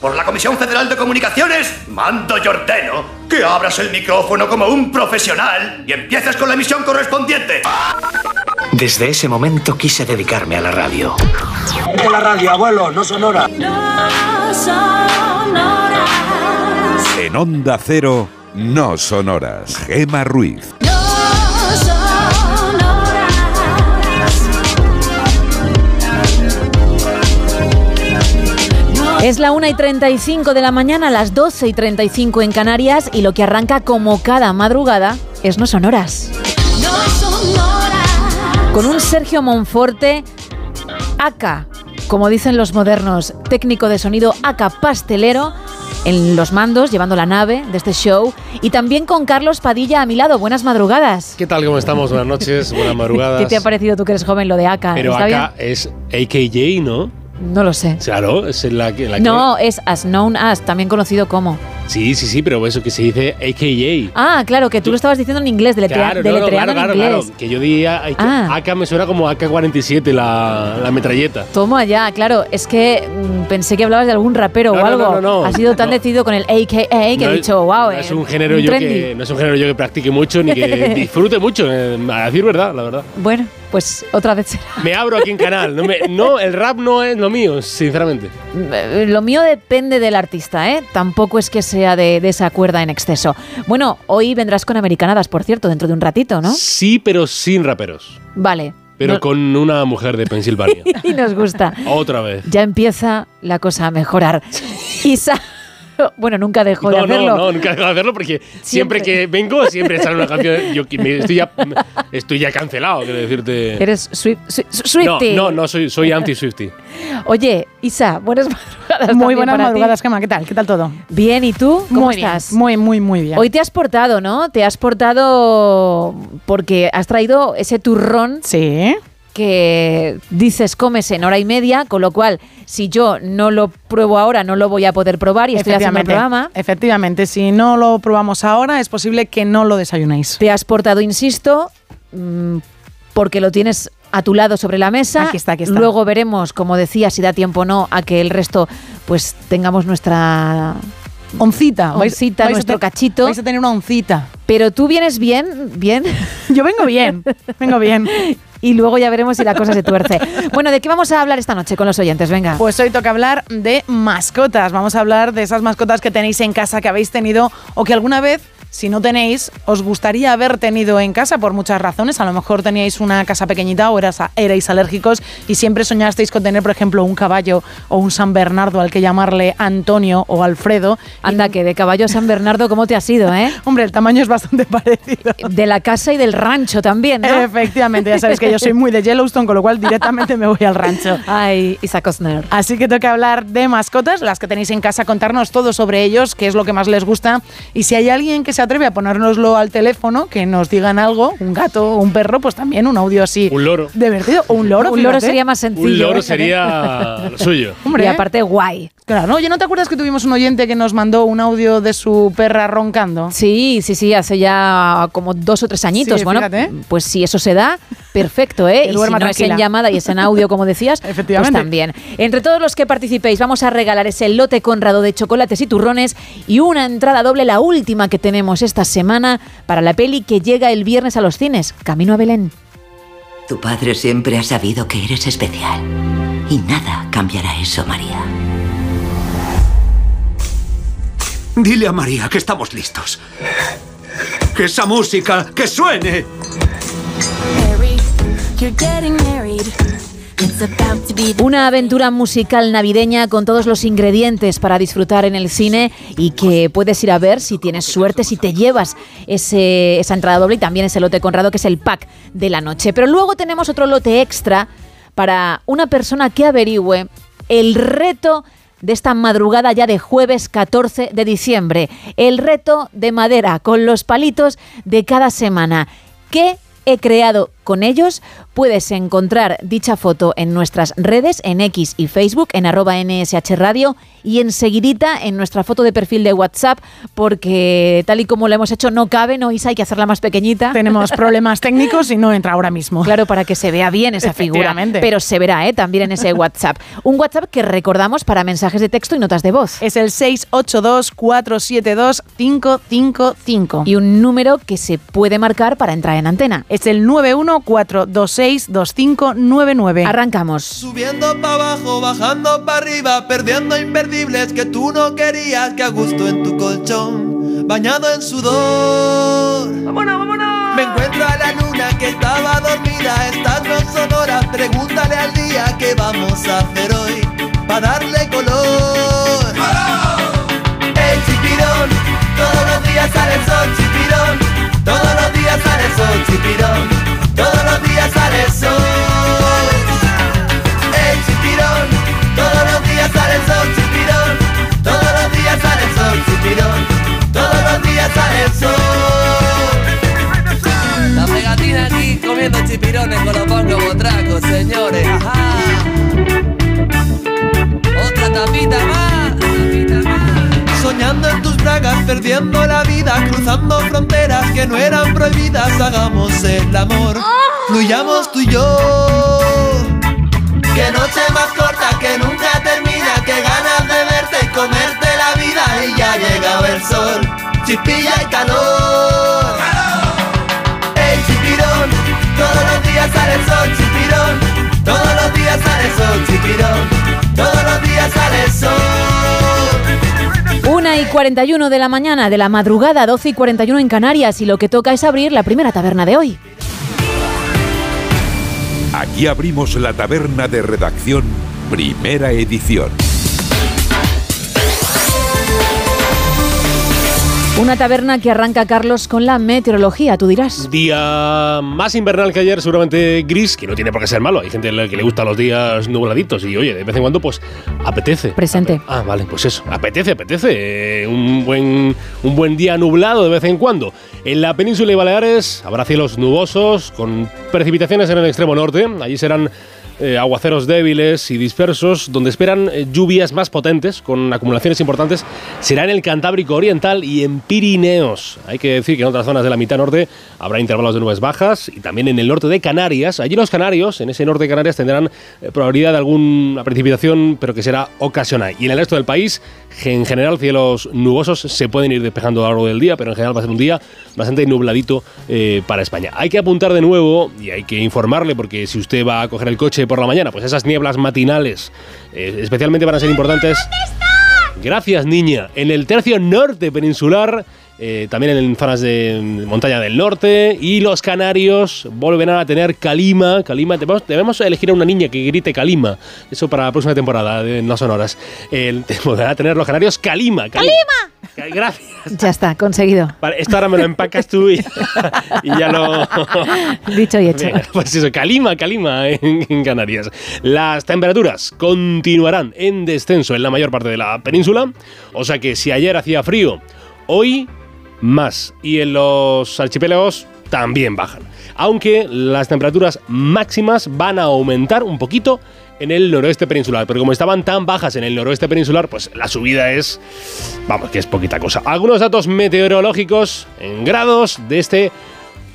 por la Comisión Federal de Comunicaciones, mando y ordeno que abras el micrófono como un profesional y empieces con la emisión correspondiente. Desde ese momento quise dedicarme a la radio. De la radio, abuelo, no sonora. En Onda Cero, no sonoras. Gema Ruiz. Es la 1 y 35 de la mañana, las 12 y 35 en Canarias y lo que arranca como cada madrugada es No Sonoras. Con un Sergio Monforte, AK, como dicen los modernos, técnico de sonido AK pastelero, en los mandos, llevando la nave de este show, y también con Carlos Padilla a mi lado. Buenas madrugadas. ¿Qué tal? ¿Cómo estamos? Buenas noches, buenas madrugadas. ¿Qué te ha parecido tú que eres joven lo de AK? Pero ¿Está acá es AKJ, ¿no? No lo sé. Claro, es la que... La que- No, es As Known As, también conocido como. Sí, sí, sí, pero eso que se dice AKJ. Ah, claro, que tú lo estabas diciendo en inglés, deletrea- Claro, no, no, deletreando claro, en claro, inglés. claro. Que yo diría Ah. AK me suena como AK-47, la, la metralleta. Toma ya, claro, es que mm, pensé que hablabas de algún rapero No, o algo. no, no, no. ha sido tan decidido con el AKA que he dicho, wow, es un género un yo trendy. que no es un género yo que practique mucho ni que disfrute mucho, eh, a decir verdad, la verdad. Bueno, pues otra vez será. Me abro aquí en canal. No, me- no, el rap no es lo mío, sinceramente. Eh, Lo mío depende del artista, ¿eh? Tampoco es que sea de, de esa cuerda en exceso. Bueno, hoy vendrás con Americanadas, por cierto, dentro de un ratito, ¿no? Sí, pero sin raperos. Vale. Pero No- con una mujer de Pensilvania. y nos gusta. Otra vez. Ya empieza la cosa a mejorar. Isa. Bueno, nunca dejó de No, hacerlo. no, no, nunca dejo de hacerlo porque siempre, Siempre. que vengo siempre sale una canción. Yo que me- estoy, ya, estoy ya cancelado, quiero decirte. Eres Swift, Swi- no, no, no, soy, soy anti-Swifty. Oye, Isa, buenas madrugadas. Muy buenas para madrugadas, Gemma. ¿Qué tal? ¿Qué tal todo? Bien, ¿y tú? ¿Cómo muy estás? Bien, muy, muy, muy bien. Hoy te has portado, ¿no? Te has portado porque has traído ese turrón sí. Que dices comes en hora y media, con lo cual si yo no lo pruebo ahora no lo voy a poder probar y estoy haciendo el programa. Efectivamente, si no lo probamos ahora, es posible que no lo desayunéis. Te has portado, insisto, mm, porque lo tienes a tu lado sobre la mesa. Aquí está, aquí está. Luego veremos, como decía, si da tiempo o no a que el resto pues tengamos nuestra Oncita. oncita, vais nuestro cachito. Vais a tener una oncita. Pero tú vienes bien, bien. Yo vengo bien, vengo bien. Y luego ya veremos si la cosa se tuerce. Bueno, ¿de qué vamos a hablar esta noche con los oyentes? Venga. Pues hoy toca hablar de mascotas. Vamos a hablar de esas mascotas que tenéis en casa, que habéis tenido o que alguna vez, si no tenéis, os gustaría haber tenido en casa por muchas razones. A lo mejor teníais una casa pequeñita o eras, erais alérgicos y siempre soñasteis con tener, por ejemplo, un caballo o un San Bernardo al que llamarle Antonio o Alfredo. Anda, que de caballo a San Bernardo, ¿cómo te ha sido, eh? Hombre, el tamaño es bastante parecido. De la casa y del rancho también, ¿no? Efectivamente, ya sabes que yo soy muy de Yellowstone, con lo cual directamente me voy al rancho. Ay, Isaac Osner. Así que toca hablar de mascotas, las que tenéis en casa, contarnos todo sobre ellos, qué es lo que más les gusta. Y si hay alguien que se atreve a ponérnoslo al teléfono, que nos digan algo, un gato o un perro, pues también un audio así. Un loro. Divertido. O un loro. Un loro sería más sencillo. Un loro ¿eh? sería lo suyo. Hombre, Y aparte, guay. Claro, ¿no? Oye, ¿no te acuerdas que tuvimos un oyente que nos mandó un audio de su perra roncando? Sí, sí, sí, hace ya como dos o tres añitos. Sí, bueno, fíjate. pues si eso se da, perfecto, ¿eh? Que y si es en llamada y es en audio, como decías, pues Efectivamente. también. Entre todos los que participéis, vamos a regalar ese lote Conrado de chocolates y turrones y una entrada doble, la última que tenemos esta semana para la peli que llega el viernes a los cines, Camino a Belén. Tu padre siempre ha sabido que eres especial. Y nada cambiará eso, María. Dile a María que estamos listos. Que esa música, que suene. Harry, you're getting married. Una aventura musical navideña con todos los ingredientes para disfrutar en el cine y que puedes ir a ver si tienes suerte, si te llevas ese, esa entrada doble y también ese lote conrado que es el pack de la noche. Pero luego tenemos otro lote extra para una persona que averigüe el reto de esta madrugada ya de jueves 14 de diciembre. El reto de madera con los palitos de cada semana. ¿Qué he creado con ellos. Puedes encontrar dicha foto en nuestras redes, en X y Facebook, en arroba NSH Radio y enseguidita en nuestra foto de perfil de WhatsApp, porque tal y como lo hemos hecho no cabe, no Isa, hay que hacerla más pequeñita. Tenemos problemas técnicos y no entra ahora mismo. Claro, para que se vea bien esa figura. Pero se verá ¿eh? también en ese WhatsApp. Un WhatsApp que recordamos para mensajes de texto y notas de voz. Es el 682-472-555. Y un número que se puede marcar para entrar en antena. Es el 914262599. Arrancamos. Subiendo para abajo, bajando para arriba, perdiendo imperdibles que tú no querías, que a gusto en tu colchón, bañado en sudor. ¡Vámonos, vámonos! Me encuentro a la luna que estaba dormida, estás no sonora, pregúntale al día qué vamos a hacer hoy, para darle color. El chipirón, todos los días sale el sol, chipirón, todos los días sale el sol, chipirón, todos los días sale el sol. El chipirón, todos los días sale el sol, chipirón, todos los días sale el sol, chipirón, todos los días sale el sol. La pegatina aquí comiendo chipirones con los pongo botracos, señores. Ajá. Otra tapita más. Soñando en tus bragas, perdiendo la vida, cruzando fronteras que no eran prohibidas. Hagamos el amor, fluyamos tú y yo. Que noche más corta, que nunca termina, que ganas de verte y comerte la vida. Y ya ha llegado el sol, chispilla y calor. El chipirón, todos los días sale el sol, chipirón. Todos los días sale el sol, chipirón. Todos los días sale el sol. Una y 41 de la mañana, de la madrugada, 12 y 41 en Canarias, y lo que toca es abrir la primera taberna de hoy. Aquí abrimos la taberna de redacción, primera edición. Una taberna que arranca, Carlos, con la meteorología, tú dirás. Día más invernal que ayer, seguramente gris, que no tiene por qué ser malo. Hay gente a la que le gustan los días nubladitos y, oye, de vez en cuando, pues, apetece. Presente. Ah, vale, pues eso, apetece, apetece. Eh, un, buen, un buen día nublado de vez en cuando. En la península y Baleares habrá cielos nubosos, con precipitaciones en el extremo norte. Allí serán eh, aguaceros débiles y dispersos, donde esperan eh, lluvias más potentes, con acumulaciones importantes, será en el Cantábrico Oriental y en Pirineos. Hay que decir que en otras zonas de la mitad norte habrá intervalos de nubes bajas y también en el norte de Canarias. Allí los canarios, en ese norte de Canarias, tendrán eh, probabilidad de alguna precipitación, pero que será ocasional. Y en el resto del país, en general, cielos nubosos se pueden ir despejando a lo largo del día, pero en general va a ser un día bastante nubladito para España. Hay que apuntar de nuevo y hay que informarle, porque si usted va a coger el coche por la mañana, pues esas nieblas matinales eh, especialmente van a ser importantes. Gracias, niña. En el tercio norte peninsular, eh, también en zonas de montaña del norte, y los canarios volverán a tener calima. Calima, debemos, debemos elegir a una niña que grite calima. Eso para la próxima temporada de No Sonoras. Eh, volverán a tener los canarios calima. ¡Calima! Gracias. Ya está, conseguido. Vale, esto ahora me lo empacas tú y, y ya lo. Dicho y hecho. Pues eso, calima, calima en, en Canarias. Las temperaturas continuarán en descenso en la mayor parte de la península. O sea que si ayer hacía frío, hoy más. Y en los archipiélagos también bajan. Aunque las temperaturas máximas van a aumentar un poquito en el noroeste peninsular. Pero como estaban tan bajas en el noroeste peninsular, pues la subida es. Vamos, que es poquita cosa. Algunos datos meteorológicos en grados de este.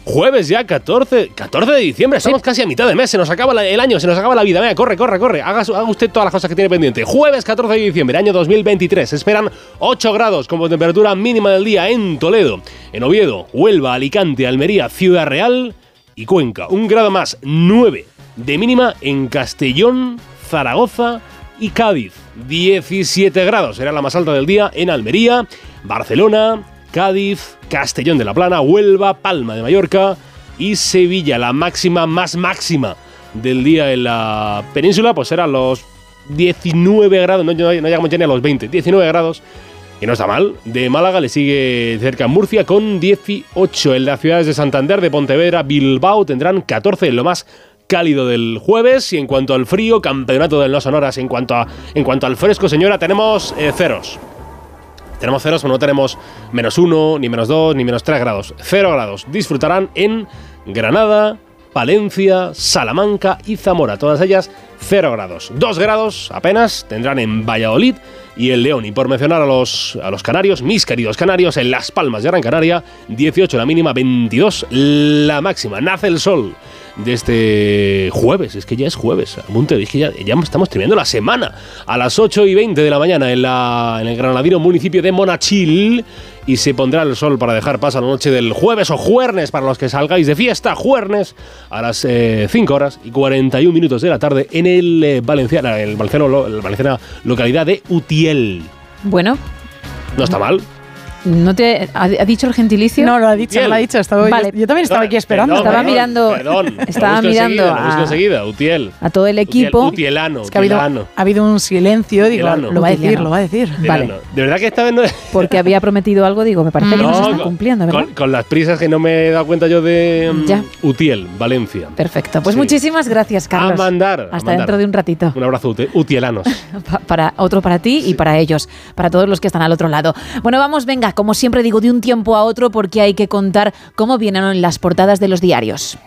Jueves ya, 14, 14 de diciembre, estamos casi a mitad de mes, se nos acaba la- el año, se nos acaba la vida. Venga, corre, corre, corre, haga, haga usted todas las cosas que tiene pendiente. Jueves 14 de diciembre, año 2023, se esperan 8 grados como temperatura mínima del día en Toledo, en Oviedo, Huelva, Alicante, Almería, Ciudad Real y Cuenca. Un grado más, 9 de mínima en Castellón, Zaragoza y Cádiz. 17 grados será la más alta del día en Almería, Barcelona, Cádiz, Castellón de la Plana, Huelva, Palma de Mallorca y Sevilla. La máxima más máxima del día en la península, pues serán los 19 grados, no, no llegamos ya ni a los 20, 19 grados. Y no está mal. De Málaga le sigue cerca Murcia con 18. En las ciudades de Santander, de Pontevedra, Bilbao tendrán 14 en lo más cálido del jueves. Y en cuanto al frío, campeonato del No Sonoras. En cuanto, a, en cuanto al fresco, señora, tenemos eh, ceros. Tenemos ceros, pero no tenemos menos 1, ni menos 2, ni menos 3 grados. 0 grados. Disfrutarán en Granada, Palencia, Salamanca y Zamora. Todas ellas 0 grados. 2 grados apenas tendrán en Valladolid y el León. Y por mencionar a los, a los canarios, mis queridos canarios, en Las Palmas de Gran Canaria, 18 la mínima, 22 la máxima. Nace el sol de este jueves, es que ya es jueves, es que ya, ya estamos terminando la semana, a las 8 y 20 de la mañana en, la, en el granadino municipio de Monachil y se pondrá el sol para dejar paso a la noche del jueves o jueves para los que salgáis de fiesta, jueves a las 5 eh, horas y 41 minutos de la tarde en el eh, Valenciana, el Valenciano, el Valenciana localidad de Utiel. Bueno. No está mal. ¿No te ha, dicho el gentilicio? No, lo ha dicho, lo ha dicho. Estaba, vale. yo, también estaba aquí esperando. estaba mirando. Perdón, estaba mirando a, enseguida, Utiel. a todo el equipo. utielano. Es que ha habido, ha habido, un silencio. Digo, lo va a decir, lo va a decir. Vale. De verdad que esta vez no. Porque había prometido algo, digo, me parece que no, se está cumpliendo, ¿verdad? Con, las prisas que no me he dado cuenta yo de mm, Utiel, Valencia. Perfecto. Pues muchísimas gracias, Carlos. A mandar. Hasta dentro de un ratito. Un abrazo, utielanos. para, otro para ti y para ellos, para todos los que están al otro lado. Bueno, vamos, venga, como siempre digo, de un tiempo a otro porque hay que contar cómo vienen las portadas de los diarios.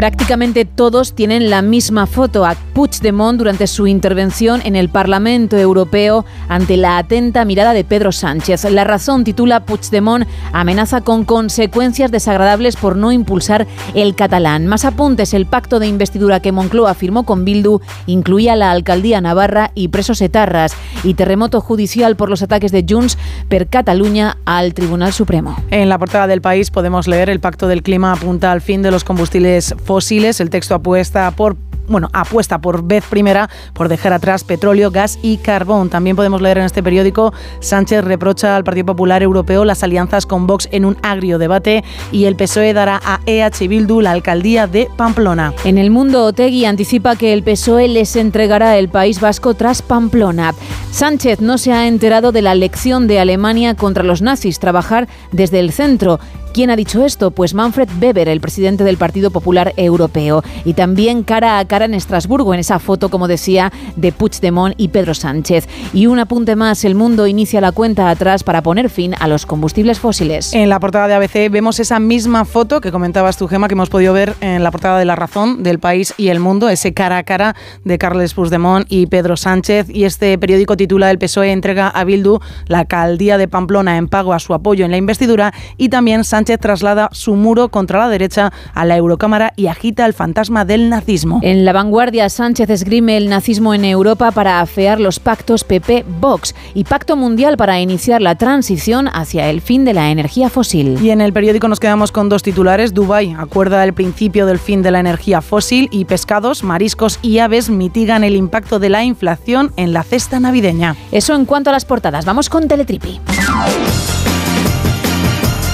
Prácticamente todos tienen la misma foto a Puigdemont durante su intervención en el Parlamento Europeo ante la atenta mirada de Pedro Sánchez. La razón titula Puigdemont amenaza con consecuencias desagradables por no impulsar el catalán. Más apuntes, el pacto de investidura que Moncloa firmó con Bildu incluía la alcaldía navarra y presos etarras y terremoto judicial por los ataques de Junts per Cataluña al Tribunal Supremo. En la portada del país podemos leer el pacto del clima apunta al fin de los combustibles fósiles. El texto apuesta por bueno, apuesta por vez primera por dejar atrás petróleo, gas y carbón. También podemos leer en este periódico, Sánchez reprocha al Partido Popular Europeo las alianzas con Vox en un agrio debate y el PSOE dará a EH Bildu la alcaldía de Pamplona. En el mundo, Otegui anticipa que el PSOE les entregará el País Vasco tras Pamplona. Sánchez no se ha enterado de la lección de Alemania contra los nazis, trabajar desde el centro. ¿Quién ha dicho esto? Pues Manfred Weber, el presidente del Partido Popular Europeo. Y también cara a cara en Estrasburgo, en esa foto, como decía, de Puigdemont y Pedro Sánchez. Y un apunte más, el mundo inicia la cuenta atrás para poner fin a los combustibles fósiles. En la portada de ABC vemos esa misma foto que comentabas tú, Gema, que hemos podido ver en la portada de La Razón, del País y El Mundo, ese cara a cara de Carles Puigdemont y Pedro Sánchez. Y este periódico titula El PSOE entrega a Bildu la alcaldía de Pamplona en pago a su apoyo en la investidura y también Sánchez traslada su muro contra la derecha a la Eurocámara y agita el fantasma del nazismo. En la vanguardia, Sánchez esgrime el nazismo en Europa para afear los pactos PP-Vox y pacto mundial para iniciar la transición hacia el fin de la energía fósil. Y en el periódico nos quedamos con dos titulares. Dubái acuerda el principio del fin de la energía fósil y pescados, mariscos y aves mitigan el impacto de la inflación en la cesta navideña. Eso en cuanto a las portadas. Vamos con Teletripi.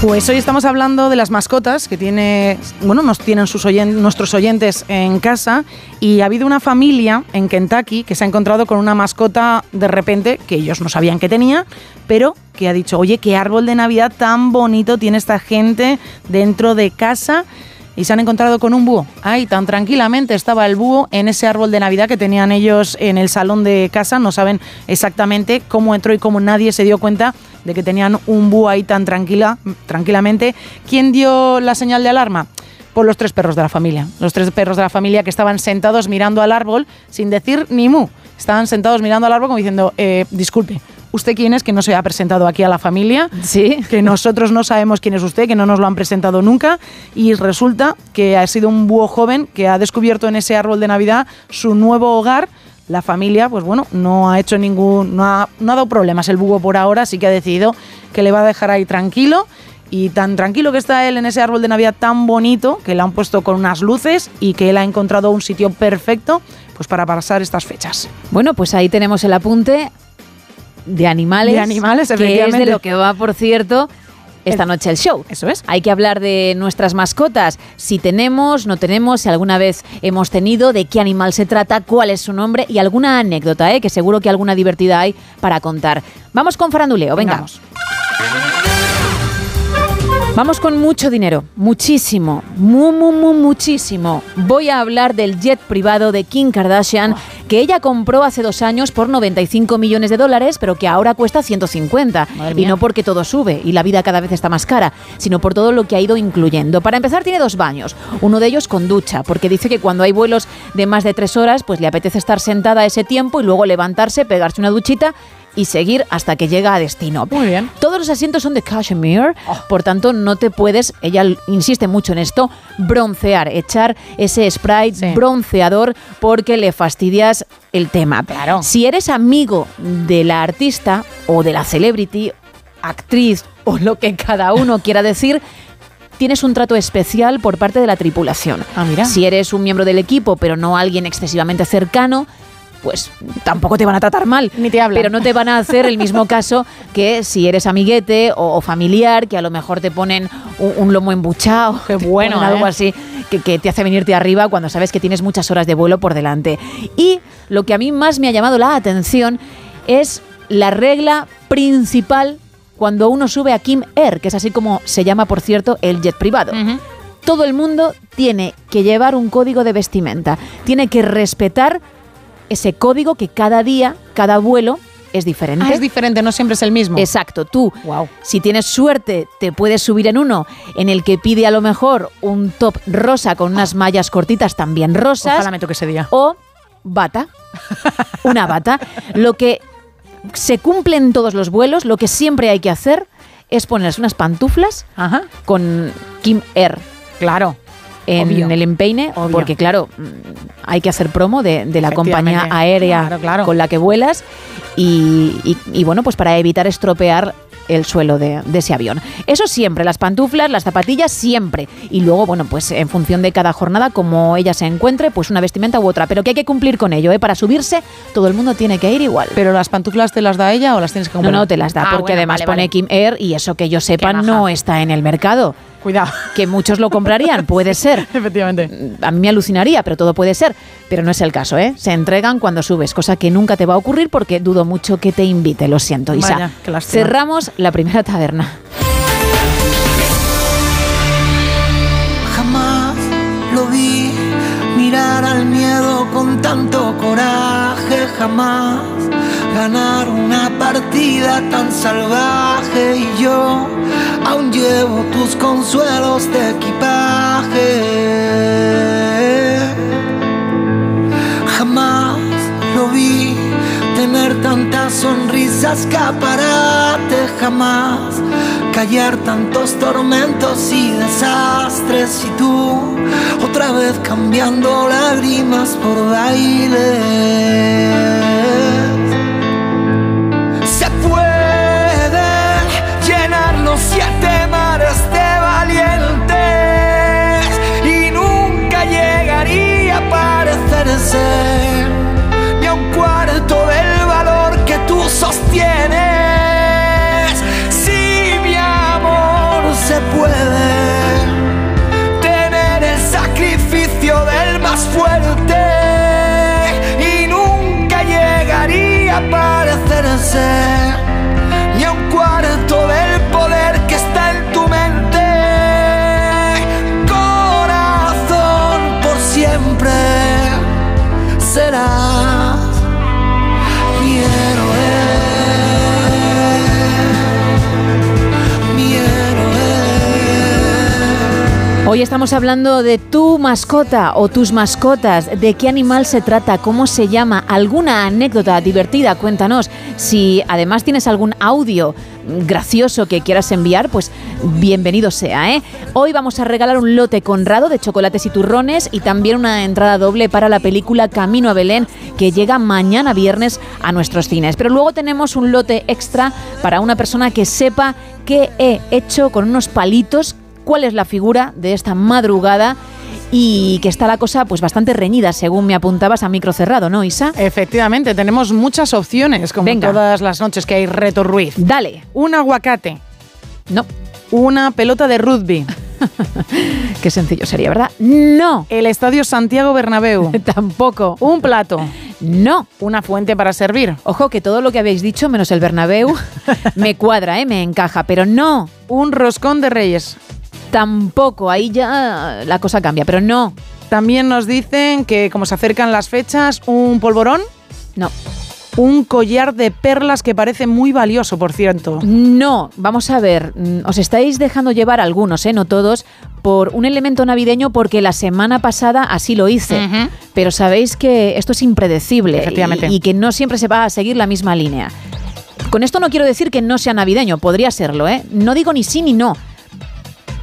Pues hoy estamos hablando de las mascotas que tiene, bueno, nos tienen sus nuestros oyentes en casa y ha habido una familia en Kentucky que se ha encontrado con una mascota de repente que ellos no sabían que tenía, pero que ha dicho, oye, qué árbol de Navidad tan bonito tiene esta gente dentro de casa y se han encontrado con un búho. Ahí tan tranquilamente estaba el búho en ese árbol de Navidad que tenían ellos en el salón de casa. No saben exactamente cómo entró y cómo nadie se dio cuenta de que tenían un búho ahí tan tranquila, tranquilamente. ¿Quién dio la señal de alarma? Por los tres perros de la familia. Los tres perros de la familia que estaban sentados mirando al árbol sin decir ni mu. Estaban sentados mirando al árbol como diciendo, eh, disculpe, ¿usted quién es que no se ha presentado aquí a la familia? Sí. Que nosotros no sabemos quién es usted, que no nos lo han presentado nunca. Y resulta que ha sido un búho joven que ha descubierto en ese árbol de Navidad su nuevo hogar la familia, pues bueno, no ha hecho ningún, no ha, dado problemas el búho por ahora, así que ha decidido que le va a dejar ahí tranquilo. Y tan tranquilo que está él en ese árbol de Navidad tan bonito, que le han puesto con unas luces y que él ha encontrado un sitio perfecto pues para pasar estas fechas. Bueno, pues ahí tenemos el apunte de animales. De animales, que es de lo que va, por cierto, esta noche el show. Eso es. Hay que hablar de nuestras mascotas, si tenemos, no tenemos, si alguna vez hemos tenido, de qué animal se trata, cuál es su nombre y alguna anécdota, ¿eh? que seguro que alguna divertida hay para contar. Vamos con faranduleo, venga. Vengamos. Vamos con mucho dinero, muchísimo, mu, mu, mu, muchísimo. Voy a hablar del jet privado de Kim Kardashian que ella compró hace dos años por 95 millones de dólares, pero que ahora cuesta 150. Madre Y no porque todo sube y la vida cada vez está más cara, sino por todo lo que ha ido incluyendo. Para empezar, tiene dos baños, uno de ellos con ducha, porque dice que cuando hay vuelos de más de tres horas, pues le apetece estar sentada ese tiempo y luego levantarse, pegarse una duchita y seguir hasta que llega a destino. Muy bien. Todos los asientos son de cashmere, por tanto no te puedes, ella insiste mucho en esto, broncear, echar ese spray Sí. bronceador porque le fastidias el tema. Claro. Si eres amigo de la artista o de la celebrity, actriz o lo que cada uno quiera decir, tienes un trato especial por parte de la tripulación. Ah, mira. Si eres un miembro del equipo, pero no alguien excesivamente cercano, pues tampoco te van a tratar mal. Ni te hablan. Pero no te van a hacer el mismo caso que si eres amiguete o, o familiar, que a lo mejor te ponen un, un lomo embuchado, Qué bueno, algo ¿eh? así que, que te hace venirte arriba cuando sabes que tienes muchas horas de vuelo por delante. Y lo que a mí más me ha llamado la atención es la regla principal cuando uno sube a Kim Air, que es así como se llama, por cierto, el jet privado. Todo el mundo tiene que llevar un código de vestimenta, tiene que respetar ese código que cada día, cada vuelo es diferente. Ah, es diferente, no siempre es el mismo. Exacto, tú, Wow. si tienes suerte, te puedes subir en uno en el que pide a lo mejor un top rosa con unas mallas cortitas también rosas Ojalá me toque ese día. o bata, una bata. Lo que se cumple en todos los vuelos, lo que siempre hay que hacer es ponerse unas pantuflas Ajá. con Kim Air Claro. En Obvio. el empeine, Obvio. porque claro, mm, hay que hacer promo de, de la compañía aérea Claro, claro. con la que vuelas y, y- y, bueno, pues para evitar estropear el suelo de, de ese avión. Eso siempre, las pantuflas, las zapatillas, siempre. Y luego, bueno, pues en función de cada jornada, como ella se encuentre, pues una vestimenta u otra. Pero que hay que cumplir con ello, ¿eh? Para subirse, todo el mundo tiene que ir igual. ¿Pero las pantuflas te las da ella o las tienes que no, comprar? no, te las da, Ah, porque bueno, además vale, pone vale. Kim Air y eso que yo sepa no está en el mercado. Cuidado. Que muchos lo comprarían, puede ser. Efectivamente. A mí me alucinaría, pero todo puede ser. Pero no es el caso, ¿eh? Se entregan cuando subes, cosa que nunca te va a ocurrir porque dudo mucho que te invite, lo siento, Isa. Vaya, qué lástima. Cerramos la primera taberna. Jamás lo vi al miedo con tanto coraje, jamás ganar una partida tan salvaje y yo aún llevo tus consuelos de equipaje. Jamás lo vi tener tantas sonrisas escaparate, jamás callar tantos tormentos y desastres y tú otra vez cambiando lágrimas por bailes. Se puede llenar los siete mares de valientes y nunca llegaría a parecerse Hoy estamos hablando de tu mascota o tus mascotas, de qué animal se trata, cómo se llama, alguna anécdota divertida, cuéntanos. Si además tienes algún audio gracioso que quieras enviar, pues bienvenido sea. ¿eh? Hoy vamos a regalar un lote conrado de chocolates y turrones y también una entrada doble para la película Camino a Belén que llega mañana viernes a nuestros cines. Pero luego tenemos un lote extra para una persona que sepa qué he hecho con unos palitos cuál es la figura de esta madrugada y que está la cosa pues bastante reñida, según me apuntabas a micro cerrado, ¿no, Isa? Efectivamente, tenemos muchas opciones, como Venga. todas las noches que hay reto Ruiz. Dale. Un aguacate. No. Una pelota de rugby. Qué sencillo sería, ¿verdad? No. El Estadio Santiago Bernabéu. Tampoco. Un plato. No. Una fuente para servir. Ojo que todo lo que habéis dicho, menos el Bernabéu, me cuadra, ¿eh? me encaja, pero no. Un roscón de reyes. Tampoco, ahí ya la cosa cambia, pero no. También nos dicen que como se acercan las fechas, un polvorón. No. Un collar de perlas que parece muy valioso, por cierto. No, vamos a ver, mm, os estáis dejando llevar algunos, ¿eh? no todos, por un elemento navideño porque la semana pasada así lo hice. Pero sabéis que esto es impredecible Efectivamente. y, y que no siempre se va a seguir la misma línea. Con esto no quiero decir que no sea navideño, podría serlo, ¿eh? No digo ni sí ni no.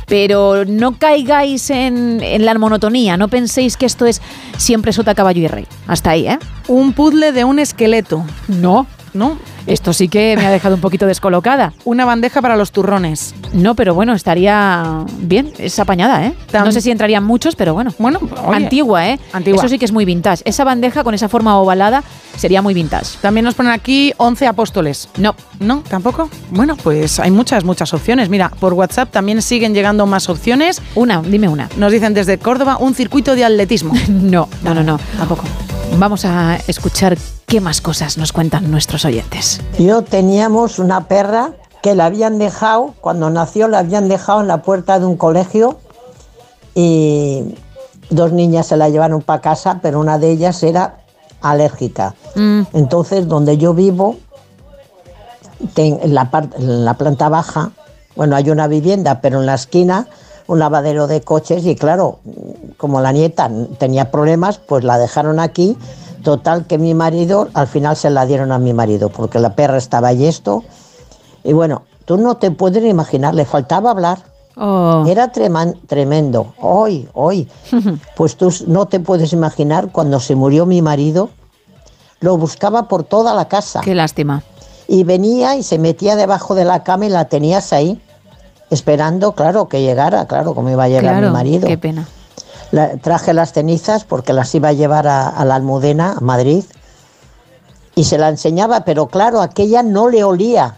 Pero no caigáis en, en la monotonía, no penséis que esto es siempre sota, caballo y rey. Hasta ahí, ¿eh? Un puzzle de un esqueleto. No, ¿No? Esto sí que me ha dejado un poquito descolocada. Una bandeja para los turrones. No, pero bueno, estaría bien, es apañada, ¿eh? No sé si entrarían muchos, pero bueno. Bueno, oye, Antigua, ¿eh? Antigua. Eso sí que es muy vintage. Esa bandeja con esa forma ovalada sería muy vintage. También nos ponen aquí 11 apóstoles. No, ¿No? ¿Tampoco? Bueno, pues hay muchas, muchas opciones. Mira, por WhatsApp también siguen llegando más opciones. una, dime una. Nos dicen desde Córdoba un circuito de atletismo. No, no, no, no. Tampoco. Vamos a escuchar qué más cosas nos cuentan nuestros oyentes. Yo teníamos una perra que la habían dejado, cuando nació la habían dejado en la puerta de un colegio y dos niñas se la llevaron para casa, pero una de ellas era alérgica. Mm, Entonces, donde yo vivo, ten- en, la en la planta baja, bueno, hay una vivienda, pero en la esquina un lavadero de coches y claro, como la nieta tenía problemas, pues la dejaron aquí. Total que mi marido, al final se la dieron a mi marido, porque la perra estaba ahí esto. Y bueno, tú no te puedes imaginar, le faltaba hablar. oh, Era treman- tremendo. Hoy, hoy. Pues tú no te puedes imaginar cuando se murió mi marido, lo buscaba por toda la casa. qué lástima. Y venía y se metía debajo de la cama y la tenías ahí, esperando, claro, que llegara, claro, como iba a llegar Claro, mi marido. qué pena. La- traje las cenizas porque las iba a llevar a, a la Almudena, a Madrid, y se la enseñaba, pero claro, aquella no le olía.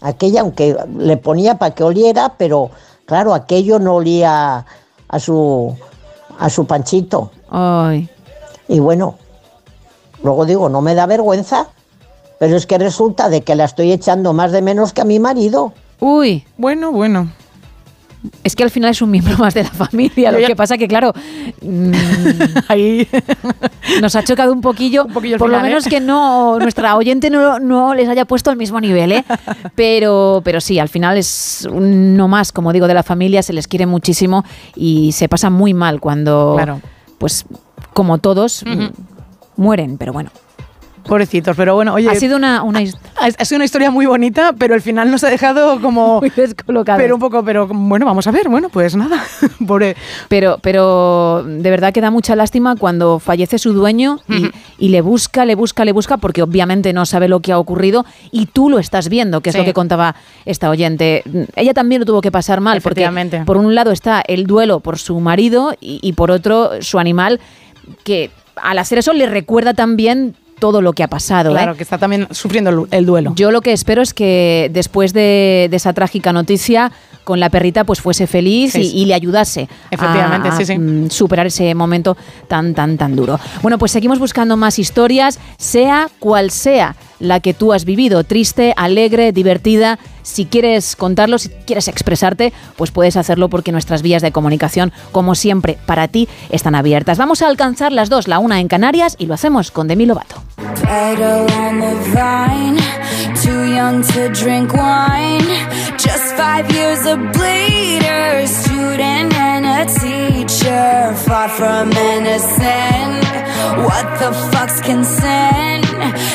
Aquella, aunque le ponía para que oliera, pero claro, aquello no olía a su, a su panchito. Ay, Y bueno, luego digo, no me da vergüenza, pero es que resulta de que la estoy echando más de menos que a mi marido. uy, Bueno, bueno. Es que al final es un miembro más de la familia. Lo que pasa que, claro, mm, Ahí. nos ha chocado un poquillo, poquillo al por lo ¿eh? menos que no nuestra oyente no, no les haya puesto al mismo nivel, ¿eh? Pero, pero sí, al final es no más, como digo, de la familia, se les quiere muchísimo y se pasa muy mal cuando, Claro. pues, como todos, mueren, pero bueno. Pobrecitos, pero bueno, oye. ha sido una, una ha, ha sido una historia muy bonita, pero al final nos ha dejado como. muy descolocada. pero un poco, pero bueno, vamos a ver. Bueno, pues nada. Pobre. Pero, pero de verdad que da mucha lástima cuando fallece su dueño y, y le busca, le busca, le busca, porque obviamente no sabe lo que ha ocurrido y tú lo estás viendo, que es Sí. lo que contaba esta oyente. Ella también lo tuvo que pasar mal, porque por un lado está el duelo por su marido y, y por otro su animal, que al hacer eso le recuerda también todo lo que ha pasado. ¿eh? Claro, que está también sufriendo el, el duelo. Yo lo que espero es que después de, de esa trágica noticia, con la perrita, pues fuese feliz Sí, y, sí. y le ayudase Efectivamente, a, sí, sí. mm, superar ese momento tan, tan, tan duro. Bueno, pues seguimos buscando más historias, sea cual sea la que tú has vivido, triste, alegre, divertida. Si quieres contarlo, si quieres expresarte, pues puedes hacerlo porque nuestras vías de comunicación, como siempre, para ti están abiertas. Vamos a alcanzar las dos, la una en Canarias y lo hacemos con Demi Lovato.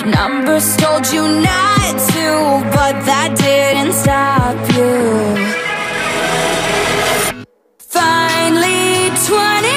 Numbers told you not to, but that didn't stop you. Finally, 29,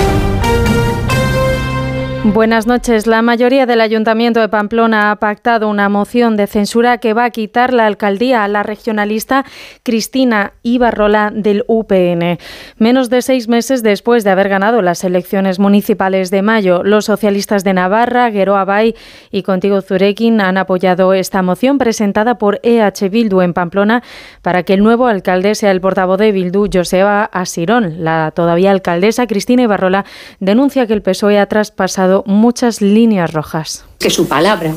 Buenas noches. La mayoría del Ayuntamiento de Pamplona ha pactado una moción de censura que va a quitar la alcaldía a la regionalista Cristina Ibarrola del UPN. Menos de seis meses después de haber ganado las elecciones municipales de mayo, los socialistas de Navarra, Gueroa Bay y Contigo Zurekin han apoyado esta moción presentada por EH Bildu en Pamplona para que el nuevo alcalde sea el portavoz de Bildu, Joseba Asirón. La todavía alcaldesa Cristina Ibarrola denuncia que el PSOE ha traspasado muchas líneas rojas. que su palabra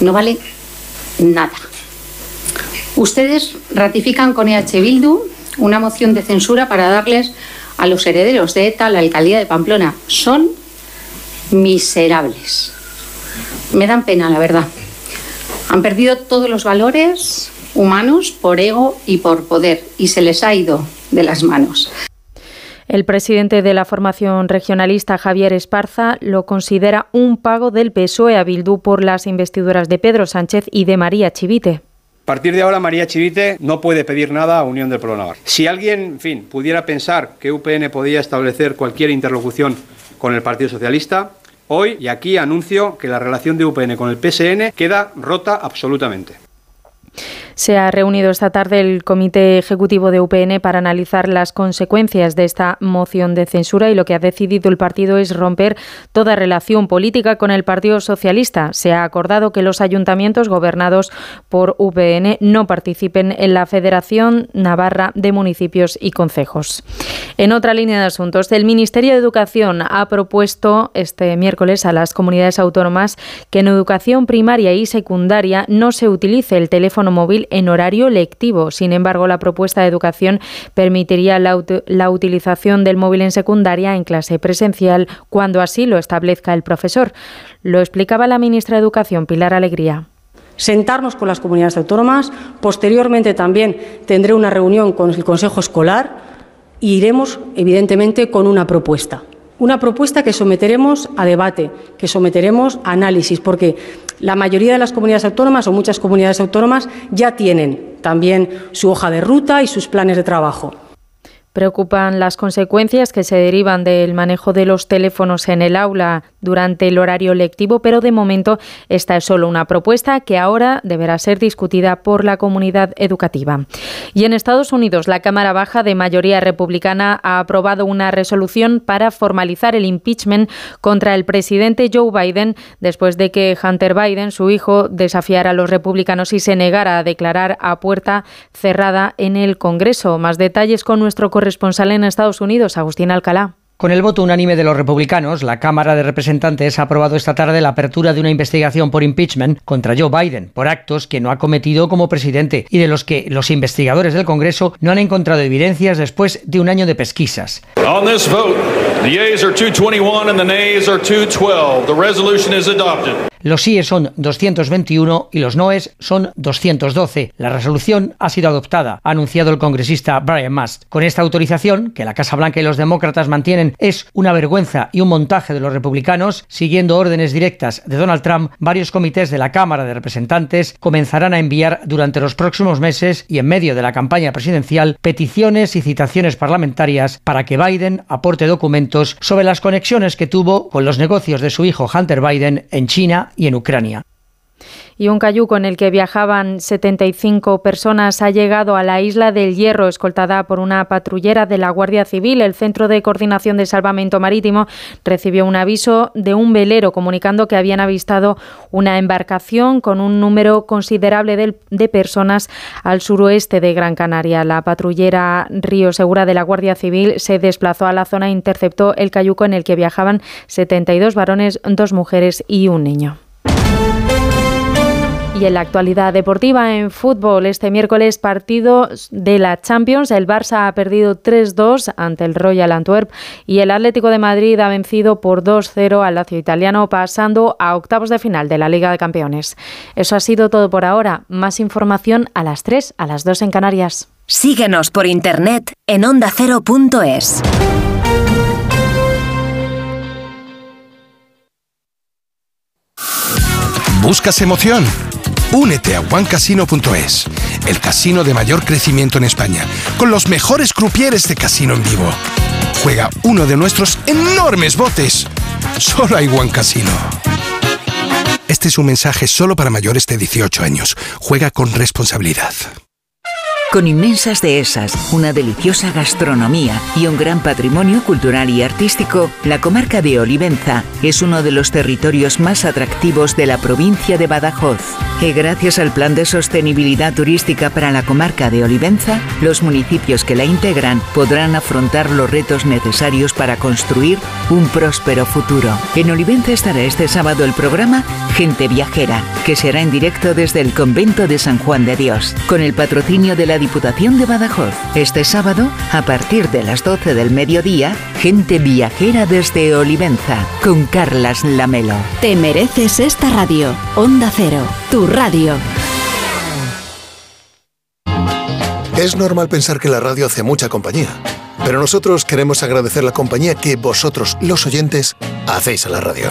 no vale nada. Ustedes ratifican con EH Bildu una moción de censura para darles a los herederos de ETA la alcaldía de Pamplona. Son miserables. Me dan pena, la verdad. Han perdido todos los valores humanos por ego y por poder y se les ha ido de las manos. El presidente de la formación regionalista, Javier Esparza, lo considera un pago del PSOE a Bildu por las investiduras de Pedro Sánchez y de María Chivite. A partir de ahora, María Chivite no puede pedir nada a Unión del Pueblo Navarro. Si alguien, en fin, pudiera pensar que UPN podía establecer cualquier interlocución con el Partido Socialista, hoy y aquí anuncio que la relación de UPN con el PSN queda rota absolutamente. Se ha reunido esta tarde el Comité Ejecutivo de UPN para analizar las consecuencias de esta moción de censura y lo que ha decidido el partido es romper toda relación política con el Partido Socialista. Se ha acordado que los ayuntamientos gobernados por UPN no participen en la Federación Navarra de Municipios y Concejos. En otra línea de asuntos, el Ministerio de Educación ha propuesto este miércoles a las comunidades autónomas que en educación primaria y secundaria no se utilice el teléfono móvil en horario lectivo. Sin embargo, la propuesta de educación permitiría la, ut- la utilización del móvil en secundaria en clase presencial cuando así lo establezca el profesor. Lo explicaba la ministra de Educación, Pilar Alegría. sentarnos con las comunidades autónomas. Posteriormente también tendré una reunión con el Consejo Escolar y iremos, evidentemente, con una propuesta. Una propuesta que someteremos a debate, que someteremos a análisis, porque la mayoría de las comunidades autónomas o muchas comunidades autónomas ya tienen también su hoja de ruta y sus planes de trabajo. Preocupan las consecuencias que se derivan del manejo de los teléfonos en el aula durante el horario lectivo, pero de momento esta es solo una propuesta que ahora deberá ser discutida por la comunidad educativa. Y en Estados Unidos, la Cámara Baja de mayoría republicana ha aprobado una resolución para formalizar el impeachment contra el presidente Joe Biden después de que Hunter Biden, su hijo, desafiara a los republicanos y se negara a declarar a puerta cerrada en el Congreso. Más detalles con nuestro corresponsal en Estados Unidos, Agustín Alcalá. Con el voto unánime de los republicanos, la Cámara de Representantes ha aprobado esta tarde la apertura de una investigación por impeachment contra Joe Biden por actos que no ha cometido como presidente y de los que los investigadores del Congreso no han encontrado evidencias después de un año de pesquisas. On this vote, the yeas are 221 and the nays are 212. The resolution is adopted. Los síes son 221 y los noes son 212. La resolución ha sido adoptada, ha anunciado el congresista Brian Mast. Con esta autorización, que la Casa Blanca y los demócratas mantienen, es una vergüenza y un montaje de los republicanos, siguiendo órdenes directas de Donald Trump, varios comités de la Cámara de Representantes comenzarán a enviar durante los próximos meses y en medio de la campaña presidencial peticiones y citaciones parlamentarias para que Biden aporte documentos sobre las conexiones que tuvo con los negocios de su hijo Hunter Biden en China y en Ucrania. Y un cayuco en el que viajaban 75 personas ha llegado a la isla del Hierro, escoltada por una patrullera de la Guardia Civil. El Centro de Coordinación de Salvamento Marítimo recibió un aviso de un velero comunicando que habían avistado una embarcación con un número considerable de, personas al suroeste de Gran Canaria. La patrullera Río Segura de la Guardia Civil se desplazó a la zona e interceptó el cayuco en el que viajaban 72 varones, dos mujeres y un niño. Y en la actualidad deportiva en fútbol, este miércoles partido de la Champions. El Barça ha perdido 3-2 ante el Royal Antwerp y el Atlético de Madrid ha vencido por 2-0 al Lazio italiano, pasando a octavos de final de la Liga de Campeones. Eso ha sido todo por ahora. Más información a las 3, a las 2 en Canarias. Síguenos por internet en ondacero.es. ¿Buscas emoción? Únete a OneCasino.es, el casino de mayor crecimiento en España, con los mejores crupieres de casino en vivo. Juega uno de nuestros enormes botes. Solo hay One Casino. Este es un mensaje solo para mayores de 18 años. Juega con responsabilidad. Con inmensas dehesas, una deliciosa gastronomía y un gran patrimonio cultural y artístico, la comarca de Olivenza es uno de los territorios más atractivos de la provincia de Badajoz. Y gracias al Plan de Sostenibilidad Turística para la comarca de Olivenza, los municipios que la integran podrán afrontar los retos necesarios para construir un próspero futuro. En Olivenza estará este sábado el programa Gente Viajera, que será en directo desde el convento de San Juan de Dios, con el patrocinio de la Diputación de Badajoz. Este sábado, a partir de las 12 del mediodía, Gente Viajera desde Olivenza, con Carlas Lamelo. Te mereces esta radio. Onda Cero, tu radio. Es normal pensar que la radio hace mucha compañía, pero nosotros queremos agradecer la compañía que vosotros, los oyentes, hacéis a la radio.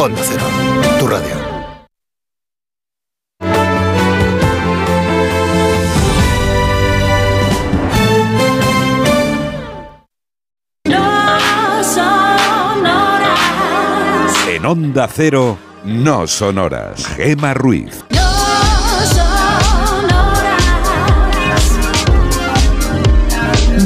Onda Cero, tu radio. En Onda Cero, no son horas. Gema Ruiz.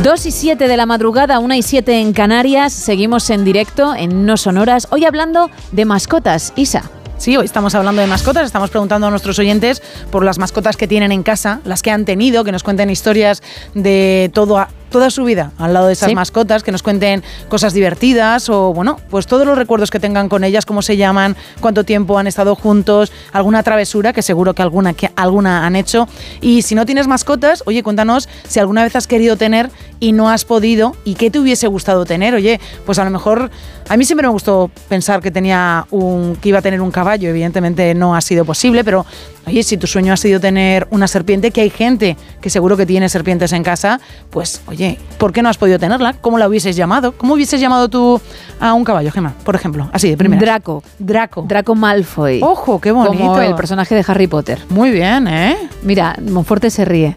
Dos y siete de la madrugada, una y siete en Canarias. Seguimos en directo en No Sonoras. Hoy hablando de mascotas. Isa. Sí, hoy estamos hablando de mascotas, estamos preguntando a nuestros oyentes por las mascotas que tienen en casa, las que han tenido, que nos cuenten historias de todo toda su vida al lado de esas Sí. mascotas, que nos cuenten cosas divertidas o, bueno, pues todos los recuerdos que tengan con ellas, cómo se llaman, cuánto tiempo han estado juntos, alguna travesura, que seguro que alguna, que alguna han hecho. Y si no tienes mascotas, oye, cuéntanos si alguna vez has querido tener y no has podido y qué te hubiese gustado tener. Oye, pues a lo mejor a mí siempre me gustó pensar que tenía un que iba a tener un caballo, evidentemente no ha sido posible, pero oye, si tu sueño ha sido tener una serpiente, que hay gente que seguro que tiene serpientes en casa, pues oye, ¿por qué no has podido tenerla? ¿Cómo la hubieses llamado? ¿Cómo hubieses llamado tú a un caballo, Gemma? Por ejemplo, así de primera. Draco. Draco. Draco Malfoy. Ojo, qué bonito. Como el personaje de Harry Potter. Muy bien, ¿eh? Mira, Monforte se ríe.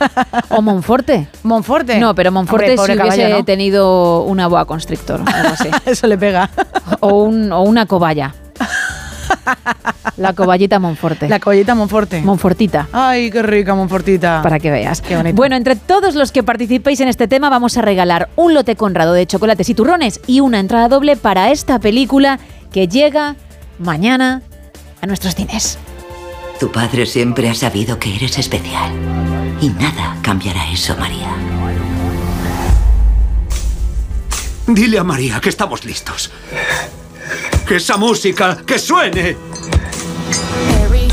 ¿O Monforte? Monforte. No, pero Monforte Hombre, si hubiese caballo, ¿no? tenido una boa constrictor. Algo así. Eso le pega. o, un, o una cobaya. La coballita Monforte. La coballita Monforte. Monfortita. Ay, qué rica Monfortita. Para que veas. Qué bonito. Bueno, entre todos los que participéis en este tema vamos a regalar un lote conrado de chocolates y turrones y una entrada doble para esta película que llega mañana a nuestros cines. Tu padre siempre ha sabido que eres especial. Y nada cambiará eso, María. Dile a María que estamos listos. Que esa música, que suene. Harry,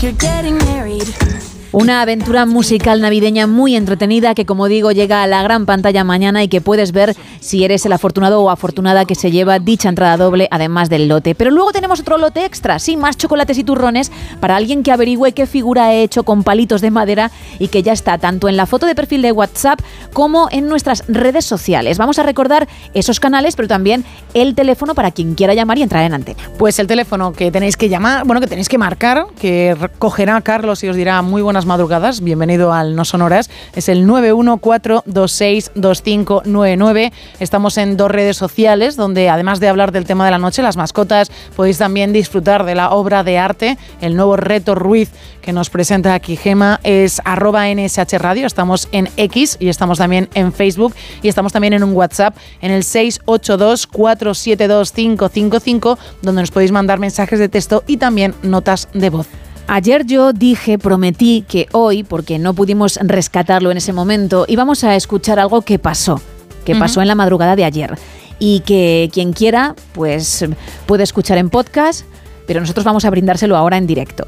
you're getting married. Una aventura musical navideña muy entretenida que, como digo, llega a la gran pantalla mañana y que puedes ver si eres el afortunado o afortunada que se lleva dicha entrada doble, además del lote. Pero luego tenemos otro lote extra, sí, más chocolates y turrones para alguien que averigüe qué figura he hecho con palitos de madera y que ya está tanto en la foto de perfil de WhatsApp como en nuestras redes sociales. Vamos a recordar esos canales, pero también el teléfono para quien quiera llamar y entrar en antena. Pues el teléfono que tenéis que llamar, bueno, que tenéis que marcar, que cogerá Carlos y os dirá muy buenas madrugadas, bienvenido al No Sonoras, es el 914262599. Estamos en dos redes sociales donde además de hablar del tema de la noche, las mascotas, podéis también disfrutar de la obra de arte, el nuevo reto Ruiz que nos presenta aquí Gema es arroba NSH Radio, estamos en X y estamos también en Facebook. Y estamos también en un WhatsApp en el 682472555 donde nos podéis mandar mensajes de texto y también notas de voz. Ayer yo dije, prometí que hoy, porque no pudimos rescatarlo en ese momento, íbamos a escuchar algo que pasó, que pasó en la madrugada de ayer y que quien quiera pues puede escuchar en podcast pero nosotros vamos a brindárselo ahora en directo.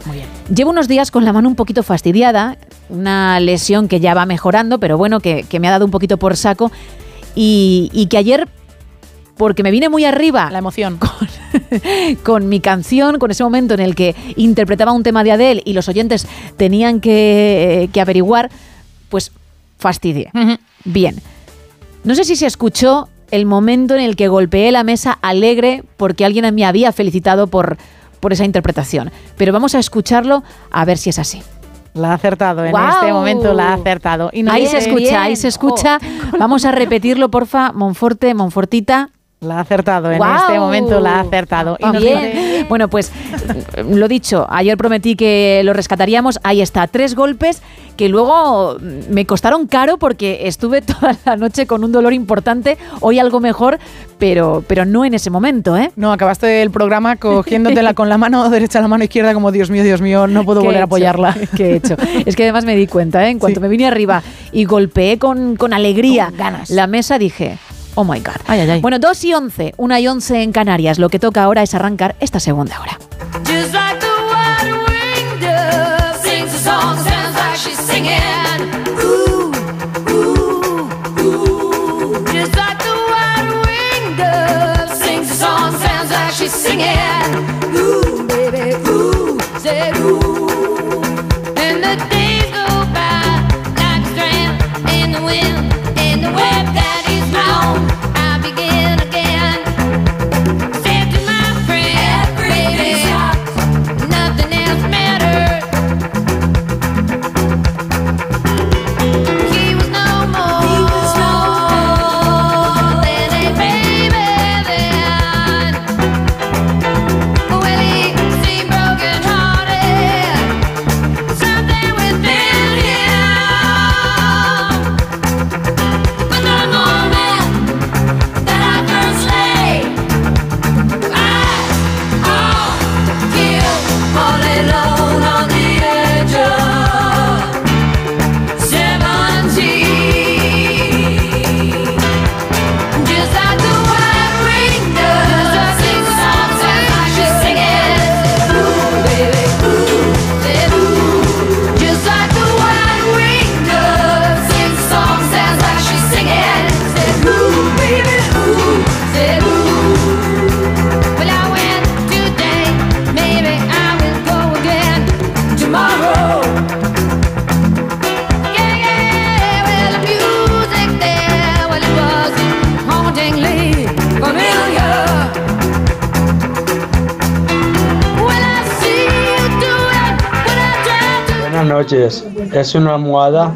Llevo unos días con la mano un poquito fastidiada, una lesión que ya va mejorando, pero bueno, que, me ha dado un poquito por saco y, que ayer porque me vine muy arriba. La emoción. Con, mi canción, con ese momento en el que interpretaba un tema de Adele y los oyentes tenían que, averiguar, pues fastidié. Bien. No sé si se escuchó el momento en el que golpeé la mesa alegre porque alguien me había felicitado por, por esa interpretación. Pero vamos a escucharlo a ver si es así. La ha acertado, en este momento la ha acertado. Y ahí se escucha, ahí se escucha. Oh. Vamos a repetirlo, porfa. Monforte, Monfortita. La ha acertado, en este momento la ha acertado. Y Bien. Bueno, pues lo dicho, ayer prometí que lo rescataríamos. Ahí está, tres golpes que luego me costaron caro porque estuve toda la noche con un dolor importante. Hoy algo mejor, pero, pero no en ese momento, ¿eh? No, acabaste el programa cogiéndotela con la mano derecha a la mano izquierda como Dios mío, Dios mío, no puedo volver a apoyarla. ¿Qué he hecho? Es que además me di cuenta, ¿eh? En cuanto me vine arriba y golpeé con, con alegría ganas. la mesa, dije, Oh my God. Bueno, 2 y 11, 1 y 11 en Canarias. Lo que toca ahora es arrancar esta segunda hora. Noches. Es una almohada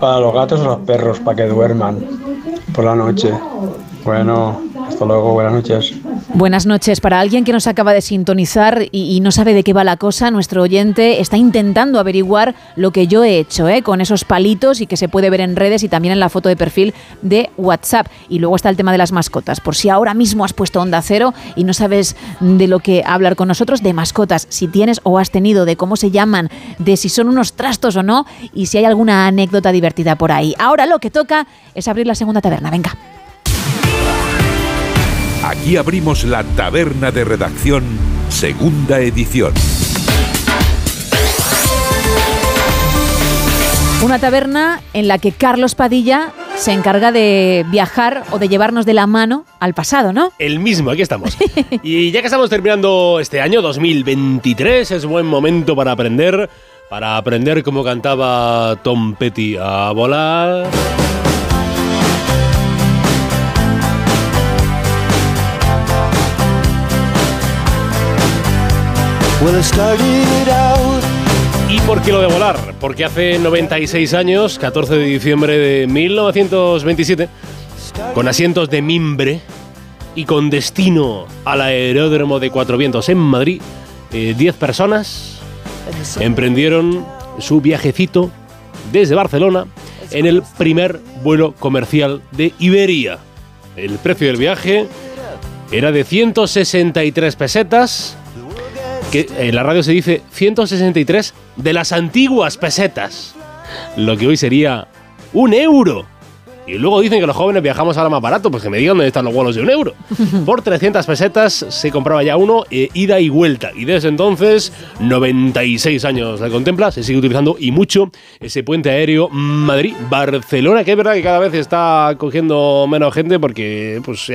para los gatos o los perros, para que duerman por la noche. Bueno, hasta luego, buenas noches. Buenas noches. Para alguien que nos acaba de sintonizar y, no sabe de qué va la cosa, nuestro oyente está intentando averiguar lo que yo he hecho ¿eh? con esos palitos y que se puede ver en redes y también en la foto de perfil de WhatsApp. Y luego está el tema de las mascotas. Por si ahora mismo has puesto onda cero y no sabes de lo que hablar con nosotros, de mascotas, si tienes o has tenido, de cómo se llaman, de si son unos trastos o no y si hay alguna anécdota divertida por ahí. Ahora lo que toca es abrir la segunda taberna. Venga. Aquí abrimos la taberna de redacción, segunda edición. Una taberna en la que Carlos Padilla se encarga de viajar o de llevarnos de la mano al pasado, ¿no? El mismo, aquí estamos. y ya que estamos terminando este año 2023, es buen momento para aprender, para aprender cómo cantaba Tom Petty a volar. ¿Y por qué lo de volar? Porque hace 96 años, 14 de diciembre de 1927, con asientos de mimbre y con destino al aeródromo de Cuatro Vientos en Madrid, 10 eh, personas emprendieron su viajecito desde Barcelona en el primer vuelo comercial de Iberia. El precio del viaje era de 163 pesetas que en la radio se dice 163 de las antiguas pesetas, lo que hoy sería un euro. Y luego dicen que los jóvenes viajamos ahora más barato, pues que me digan dónde están los vuelos de un euro. Por 300 pesetas se compraba ya uno, eh, ida y vuelta. Y desde entonces, 96 años se contempla, se sigue utilizando y mucho ese puente aéreo Madrid-Barcelona, que es verdad que cada vez está cogiendo menos gente porque pues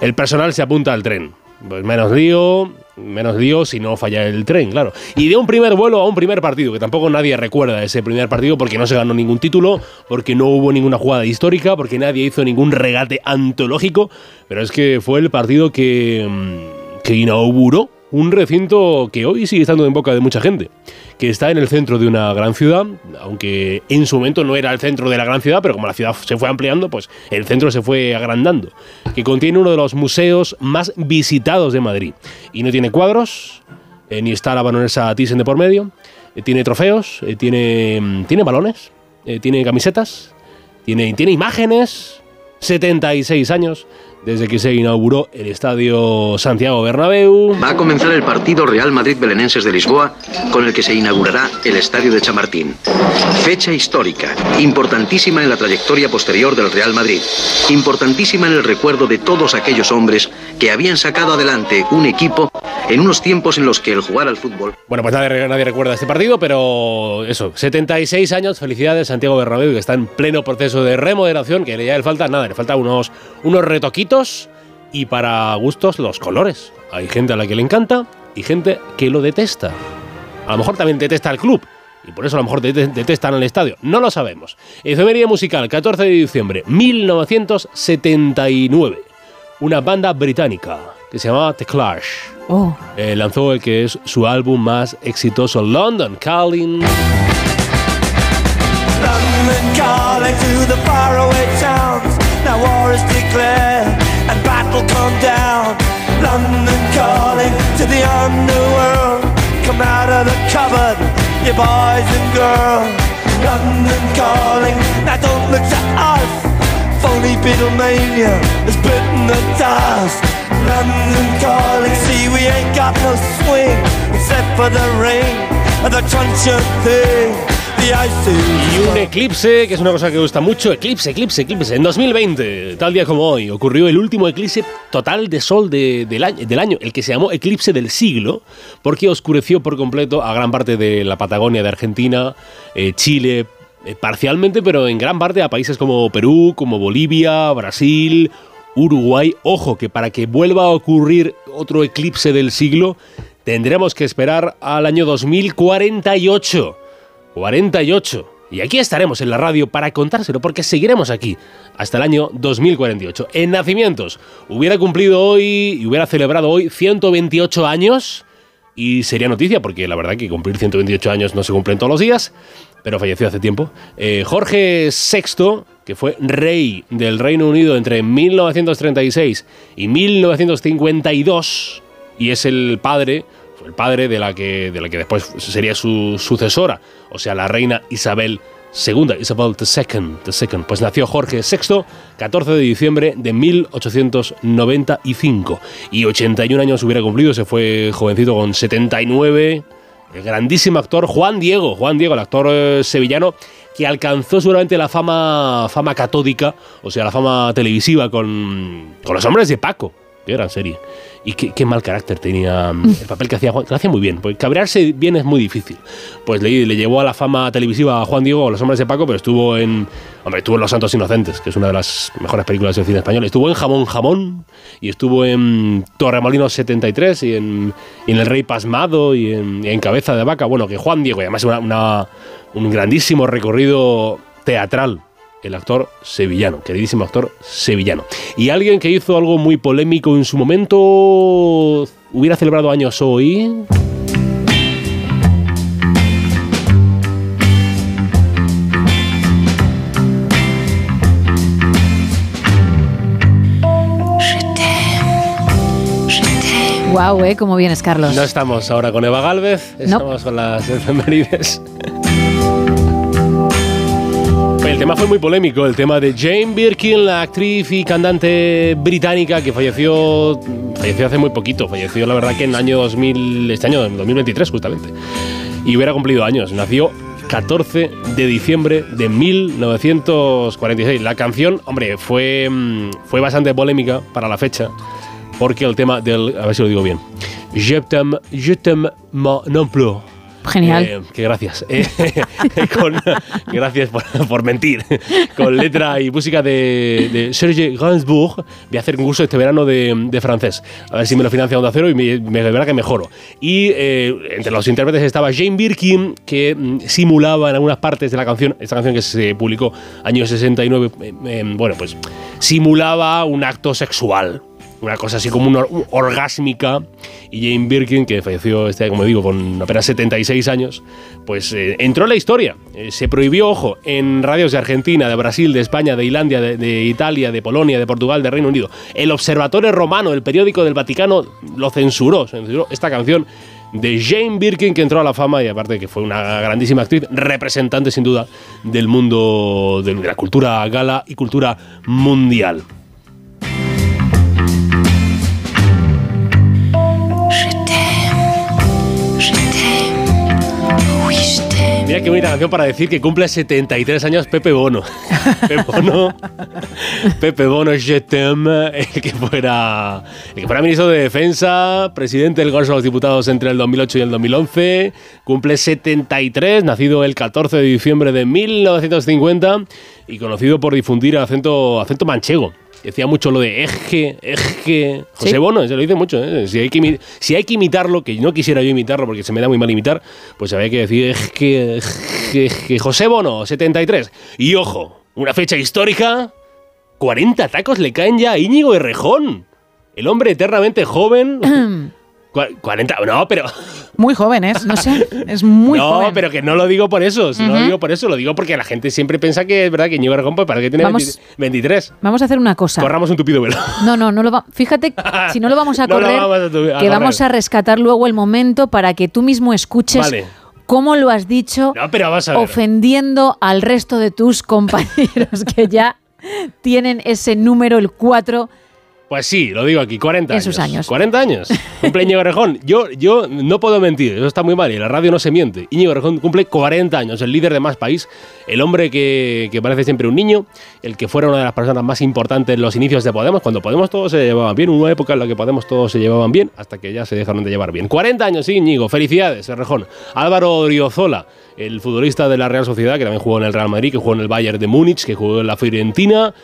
el personal se apunta al tren. Pues menos lío, menos lío si no falla el tren, claro. Y de un primer vuelo a un primer partido, que tampoco nadie recuerda ese primer partido porque no se ganó ningún título, porque no hubo ninguna jugada histórica, porque nadie hizo ningún regate antológico, pero es que fue el partido que, mm, que inauguró un recinto que hoy sigue estando en boca de mucha gente, que está en el centro de una gran ciudad, aunque en su momento no era el centro de la gran ciudad, pero como la ciudad se fue ampliando, pues el centro se fue agrandando, que contiene uno de los museos más visitados de Madrid. Y no tiene cuadros, eh, ni está la baronesa Thyssen de por medio, eh, tiene trofeos, eh, tiene, mm, tiene balones, tiene camisetas, tiene, tiene imágenes, 76 años desde que se inauguró el Estadio Santiago Bernabéu. Va a comenzar el partido Real Madrid-Belenenses de Lisboa, con el que se inaugurará el Estadio de Chamartín. Fecha histórica, importantísima en la trayectoria posterior del Real Madrid, importantísima en el recuerdo de todos aquellos hombres que habían sacado adelante un equipo en unos tiempos en los que el jugar al fútbol... Bueno, pues nadie, recuerda este partido, pero eso, 76 años, felicidades Santiago Bernabéu, que está en pleno proceso de remodelación, que ya le falta nada, le falta unos, unos retoquitos y para gustos los colores. Hay gente a la que le encanta y gente que lo detesta. A lo mejor también detesta el club. Y por eso a lo mejor detestan el estadio. No lo sabemos. Efemería musical, 14 de diciembre, 1979. Una banda británica que se llamaba The Clash. Oh. Eh, lanzó el que es su álbum más exitoso, London Calling. London calling to the faraway towns. Now war is declared. and battle come down. London calling to the underworld. Come out of the cupboard, you boys and girls. London calling, now don't look to us. Y un eclipse, que es una cosa que gusta mucho, eclipse, eclipse, eclipse. En 2020, tal día como hoy, ocurrió el último eclipse total de sol del, año, el que se llamó eclipse del siglo, porque oscureció por completo a gran parte de la Patagonia de Argentina, eh, Chile, eh, parcialmente, pero en gran parte a países como Perú, como Bolivia, Brasil, Uruguay. Ojo, que para que vuelva a ocurrir otro eclipse del siglo, tendremos que esperar al año 2048. 48. Y aquí estaremos en la radio para contárselo, porque seguiremos aquí hasta el año 2048. En nacimientos, hubiera cumplido hoy y hubiera celebrado hoy 128 años. Y sería noticia, porque la verdad que cumplir 128 años no se cumplen todos los días, pero falleció hace tiempo. Eh, Jorge VI, que fue rey del Reino Unido entre 1936 y 1952, y es el padre el padre de la que, de la que después sería su sucesora, o sea, la reina Isabel II, Isabel II, II. Pues nació Jorge VI, 14 de diciembre de 1895. Y 81 años hubiera cumplido, se fue jovencito con 79. El grandísimo actor Juan Diego, Juan Diego, el actor eh, sevillano, que alcanzó seguramente la fama, fama catódica, o sea, la fama televisiva con, con los hombres de Paco gran serie. Y qué, mal carácter tenía mm, el papel que hacía Juan, que lo hacía muy bien, porque cabrearse bien es muy difícil. Pues le, le llevó a la fama televisiva a Juan Diego, a Los Hombres de Paco, pero estuvo en, hombre, estuvo en Los Santos Inocentes, que es una de las mejores películas del cine español. Estuvo en Jamón Jamón, y estuvo en Torremolinos 73, y en, y en El Rey Pasmado, y en, en Cabeza de Vaca. Bueno, que Juan Diego, y además una- una- un grandísimo recorrido teatral el actor sevillano, queridísimo actor sevillano. Y alguien que hizo algo muy polémico en su momento, hubiera celebrado años hoy. Guau, ¿eh? ¿Cómo vienes, Carlos? No estamos ahora con Eva Galvez, estamos con las efemérides. El tema fue muy polémico, el tema de Jane Birkin, la actriz y cantante británica que falleció, falleció hace muy poquito, falleció la verdad que en el año 2000, este año, en 2023 justamente, y hubiera cumplido años, nació 14 de diciembre de 1946. La canción, hombre, fue, mm, fue bastante polémica para la fecha, porque el tema del, a ver si lo digo bien, Je t'aime, je t'aime non plus. Genial. Eh, que gracias. Eh, con- gracias por, por mentir. Con letra y música de, de Serge Gainsbourg. Voy a hacer un curso este verano de, de francés. A ver si me lo financia Onda Cero y me, me que mejoro. Y eh, entre los intérpretes estaba Jane Birkin, que mm, simulaba en algunas partes de la canción, esta canción que se publicó año 69, eh, eh, bueno, pues simulaba un acto sexual una cosa así como una or- orgásmica y Jane Birkin que falleció este como digo con apenas 76 años pues eh, entró en la historia. Eh, se prohibió ojo en radios de Argentina de Brasil de España de Islandia de, de Italia de Polonia de Portugal de Reino Unido. El Observatorio Romano el periódico del Vaticano lo censuró censuró esta canción de Jane Birkin que entró a la fama y aparte que fue una grandísima actriz representante sin duda del mundo de la cultura gala y cultura mundial Mira qué bonita canción para decir que cumple 73 años Pepe Bono. Pepe Bono, Pepe Bono, je t'aime, el que fuera, el que fuera ministro de Defensa, presidente del Congreso de los Diputados entre el 2008 y el 2011, cumple 73, nacido el 14 de diciembre de 1950 y conocido por difundir acento, acento manchego. Decía mucho lo de eje, eje. José Sí. Bono, se lo dice mucho. ¿eh? Si, hay que, si hay que imitarlo, que no quisiera yo imitarlo porque se me da muy mal imitar, pues había que decir eje, eje, eje. José Bono, 73. Y ojo, una fecha histórica, 40 tacos le caen ya a Íñigo Errejón. El hombre eternamente joven. Cua- 40, no, pero... Muy joven, ¿eh? No sé, es muy no, joven. pero que no lo digo por eso, no lo digo por eso, lo digo porque la gente siempre piensa que es verdad que Errejón, pues para qué tiene Vamos- 20 23. Vamos a hacer una cosa. Corramos un tupido velo. No, no, no lo va. Fíjate, si no lo vamos a No correr, vamos a que vamos a rescatar luego el momento para que tú mismo escuches Vale. cómo lo has dicho, No, pero vamos a ver. ofendiendo al resto de tus compañeros que ya tienen ese número, el 4. Pues sí, lo digo aquí, 40 En años. sus años. 40 años. Cumple Íñigo Errejón. Yo, yo no puedo mentir, eso está muy mal y la radio no se miente. Íñigo Errejón cumple 40 años, el líder de más país, el hombre que, que parece siempre un niño, el que fuera una de las personas más importantes en los inicios de Podemos, cuando Podemos todos se llevaban bien, una época en la que Podemos todos se llevaban bien, hasta que ya se dejaron de llevar bien. 40 años, sí, Íñigo, felicidades, Errejón. Álvaro Oriozola, el futbolista de la Real Sociedad, que también jugó en el Real Madrid, que jugó en el Bayern de Múnich, que jugó en la Fiorentina,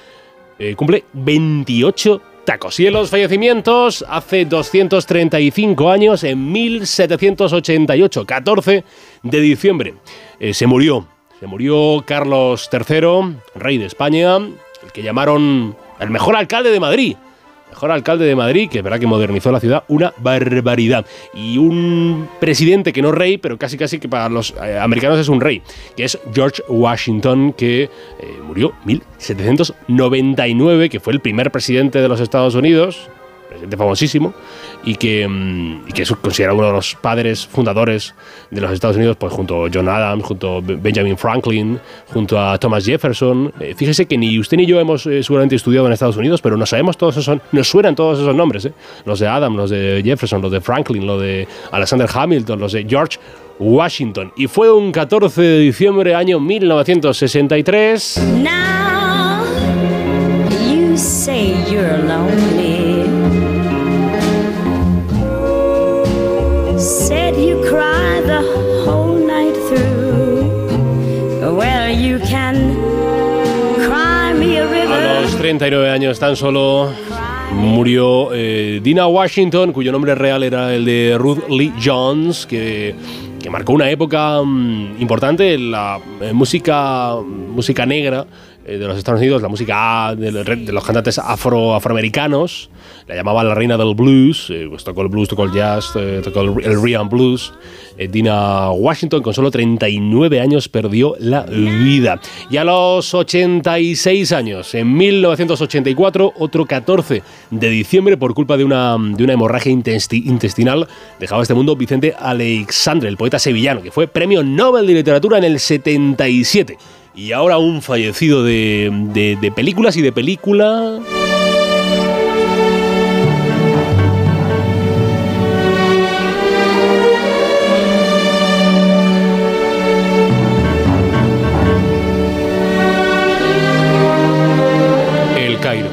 eh, cumple 28 tacos. Y en los fallecimientos, hace 235 años, en 1788, 14 de diciembre, eh, se murió. Se murió Carlos III, rey de España, el que llamaron el mejor alcalde de Madrid. Mejor alcalde de Madrid, que es verdad que modernizó la ciudad, una barbaridad. Y un presidente que no rey, pero casi casi que para los eh, americanos es un rey, que es George Washington, que eh, murió en 1799, que fue el primer presidente de los Estados Unidos, presidente famosísimo, y que, mm, y que es considerado uno de los padres fundadores de los Estados Unidos, pues junto a John Adams, junto a Benjamin Franklin, junto a Thomas Jefferson. Eh, fíjese que ni usted ni yo hemos eh, seguramente estudiado en Estados Unidos, pero nos sabemos todos esos, nos suenan todos esos nombres, ¿eh? los de Adams, los de Jefferson, los de Franklin, los de Alexander Hamilton, los de George Washington. Y fue un 14 de diciembre año 1963. Now you say you're. 39 años tan solo murió eh, Dina Washington, cuyo nombre real era el de Ruth Lee Jones, que, que marcó una época mm, importante en la eh, música, música negra eh, de los Estados Unidos, la música de, los- de los cantantes afro, afroamericanos. La llamaban la reina del blues, eh, pues tocó el blues, tocó el jazz, eh, tocó el, el blues. Dina Washington, con solo 39 años, perdió la vida. Y a los 86 años, en 1984, otro 14 de diciembre, por culpa de una, de una hemorragia intesti- intestinal, dejaba este mundo Vicente Alexandre, el poeta sevillano, que fue premio Nobel de Literatura en el 77. Y ahora un fallecido de, de- películas y de película... El Cairo.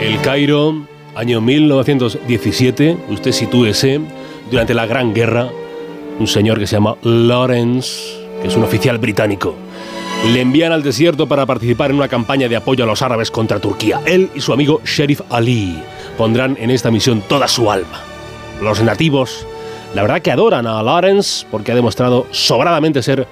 El Cairo, año 1917, usted sitúese, durante la Gran Guerra, un señor que se llama Lawrence, que es un oficial británico, le envían al desierto para participar en una campaña de apoyo a los árabes contra Turquía. Él y su amigo Sheriff Ali pondrán en esta misión toda su alma. Los nativos, la verdad que adoran a Lawrence porque ha demostrado sobradamente ser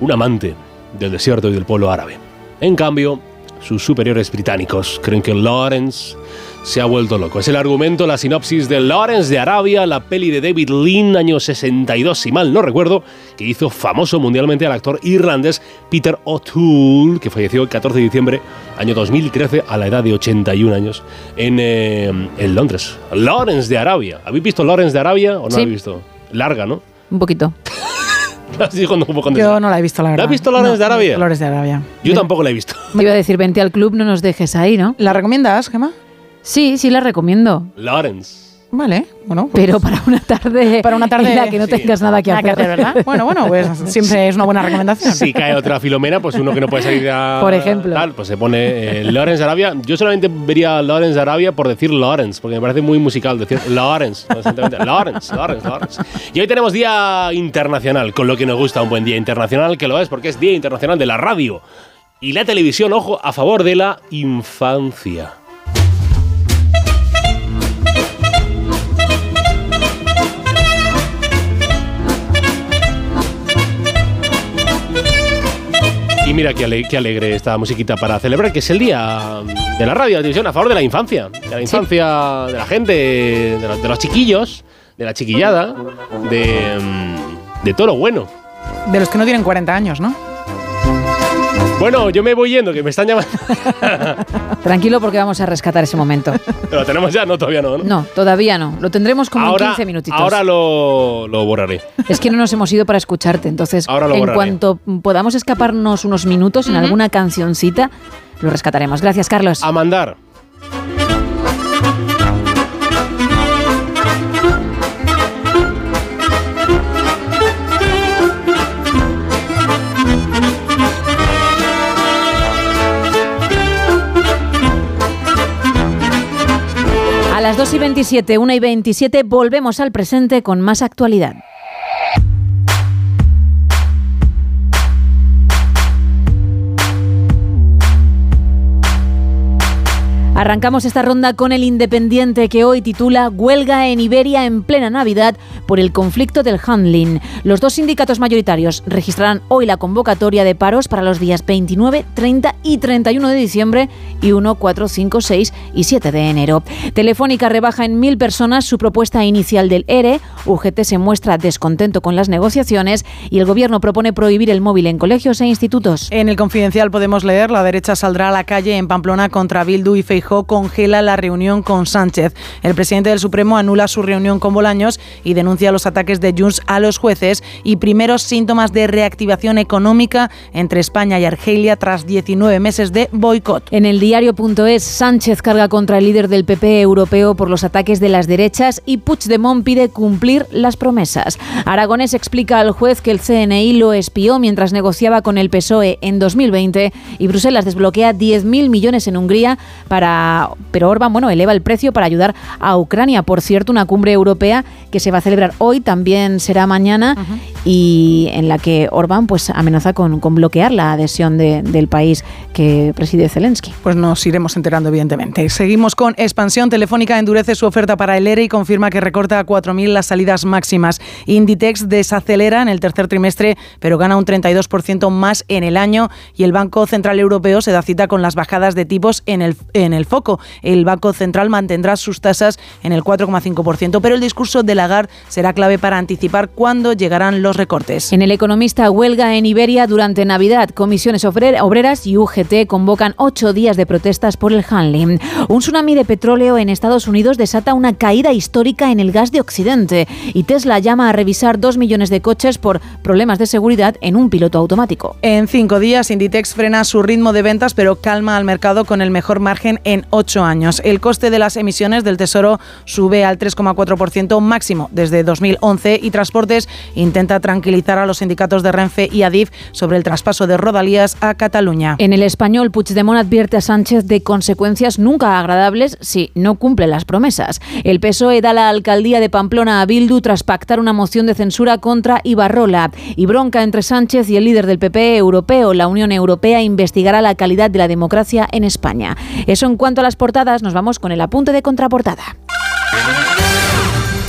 un amante del desierto y del pueblo árabe. En cambio, sus superiores británicos creen que Lawrence se ha vuelto loco. Es el argumento, la sinopsis de Lawrence de Arabia, la peli de David Lean, año 62, si mal no recuerdo, que hizo famoso mundialmente al actor irlandés Peter O'Toole, que falleció el 14 de diciembre, año 2013, a la edad de 81 años, en, eh, en Londres. Lawrence de Arabia. ¿Habéis visto Lawrence de Arabia o no Sí. la habéis visto? Larga, ¿no? Un poquito. Yo no la he visto, la verdad. ¿La has visto Lawrence No, de Arabia? Lawrence de Arabia. Yo tampoco la he visto. Me iba a decir, vente al club, no nos dejes ahí, ¿no? ¿La recomiendas, Gemma? Sí, sí la recomiendo. Lawrence. Vale, bueno. pues- Pero para una tarde, Para una tarde en la que no tengas nada que Nada hacer. ¿verdad? Bueno, bueno, pues siempre es una buena recomendación. Si cae otra Filomena, pues uno que no puede salir a. Por ejemplo. Tal, pues se pone eh, Lawrence Arabia. Yo solamente vería Lawrence Arabia por decir Lawrence, porque me parece muy musical decir Lawrence. Lawrence, Lawrence, Lawrence. Y hoy tenemos Día Internacional, con lo que nos gusta un buen Día Internacional, que lo es porque es Día Internacional de la Radio y la televisión, ojo, a favor de la infancia. Y mira qué, ale- qué alegre esta musiquita para celebrar que es el día de la radio y la televisión a favor de la infancia. De la infancia, de la gente, de, los- de los chiquillos, de la chiquillada, de, de todo lo bueno. De los que no tienen 40 años, ¿no? Bueno, yo me voy yendo, que me están llamando. Tranquilo porque vamos a rescatar ese momento. Lo tenemos ya, no, todavía no. ¿no? No, todavía no. Lo tendremos como ahora, en 15 minutitos. Ahora lo, lo borraré. Es que no nos hemos ido para escucharte, entonces Ahora lo en borraré. cuanto podamos escaparnos unos minutos en alguna cancioncita, lo rescataremos. Gracias, Carlos. A mandar. Las 2 y 27, 1 y 27, volvemos al presente con más actualidad. Arrancamos esta ronda con el Independiente que hoy titula Huelga en Iberia en plena Navidad por el conflicto del handling. Los dos sindicatos mayoritarios registrarán hoy la convocatoria de paros para los días 29, 30 y 31 de diciembre y 1, 4, 5, 6 y 7 de enero. Telefónica rebaja en mil personas su propuesta inicial del ERE, UGT se muestra descontento con las negociaciones y el gobierno propone prohibir el móvil en colegios e institutos. En el Confidencial podemos leer, la derecha saldrá a la calle en Pamplona contra Bildu y Feijóo congela la reunión con Sánchez. El presidente del Supremo anula su reunión con Bolaños y denuncia los ataques de Junts a los jueces y primeros síntomas de reactivación económica entre España y Argelia tras 19 meses de boicot. En el diario.es, Sánchez carga contra el líder del PP europeo por los ataques de las derechas y Puigdemont pide cumplir las promesas. Aragonés explica al juez que el CNI lo espió mientras negociaba con el PSOE en 2020 y Bruselas desbloquea 10.000 millones en Hungría para para, pero Orban, bueno, eleva el precio para ayudar a Ucrania. Por cierto, una cumbre europea que se va a celebrar hoy, también será mañana, y en la que Orban pues amenaza con, con bloquear la adhesión de- del país que preside Zelensky. Pues nos iremos enterando, evidentemente. Seguimos con expansión. Telefónica endurece su oferta para el ERE y confirma que recorta a 4.000 las salidas máximas. Inditex desacelera en el tercer trimestre, pero gana un 32% más en el año. Y el Banco Central Europeo se da cita con las bajadas de tipos en el, en el foco. El Banco Central mantendrá sus tasas en el 4,5%, pero el discurso de Lagarde será clave para anticipar cuándo llegarán los recortes. En el economista huelga en Iberia durante Navidad, comisiones obrer- obreras y UGT convocan ocho días de protestas por el handling. Un tsunami de petróleo en Estados Unidos desata una caída histórica en el gas de Occidente y Tesla llama a revisar dos millones de coches por problemas de seguridad en un piloto automático. En cinco días, Inditex frena su ritmo de ventas, pero calma al mercado con el mejor margen en ocho años. El coste de las emisiones del Tesoro sube al 3,4% máximo desde 2011 y Transportes intenta tranquilizar a los sindicatos de Renfe y Adif sobre el traspaso de Rodalías a Cataluña. En el español, Puigdemont advierte a Sánchez de consecuencias nunca agradables si no cumple las promesas. El PSOE da la alcaldía de Pamplona a Bildu tras pactar una moción de censura contra Ibarrola. Y bronca entre Sánchez y el líder del PP europeo. La Unión Europea investigará la calidad de la democracia en España. Eso en cuanto a las portadas, nos vamos con el apunte de contraportada.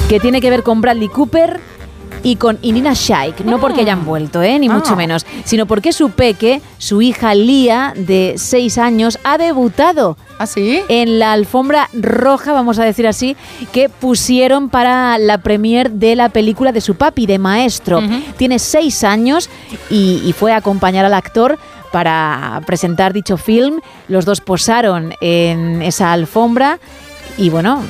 Que tiene que ver con Bradley Cooper y con Inina Shaikh, no porque hayan vuelto, ¿eh? ni mucho Ah. menos, sino porque su peque, su hija Lía, de 6 años, ha debutado en la alfombra roja, vamos a decir así, que pusieron para la premier de la película de su papi, de maestro. Tiene 6 años y, y fue a acompañar al actor para presentar dicho film. Los dos posaron en esa alfombra y bueno,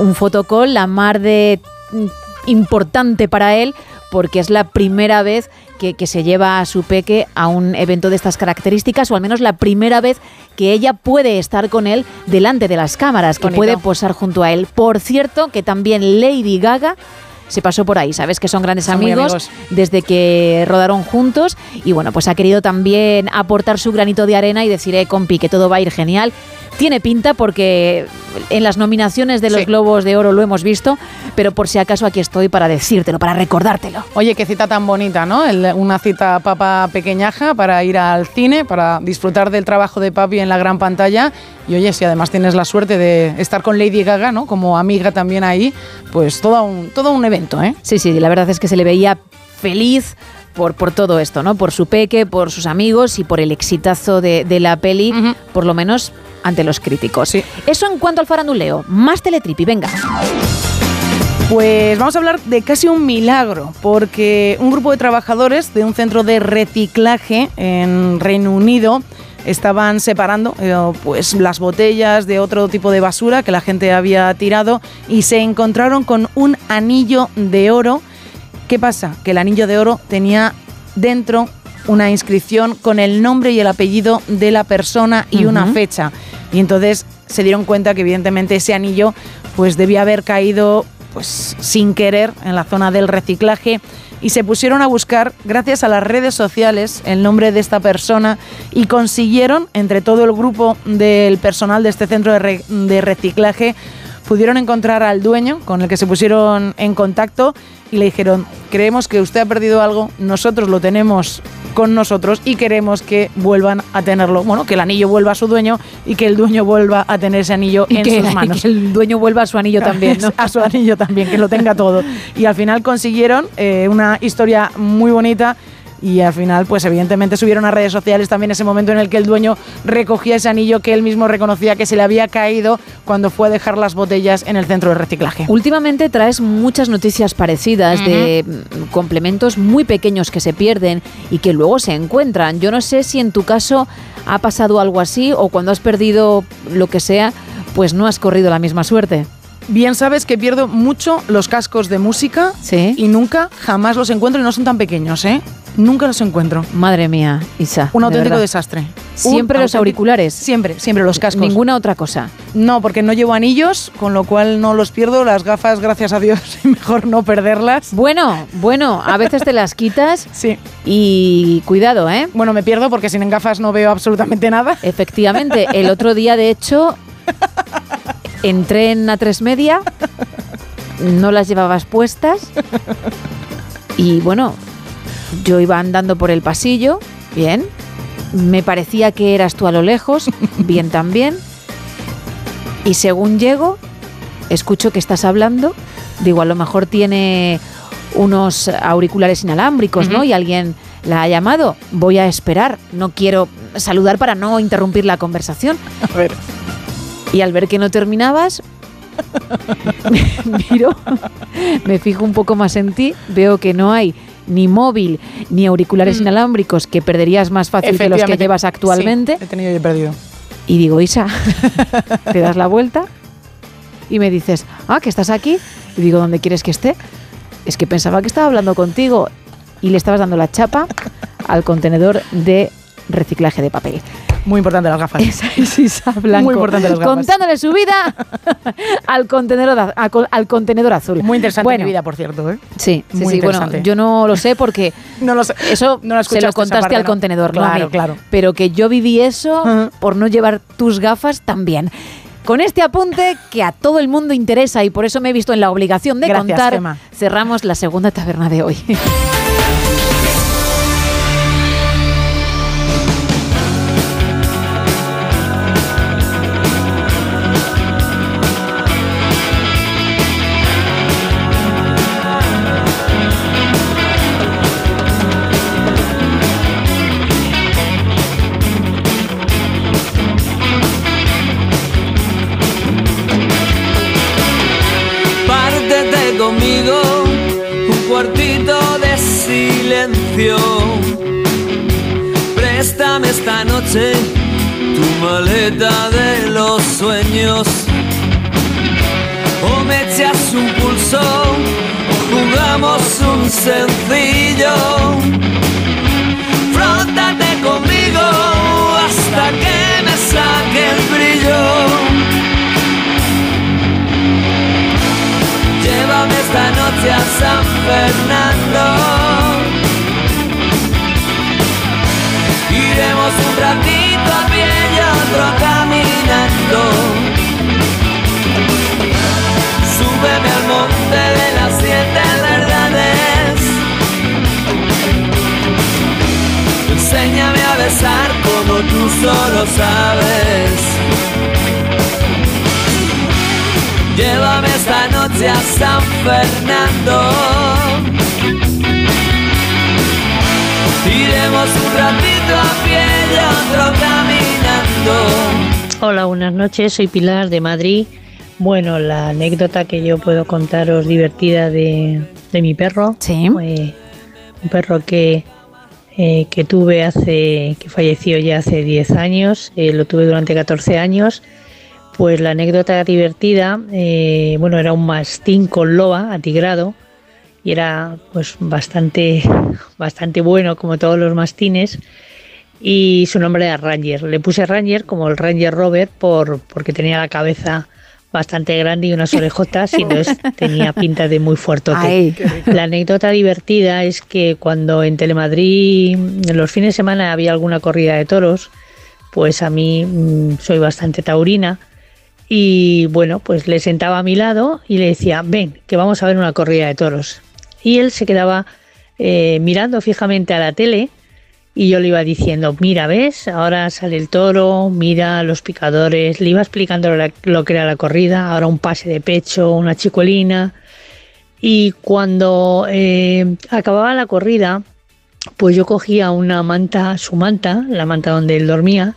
un fotocall, la mar de mm, importante para él, porque es la primera vez que, que se lleva a su peque a un evento de estas características, o al menos la primera vez que ella puede estar con él delante de las cámaras, que Bonito. puede posar junto a él. Por cierto, que también Lady Gaga se pasó por ahí, sabes que son grandes Son amigos, amigos. desde que rodaron juntos y bueno, pues ha querido también aportar su granito de arena y decir, eh, compi, que todo va a ir genial. Tiene pinta porque en las nominaciones de los Globos de Oro lo hemos visto, pero por si acaso aquí estoy para decírtelo, para recordártelo. Oye, qué cita tan bonita, ¿no? El- una cita papa pequeñaja para ir al cine, para disfrutar del trabajo de papi en la gran pantalla. Y oye, si además tienes la suerte de estar con Lady Gaga, ¿no? Como amiga también ahí, pues todo un, todo un evento, ¿eh? Sí, sí, la verdad es que se le veía feliz por, por todo esto, ¿no? Por su peque, por sus amigos y por el exitazo de, de la peli, por lo menos ante los críticos. Eso en cuanto al faranduleo. Más teletripi, venga. Pues vamos a hablar de casi un milagro, porque un grupo de trabajadores de un centro de reciclaje en Reino Unido estaban separando eh, pues las botellas de otro tipo de basura que la gente había tirado y se encontraron con un anillo de oro. ¿Qué pasa? Que el anillo de oro tenía dentro una inscripción con el nombre y el apellido de la persona y una fecha. Y entonces se dieron cuenta que evidentemente ese anillo pues debía haber caído pues sin querer en la zona del reciclaje y se pusieron a buscar gracias a las redes sociales el nombre de esta persona y consiguieron entre todo el grupo del personal de este centro de, re- de reciclaje pudieron encontrar al dueño con el que se pusieron en contacto y le dijeron, creemos que usted ha perdido algo, nosotros lo tenemos con nosotros y queremos que vuelvan a tenerlo, bueno, que el anillo vuelva a su dueño y que el dueño vuelva a tener ese anillo Y en que, sus manos. que el dueño vuelva a su anillo también, ¿no? a su anillo también, que lo tenga todo. Y al final consiguieron eh, una historia muy bonita y al final, pues evidentemente subieron a redes sociales también ese momento en el que el dueño recogía ese anillo que él mismo reconocía que se le había caído cuando fue a dejar las botellas en el centro de reciclaje. Últimamente traes muchas noticias parecidas de mm, complementos muy pequeños que se pierden y que luego se encuentran. Yo no sé si en tu caso ha pasado algo así o cuando has perdido lo que sea, pues no has corrido la misma suerte. Bien sabes que pierdo mucho los cascos de música y nunca, jamás los encuentro y no son tan pequeños, ¿eh? Nunca los encuentro. Madre mía, Isa. Un de auténtico verdad. desastre. Siempre Un los auténtico- auriculares. Siempre, siempre los cascos. Ninguna otra cosa. No, porque no llevo anillos, con lo cual no los pierdo. Las gafas, gracias a Dios, mejor no perderlas. Bueno, bueno, a veces te las quitas. Sí. Y cuidado, ¿eh? Bueno, me pierdo porque sin gafas no veo absolutamente nada. Efectivamente, el otro día, de hecho, Entré en A3 Media, no las llevabas puestas y bueno, yo iba andando por el pasillo, bien, me parecía que eras tú a lo lejos, bien también, y según llego, escucho que estás hablando, digo, a lo mejor tiene unos auriculares inalámbricos, ¿no? Y alguien la ha llamado, voy a esperar, no quiero saludar para no interrumpir la conversación. A ver. Y al ver que no terminabas, miro, me fijo un poco más en ti, veo que no hay ni móvil ni auriculares inalámbricos que perderías más fácil que los que Mm. Llevas actualmente. sí, he tenido yo perdido. Y digo, Isa, te das la vuelta y me dices, ah, que estás aquí. Y digo, ¿dónde quieres que esté? Es que pensaba que estaba hablando contigo y le estabas dando la chapa al contenedor de reciclaje de papel. Muy importante las gafas. Esa es Isa Blanco. Muy importante las gafas. Contándole su vida al contenedor, al contenedor azul. Muy interesante Bueno, mi vida, por cierto. ¿eh? Sí, sí, Muy sí. Bueno, yo no lo sé porque No lo sé. eso No lo se lo contaste parte, al ¿no? contenedor, no a Claro, mí. claro. Pero que yo viví eso por no llevar tus gafas también. Con este apunte que a todo el mundo interesa y por eso me he visto en la obligación de Gracias, contar, cerramos la segunda taberna de hoy. maleta de los sueños. O me echas un pulso, o jugamos un sencillo. Frótate conmigo hasta que me saque el brillo. Llévame esta noche a San Fernando. Iremos un ratito a pie y otro caminando. Súbeme al monte de las siete verdades. Enséñame a besar como tú solo sabes. Llévame esta noche a San Fernando. Iremos un ratito a pie y otro caminando. Hola, buenas noches, soy Pilar de Madrid. Bueno, la anécdota que yo puedo contaros divertida de, de mi perro. Fue un perro que, eh, que tuve hace, que falleció ya hace 10 años, eh, lo tuve durante 14 años. Pues la anécdota divertida, eh, bueno, era un mastín con loba atigrado y era pues bastante, bastante bueno como todos los mastines y su nombre era Ranger. Le puse Ranger como el Ranger Robert por, porque tenía la cabeza bastante grande y unas orejotas y entonces tenía pinta de muy fuertote. Ay, qué rico. La anécdota divertida es que cuando en Telemadrid en los fines de semana había alguna corrida de toros, pues a mí mm, soy bastante taurina y bueno, pues le sentaba a mi lado y le decía, ven, que vamos a ver una corrida de toros. Y él se quedaba eh, mirando fijamente a la tele y yo le iba diciendo, mira, ¿ves? Ahora sale el toro, mira los picadores, le iba explicando lo que era la corrida, ahora un pase de pecho, una chicolina. Y cuando eh, acababa la corrida, pues yo cogía una manta, su manta, la manta donde él dormía,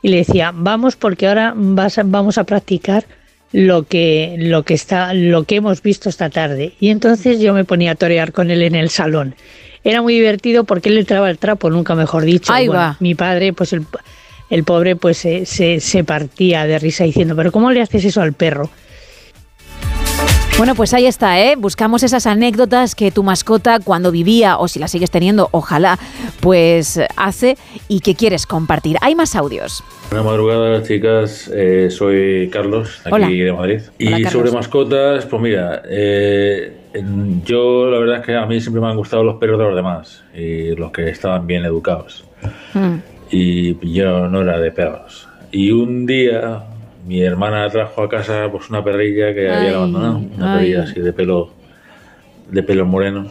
y le decía, vamos porque ahora vas vamos a practicar lo que, lo que está, lo que hemos visto esta tarde. Y entonces yo me ponía a torear con él en el salón. Era muy divertido porque él le traba el trapo, nunca mejor dicho. Ahí Y bueno, va. Mi padre, pues el, el pobre, pues se, se, se partía de risa diciendo, pero ¿cómo le haces eso al perro? Bueno, pues ahí está, ¿eh? Buscamos esas anécdotas que tu mascota cuando vivía, o si la sigues teniendo, ojalá, pues hace y que quieres compartir. Hay más audios. Buenas madrugadas, chicas. Eh, soy Carlos, aquí Hola. de Madrid. Y Hola, Carlos. sobre mascotas, pues mira, eh, yo la verdad es que a mí siempre me han gustado los perros de los demás y los que estaban bien educados. Y yo no era de perros. Y un día mi hermana trajo a casa pues una perrilla que Ay, había abandonado, una ay. perrilla así de pelo, de pelo moreno.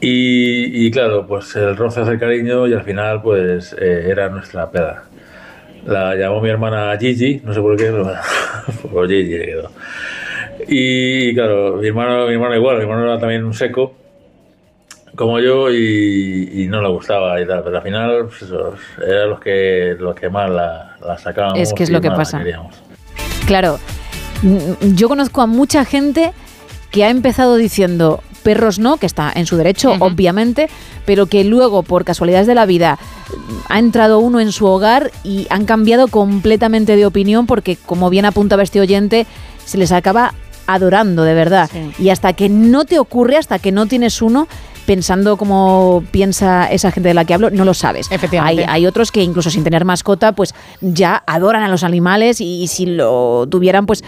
Y, y claro, pues el roce hace cariño y al final pues eh, era nuestra peda. La llamó mi hermana Gigi, no sé por qué, pero por Gigi le quedó. Y claro, mi hermano, mi hermano igual, mi hermano era también un seco, como yo, y, y no le gustaba y tal, pero al final pues eran los que, los que más la, la sacábamos. Es que es lo que pasa. Claro, yo conozco a mucha gente que ha empezado diciendo perros no, que está en su derecho, obviamente, pero que luego, por casualidades de la vida, ha entrado uno en su hogar y han cambiado completamente de opinión porque, como bien apuntaba este oyente, se les acaba adorando de verdad. Y hasta que no te ocurre, hasta que no tienes uno, pensando como piensa esa gente de la que hablo, no lo sabes. Efectivamente. Hay, hay otros que incluso sin tener mascota, pues ya adoran a los animales y, si lo tuvieran, pues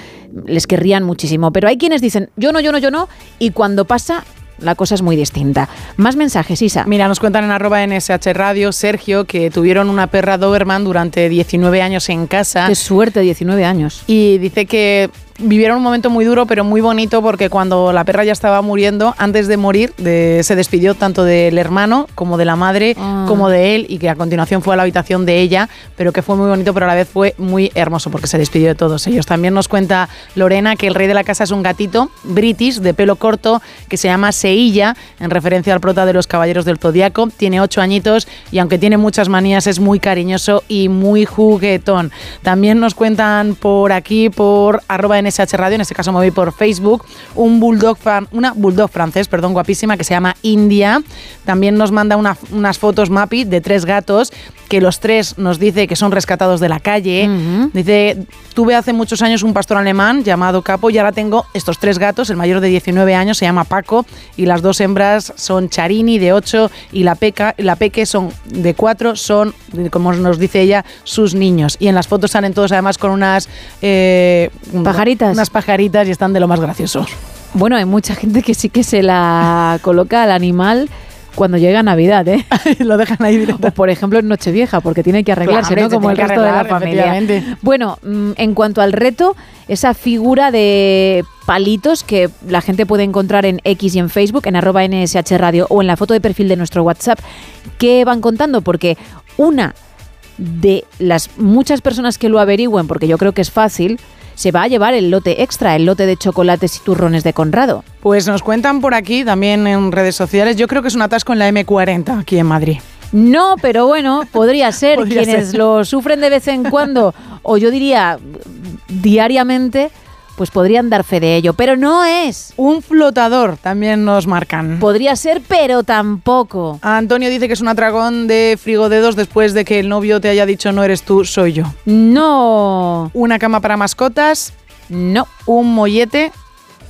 les querrían muchísimo. Pero hay quienes dicen, yo no, yo no, yo no, y cuando pasa, la cosa es muy distinta. Más mensajes, Isa. Mira, nos cuentan en arroba NSH Radio, Sergio, que tuvieron una perra Doberman durante 19 años en casa. Qué suerte, 19 años. Y dice que vivieron un momento muy duro, pero muy bonito, porque cuando la perra ya estaba muriendo, antes de morir, de- se despidió tanto del hermano como de la madre, Ah. como de él, y que a continuación fue a la habitación de ella, pero que fue muy bonito, pero a la vez fue muy hermoso, porque se despidió de todos ellos. También nos cuenta Lorena que el rey de la casa es un gatito british de pelo corto que se llama Seilla, en referencia al prota de los Caballeros del Zodiaco. Tiene ocho añitos y aunque tiene muchas manías, es muy cariñoso y muy juguetón. También nos cuentan por aquí, por arroba NSH Radio, en este caso me voy por Facebook, un bulldog, fran- una bulldog francés, perdón, guapísima, que se llama India. También nos manda una- unas fotos Mapi de tres gatos que los tres nos dice que son rescatados de la calle. Dice, tuve hace muchos años un pastor alemán llamado Capo y ahora tengo estos tres gatos, el mayor de 19 años se llama Paco y las dos hembras son Charini de 8 y la, Peca, la Peque son de 4, son, como nos dice ella, sus niños. Y en las fotos salen todos además con unas... eh, Pajaritas. Unas pajaritas y están de lo más graciosos. Bueno, hay mucha gente que sí que se la coloca al animal cuando llega Navidad, ¿eh? Lo dejan ahí directo. O por ejemplo en Nochevieja, porque tiene que arreglarse, Claro, Como el resto de la familia. Bueno, mm, en cuanto al reto, esa figura de palitos que la gente puede encontrar en X y en Facebook, en arroba NSH Radio o en la foto de perfil de nuestro WhatsApp, ¿qué van contando? Porque una de las muchas personas que lo averigüen, porque yo creo que es fácil, se va a llevar el lote extra, el lote de chocolates y turrones de Conrado. Pues nos cuentan por aquí, también en redes sociales, yo creo que es un atasco en la M40 aquí en Madrid. No, pero bueno, podría ser. Podría Quienes ser. lo sufren de vez en cuando, o yo diría diariamente, pues podrían dar fe de ello. Pero no es. Un flotador también nos marcan. Podría ser, pero tampoco. Antonio dice que es un atragón de frigodedos después de que el novio te haya dicho no eres tú, soy yo. No. Una cama para mascotas. No. Un mollete.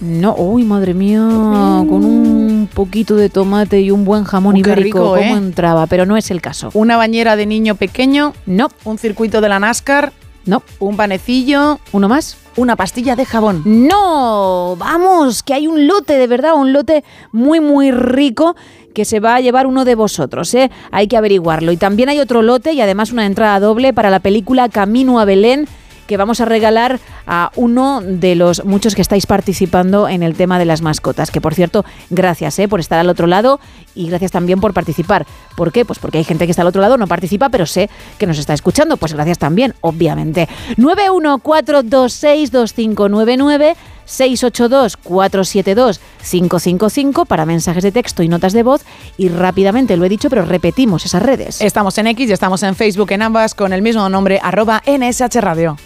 No, uy, madre mía, con un poquito de tomate y un buen jamón Uy, ibérico, rico, ¿cómo ¿eh? entraba? Pero no es el caso. Una bañera de niño pequeño. No. Un circuito de la NASCAR. No. Un panecillo. ¿Uno más? Una pastilla de jabón. No, vamos, que hay un lote, de verdad, un lote muy, muy rico que se va a llevar uno de vosotros, ¿eh? Hay que averiguarlo. Y también hay otro lote y además una entrada doble para la película Camino a Belén que vamos a regalar a uno de los muchos que estáis participando en el tema de las mascotas. Que por cierto, gracias ¿eh? por estar al otro lado y gracias también por participar. ¿Por qué? Pues porque hay gente que está al otro lado, no participa, pero sé que nos está escuchando. Pues gracias también, obviamente. 914262599 682-472-555 para mensajes de texto y notas de voz. Y rápidamente, lo he dicho, pero repetimos esas redes. Estamos en X y estamos en Facebook en ambas con el mismo nombre, arroba NSH Radio.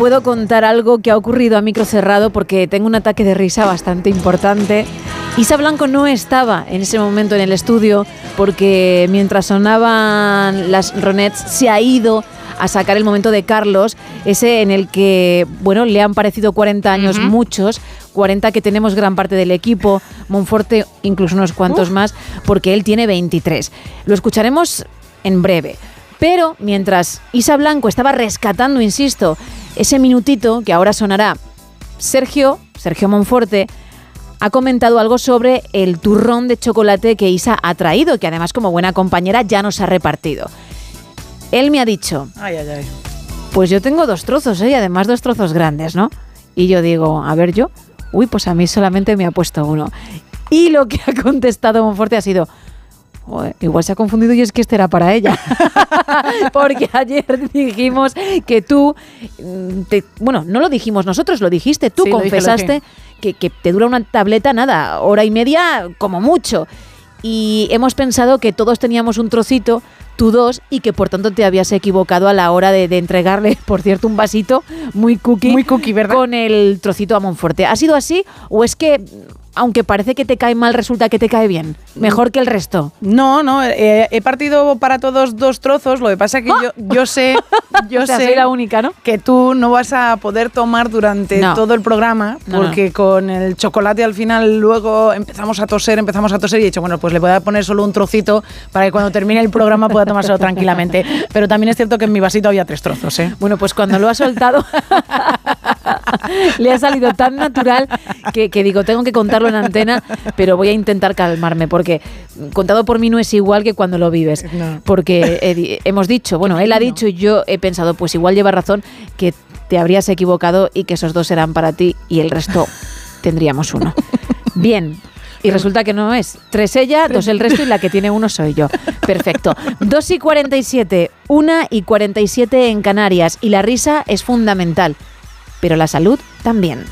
Puedo contar algo que ha ocurrido a micro cerrado porque tengo un ataque de risa bastante importante. Isa Blanco no estaba en ese momento en el estudio porque mientras sonaban las Ronets se ha ido a sacar el momento de Carlos, ese en el que, bueno, le han parecido 40 años muchos, 40 que tenemos gran parte del equipo, Monforte incluso unos cuantos más, porque él tiene 23. Lo escucharemos en breve. Pero mientras Isa Blanco estaba rescatando, insisto, ese minutito que ahora sonará, Sergio, Sergio Monforte, ha comentado algo sobre el turrón de chocolate que Isa ha traído, que además como buena compañera ya nos ha repartido. Él me ha dicho, Ay, ay, ay. pues yo tengo dos trozos, ¿eh? y además dos trozos grandes, ¿no? Y yo digo, a ver yo, uy, pues a mí solamente me ha puesto uno. Y lo que ha contestado Monforte ha sido, "Joder, igual se ha confundido y es que este era para ella. Porque ayer dijimos que tú, mm, te- bueno, no lo dijimos nosotros, lo dijiste, tú Sí, confesaste que, que te dura una tableta, nada, hora y media como mucho. Y hemos pensado que todos teníamos un trocito, tú dos, y que por tanto te habías equivocado a la hora de, de entregarle, por cierto, un vasito muy cookie, Muy cookie, ¿verdad? con el trocito a Monforte. ¿Ha sido así o es que, aunque parece que te cae mal, resulta que te cae bien? Mejor que el resto. No, no, eh, he partido para todos dos trozos. Lo que pasa es que yo, yo sé, yo O sea, sé soy la única, ¿no? que tú no vas a poder tomar durante No. todo el programa, No, porque con el chocolate al final luego empezamos a toser, empezamos a toser y he dicho, bueno, pues le voy a poner solo un trocito para que cuando termine el programa pueda tomárselo tranquilamente. Pero también es cierto que en mi vasito había tres trozos, ¿eh? Bueno, pues cuando lo ha soltado, le ha salido tan natural que, que digo, tengo que contarlo en antena, pero voy a intentar calmarme, porque contado por mí no es igual que cuando lo vives. No. Porque he hemos dicho, bueno, él ha dicho y yo he pensado, pues igual lleva razón, que te habrías equivocado y que esos dos eran para ti y el resto tendríamos uno. Bien. Y resulta que no es. Tres ella, dos el resto y la que tiene uno soy yo. Perfecto. Dos y 47, una y 47 en Canarias. Y la risa es fundamental. Pero la salud también.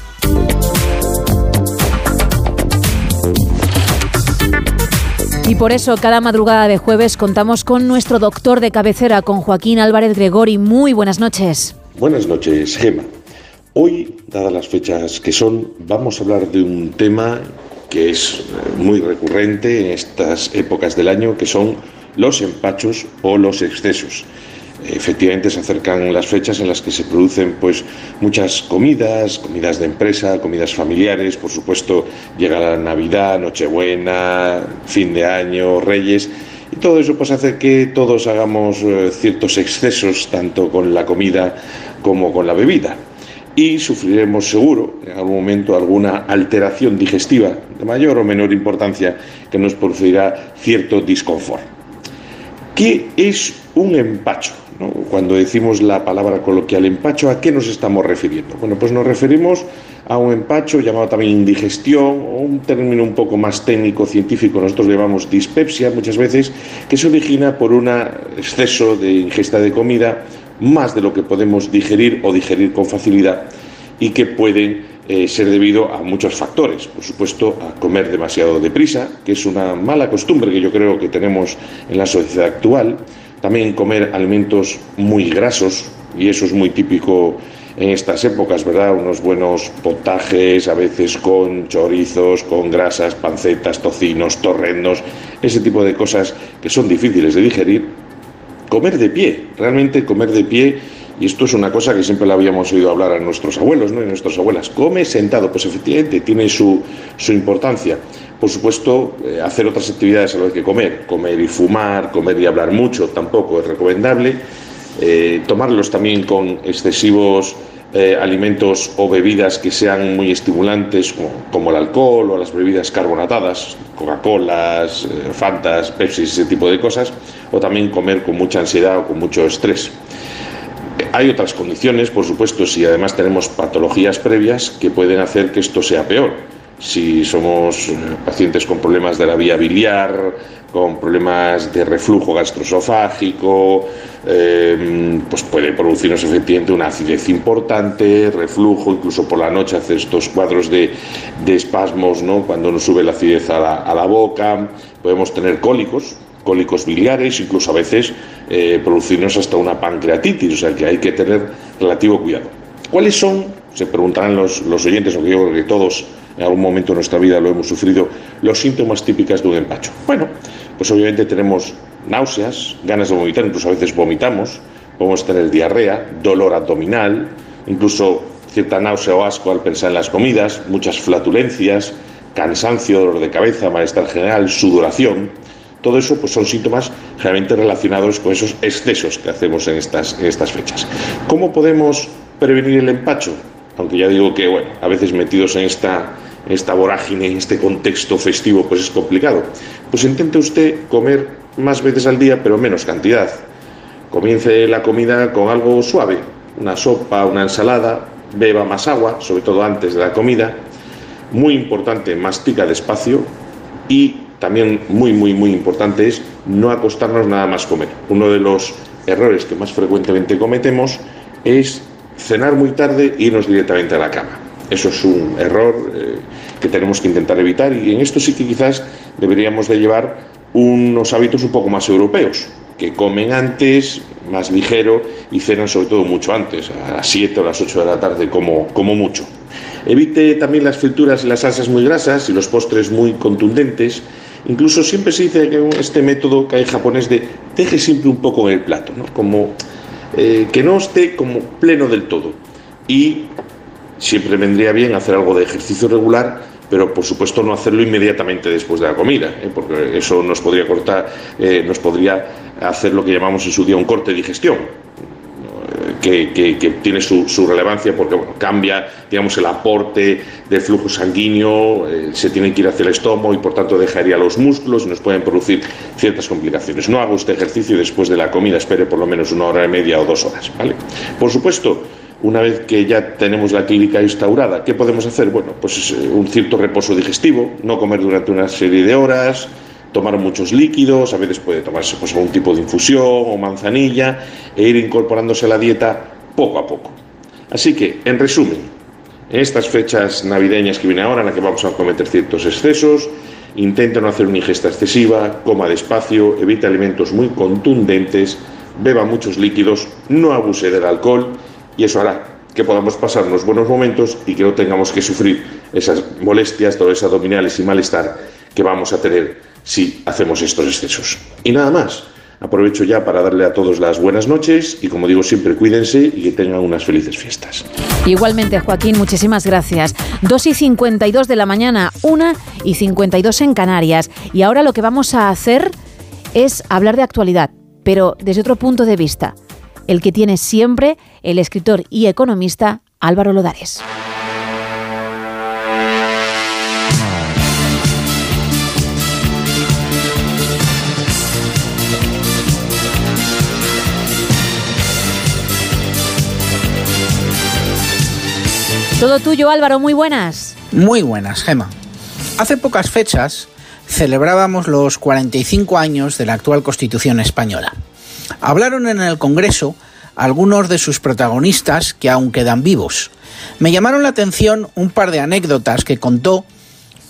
Y por eso cada madrugada de jueves contamos con nuestro doctor de cabecera, con Joaquín Álvarez Gregori. Muy buenas noches. Buenas noches, Gema. Hoy, dadas las fechas que son, vamos a hablar de un tema que es eh, muy recurrente en estas épocas del año, que son los empachos o los excesos. Efectivamente se acercan las fechas en las que se producen pues muchas comidas, comidas de empresa, comidas familiares, por supuesto llega la Navidad, Nochebuena, fin de año, Reyes y todo eso pues hace que todos hagamos eh, ciertos excesos tanto con la comida como con la bebida y sufriremos seguro en algún momento alguna alteración digestiva de mayor o menor importancia que nos producirá cierto disconfort. ¿Qué es un empacho? no? Cuando decimos la palabra coloquial empacho, ¿a qué nos estamos refiriendo? Bueno, pues nos referimos a un empacho llamado también indigestión, o un término un poco más técnico, científico, nosotros le llamamos dispepsia muchas veces, que se origina por un exceso de ingesta de comida, más de lo que podemos digerir o digerir con facilidad, y que pueden eh, ser debido a muchos factores. Por supuesto, a comer demasiado deprisa, que es una mala costumbre que yo creo que tenemos en la sociedad actual. También comer alimentos muy grasos, y eso es muy típico en estas épocas, ¿verdad? Unos buenos potajes, a veces con chorizos, con grasas, pancetas, tocinos, torrendos, ese tipo de cosas que son difíciles de digerir. Comer de pie, realmente comer de pie y esto es una cosa que siempre le habíamos oído hablar a nuestros abuelos ¿no? y a nuestras abuelas. Come sentado, pues efectivamente tiene su, su importancia. Por supuesto, eh, hacer otras actividades a la vez que comer. Comer y fumar, comer y hablar mucho tampoco es recomendable. Eh, tomarlos también con excesivos eh, alimentos o bebidas que sean muy estimulantes, como, el alcohol o las bebidas carbonatadas, Coca-Colas, Fantas, Pepsi, ese tipo de cosas. O también comer con mucha ansiedad o con mucho estrés. Hay otras condiciones, por supuesto, si además tenemos patologías previas que pueden hacer que esto sea peor. Si somos eh, pacientes con problemas de la vía biliar, con problemas de reflujo gastroesofágico, eh, pues puede producirnos efectivamente una acidez importante, reflujo, incluso por la noche hace estos cuadros de, de espasmos, ¿no? cuando nos sube la acidez a la, boca, podemos tener cólicos, cólicos biliares, incluso a veces eh, producirnos hasta una pancreatitis, o sea que hay que tener relativo cuidado. ¿Cuáles son, se preguntarán los, los oyentes, o yo creo que todos en algún momento de nuestra vida lo hemos sufrido, los síntomas típicos de un empacho? Bueno, pues obviamente tenemos náuseas, ganas de vomitar, incluso a veces vomitamos, podemos tener diarrea, dolor abdominal, incluso cierta náusea o asco al pensar en las comidas, muchas flatulencias, cansancio, dolor de cabeza, malestar general, sudoración. Todo eso pues, son síntomas generalmente relacionados con esos excesos que hacemos en estas, en estas fechas. ¿Cómo podemos prevenir el empacho? Aunque ya digo que, bueno, a veces metidos en esta, esta vorágine, en este contexto festivo, pues es complicado. Pues intente usted comer más veces al día, pero menos cantidad. Comience la comida con algo suave, una sopa, una ensalada, beba más agua, sobre todo antes de la comida. Muy importante, mastica despacio y también muy, muy, muy importante es no acostarnos nada más comer. Uno de los errores que más frecuentemente cometemos es cenar muy tarde e irnos directamente a la cama. Eso es un error eh, que tenemos que intentar evitar y en esto sí que quizás deberíamos de llevar unos hábitos un poco más europeos, que comen antes, más ligero y cenan sobre todo mucho antes, a las 7 o las 8 de la tarde como, como mucho. Evite también las frituras y las salsas muy grasas y los postres muy contundentes. Incluso siempre se dice que este método que hay japonés de deje siempre un poco en el plato, ¿no? como eh, que no esté como pleno del todo. Y siempre vendría bien hacer algo de ejercicio regular pero por supuesto no hacerlo inmediatamente después de la comida, ¿eh? porque eso nos podría cortar, eh, nos podría hacer lo que llamamos en su día un corte de digestión. Que, tiene su, relevancia porque cambia digamos el aporte del flujo sanguíneo eh, se tiene que ir hacia el estómago y por tanto dejaría los músculos y nos pueden producir ciertas complicaciones no haga usted ejercicio después de la comida espere por lo menos una hora y media o dos horas ¿vale? por supuesto una vez que ya tenemos la clínica instaurada, ¿qué podemos hacer? Bueno, pues eh, un cierto reposo digestivo, no comer durante una serie de horas, tomar muchos líquidos, a veces puede tomarse pues, algún tipo de infusión o manzanilla e ir incorporándose a la dieta poco a poco. Así que, en resumen, en estas fechas navideñas que vienen ahora, en las que vamos a cometer ciertos excesos, intente no hacer una ingesta excesiva, coma despacio, evite alimentos muy contundentes, beba muchos líquidos, no abuse del alcohol y eso hará que podamos pasar unos buenos momentos y que no tengamos que sufrir esas molestias, dolores abdominales y malestar que vamos a tener si hacemos estos excesos. Y nada más. Aprovecho ya para darle a todos las buenas noches y como digo siempre cuídense y que tengan unas felices fiestas. Igualmente Joaquín, muchísimas gracias. 2 y 52 de la mañana, 1 y 52 en Canarias. Y ahora lo que vamos a hacer es hablar de actualidad, pero desde otro punto de vista el que tiene siempre el escritor y economista Álvaro Lodares. Todo tuyo, Álvaro, muy buenas. Muy buenas, Gema. Hace pocas fechas celebrábamos los 45 años de la actual Constitución española. Hablaron en el Congreso algunos de sus protagonistas que aún quedan vivos. Me llamaron la atención un par de anécdotas que contó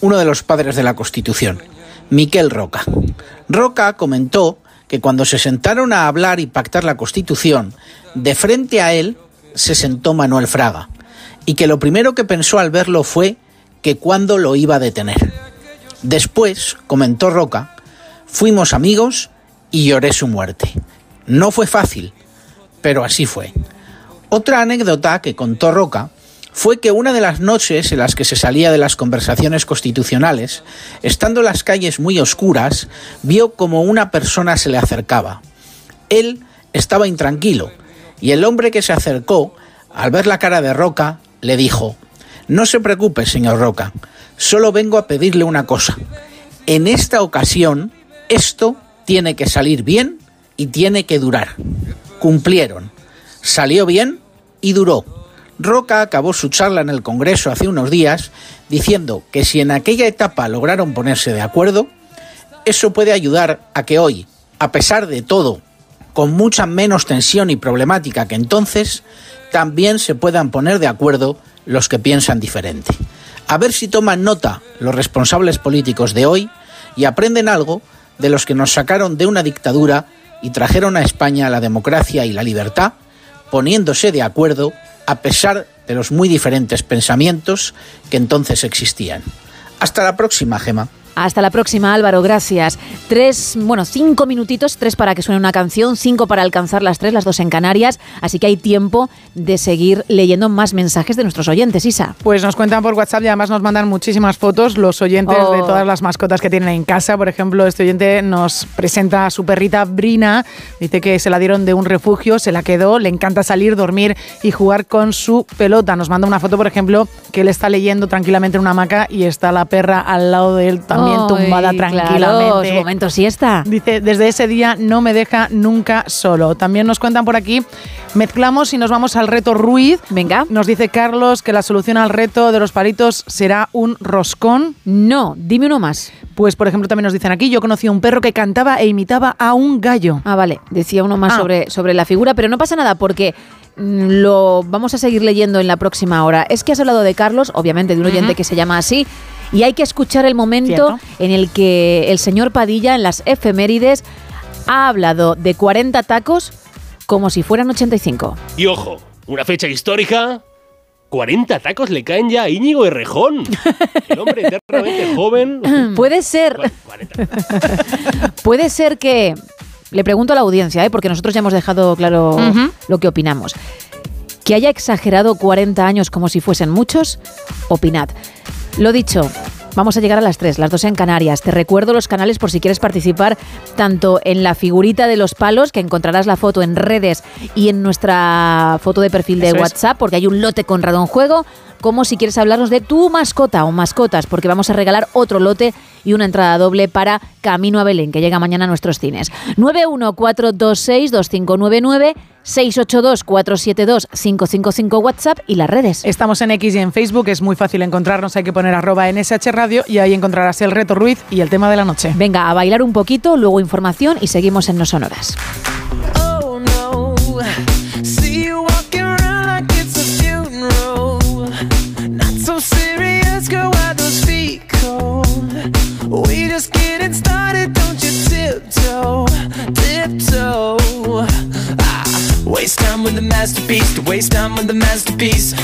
uno de los padres de la Constitución, Miquel Roca. Roca comentó que cuando se sentaron a hablar y pactar la Constitución, de frente a él se sentó Manuel Fraga, y que lo primero que pensó al verlo fue que cuándo lo iba a detener. Después, comentó Roca, fuimos amigos y lloré su muerte. No fue fácil, pero así fue. Otra anécdota que contó Roca fue que una de las noches en las que se salía de las conversaciones constitucionales, estando las calles muy oscuras, vio como una persona se le acercaba. Él estaba intranquilo, y el hombre que se acercó, al ver la cara de Roca, le dijo, No se preocupe, señor Roca, solo vengo a pedirle una cosa. En esta ocasión, esto tiene que salir bien y tiene que durar. Cumplieron. Salió bien y duró. Roca acabó su charla en el Congreso hace unos días diciendo que si en aquella etapa lograron ponerse de acuerdo, eso puede ayudar a que hoy, a pesar de todo, con mucha menos tensión y problemática que entonces, también se puedan poner de acuerdo los que piensan diferente. A ver si toman nota los responsables políticos de hoy y aprenden algo de los que nos sacaron de una dictadura y trajeron a España la democracia y la libertad, poniéndose de acuerdo a pesar de los muy diferentes pensamientos que entonces existían. Hasta la próxima, Gema. Hasta la próxima, Álvaro, gracias. Tres, bueno, cinco minutitos, tres para que suene una canción, cinco para alcanzar las tres, las dos en Canarias. Así que hay tiempo de seguir leyendo más mensajes de nuestros oyentes, Isa. Pues nos cuentan por WhatsApp y además nos mandan muchísimas fotos los oyentes Oh. de todas las mascotas que tienen en casa. Por ejemplo, este oyente nos presenta a su perrita Brina. Dice que se la dieron de un refugio, se la quedó, le encanta salir, dormir y jugar con su pelota. Nos manda una foto, por ejemplo, que él está leyendo tranquilamente en una hamaca y está la perra al lado de él también Ay, tumbada claro, tranquilamente. su momento siesta. Dice, desde ese día no me deja nunca solo. También nos cuentan por aquí, mezclamos y nos vamos al reto Ruiz. Venga. Nos dice Carlos que la solución al reto de los palitos será un roscón. No, dime uno más. Pues, por ejemplo, también nos dicen aquí, yo conocí a un perro que cantaba e imitaba a un gallo. Ah, vale, decía uno más Ah. sobre, sobre la figura, pero no pasa nada porque lo vamos a seguir leyendo en la próxima hora. Es que has hablado de Carlos, obviamente de un oyente que se llama así, y hay que escuchar el momento Cierto. en el que el señor Padilla en las efemérides ha hablado de 40 tacos como si fueran 85. Y ojo, una fecha histórica. 40 tacos le caen ya a Íñigo Errejón. El hombre eternamente joven. Puede ser. Puede ser que. Le pregunto a la audiencia, ¿eh? porque nosotros ya hemos dejado claro lo que opinamos. ¿Que haya exagerado 40 años como si fuesen muchos? Opinad. Lo dicho, vamos a llegar a las 3, las 2 en Canarias. Te recuerdo los canales por si quieres participar tanto en la figurita de los palos, que encontrarás la foto en redes y en nuestra foto de perfil de Eso es. WhatsApp, porque hay un lote Conrado en juego, como si quieres hablarnos de tu mascota o mascotas, porque vamos a regalar otro lote y una entrada doble para Camino a Belén, que llega mañana a nuestros cines. 914262599, 682472555 WhatsApp y las redes. Estamos en X y en Facebook, es muy fácil encontrarnos, hay que poner arroba NSH Radio y ahí encontrarás el reto Ruiz y el tema de la noche. Venga, a bailar un poquito, luego información y seguimos en No Sonoras. Waste time with the masterpiece, to waste time with the masterpiece.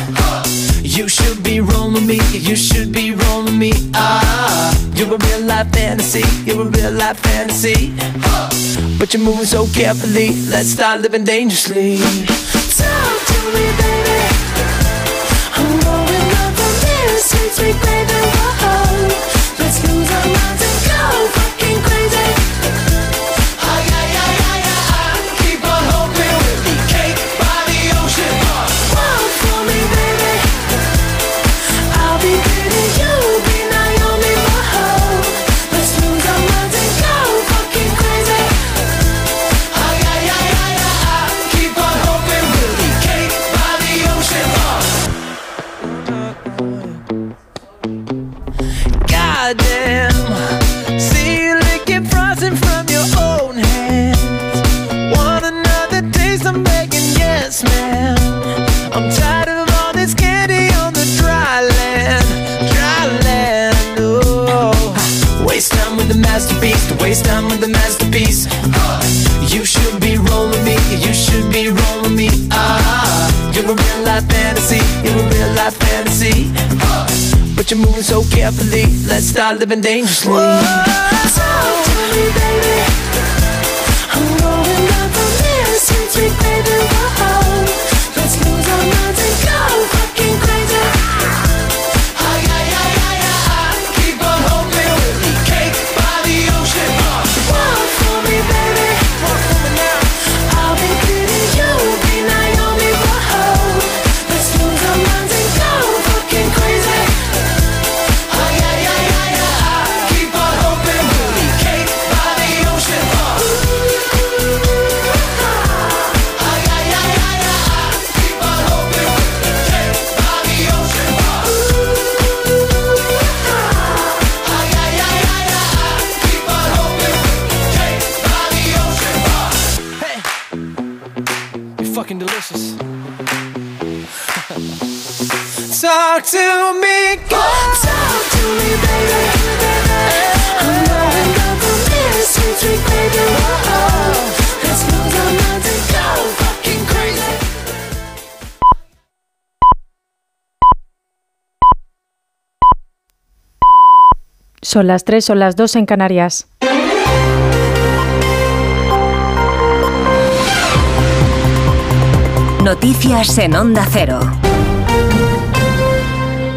You should be rolling me, you should be rolling me. Ah, you're a real life fantasy, you're a real life fantasy. But you're moving so carefully, let's start living dangerously. Talk to me, baby. I'm going up on this sweet, sweet baby. Whoa. Waste time with the masterpiece. You should be rolling me, you should be rolling me. Ah, you're a real life fantasy, you're a real life fantasy. But you're moving so carefully, let's start living dangerously. Talk to me, baby. I'm rolling up sweet, sweet baby. Whoa. Son las 3, son las 2 en Canarias. Noticias en Onda Cero.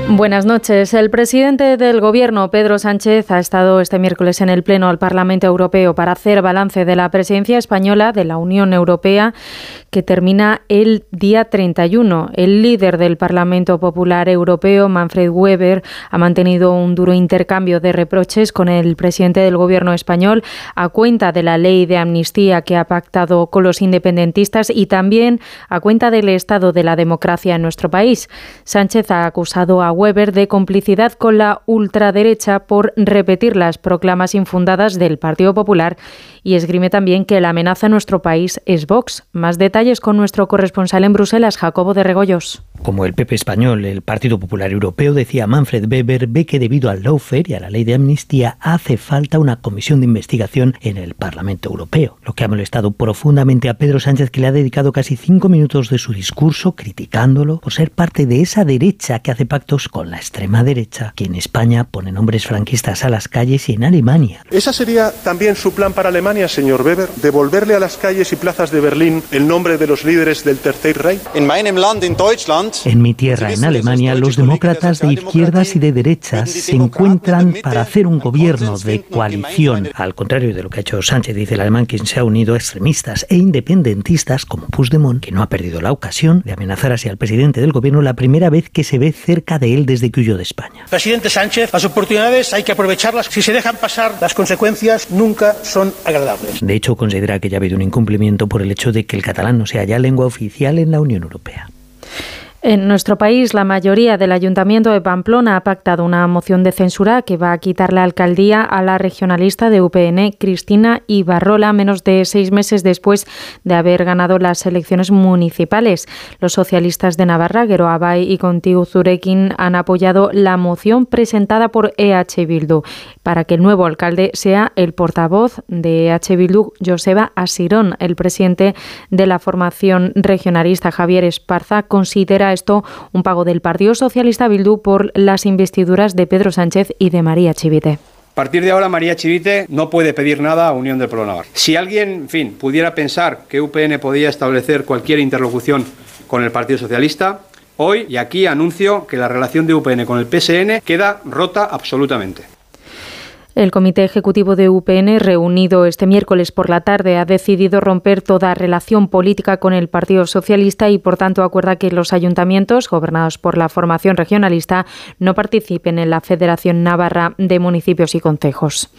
Buenas noches. El presidente del Gobierno, Pedro Sánchez, ha estado este miércoles en el Pleno del Parlamento Europeo para hacer balance de la presidencia española de la Unión Europea termina el día 31. El líder del Parlamento Popular Europeo, Manfred Weber, ha mantenido un duro intercambio de reproches con el presidente del Gobierno español a cuenta de la ley de amnistía que ha pactado con los independentistas y también a cuenta del estado de la democracia en nuestro país. Sánchez ha acusado a Weber de complicidad con la ultraderecha por repetir las proclamas infundadas del Partido Popular y esgrime también que la amenaza a nuestro país es Vox. Más detalles con nuestro corresponsal en Bruselas, Jacobo de Regoyos. Como el PP español, el Partido Popular Europeo, decía Manfred Weber, ve que debido al lawfare y a la ley de amnistía hace falta una comisión de investigación en el Parlamento Europeo, lo que ha molestado profundamente a Pedro Sánchez, que le ha dedicado casi cinco minutos de su discurso criticándolo por ser parte de esa derecha que hace pactos con la extrema derecha, que en España pone nombres franquistas a las calles y en Alemania. ¿Esa sería también su plan para Alemania, señor Weber? ¿Devolverle a las calles y plazas de Berlín el nombre de los líderes del Tercer Reich? In meinem Land, in Deutschland, En mi tierra, en Alemania, los demócratas de izquierdas y de derechas se encuentran para hacer un gobierno de coalición. Al contrario de lo que ha hecho Sánchez, dice el alemán, quien se ha unido a extremistas e independentistas como Puigdemont, que no ha perdido la ocasión de amenazar así al presidente del gobierno la primera vez que se ve cerca de él desde que huyó de España. Presidente Sánchez, las oportunidades hay que aprovecharlas. Si se dejan pasar, las consecuencias nunca son agradables. De hecho, considera que ya ha habido un incumplimiento por el hecho de que el catalán no sea ya lengua oficial en la Unión Europea. En nuestro país, la mayoría del Ayuntamiento de Pamplona ha pactado una moción de censura que va a quitar la alcaldía a la regionalista de UPN, Cristina Ibarrola, menos de seis meses después de haber ganado las elecciones municipales. Los socialistas de Navarra, Gero Abay y Contigo Zurekin, han apoyado la moción presentada por EH Bildu para que el nuevo alcalde sea el portavoz de EH Bildu, Joseba Asirón. El presidente de la formación regionalista, Javier Esparza, considera esto un pago del Partido Socialista Bildu por las investiduras de Pedro Sánchez y de María Chivite. A partir de ahora, María Chivite no puede pedir nada a Unión del Pueblo. Si alguien, en fin, pudiera pensar que UPN podía establecer cualquier interlocución con el Partido Socialista, hoy y aquí anuncio que la relación de UPN con el PSN queda rota absolutamente. El Comité Ejecutivo de UPN, reunido este miércoles por la tarde, ha decidido romper toda relación política con el Partido Socialista y, por tanto, acuerda que los ayuntamientos, gobernados por la formación regionalista, no participen en la Federación Navarra de Municipios y Concejos.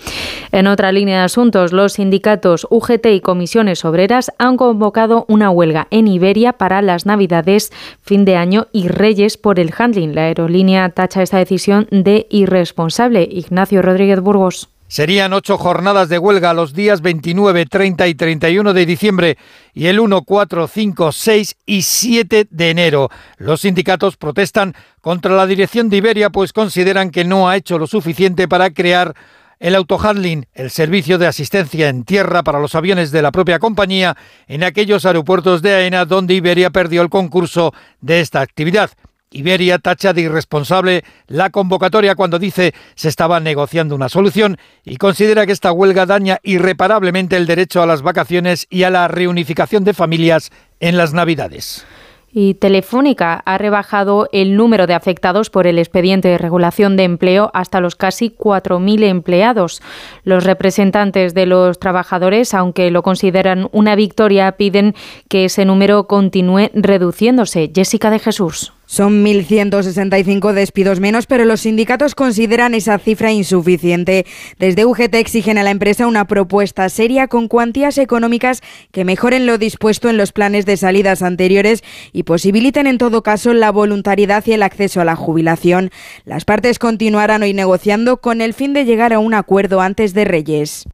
En otra línea de asuntos, los sindicatos UGT y comisiones obreras han convocado una huelga en Iberia para las Navidades, fin de año y Reyes por el handling. La aerolínea tacha esta decisión de irresponsable. Ignacio Rodríguez Burgos. Serían ocho jornadas de huelga los días 29, 30 y 31 de diciembre y el 1, 4, 5, 6 y 7 de enero. Los sindicatos protestan contra la dirección de Iberia pues consideran que no ha hecho lo suficiente para crear el autohandling, el servicio de asistencia en tierra para los aviones de la propia compañía en aquellos aeropuertos de AENA donde Iberia perdió el concurso de esta actividad. Iberia tacha de irresponsable la convocatoria cuando dice se estaba negociando una solución y considera que esta huelga daña irreparablemente el derecho a las vacaciones y a la reunificación de familias en las Navidades. Y Telefónica ha rebajado el número de afectados por el expediente de regulación de empleo hasta los casi 4.000 empleados. Los representantes de los trabajadores, aunque lo consideran una victoria, piden que ese número continúe reduciéndose. Jessica de Jesús. Son 1.165 despidos menos, pero los sindicatos consideran esa cifra insuficiente. Desde UGT exigen a la empresa una propuesta seria con cuantías económicas que mejoren lo dispuesto en los planes de salidas anteriores y posibiliten en todo caso la voluntariedad y el acceso a la jubilación. Las partes continuarán hoy negociando con el fin de llegar a un acuerdo antes de Reyes.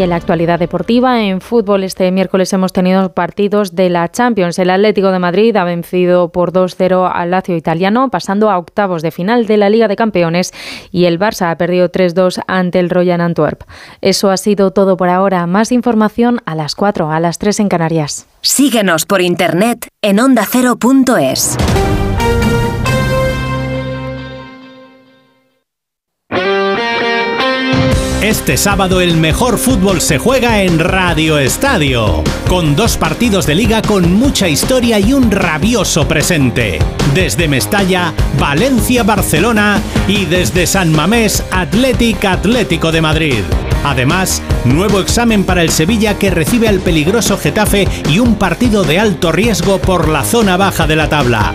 Y en la actualidad deportiva, en fútbol, este miércoles hemos tenido partidos de la Champions. El Atlético de Madrid ha vencido por 2-0 al Lazio italiano, pasando a octavos de final de la Liga de Campeones. Y el Barça ha perdido 3-2 ante el Royal Antwerp. Eso ha sido todo por ahora. Más información a las 4, a las 3 en Canarias. Síguenos por internet en ondacero.es. Este sábado el mejor fútbol se juega en Radio Estadio, con dos partidos de liga con mucha historia y un rabioso presente. Desde Mestalla, Valencia, Barcelona y desde San Mamés, Athletic Atlético de Madrid. Además, nuevo examen para el Sevilla que recibe al peligroso Getafe y un partido de alto riesgo por la zona baja de la tabla.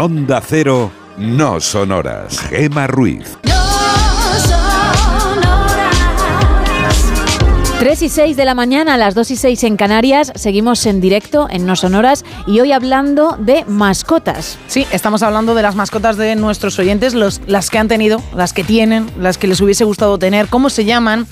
Onda Cero, no sonoras. Gema Ruiz. 3 y 6 de la mañana, a las 2 y 6 en Canarias, seguimos en directo en No Sonoras y hoy hablando de mascotas. Sí, estamos hablando de las mascotas de nuestros oyentes, los, las que han tenido, las que tienen, las que les hubiese gustado tener, cómo se llaman,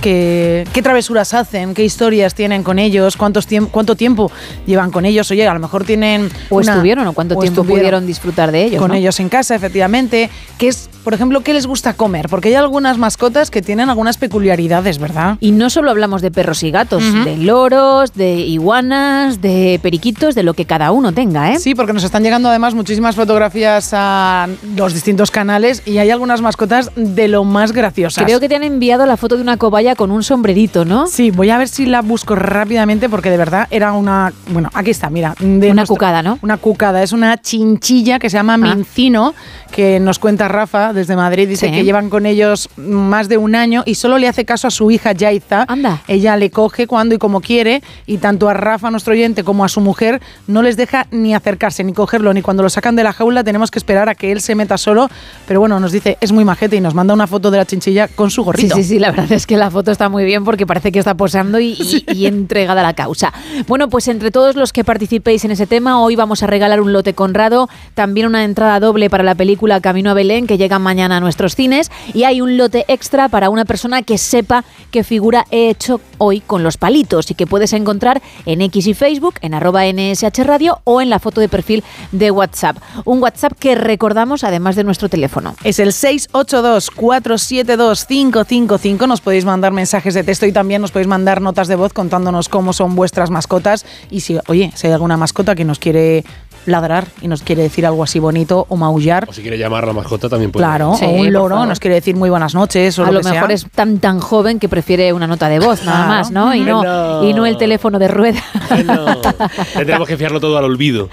qué, qué travesuras hacen, qué historias tienen con ellos, cuántos tiemp- cuánto tiempo llevan con ellos. Oye, a lo mejor tienen... O una- estuvieron, o cuánto tiempo pudieron disfrutar de ellos. Con ¿no? ellos en casa, efectivamente. Que es, por ejemplo, qué les gusta comer, porque hay algunas mascotas que tienen algunas peculiaridades, ¿verdad? Y no solo hablamos de perros y gatos, de loros, de iguanas, de periquitos, de lo que cada uno tenga, ¿eh? Sí, porque nos están llegando además muchísimas fotografías a los distintos canales y hay algunas mascotas de lo más graciosas. Creo que te han enviado la foto de una cobaya con un sombrerito, ¿no? Sí, voy a ver si la busco rápidamente porque de verdad era una... Bueno, aquí está, mira. de Una nuestra- cucada, ¿no? Una cucada, es una chinchilla que se llama Mincino, que nos cuenta Rafa desde Madrid. Dice Sí. que llevan con ellos más de un año y solo le hace caso a su hija Yaiza. Anda. Ella le coge cuando y como quiere y tanto a Rafa, nuestro oyente, como a su mujer no les deja ni acercarse, ni cogerlo, ni cuando lo sacan de la jaula tenemos que esperar a que él se meta solo. Pero bueno, nos dice, es muy majete y nos manda una foto de la chinchilla con su Sí, gorrito. sí, sí, la verdad es que la foto está muy bien porque parece que está posando y, y- y entregada a la causa. Bueno, pues entre todos los que participéis en ese tema, hoy vamos a regalar un lote Conrado, también una entrada doble para la película Camino a Belén que llega mañana a nuestros cines y hay un lote extra para una persona que sepa qué figura he hecho hoy con los palitos y que puedes encontrar en X y Facebook, en arroba NSH Radio o en la foto de perfil de WhatsApp. Un WhatsApp que recordamos además de nuestro teléfono. Es el 682-472-555. Nos podéis mandar mensajes de texto y también nos podéis mandar notas de voz contándonos cómo son vuestras mascotas. Y si, oye, si hay alguna mascota que nos quiere ladrar y nos quiere decir algo así bonito o maullar. O si quiere llamar a la mascota también puede. Claro, Sí, o un loro nos quiere decir muy buenas noches o a lo, lo que mejor sea. es tan tan joven que prefiere una nota de voz nada más, ¿no? Y no, No. y no el teléfono de rueda. Tendremos que fiarlo todo al olvido.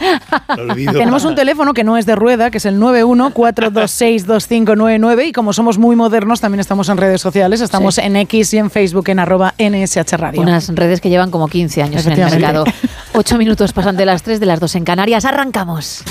Al olvido. Tenemos un teléfono que no es de rueda, que es el 914262599 y como somos muy modernos también estamos en redes sociales, estamos Sí. en X y en Facebook en arroba NSH Radio. Unas redes que llevan como 15 años en el mercado. Ocho minutos pasan de las tres de las dos en Canarias. Arrancamos.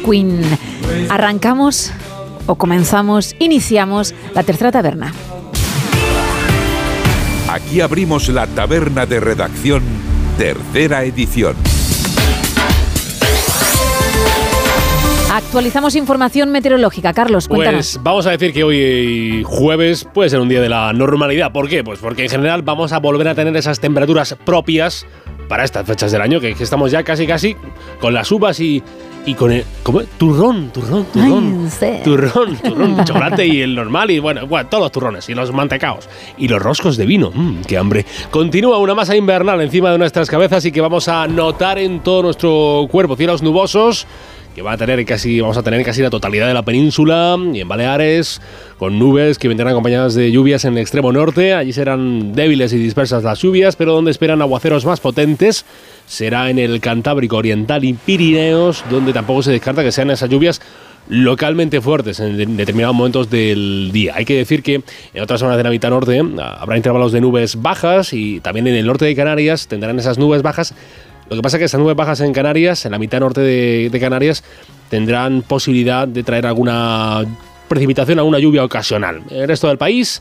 Queen. ¿Arrancamos o comenzamos, iniciamos la tercera taberna? Aquí abrimos la taberna de redacción, tercera edición. Actualizamos información meteorológica. Carlos, cuéntanos. Pues vamos a decir que hoy jueves puede ser un día de la normalidad. ¿Por qué? Pues porque en general vamos a volver a tener esas temperaturas propias para estas fechas del año, que, que estamos ya casi casi con las uvas y, y con el... ¿Cómo es? Turrón, turrón, turrón. Ay, sí. Turrón, turrón de chocolate y el normal y bueno, bueno, todos los turrones y los mantecaos y los roscos de vino. Mmm, qué hambre. Continúa una masa invernal encima de nuestras cabezas y que vamos a notar en todo nuestro cuerpo. Cielos nubosos que va a tener casi, vamos a tener casi la totalidad de la península y en Baleares, con nubes que vendrán acompañadas de lluvias en el extremo norte. Allí serán débiles y dispersas las lluvias, pero donde esperan aguaceros más potentes será en el Cantábrico Oriental y Pirineos, donde tampoco se descarta que sean esas lluvias localmente fuertes en de- determinados momentos del día. Hay que decir que en otras zonas de la mitad norte eh, habrá intervalos de nubes bajas y también en el norte de Canarias tendrán esas nubes bajas. Lo que pasa es que esas nubes bajas en Canarias, en la mitad norte de, de Canarias, tendrán posibilidad de traer alguna precipitación, alguna lluvia ocasional. El resto del país,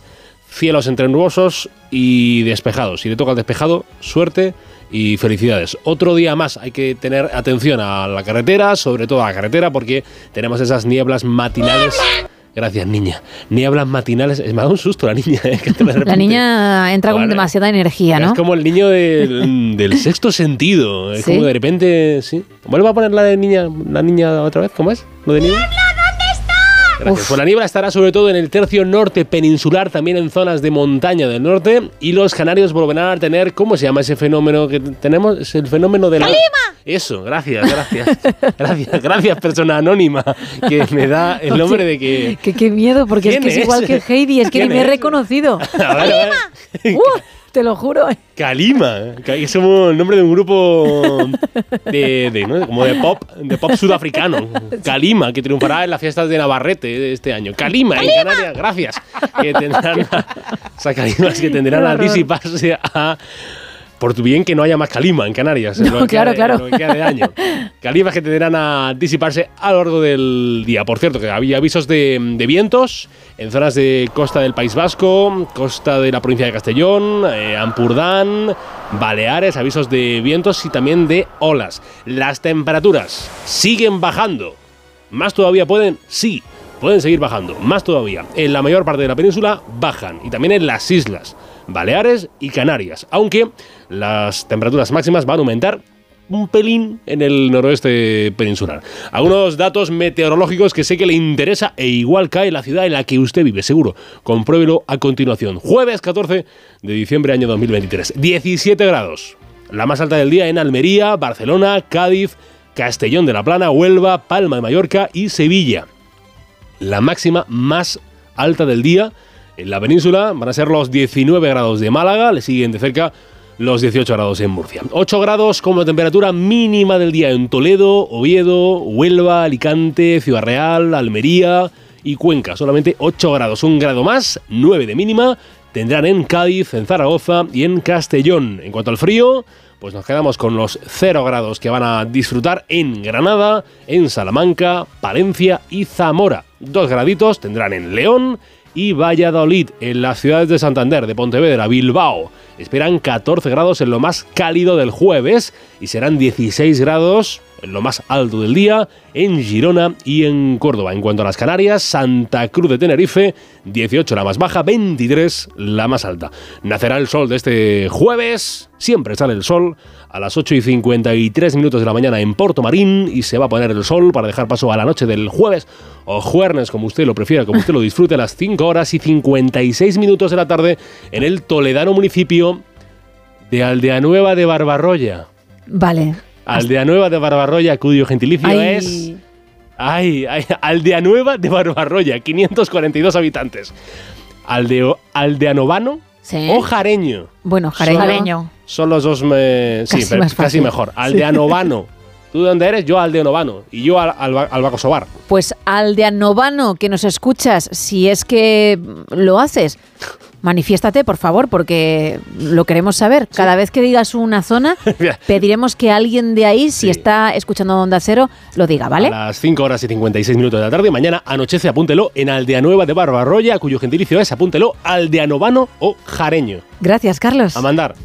cielos entre nubosos y despejados. Si le toca el despejado, suerte y felicidades. Otro día más hay que tener atención a la carretera, sobre todo a la carretera, porque tenemos esas nieblas matinales. Gracias, niña. Nieblas matinales. Me ha dado un susto la niña. ¿eh? Que de La repente- niña entra con demasiada energía, ¿no? Es como el niño del, del sexto sentido. Es ¿Sí? como de repente, sí. Vuelve a poner la de niña, la niña otra vez, ¿cómo es? ¿Lo de niebla? Gracias. Pues la niebla estará sobre todo en el tercio norte peninsular, también en zonas de montaña del norte. Y los canarios volverán a tener, ¿cómo se llama ese fenómeno que tenemos? Es el fenómeno de la. Eso, gracias, gracias. Gracias, gracias, persona anónima, que me da el nombre de que. Que qué miedo, porque es ¿Quién que es, es? igual que Heidi, es que ni ¿Quién me he reconocido. A ver, a ver. Te lo juro. Calima, que es como el nombre de un grupo de, de, ¿no? como de pop, de pop sudafricano. Calima, que triunfará en las fiestas de Navarrete de este año. Calima, en Canarias, gracias. Que tendrán, esas calimas que tendrán a disiparse a... Por tu bien que no haya más calima en Canarias. No, que claro, claro. lo que queda de año. Calimas que tenderán a disiparse a lo largo del día. Por cierto, que había avisos de, de vientos en zonas de costa del País Vasco, costa de la provincia de Castellón, eh, Ampurdán, Baleares, avisos de vientos y también de olas. Las temperaturas siguen bajando. ¿Más todavía pueden? Sí, pueden seguir bajando. Más todavía. En la mayor parte de la península bajan. Y también en las islas, Baleares y Canarias. Aunque las temperaturas máximas van a aumentar un pelín en el noroeste peninsular. Algunos datos meteorológicos que sé que le interesa e igual cae la ciudad en la que usted vive, seguro. Compruébelo a continuación. Jueves 14 de diciembre año 2023. 17 grados. La más alta del día en Almería, Barcelona, Cádiz, Castellón de la Plana, Huelva, Palma de Mallorca y Sevilla. La máxima más alta del día en la península van a ser los 19 grados de Málaga, le siguen de cerca los 18 grados en Murcia. 8 grados como temperatura mínima del día en Toledo, Oviedo, Huelva, Alicante, Ciudad Real, Almería y Cuenca. Solamente 8 grados, un grado más, 9 de mínima. Tendrán en Cádiz, en Zaragoza y en Castellón. En cuanto al frío, pues nos quedamos con los 0 grados que van a disfrutar en Granada, en Salamanca, Palencia y Zamora. 2 graditos tendrán en León y Valladolid, en las ciudades de Santander, de Pontevedra, Bilbao. Esperan 14 grados en lo más cálido del jueves y serán 16 grados lo más alto del día en Girona y en Córdoba. En cuanto a las Canarias, Santa Cruz de Tenerife, 18 la más baja, 23 la más alta. Nacerá el sol de este jueves, siempre sale el sol a las 8 y 53 minutos de la mañana en Porto Marín y se va a poner el sol para dejar paso a la noche del jueves o jueves, como usted lo prefiera, como usted lo disfrute, a las 5 horas y 56 minutos de la tarde en el toledano municipio de Aldea Nueva de Barbarroya. Vale. Aldea Nueva de Barbarroya, cuyo gentilicio Ay. es Ay, ay, Aldea Nueva de Barbarroya, 542 habitantes. Aldeo, Aldeanovano Sí. o Jareño. Bueno, jareño. Jareño. Son los dos, me- sí, Casi pero más casi mejor. Aldeanovano. ¿Tú de dónde eres? Yo Aldeanovano. Y yo al, al, Albaco Sobar. Pues Aldeanovano, que nos escuchas, si es que lo haces, manifiéstate, por favor, porque lo queremos saber. Cada vez que digas una zona, pediremos que alguien de ahí, si está escuchando Onda Cero, lo diga, ¿vale? A las 5 horas y 56 minutos de la tarde. Mañana anochece, apúntelo, en Aldea Nueva de Barbarroya, cuyo gentilicio es, apúntelo, Aldeanovano o Jareño. Gracias, Carlos. A mandar.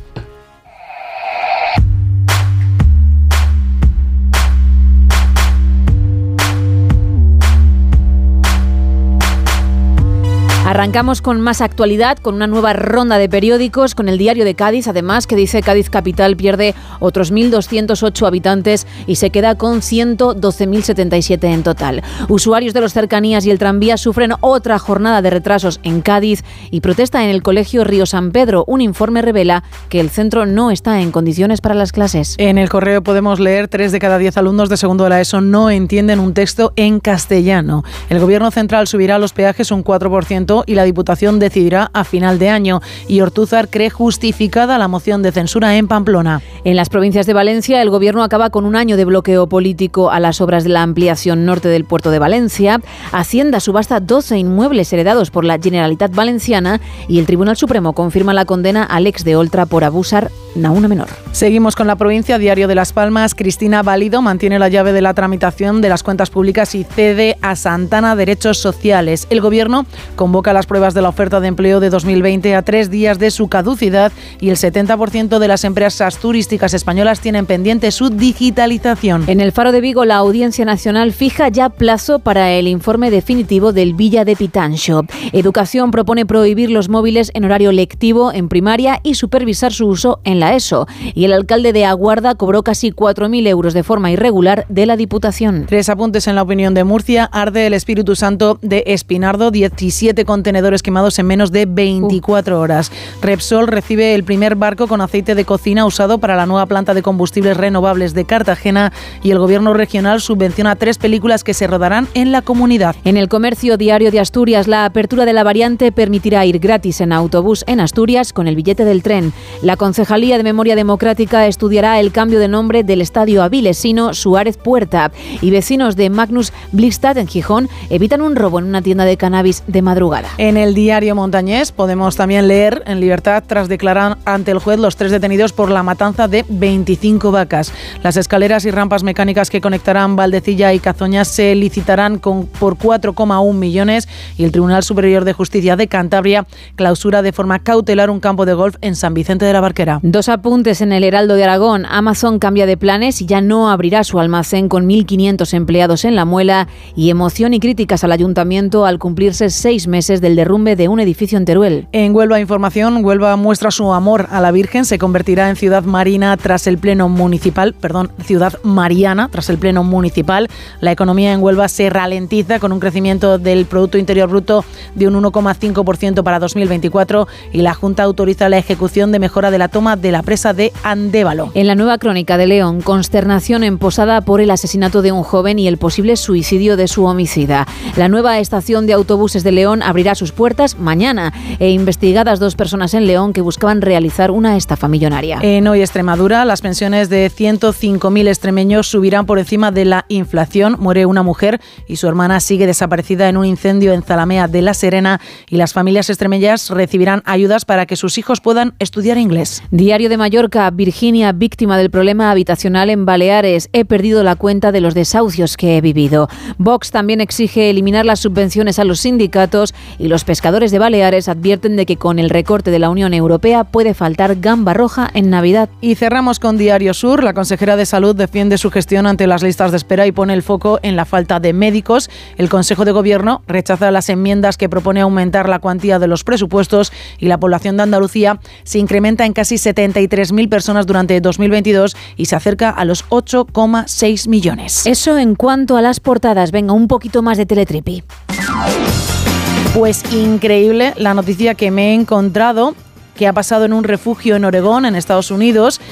Arrancamos con más actualidad, con una nueva ronda de periódicos, con el diario de Cádiz, además, que dice Cádiz Capital pierde otros 1.208 habitantes y se queda con 112.077 en total. Usuarios de los cercanías y el tranvía sufren otra jornada de retrasos en Cádiz y protesta en el Colegio Río San Pedro. Un informe revela que el centro no está en condiciones para las clases. En el correo podemos leer tres de cada diez alumnos de segundo de la ESO no entienden un texto en castellano. El gobierno central subirá los peajes un 4% y la Diputación decidirá a final de año. Y Ortúzar cree justificada la moción de censura en Pamplona. En las provincias de Valencia, el gobierno acaba con un año de bloqueo político a las obras de la ampliación norte del puerto de Valencia. Hacienda subasta 12 inmuebles heredados por la Generalitat Valenciana y el Tribunal Supremo confirma la condena al ex de Oltra por abusar a una menor. Seguimos con la provincia, Diario de Las Palmas. Cristina Válido mantiene la llave de la tramitación de las cuentas públicas y cede a Santana derechos sociales. El gobierno convoca las pruebas de la oferta de empleo de 2020 a tres días de su caducidad y el 70% de las empresas turísticas españolas tienen pendiente su digitalización. En el Faro de Vigo, la Audiencia Nacional fija ya plazo para el informe definitivo del Villa de Pitancho. Educación propone prohibir los móviles en horario lectivo en primaria y supervisar su uso en la ESO. Y el alcalde de Aguarda cobró casi 4.000 euros de forma irregular de la Diputación. Tres apuntes en la opinión de Murcia. Arde el Espíritu Santo de Espinardo, 17 contenedores quemados en menos de 24 horas. Repsol recibe el primer barco con aceite de cocina usado para la nueva planta de combustibles renovables de Cartagena y el gobierno regional subvenciona tres películas que se rodarán en la comunidad. En el comercio diario de Asturias, la apertura de la variante permitirá ir gratis en autobús en Asturias con el billete del tren. La Concejalía de Memoria Democrática estudiará el cambio de nombre del estadio avilesino Suárez Puerta. Y vecinos de Magnus Blistad en Gijón evitan un robo en una tienda de cannabis de madrugada. En el diario montañés podemos también leer en libertad tras declarar ante el juez los tres detenidos por la matanza de 25 vacas. Las escaleras y rampas mecánicas que conectarán Valdecilla y Cazoña se licitarán con, por 4,1 millones y el Tribunal Superior de Justicia de Cantabria clausura de forma cautelar un campo de golf en San Vicente de la Barquera. Dos apuntes en el Heraldo de Aragón. Amazon cambia de planes y ya no abrirá su almacén con 1.500 empleados en la muela y emoción y críticas al ayuntamiento al cumplirse seis meses del derrumbe de un edificio en Teruel. En Huelva Información, Huelva muestra su amor a la Virgen, se convertirá en ciudad marina tras el pleno municipal, perdón, ciudad mariana tras el pleno municipal. La economía en Huelva se ralentiza con un crecimiento del Producto Interior Bruto de un 1,5% para 2024 y la Junta autoriza la ejecución de mejora de la toma de la presa de Andévalo. En la nueva crónica de León, consternación en Posada por el asesinato de un joven y el posible suicidio de su homicida. La nueva estación de autobuses de León abrirá sus puertas mañana e investigadas dos personas en León que buscaban realizar una estafa millonaria. En Hoy Extremadura, las pensiones de 105.000 extremeños subirán por encima de la inflación. Muere una mujer y su hermana sigue desaparecida en un incendio en Zalamea de la Serena y las familias extremeñas recibirán ayudas para que sus hijos puedan estudiar inglés. Diario de Mallorca, Virginia, víctima del problema habitacional en Baleares. He perdido la cuenta de los desahucios que he vivido. Vox también exige eliminar las subvenciones a los sindicatos y los pescadores de Baleares advierten de que con el recorte de la Unión Europea puede faltar gamba roja en Navidad. Y cerramos con Diario Sur. La consejera de Salud defiende su gestión ante las listas de espera y pone el foco en la falta de médicos. El Consejo de Gobierno rechaza las enmiendas que propone aumentar la cuantía de los presupuestos y la población de Andalucía se incrementa en casi 73.000 personas durante 2022 y se acerca a los 8,6 millones. Eso en cuanto a las portadas. Venga, un poquito más de teletripi. Pues increíble la noticia que me he encontrado que ha pasado en un refugio en Oregón, en Estados Unidos,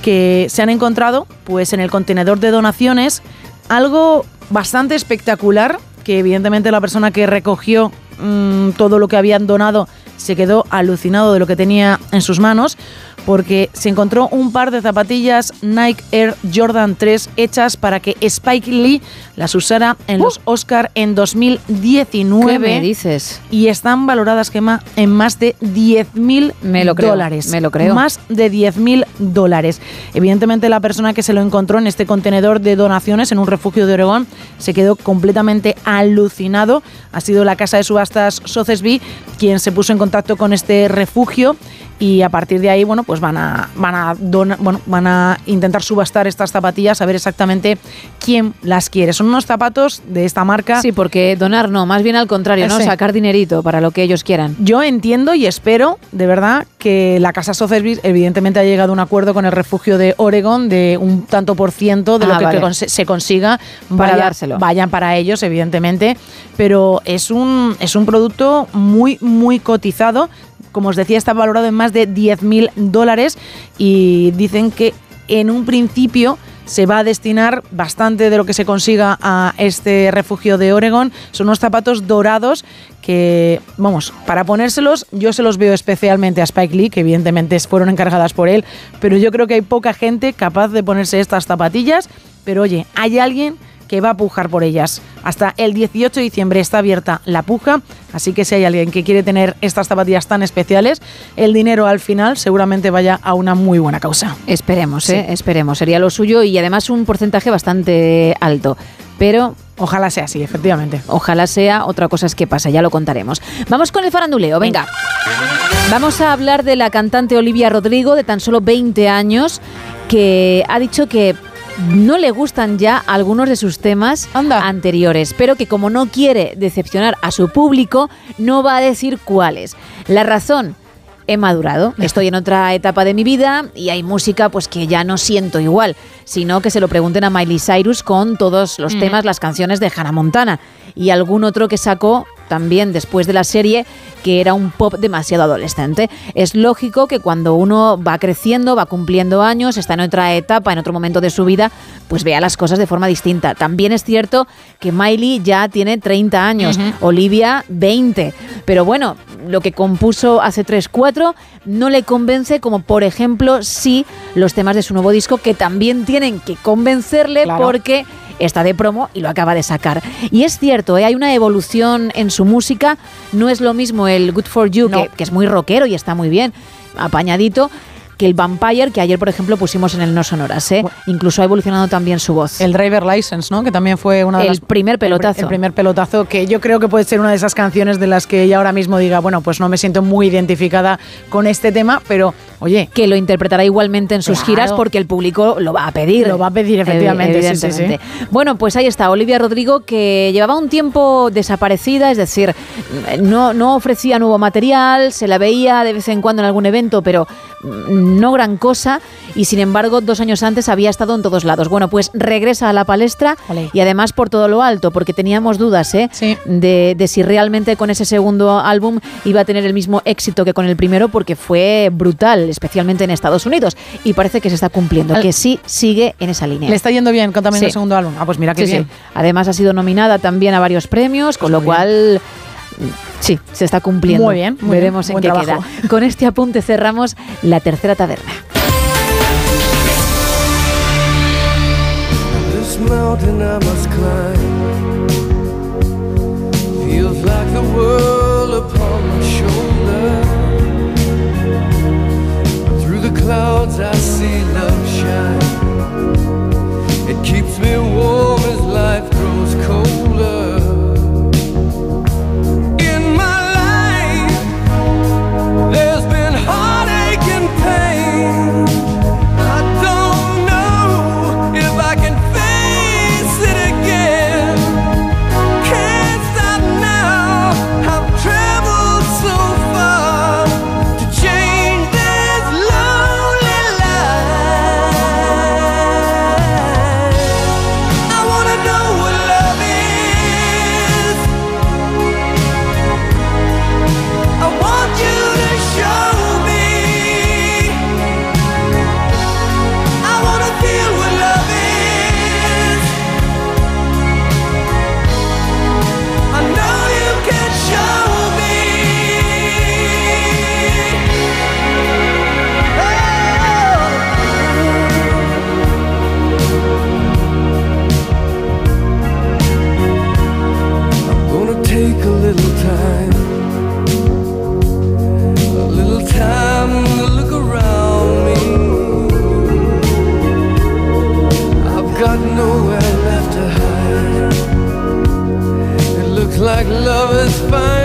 que se han encontrado pues en el contenedor de donaciones algo bastante espectacular, que evidentemente la persona que recogió mm, todo lo que habían donado se quedó alucinado de lo que tenía en sus manos porque se encontró un par de zapatillas Nike Air Jordan 3 hechas para que Spike Lee las usara en los Oscar en 2019. Uh. ¿Qué me dices? Y están valoradas, Gemma, en más de 10.000 Me lo creo, dólares. me lo creo. Más de 10.000 dólares. Evidentemente la persona que se lo encontró en este contenedor de donaciones en un refugio de Oregón se quedó completamente alucinado. Ha sido la casa de subastas Sotheby quien se puso en contacto con este refugio y a partir de ahí, bueno, pues van a, van a, dona- bueno, van a intentar subastar estas zapatillas, a ver exactamente quién las quiere. Son unos zapatos de esta marca. Sí, porque donar no, más bien al contrario, ¿no? Sacar dinerito para lo que ellos quieran. Yo entiendo y espero, de verdad, que la Casa Sotheby's evidentemente ha llegado a un acuerdo con el refugio de Oregon de un tanto por ciento de lo Ah, que, vale. que conse- se consiga Para dárselo. vayan para ellos, evidentemente. Pero es un, es un producto muy, muy cotizado. Como os decía, está valorado en más de 10.000 dólares y dicen que en un principio se va a destinar bastante de lo que se consiga a este refugio de Oregon. Son unos zapatos dorados que, vamos, para ponérselos yo se los veo especialmente a Spike Lee, que evidentemente fueron encargadas por él, pero yo creo que hay poca gente capaz de ponerse estas zapatillas. Pero oye, hay alguien que va a pujar por ellas. Hasta el 18 de diciembre está abierta la puja, así que si hay alguien que quiere tener estas zapatillas tan especiales, el dinero al final seguramente vaya a una muy buena causa. Esperemos, Sí. ¿eh? Esperemos. Sería lo suyo y además un porcentaje bastante alto. Pero. Ojalá sea así, efectivamente. Ojalá sea. Otra cosa es que pasa, ya lo contaremos. Vamos con el faranduleo, venga. Vamos a hablar de la cantante Olivia Rodrigo, de tan solo 20 años, que ha dicho que no le gustan ya algunos de sus temas anteriores, pero que como no quiere decepcionar a su público, no va a decir cuáles. La razón, he madurado, estoy en otra etapa de mi vida y hay música pues que ya no siento igual, sino que se lo pregunten a Miley Cyrus con todos los Ujú. temas, las canciones de Hannah Montana y algún otro que sacó también después de la serie que era un pop demasiado adolescente. Es lógico que cuando uno va creciendo, va cumpliendo años, está en otra etapa, en otro momento de su vida, pues vea las cosas de forma distinta. También es cierto que Miley ya tiene 30 años. Olivia 20, pero bueno, lo que compuso hace 3, 4 no le convence como por ejemplo sí los temas de su nuevo disco que también tienen que convencerle Claro. porque está de promo y lo acaba de sacar. Y es cierto, ¿eh? hay una evolución en su música, no es lo mismo el Good For You, que, que es muy rockero y está muy bien, apañadito, que el Vampire, que ayer, por ejemplo, pusimos en el No Sonoras. ¿eh? Incluso ha evolucionado también su voz. El Driver License, ¿no? Que también fue una de El las- primer pelotazo. El, primer pelotazo, que yo creo que puede ser una de esas canciones de las que ella ahora mismo diga, bueno, pues no me siento muy identificada con este tema, pero oye. Que lo interpretará igualmente en sus Claro. giras porque el público lo va a pedir. Lo va a pedir, efectivamente, sí, sí, sí. Evidentemente. Bueno, pues ahí está, Olivia Rodrigo, que llevaba un tiempo desaparecida, es decir, no, no ofrecía nuevo material, se la veía de vez en cuando en algún evento, pero no gran cosa, y sin embargo, dos años antes había estado en todos lados. Bueno, pues regresa a la palestra y además por todo lo alto, porque teníamos dudas ¿eh? de, de si realmente con ese segundo álbum iba a tener el mismo éxito que con el primero, porque fue brutal, especialmente en Estados Unidos, y parece que se está cumpliendo, que sí sigue en esa línea. Le está yendo bien con también Sí. el segundo álbum. Ah, pues mira qué Sí, bien. sí. Además ha sido nominada también a varios premios, con lo cual sí, se está cumpliendo. Muy bien, muy Veremos bien. en qué trabajo. queda. Con este apunte cerramos la tercera taberna. Clouds I see love shine. It keeps me warm like love has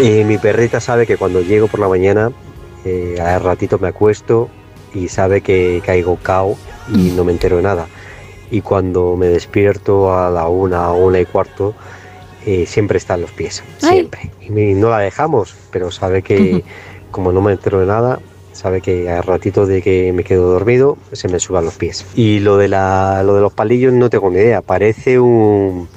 Mi perrita sabe que cuando llego por la mañana, eh, a ratito me acuesto y sabe que caigo cao y no me entero de nada. Y cuando me despierto a la una o una y cuarto, eh, siempre está en los pies, siempre. Y no la dejamos, pero sabe que como no me entero de nada, sabe que a ratito de que me quedo dormido, se me suban los pies. Y lo de, la, lo de los palillos no tengo ni idea, parece un,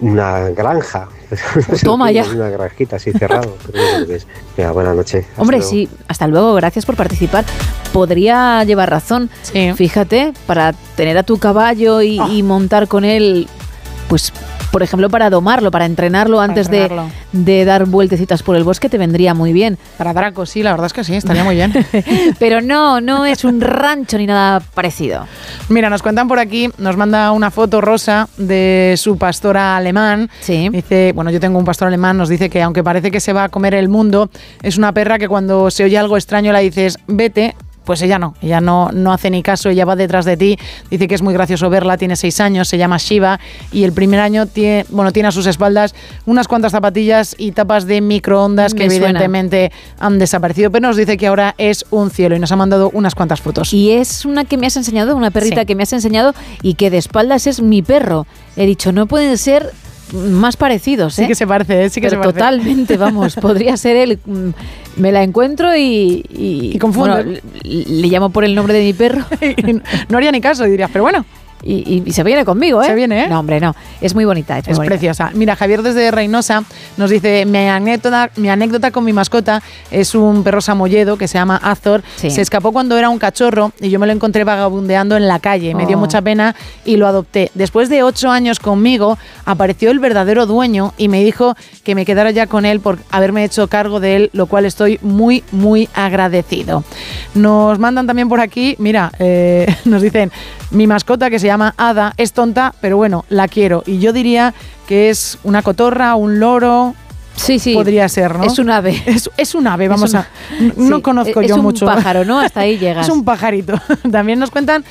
una granja. toma ya. Una granjita así cerrado. pero no sé lo que es. Venga, buenas noches. Hasta Hombre, luego. sí, hasta luego, gracias por participar. Podría llevar razón. Fíjate, para tener a tu caballo y, Ah. y montar con él, pues, por ejemplo, para domarlo, para entrenarlo antes de- entrenarlo. De, dar vueltecitas por el bosque, te vendría muy bien. Para Draco, sí, la verdad es que sí, estaría muy bien. Pero no, no es un rancho ni nada parecido. Mira, nos cuentan por aquí, nos manda una foto rosa de su pastora alemán. Dice, bueno, yo tengo un pastor alemán, nos dice que aunque parece que se va a comer el mundo, es una perra que cuando se oye algo extraño la dices, vete. Pues ella no, ella no, no hace ni caso, ella va detrás de ti. Dice que es muy gracioso verla, tiene seis años, se llama Shiva y el primer año tiene, bueno, tiene a sus espaldas unas cuantas zapatillas y tapas de microondas que suena. evidentemente han desaparecido, pero nos dice que ahora es un cielo y nos ha mandado unas cuantas fotos. Y es una que me has enseñado, una perrita Sí. que me has enseñado y que de espaldas es mi perro. He dicho, no pueden ser más parecidos. Sí ¿eh? que se parece, sí que Pero se parece. Totalmente, vamos, podría ser él. Mm, Me la encuentro y. Y, bueno, le, le llamo por el nombre de mi perro. no haría ni caso, dirías, pero bueno. Y, y- y se viene conmigo, ¿eh? Se viene, ¿eh? No, hombre, no. Es muy bonita. Es, muy Es bonita. preciosa. Mira, Javier desde Reynosa nos dice, mi anécdota, mi anécdota con mi mascota es un perro samoyedo que se llama Azor. Sí. Se escapó cuando era un cachorro y yo me lo encontré vagabundeando en la calle. Me dio Oh. mucha pena y lo adopté. Después de ocho años conmigo, apareció el verdadero dueño y me dijo que me quedara ya con él por haberme hecho cargo de él, lo cual estoy muy, muy agradecido. Nos mandan también por aquí, mira, eh, nos dicen, mi mascota que se llama Ada es tonta, pero bueno, la quiero. Y yo diría que es una cotorra, un loro. Sí, sí. Podría ser, ¿no? Es un ave. Es, es un ave, vamos a. No Sí, conozco es yo un mucho. pájaro, ¿no? Hasta ahí llegas. es un pajarito. También nos cuentan.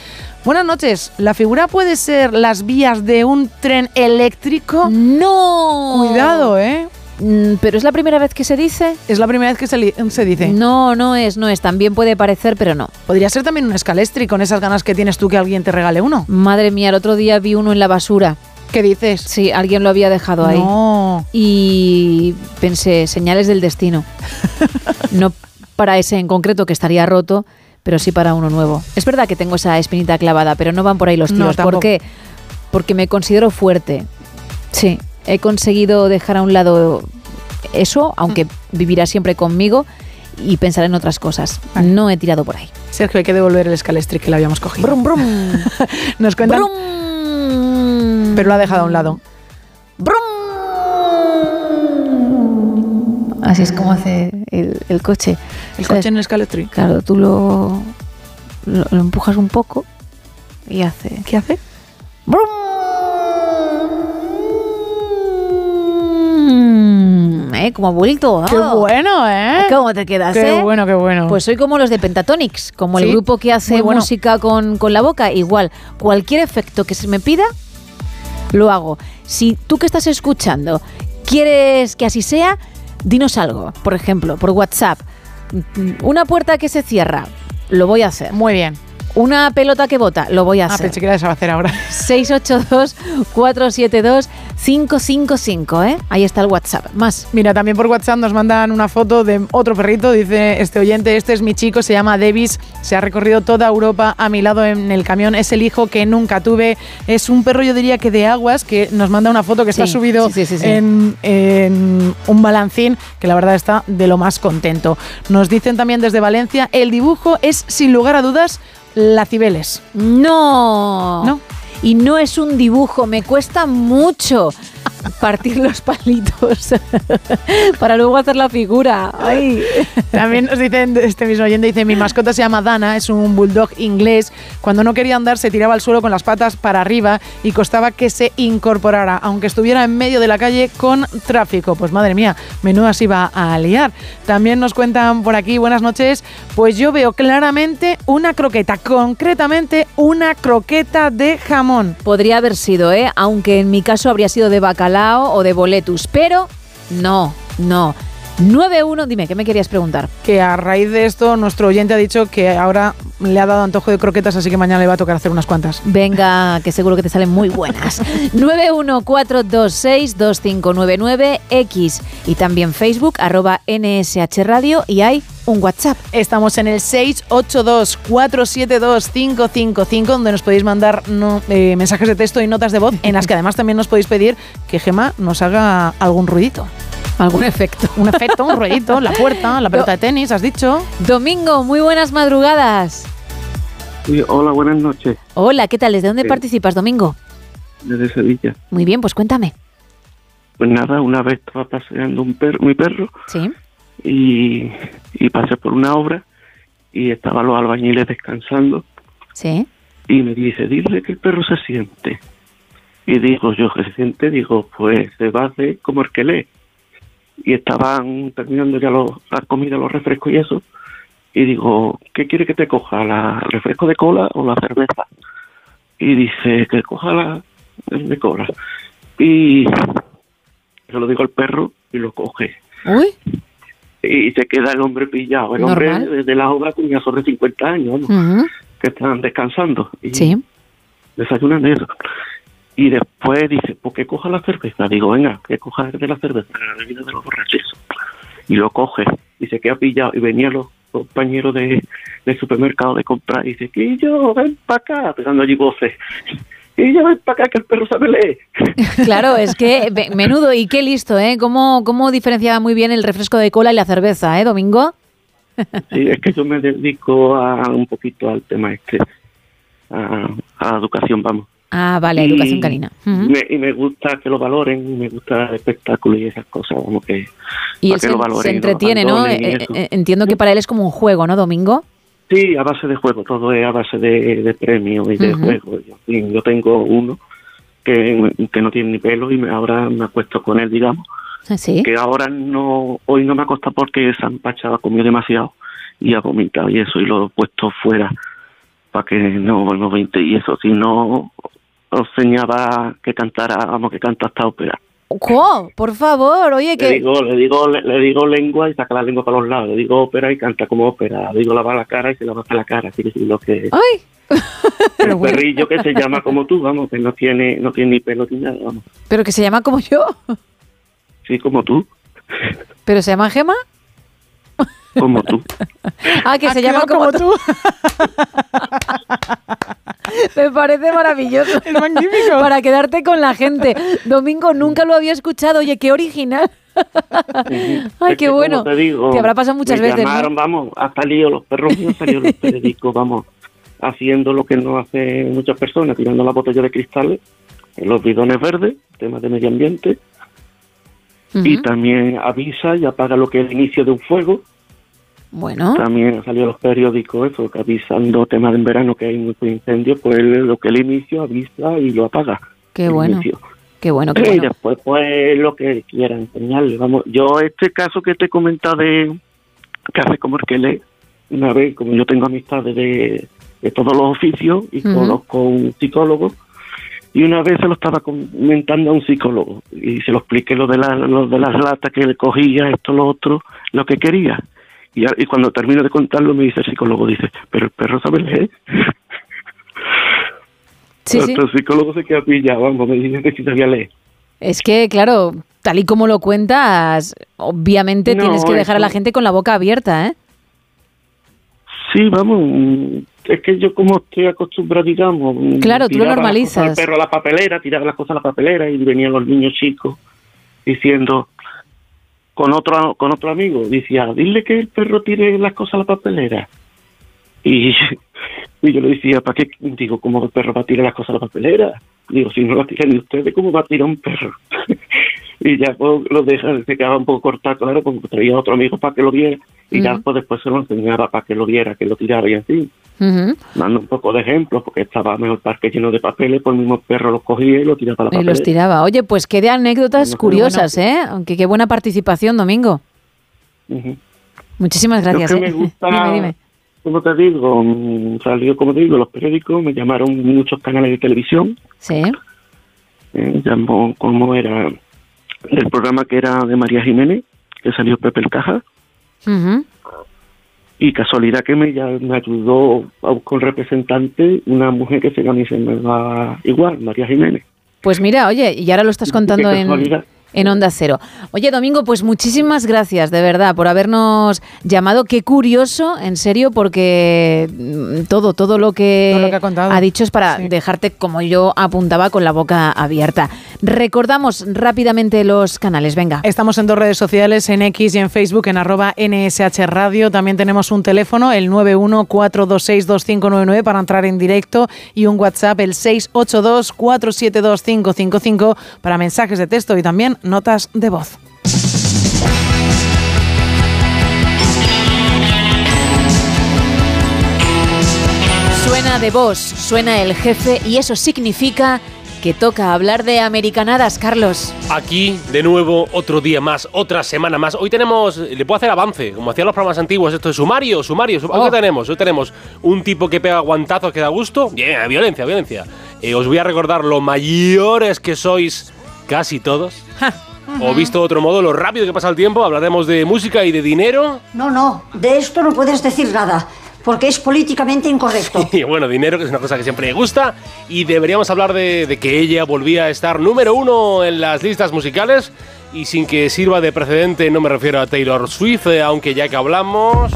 Buenas noches. ¿La figura puede ser las vías de un tren eléctrico? No. Cuidado, ¿eh? Mm, Pero es la primera vez que se dice. Es la primera vez que se, dice. No, no es, no es. También puede parecer, pero no. Podría ser también un escalestri con esas ganas que tienes tú que alguien te regale uno. Madre mía, el otro día vi uno en la basura. ¿Qué dices? Sí, alguien lo había dejado ahí. No. Y pensé, señales del destino. no para ese en concreto que estaría roto, pero sí para uno nuevo. Es verdad que tengo esa espinita clavada, pero no van por ahí los No, tiros. ¿Por tampoco. qué? Porque me considero fuerte. Sí, he conseguido dejar a un lado eso, aunque vivirá siempre conmigo y pensar en otras cosas. No he tirado por ahí. Sergio, hay que devolver el escalestri que le habíamos cogido. Brum, brum. Nos cuentan. Pero lo ha dejado a un lado. Así es como hace el, el coche. El ¿Sabes? coche en el escalestri. Claro, tú lo, lo, lo empujas un poco y hace. ¿Qué hace? ¡Brum! ¿Eh? Como ha vuelto. ¡Qué ¡Ah! bueno, eh! ¿Cómo te quedas, Qué eh? bueno, qué bueno. Pues soy como los de Pentatonix, como el grupo que hace bueno. música con, con la boca. Igual, cualquier efecto que se me pida, lo hago. Si tú que estás escuchando quieres que así sea, dinos algo. Por ejemplo, por WhatsApp. Mm, Una puerta que se cierra, lo voy a hacer. Muy bien. Una pelota que bota, lo voy a Ah, hacer. pensé que era hacer ahora. 682-472-555, ¿eh? Ahí está el WhatsApp. Más. Mira, también por WhatsApp nos mandan una foto de otro perrito. Dice este oyente, este es mi chico, se llama Davis. Se ha recorrido toda Europa a mi lado en el camión. Es el hijo que nunca tuve. Es un perro, yo diría que de aguas, que nos manda una foto que está Sí, subido sí. En, en un balancín, que la verdad está de lo más contento. Nos dicen también desde Valencia, el dibujo es sin lugar a dudas la Cibeles. No. No. Y no es un dibujo, me cuesta mucho partir los palitos para luego hacer la figura. Ay. También nos dicen, este mismo oyente dice, mi mascota se llama Dana, es un bulldog inglés. Cuando no quería andar se tiraba al suelo con las patas para arriba y costaba que se incorporara, aunque estuviera en medio de la calle con tráfico. Pues madre mía, menuda se iba a liar. También nos cuentan por aquí, buenas noches, pues yo veo claramente una croqueta, concretamente una croqueta de jamón. Podría haber sido, ¿eh? Aunque en mi caso habría sido de bacalao o de boletus, pero no, no. 9-1, dime, ¿qué me querías preguntar? Que a raíz de esto nuestro oyente ha dicho que ahora le ha dado antojo de croquetas, así que mañana le va a tocar hacer unas cuantas. Venga, que seguro que te salen muy buenas. 914262599 X y también Facebook arroba NSH Radio y hay un WhatsApp. Estamos en el 682-472-555, donde nos podéis mandar no- eh, mensajes de texto y notas de voz, en las que además también nos podéis pedir que Gema nos haga algún ruidito. Algún efecto. Un efecto, un ruidito, la puerta, la pelota de tenis, has dicho. Domingo, muy buenas madrugadas. Sí, hola, buenas noches. Hola, ¿qué tal? ¿Desde dónde Sí. participas, Domingo? Desde Sevilla. Muy bien, pues cuéntame. Pues nada, una vez estaba paseando un perro, mi perro Sí. y, y pasé por una obra y estaban los albañiles descansando Sí. y me dice, dile que el perro se siente. Y digo, yo que se siente, digo, pues se va a hacer como el que lee. Y estaban terminando ya los, la comida, los refrescos y eso. Y digo, ¿qué quiere que te coja? ¿La refresco de cola o la cerveza? Y dice, que coja la de cola. Y se lo digo al perro y lo coge. Uy. Y se queda el hombre pillado. El Normal. hombre de la obra tenía sobre 50 años, que estaban descansando. Y Sí. desayunan eso. Y después dice, pues que coja la cerveza. Digo, venga, que coja de la cerveza, la bebida de los borrachos. Y lo coge y se queda pillado. Y venían los compañeros de, supermercado de comprar y dice, que yo, ven para acá, pegando allí voces. Y yo, ven para acá, que el perro sabe leer. Claro, es que menudo y qué listo, ¿eh? ¿Cómo, cómo diferenciaba muy bien el refresco de cola y la cerveza, ¿eh, Domingo? Sí, es que yo me dedico a un poquito al tema este, a, a educación, vamos. Ah, vale, Y educación canina. Me- y me gusta que lo valoren, y me gusta el espectáculo y esas cosas, vamos que... Y él que se, lo valoren se entretiene, ¿no? Eh, eh, entiendo que para él es como un juego, ¿no, Domingo? Sí, a base de juego, todo es a base de, de premios y de Ujú. juegos. Yo, tengo uno que, que no tiene ni pelo y me, ahora me acuesto con él, digamos. Ah, Sí. Que ahora no, hoy no me acosta porque se ha empachado, comió demasiado y ha vomitado y eso, y lo he puesto fuera para que no no 20 y eso, si no os enseñaba que cantara, vamos, que canta hasta ópera. ¿Cómo? Por favor, oye, Le que... digo, le digo, le, le digo lengua y saca la lengua para los lados. Le digo ópera y canta como ópera. Le digo lava la cara y se lava hasta la cara. Así que sí, lo que ¡Ay! el perrillo que se llama como tú, vamos, que no tiene, no tiene ni pelo ni nada, vamos. Pero que se llama como yo. Sí, como tú, ¿Pero se llama Gema? como tú. Ah, que se llama quedado como, como tú. Me parece maravilloso. Es magnífico. Para quedarte con la gente. Domingo, nunca lo había escuchado. Oye, qué original. Ay, qué bueno. Te, digo, Te habrá pasado muchas me veces, ¿no? Llamaron, vamos, ha salido, los perros salieron los periódicos, vamos, haciendo lo que no hacen muchas personas, tirando la botella de cristales en los bidones verdes, temas de medio ambiente, y también avisa y apaga lo que es el inicio de un fuego. Bueno. También ha salido los periódicos eso, que avisando temas de en verano que hay muchos incendios, pues lo que el inicio avisa y lo apaga. Qué bueno. inicio. Qué bueno, qué Y bueno. después, pues, lo que quieran enseñarle. Vamos, yo este caso que te he comentado de que hace como el que lee, una vez, como yo tengo amistades de, de todos los oficios y Ujú. conozco un psicólogo, y una vez se lo estaba comentando a un psicólogo y se lo expliqué lo de, la, lo de las latas que le cogía, esto, lo otro, lo que quería. Y, cuando termino de contarlo me dice el psicólogo, dice, pero el perro sabe leer. Sí, sí. Nuestro psicólogo se queda pillado, vamos, me dice que sí sabía leer. Es que, claro, tal y como lo cuentas, obviamente No, tienes que dejar a la gente con la boca abierta, ¿eh? Sí, vamos, mm, es que yo como estoy acostumbrado, digamos... mm, Claro, tú lo normalizas. al perro a la papelera, tiraba las cosas a la papelera y venían los niños chicos diciendo con otro con otro amigo, decía, dile que el perro tire las cosas a la papelera. Y, y yo le decía, ¿para qué? Digo, ¿cómo el perro va a tirar las cosas a la papelera? Digo, si no las tiran ni ustedes, ¿cómo va a tirar un perro? y ya pues, lo deja, se quedaba un poco cortado, claro, porque traía otro amigo para que lo viera y ya pues, después se lo enseñaba para que lo viera, que lo tirara y así. Dando un poco de ejemplos, porque estaba mejor parque lleno de papeles, pues el mismo perro los cogía y lo tiraba a la Y papelera. los tiraba. Oye, pues qué de anécdotas curiosas, ¿eh? Aunque qué buena participación, Domingo. Muchísimas gracias. ¿eh? me gusta, dime, dime. como te digo, mm, salió, como te digo, los periódicos, me llamaron muchos canales de televisión, Sí. eh, llamó como era el programa que era de María Jiménez, que salió Pepe el Caja, Ujú. Y casualidad que me, ya- me ayudó a un representante, una mujer que se llama igual, María Jiménez. Pues mira, oye, y ahora lo estás contando en. En Onda Cero. Oye, Domingo, pues muchísimas gracias, de verdad, por habernos llamado. Qué curioso, en serio, porque mm, todo, todo lo que, Todo lo que ha contado. dicho es para dejarte, como yo apuntaba, con la boca abierta. Recordamos rápidamente los canales, venga. Estamos en dos redes sociales, en X y en Facebook, en arroba NSH Radio. También tenemos un teléfono, el 914262599 para entrar en directo y un WhatsApp, el 682472555 para mensajes de texto y también notas de voz. Suena de voz, suena el jefe y eso significa que toca hablar de americanadas, Carlos. Aquí, de nuevo, otro día más, otra semana más. Hoy tenemos, le puedo hacer avance, como hacían los programas antiguos, esto es sumario, sumario. sum- Oh. ¿Qué tenemos? Hoy tenemos un tipo que pega guantazos que da gusto. Bien, violencia, violencia. Eh, os voy a recordar lo mayores que sois casi todos. O visto de otro modo, lo rápido que pasa el tiempo. Hablaremos de música y de dinero. No, no, de esto no puedes decir nada, porque es políticamente incorrecto. Y bueno, dinero, que es una cosa que siempre me gusta. Y deberíamos hablar de, de que ella volvía a estar número uno en las listas musicales. Y sin que sirva de precedente, no me refiero a Taylor Swift, eh, aunque ya que hablamos.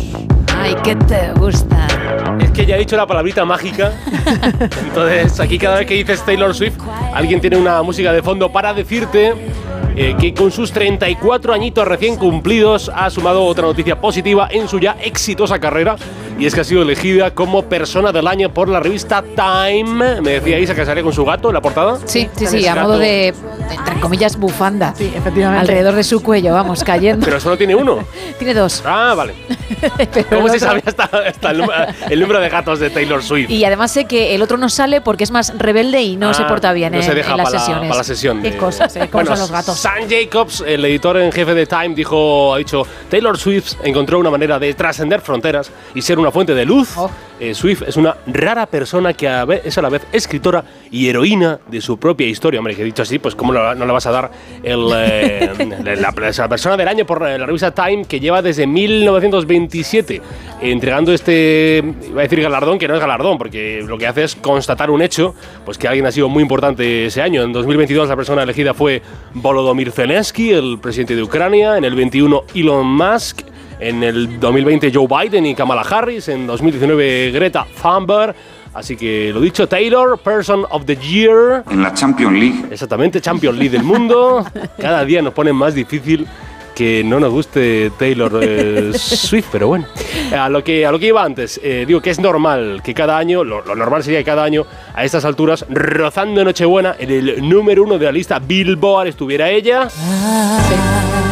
Ay, ¿qué te gusta? Es que ya he dicho la palabrita mágica. Entonces, aquí cada vez que dices Taylor Swift, alguien tiene una música de fondo para decirte eh, que con sus 34 añitos recién cumplidos ha sumado otra noticia positiva en su ya exitosa carrera. Y es que ha sido elegida como persona del año por la revista Time. Me decía Isa que salía con su gato en la portada. Sí, sí, sí, a gato- modo de, entre comillas, bufanda. Sí, efectivamente. Alrededor de su cuello, vamos, cayendo. Pero solo tiene uno. Tiene dos. Ah, vale. ¿Cómo se sabía hasta, hasta el, número, el número de gatos de Taylor Swift? Y además sé que el otro no sale porque es más rebelde y no Ah, se porta bien no en, se deja en las para la- sesiones. para la sesión Qué de- cosas, ¿eh? ¿Cómo Bueno, son los gatos? Sam Jacobs, el editor en jefe de Time, dijo, ha dicho, Taylor Swift encontró una manera de trascender fronteras y ser una fuente de luz. Oh. Eh, Swift es una rara persona que a ve- es a la vez escritora y heroína de su propia historia. Hombre, que dicho así, pues cómo no, le vas a dar el, eh, la, la- la persona del año por eh, la revista Time que lleva desde 1927 entregando este, iba a decir galardón, que no es galardón, porque lo que hace es constatar un hecho, pues que alguien ha sido muy importante ese año. En 2022 la persona elegida fue Volodymyr Zelensky, el presidente de Ucrania. En el 21 Elon Musk. En el 2020 Joe Biden y Kamala Harris. En 2019 Greta Thunberg. Así que lo dicho, Taylor, Person of the Year. En la Champions League. Exactamente, Champions League del mundo. Cada día nos pone más difícil que no nos guste Taylor eh, Swift, pero bueno. A lo que, a lo que iba antes, eh, digo que es normal que cada año, lo, lo normal sería que cada año, a estas alturas, rozando Nochebuena, en el número uno de la lista Billboard estuviera ella. Don't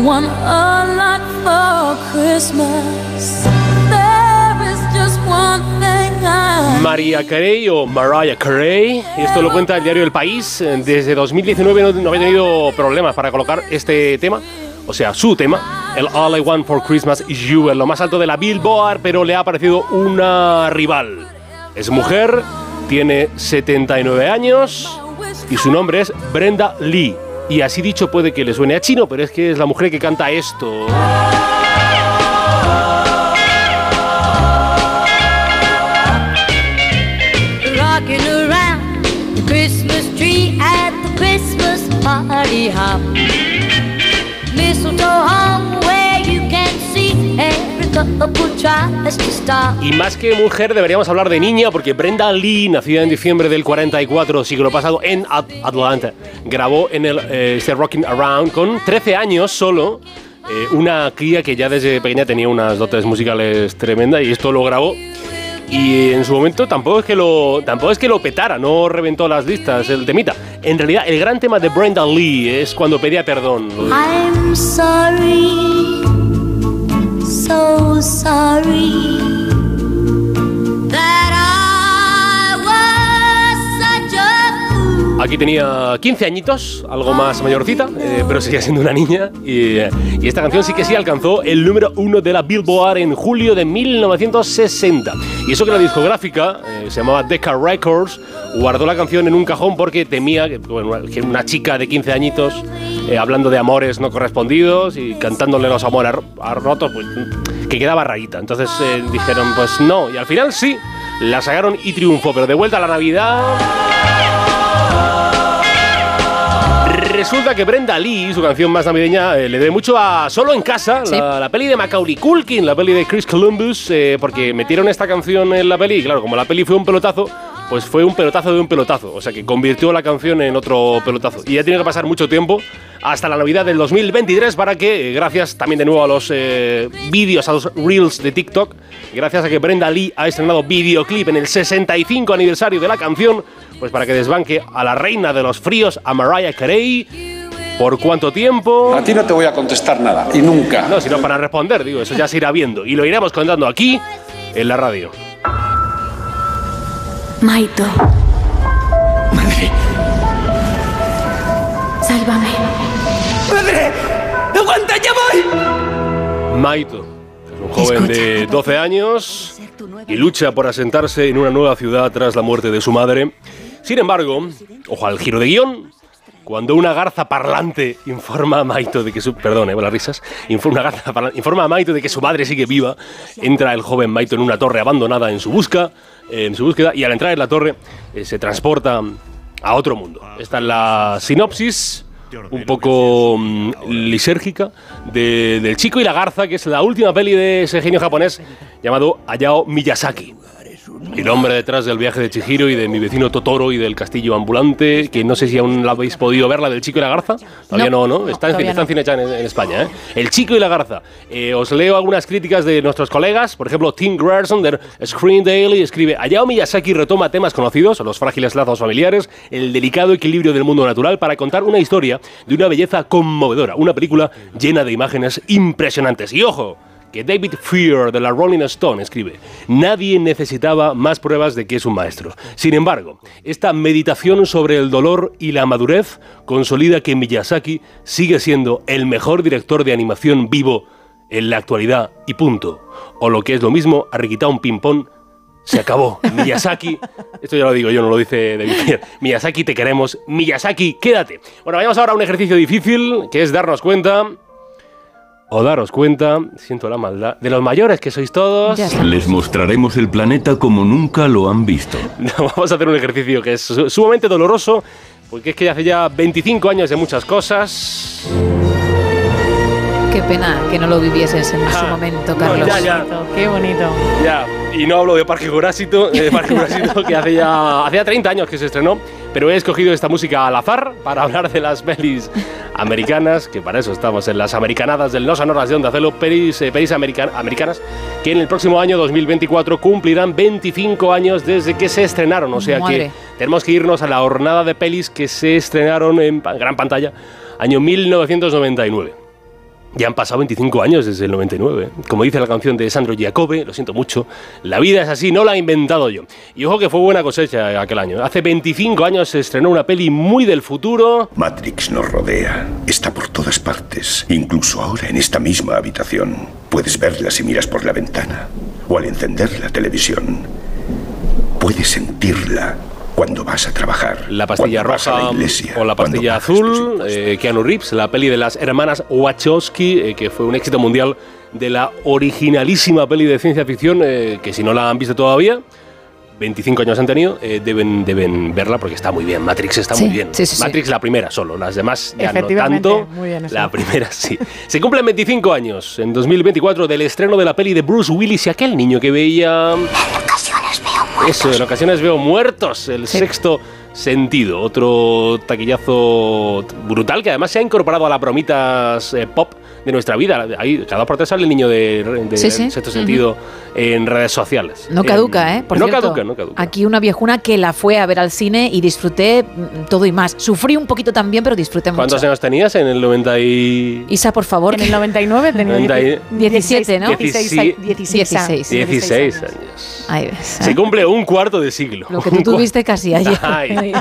want a lot for Christmas. María Carey o Mariah Carey. Esto lo cuenta el diario El País. Desde 2019 no, no había tenido problemas para colocar este tema. O sea, su tema, el All I Want for Christmas is You, en lo más alto de la Billboard, pero le ha aparecido una rival. Es mujer, tiene 79 años y su nombre es Brenda Lee. Y así dicho puede que le suene a chino, pero es que es la mujer que canta esto. Y más que mujer deberíamos hablar de niña porque Brenda Lee, nacida en diciembre del 44, siglo pasado, en At- Atlanta, grabó en el eh, este Rocking Around con 13 años solo. eh, una cría que ya desde pequeña tenía unas dotes musicales tremendas y esto lo grabó y en su momento tampoco es que lo tampoco es que lo petara, no reventó las listas el temita. En realidad el gran tema de Brenda Lee es cuando pedía perdón. I'm sorry, so sorry Aquí tenía 15 añitos, algo más mayorcita, eh, pero seguía siendo una niña. Y, esta canción sí que sí alcanzó el número uno de la Billboard en julio de 1960. Y eso que la discográfica, eh, se llamaba Decca Records, guardó la canción en un cajón porque temía que, una chica de 15 añitos, eh, hablando de amores no correspondidos y cantándole los amores a rotos, pues que quedaba rarita. Entonces dijeron, pues no. Y al final sí, la sacaron y triunfó. Pero de vuelta a la Navidad. Resulta que Brenda Lee, su canción más navideña, eh, le debe mucho a Solo en Casa, la, la peli de Macaulay Culkin, la peli de Chris Columbus, eh, porque metieron esta canción en la peli y claro, como la peli fue un pelotazo, pues fue un pelotazo de un pelotazo, o sea que convirtió la canción en otro pelotazo. Y ya tiene que pasar mucho tiempo hasta la Navidad del 2023 para que, eh, gracias también de nuevo a los eh, vídeos, a los reels de TikTok, gracias a que Brenda Lee ha estrenado videoclip en el 65 aniversario de la canción, pues para que desbanque a la reina de los fríos, a Mariah Carey. ¿Por cuánto tiempo? A ti no te voy a contestar nada, y nunca. No, sino para responder, digo, eso ya se irá viendo. Y lo iremos contando aquí, en la radio. Maito. Madre. Sálvame. ¡Madre! ¡Aguanta, ya voy! Maito es un joven de 12 años y lucha por asentarse en una nueva ciudad tras la muerte de su madre. Sin embargo, ojo al giro de guion, cuando una garza parlante informa a Maito de que su... Perdón, eh, las risas. Informa, a Maito de que su madre sigue viva, entra el joven Maito en una torre abandonada en su busca, eh, en su búsqueda, y al entrar en la torre eh, se transporta a otro mundo. Esta es la sinopsis un poco mm, lisérgica de- del chico y la garza, que es la última peli de ese genio japonés llamado Hayao Miyazaki. El hombre detrás del viaje de Chihiro y de mi vecino Totoro y del castillo ambulante, que no sé si aún la habéis podido ver, la del chico y la garza. Todavía no, ¿no? Está, en, está. Cinechan en, en España, ¿eh? El chico y la garza. Eh, os leo algunas críticas de nuestros colegas. Por ejemplo, Tim Grierson de Screen Daily escribe: Hayao Miyazaki retoma temas conocidos, los frágiles lazos familiares, el delicado equilibrio del mundo natural, para contar una historia de una belleza conmovedora. Una película llena de imágenes impresionantes. Y ojo, que David Fear de la Rolling Stone escribe, nadie necesitaba más pruebas de que es un maestro. Sin embargo, esta meditación sobre el dolor y la madurez consolida que Miyazaki sigue siendo el mejor director de animación vivo en la actualidad y punto. O lo que es lo mismo, Arriquita un ping-pong se acabó. Miyazaki, esto ya lo digo yo, no lo dice David Fear. Miyazaki, te queremos. Miyazaki, quédate. Bueno, vayamos ahora a un ejercicio difícil, que es darnos cuenta o daros cuenta, siento la maldad, de los mayores que sois todos. Les mostraremos el planeta como nunca lo han visto. Vamos a hacer un ejercicio que es su- sumamente doloroso, porque es que hace ya 25 años de muchas cosas. Qué pena que no lo vivieses en su momento, Carlos. ya, ya. Qué bonito. Ya, y no hablo de Parque Jurásico, eh, Parque Jurásico que hace ya, hace ya 30 años que se estrenó, pero he escogido esta música al azar para hablar de las pelis americanas, que para eso estamos en las americanadas del No Sonoras de Onda Celo, pelis, eh, pelis american- americanas, que en el próximo año 2024 cumplirán 25 años desde que se estrenaron, o sea Madre. que tenemos que irnos a la jornada de pelis que se estrenaron en gran pantalla, año 1999. Ya han pasado 25 años desde el 99. Como dice la canción de Sandro Giacobbe, lo siento mucho, la vida es así, no la he inventado yo. Y ojo que fue buena cosecha aquel año. Hace 25 años se estrenó una peli muy del futuro. Matrix nos rodea, está por todas partes, incluso ahora en esta misma habitación. Puedes verla si miras por la ventana o al encender la televisión. Puedes sentirla cuando vas a trabajar. La pastilla roja la iglesia, o la pastilla azul, eh, Keanu Reeves, la peli de las hermanas Wachowski, eh, que fue un éxito mundial de la originalísima peli de ciencia ficción, eh, que si no la han visto todavía, 25 años han tenido, eh, deben, deben verla porque está muy bien. Matrix está Sí, muy bien. sí, sí, sí. Matrix la primera solo, las demás ya no tanto. muy bien eso. La primera sí. Se cumplen 25 años en 2024 del estreno de la peli de Bruce Willis y aquel niño que veía... Eso, en ocasiones veo muertos, el sexto sentido, otro taquillazo brutal que además se ha incorporado a las bromitas eh, pop de nuestra vida. Ahí, cada tres sale el niño de, de Sí, sí. sexto sentido en redes sociales. No En- caduca, ¿eh? Por no cierto, caduca, no caduca. Aquí una viejuna que la fue a ver al cine y disfruté mm, todo y más. Sufrí un poquito también, pero disfruté ¿Cuántos mucho. años tenías en el 90 y...? Isa, por favor. En el 99 tenía 90 y- 17, ¿no? 16, 16, 16. 16 años. Ahí ves. Se cumple un cuarto de siglo. Lo que tú tuviste casi ayer. Ay.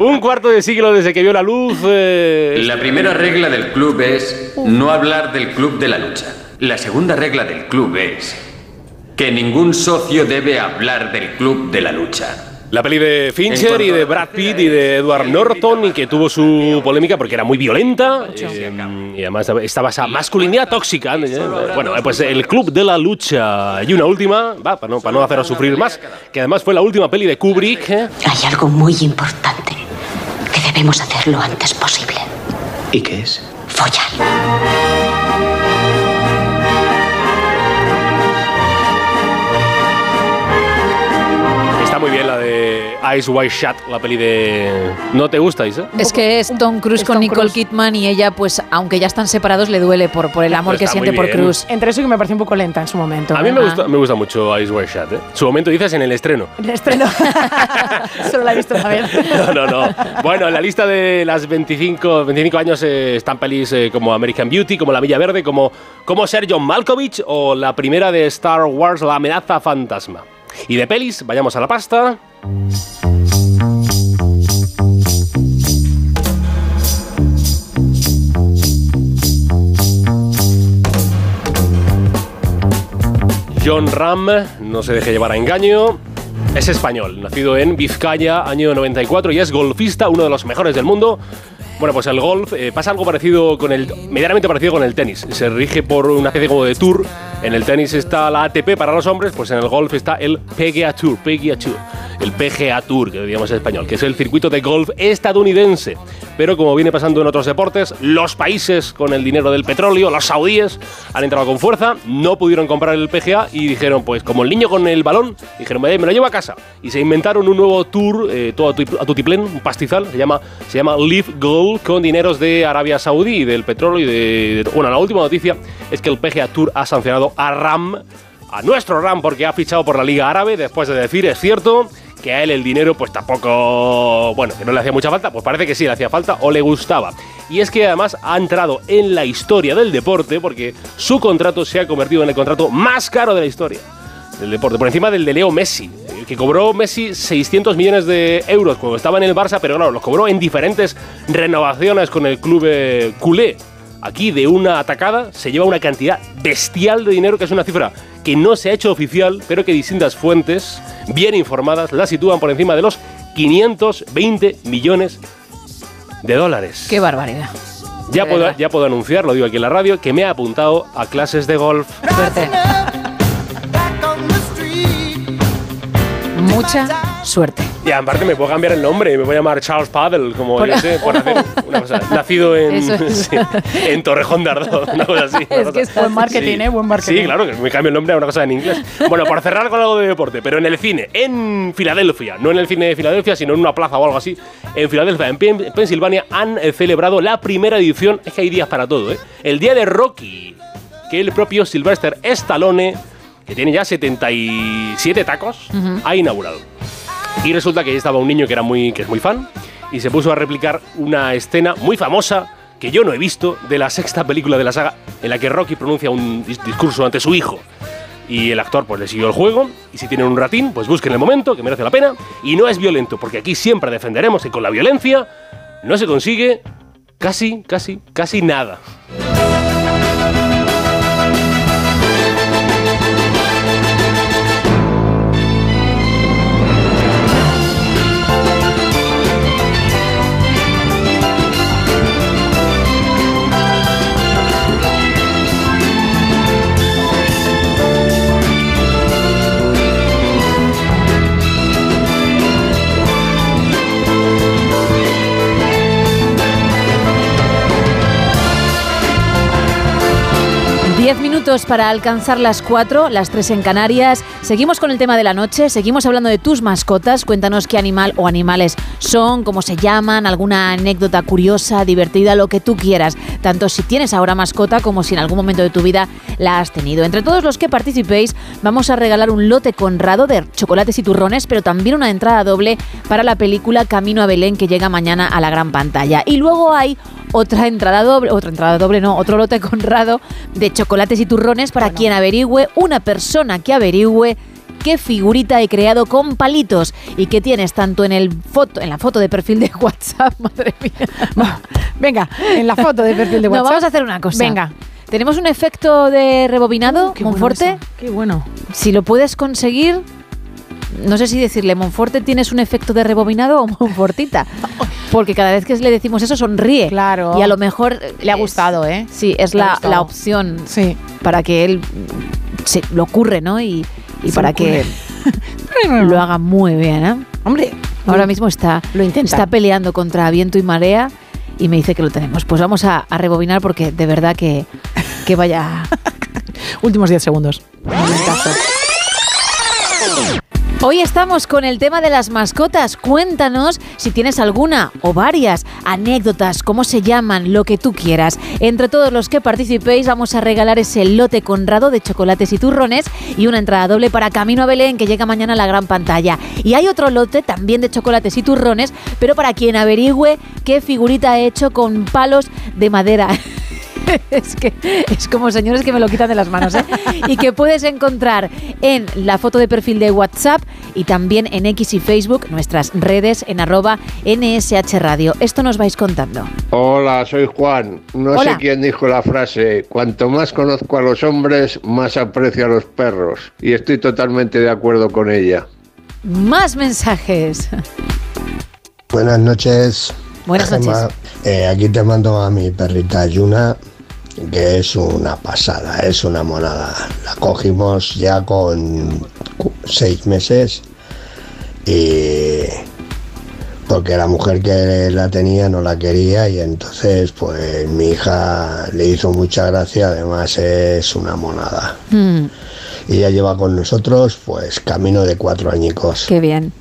un cuarto de siglo desde que vio la luz. eh, La primera regla del club es no hablar del club de la lucha. La segunda regla del club es que ningún socio debe hablar del club de la lucha. La peli de Fincher y de Brad Pitt y de Edward Norton y que tuvo su polémica porque era muy violenta eh, y además estaba esa masculinidad tóxica. eh, Bueno, pues el Club de la Lucha y una última, va, para no, para no haceros sufrir más, que además fue la última peli de Kubrick. eh. Hay algo muy importante que debemos hacer lo antes posible. ¿Y qué es? Follar. Eyes Wide Shut, la peli de... ¿No te gusta, Isa? Es que es Tom Cruise con Nicole Kidman y ella, pues, aunque ya están separados, le duele por, por el amor que siente por. Cruise. Entre eso que me pareció un poco lenta en su momento. A mí me gusta, me gusta mucho Eyes Wide Shut, ¿eh? Su momento dices en el estreno. El estreno. Solo la he visto una vez. No, no, no. Bueno, en la lista de las 25, 25 años eh, están pelis eh, como American Beauty, como La Villa Verde, como, como ser John Malkovich o la primera de Star Wars, La amenaza fantasma. Y de pelis, vayamos a la pasta. John Ram, no se deje llevar a engaño. Es español, nacido en Vizcaya, año 94, y es golfista, uno de los mejores del mundo. Bueno, pues el golf eh, pasa algo parecido con el. medianamente parecido con el tenis. Se rige por una especie como de tour. En el tenis está la ATP para los hombres, pues en el golf está el PGA Tour, PGA Tour, el PGA Tour, que digamos en español, que es el circuito de golf estadounidense. Pero como viene pasando en otros deportes, los países con el dinero del petróleo, los saudíes, han entrado con fuerza, no pudieron comprar el PGA y dijeron, pues como el niño con el balón, dijeron, "Eh, me lo llevo a casa. Y se inventaron un nuevo tour, eh, todo a tu- a tutiplén, un pastizal, se llama, se llama Live Con dineros de Arabia Saudí del petróleo y de, de- Bueno, la última noticia es que el PGA Tour ha sancionado a RAM, a nuestro RAM, porque ha fichado por la Liga Árabe, después de decir, es cierto, que a él el dinero pues tampoco, bueno, que no le hacía mucha falta, pues parece que sí le hacía falta o le gustaba. Y es que además ha entrado en la historia del deporte porque su contrato se ha convertido en el contrato más caro de la historia del deporte, por encima del de Leo Messi, eh, que cobró Messi 600 millones de euros cuando estaba en el Barça, pero claro, los cobró en diferentes renovaciones con el club eh, culé. Aquí de una atacada se lleva una cantidad bestial de dinero, que es una cifra que no se ha hecho oficial, pero que distintas fuentes bien informadas la sitúan por encima de los 520 millones de dólares. Qué barbaridad. Ya puedo, ya puedo anunciar, lo digo aquí en la radio, que me he apuntado a clases de golf. Suerte. Mucha suerte. Y aparte me puedo cambiar el nombre, me voy a llamar Charles Paddle, como Por- yo sé, por hacer una cosa. Nacido en, Eso es. sí, en Torrejón de Ardoz, una cosa así. una Es cosa- que es buen marketing, Sí. ¿eh? Buen marketing. Sí, claro, que me cambio el nombre a una cosa en inglés. Bueno, por cerrar con algo de deporte, pero en el cine, en Filadelfia, no en el cine de Filadelfia, sino en una plaza o algo así, en Filadelfia, en Pen- Pensilvania, han celebrado la primera edición, es que hay días para todo, ¿eh? El día de Rocky, que el propio Sylvester Stallone, que tiene ya 77 tacos, ha inaugurado. Y resulta que ahí estaba un niño que era muy, que es muy fan y se puso a replicar una escena muy famosa que yo no he visto de la sexta película de la saga en la que Rocky pronuncia un dis- discurso ante su hijo. Y el actor pues le siguió el juego y si tienen un ratín pues busquen el momento que merece la pena y no es violento porque aquí siempre defenderemos que con la violencia no se consigue casi, casi, casi nada. Minutos para alcanzar las 4, las 3 en Canarias. Seguimos con el tema de la noche, seguimos hablando de tus mascotas. Cuéntanos qué animal o animales son, cómo se llaman, alguna anécdota curiosa, divertida, lo que tú quieras. Tanto si tienes ahora mascota como si en algún momento de tu vida la has tenido. Entre todos los que participéis, vamos a regalar un lote conrado de chocolates y turrones, pero también una entrada doble para la película Camino a Belén que llega mañana a la gran pantalla. Y luego hay otra entrada doble, otra entrada doble, no, otro lote conrado de chocolates y turrones para quien averigüe, una persona que averigüe qué figurita he creado con palitos y que tienes tanto en el foto, en la foto de perfil de WhatsApp, madre mía. Venga, en la foto de perfil de No, WhatsApp. vamos a hacer una cosa. Venga. Tenemos un efecto de rebobinado, qué bueno Monforte. eso, qué bueno. Si lo puedes conseguir, no sé si decirle, Monforte, ¿tienes un efecto de rebobinado o Monfortita? Porque cada vez que le decimos eso sonríe. Claro. Y a lo mejor... Le ha gustado, ¿eh? Sí, es la, la opción Sí. para que él se lo ocurre, ¿no? Y, y Se para que lo haga muy bien, ¿eh? Hombre, Ahora mismo está, Lo intenta. está peleando contra viento y marea y me dice que lo tenemos. Pues vamos a, a rebobinar porque de verdad que, que vaya... últimos 10 segundos. Hoy estamos con el tema de las mascotas. Cuéntanos si tienes alguna o varias anécdotas, cómo se llaman, lo que tú quieras. Entre todos los que participéis vamos a regalar ese lote conrado de chocolates y turrones y una entrada doble para Camino a Belén que llega mañana a la gran pantalla. Y hay otro lote también de chocolates y turrones, pero para quien averigüe qué figurita ha hecho con palos de madera. es que es como señores que me lo quitan de las manos, ¿eh? Y que puedes encontrar en la foto de perfil de WhatsApp y también en X y Facebook, nuestras redes en arroba NSH Radio. Esto nos vais contando. Hola, soy Juan. No Hola. sé quién dijo la frase, cuanto más conozco a los hombres, más aprecio a los perros. Y estoy totalmente de acuerdo con ella. Más mensajes. Buenas noches. Buenas Gemma. noches. Eh, aquí te mando a mi perrita Yuna, que es una pasada, es una monada. La cogimos ya con seis meses y porque la mujer que la tenía no la quería y entonces pues mi hija le hizo mucha gracia, además es una monada. Mm, Y ya lleva con nosotros pues camino de cuatro añicos. qué bien.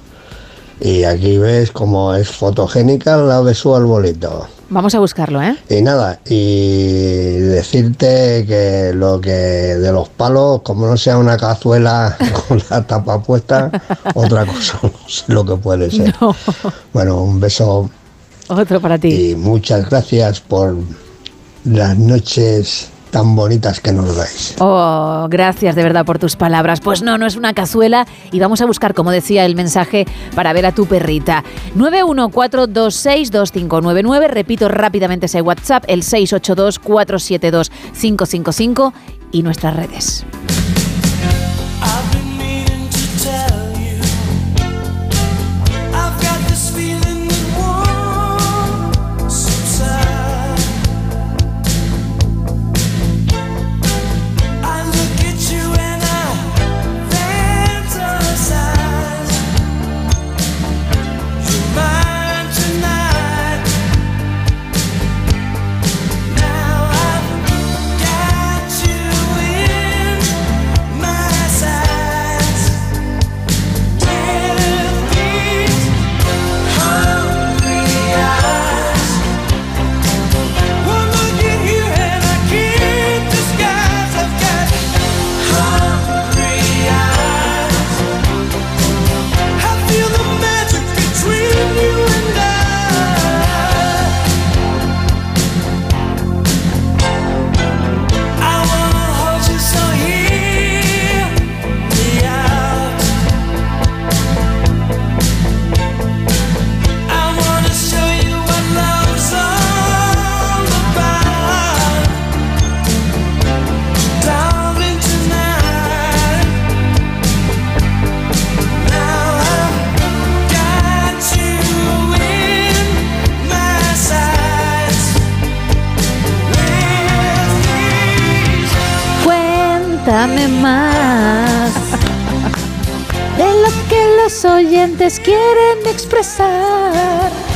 Y aquí ves cómo es fotogénica al lado de su arbolito. Vamos a buscarlo, ¿eh? Y nada, y decirte que lo que de los palos, como no sea una cazuela con la tapa puesta, otra cosa, no sé lo que puede ser. Bueno, un beso Otro para ti. y muchas gracias por las noches tan bonitas que nos dais. Oh, gracias de verdad por tus palabras. Pues no, no es una cazuela y vamos a buscar, como decía el mensaje, para ver a tu perrita. 914262599, repito rápidamente ese WhatsApp, el 682472555 y nuestras redes.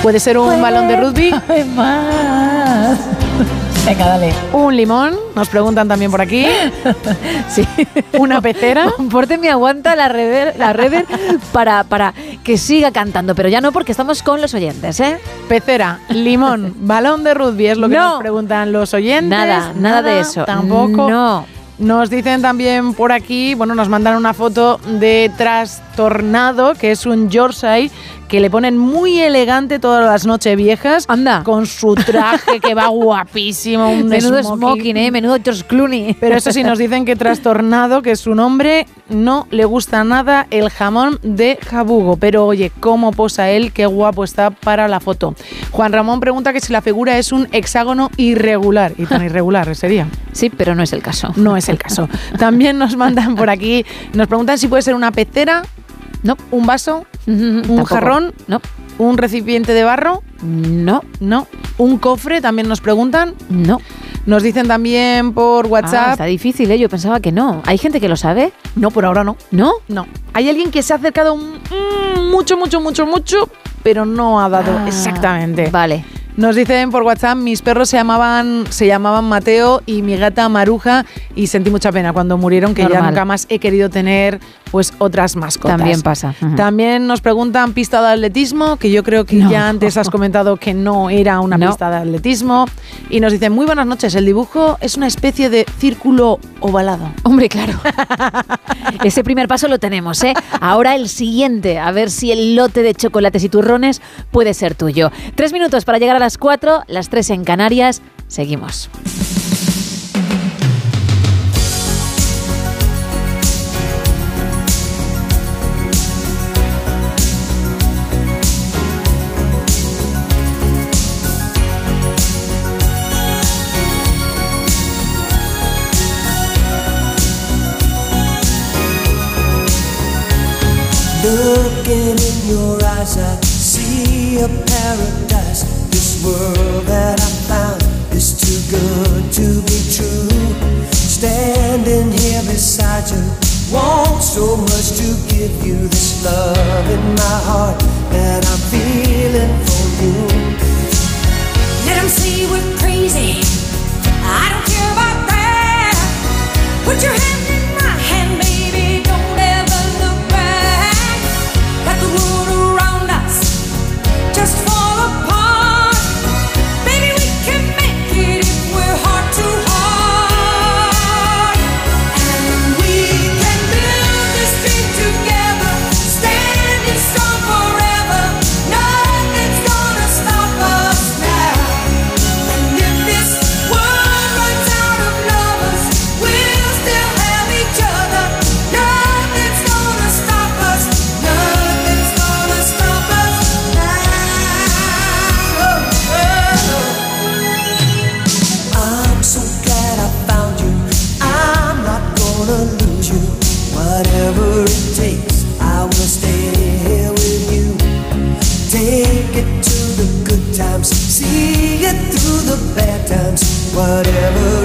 Puede ser un balón de rugby. Más. Venga, dale. Un limón, nos preguntan también por aquí. Sí. Una pecera. Porte me aguanta la rever, la rever para, para que siga cantando, pero ya no porque estamos con los oyentes, ¿eh? Pecera, limón, balón de rugby es lo que No. nos preguntan los oyentes. Nada, nada de eso. Tampoco. No. Nos dicen también por aquí, bueno, nos mandan una foto de Trastornado, que es un Yorkshire que le ponen muy elegante todas las noches viejas. Anda. Con su traje que va guapísimo, un Menudo smoking. smoking, ¿eh? Menudo George Clooney. Pero eso sí, nos dicen que Trastornado, que es su nombre, no le gusta nada el jamón de jabugo. Pero oye, cómo posa él, qué guapo está para la foto. Juan Ramón pregunta que si la figura es un hexágono irregular. Y tan irregular sería. Sí, pero no es el caso. No es el caso. También nos mandan por aquí, nos preguntan si puede ser una pecera, no. un vaso, un Tampoco. jarrón, No. un recipiente de barro, No. no, un cofre, también nos preguntan. No. Nos dicen también por Ah, WhatsApp. está difícil, ¿eh? Yo pensaba que no. ¿Hay gente que lo sabe? No, por ahora no. ¿No? No. Hay alguien que se ha acercado mm, mucho, mucho, mucho, mucho, pero no ha dado Ah, exactamente. Vale. Nos dicen por WhatsApp, mis perros se llamaban, se llamaban Mateo y mi gata Maruja y sentí mucha pena cuando murieron, que ya nunca más he querido tener pues otras mascotas. También pasa. También nos preguntan pista de atletismo, que yo creo que No. ya antes has comentado que no era una No. pista de atletismo. Y nos dicen, muy buenas noches, el dibujo es una especie de círculo ovalado. Hombre, claro. Ese primer paso lo tenemos, ¿eh? Ahora el siguiente, a ver si el lote de chocolates y turrones puede ser tuyo. Tres minutos para llegar a las cuatro, las tres en Canarias. Seguimos. Eyes, I see a paradise. This world that I found is too good to be true. Standing here beside you, want so much to give you this love in my heart that I'm feeling for you. Let 'em say we're crazy. I don't care about that. Put your hand Whatever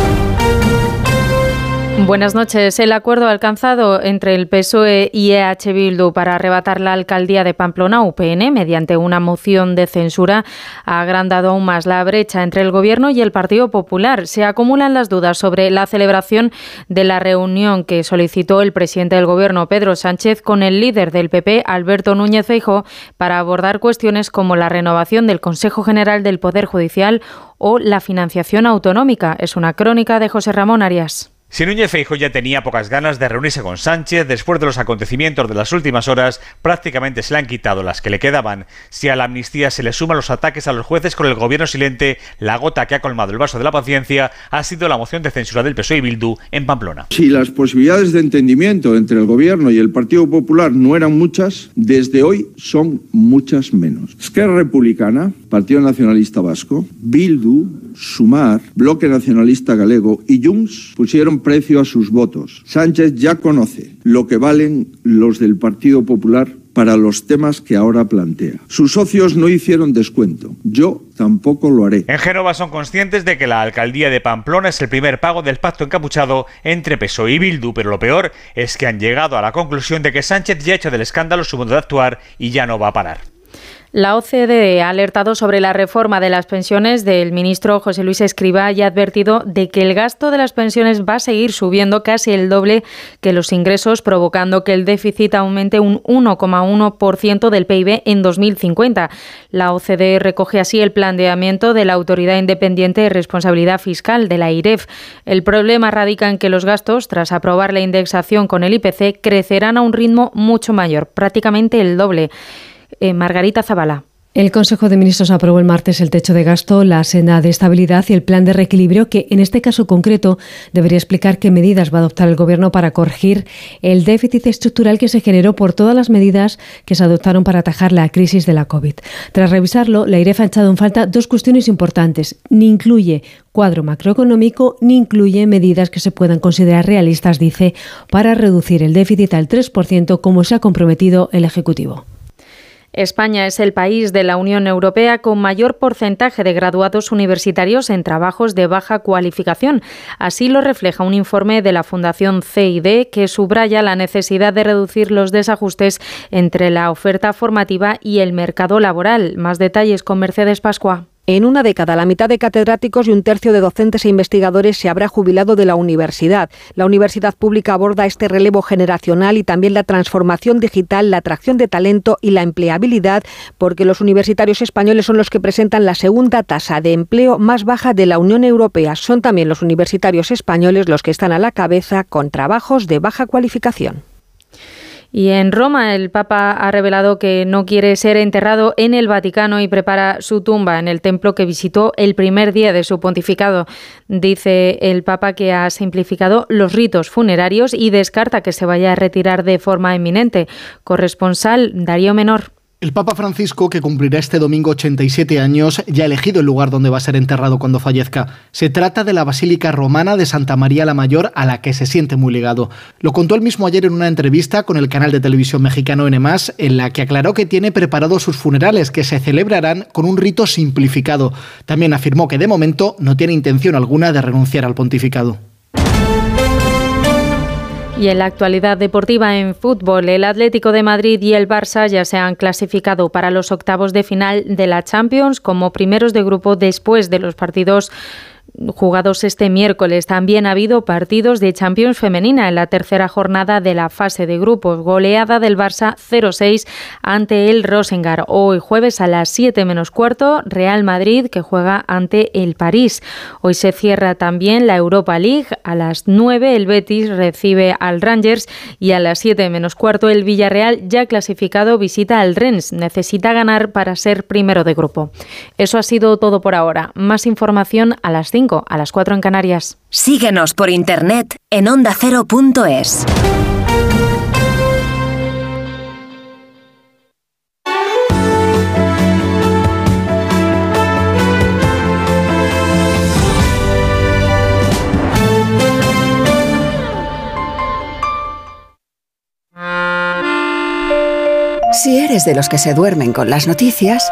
Buenas noches. El acuerdo alcanzado entre el PSOE y EH Bildu para arrebatar la alcaldía de Pamplona UPN mediante una moción de censura ha agrandado aún más la brecha entre el Gobierno y el Partido Popular. Se acumulan las dudas sobre la celebración de la reunión que solicitó el presidente del Gobierno, Pedro Sánchez, con el líder del PP, Alberto Núñez Feijóo, para abordar cuestiones como la renovación del Consejo General del Poder Judicial o la financiación autonómica. Es una crónica de José Ramón Arias. Si Núñez Feijóo ya tenía pocas ganas de reunirse con Sánchez, después de los acontecimientos de las últimas horas, prácticamente se le han quitado las que le quedaban. Si a la amnistía se le suman los ataques a los jueces con el gobierno silente, la gota que ha colmado el vaso de la paciencia ha sido la moción de censura del PSOE y Bildu en Pamplona. Si las posibilidades de entendimiento entre el gobierno y el Partido Popular no eran muchas, desde hoy son muchas menos. Esquerra Republicana, Partido Nacionalista Vasco, Bildu, Sumar, Bloque Nacionalista Galego y Junts pusieron precio a sus votos. Sánchez ya conoce lo que valen los del Partido Popular para los temas que ahora plantea. Sus socios no hicieron descuento. Yo tampoco lo haré. En Génova son conscientes de que la alcaldía de Pamplona es el primer pago del pacto encapuchado entre PSOE y Bildu, pero lo peor es que han llegado a la conclusión de que Sánchez ya ha hecho del escándalo su modo de actuar y ya no va a parar. La OCDE ha alertado sobre la reforma de las pensiones del ministro José Luis Escriba y ha advertido de que el gasto de las pensiones va a seguir subiendo casi el doble que los ingresos, provocando que el déficit aumente un 1,1% del PIB en 2050. La OCDE recoge así el planteamiento de la Autoridad Independiente de Responsabilidad Fiscal, de la IREF. El problema radica en que los gastos, tras aprobar la indexación con el IPC, crecerán a un ritmo mucho mayor, prácticamente el doble. Eh, Margarita Zavala. El Consejo de Ministros aprobó el martes el techo de gasto, la senda de estabilidad y el plan de reequilibrio que, en este caso concreto, debería explicar qué medidas va a adoptar el Gobierno para corregir el déficit estructural que se generó por todas las medidas que se adoptaron para atajar la crisis de la COVID. Tras revisarlo, la IREF ha echado en falta dos cuestiones importantes. Ni incluye cuadro macroeconómico ni incluye medidas que se puedan considerar realistas, dice, para reducir el déficit al 3%, como se ha comprometido el Ejecutivo. España es el país de la Unión Europea con mayor porcentaje de graduados universitarios en trabajos de baja cualificación. Así lo refleja un informe de la Fundación CID que subraya la necesidad de reducir los desajustes entre la oferta formativa y el mercado laboral. Más detalles con Mercedes Pascua. En una década, la mitad de catedráticos y un tercio de docentes e investigadores se habrá jubilado de la universidad. La universidad pública aborda este relevo generacional y también la transformación digital, la atracción de talento y la empleabilidad, porque los universitarios españoles son los que presentan la segunda tasa de empleo más baja de la Unión Europea. Son también los universitarios españoles los que están a la cabeza con trabajos de baja cualificación. Y en Roma el Papa ha revelado que no quiere ser enterrado en el Vaticano y prepara su tumba en el templo que visitó el primer día de su pontificado. Dice el Papa que ha simplificado los ritos funerarios y descarta que se vaya a retirar de forma inminente. Corresponsal Darío Menor. El Papa Francisco, que cumplirá este domingo 87 años, ya ha elegido el lugar donde va a ser enterrado cuando fallezca. Se trata de la Basílica Romana de Santa María la Mayor, a la que se siente muy ligado. Lo contó él mismo ayer en una entrevista con el canal de televisión mexicano N+, en la que aclaró que tiene preparados sus funerales, que se celebrarán con un rito simplificado. También afirmó que de momento no tiene intención alguna de renunciar al pontificado. Y en la actualidad deportiva en fútbol, el Atlético de Madrid y el Barça ya se han clasificado para los octavos de final de la Champions como primeros de grupo después de los partidos jugados este miércoles. También ha habido partidos de Champions femenina en la tercera jornada de la fase de grupos. Goleada del Barça 0-6 ante el Rosengar. Hoy jueves a las 7 menos cuarto, Real Madrid que juega ante el París. Hoy se cierra también la Europa League. A las 9 el Betis recibe al Rangers y a las 7 menos cuarto el Villarreal ya clasificado visita al Rennes. Necesita ganar para ser primero de grupo. Eso ha sido todo por ahora. Más información a las 5 a las 4 en Canarias. Síguenos por internet en ondacero.es. Si eres de los que se duermen con las noticias,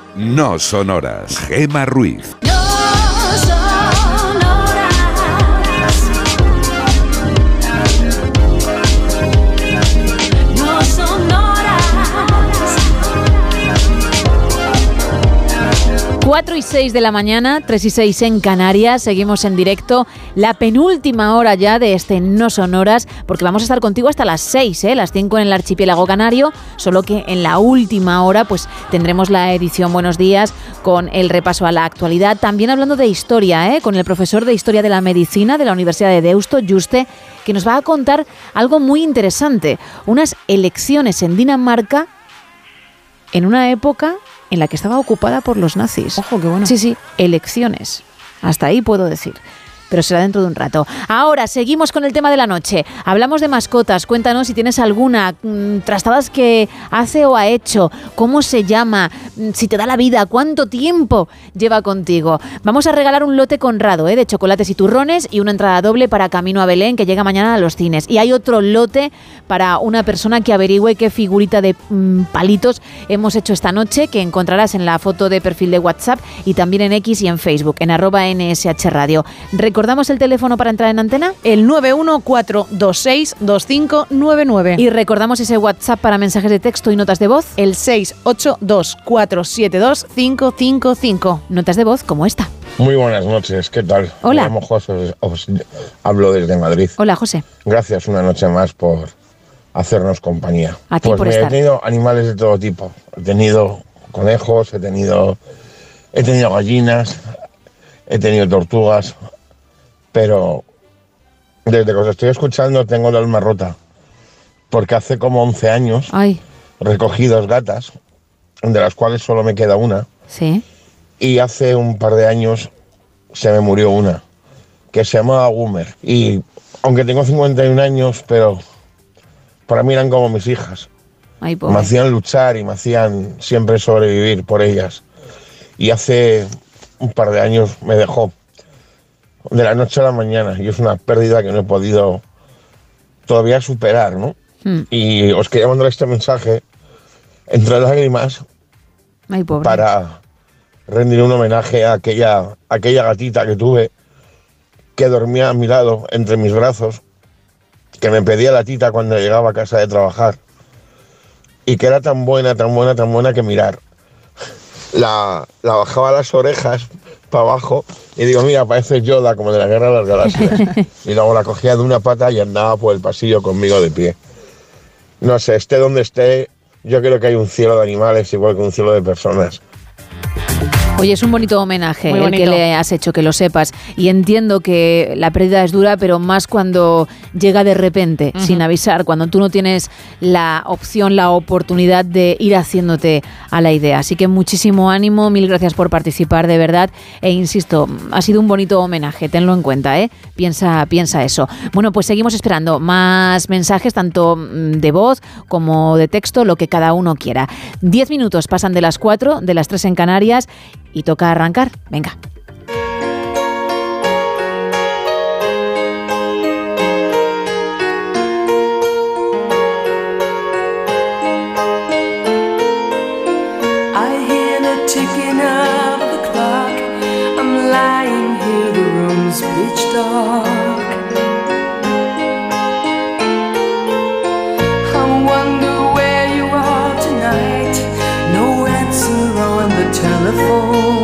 no son horas. Gema Ruiz. 4 y 6 de la mañana, 3 y 6 en Canarias, seguimos en directo, la penúltima hora ya de este No Sonoras, porque vamos a estar contigo hasta las 6, ¿eh? las 5 en el archipiélago canario, solo que en la última hora pues tendremos la edición Buenos Días con el repaso a la actualidad, también hablando de historia, ¿eh? con el profesor de Historia de la Medicina de la Universidad de Deusto, Juste, que nos va a contar algo muy interesante, unas elecciones en Dinamarca en una época en la que estaba ocupada por los nazis. Ojo, qué bueno. Sí, sí, elecciones. Hasta ahí puedo decir. Pero será dentro de un rato. Ahora, seguimos con el tema de la noche. Hablamos de mascotas. Cuéntanos si tienes alguna. mm, trastadas que hace o ha hecho. ¿Cómo se llama? mm, Si te da la vida. ¿Cuánto tiempo lleva contigo? Vamos a regalar un lote conrado ¿eh? de chocolates y turrones y una entrada doble para Camino a Belén que llega mañana a los cines. Y hay otro lote para una persona que averigüe qué figurita de mm, palitos hemos hecho esta noche que encontrarás en la foto de perfil de WhatsApp y también en X y en Facebook, en arroba NSH Radio. ¿Recordamos el teléfono para entrar en antena? El 914262599. Y recordamos ese WhatsApp para mensajes de texto y notas de voz. El 682472555. Notas de voz como esta. Muy buenas noches, ¿qué tal? Hola. Me llamo José, os, os hablo desde Madrid. Hola, José. Gracias una noche más por hacernos compañía. A ti pues por mira, estar. he tenido animales de todo tipo. He tenido conejos, he tenido, he tenido gallinas, he tenido tortugas, pero desde que os estoy escuchando tengo el alma rota. Porque hace como 11 años Ay, recogí dos gatas, de las cuales solo me queda una. sí. Y hace un par de años se me murió una, que se llamaba Gumer. Y aunque tengo 51 años, pero para mí eran como mis hijas. Ay, Me hacían luchar y me hacían siempre sobrevivir por ellas. Y hace un par de años me dejó, de la noche a la mañana, y es una pérdida que no he podido todavía superar, ¿no? Hmm. Y os quería mandar este mensaje entre lágrimas Ay, pobre. para rendir un homenaje a aquella, a aquella gatita que tuve que dormía a mi lado, entre mis brazos, que me pedía la tita cuando llegaba a casa de trabajar y que era tan buena, tan buena, tan buena que mirar. La, la bajaba las orejas para abajo y digo, mira, parece Yoda como de la Guerra de las Galaxias. y luego la cogía de una pata y andaba por el pasillo conmigo de pie. No sé, esté donde esté, yo creo que hay un cielo de animales igual que un cielo de personas. Oye, es un bonito homenaje el bonito. que le has hecho, que lo sepas. Y entiendo que la pérdida es dura, pero más cuando llega de repente, sin avisar, cuando tú no tienes la opción, la oportunidad de ir haciéndote a la idea. Así que muchísimo ánimo, mil gracias por participar, de verdad. E insisto, ha sido un bonito homenaje, tenlo en cuenta, ¿eh? Piensa, piensa eso. Bueno, pues seguimos esperando más mensajes, tanto mm, de voz como de texto, lo que cada uno quiera. Diez minutos pasan de las cuatro, de las tres en Canarias, y toca arrancar. Venga. The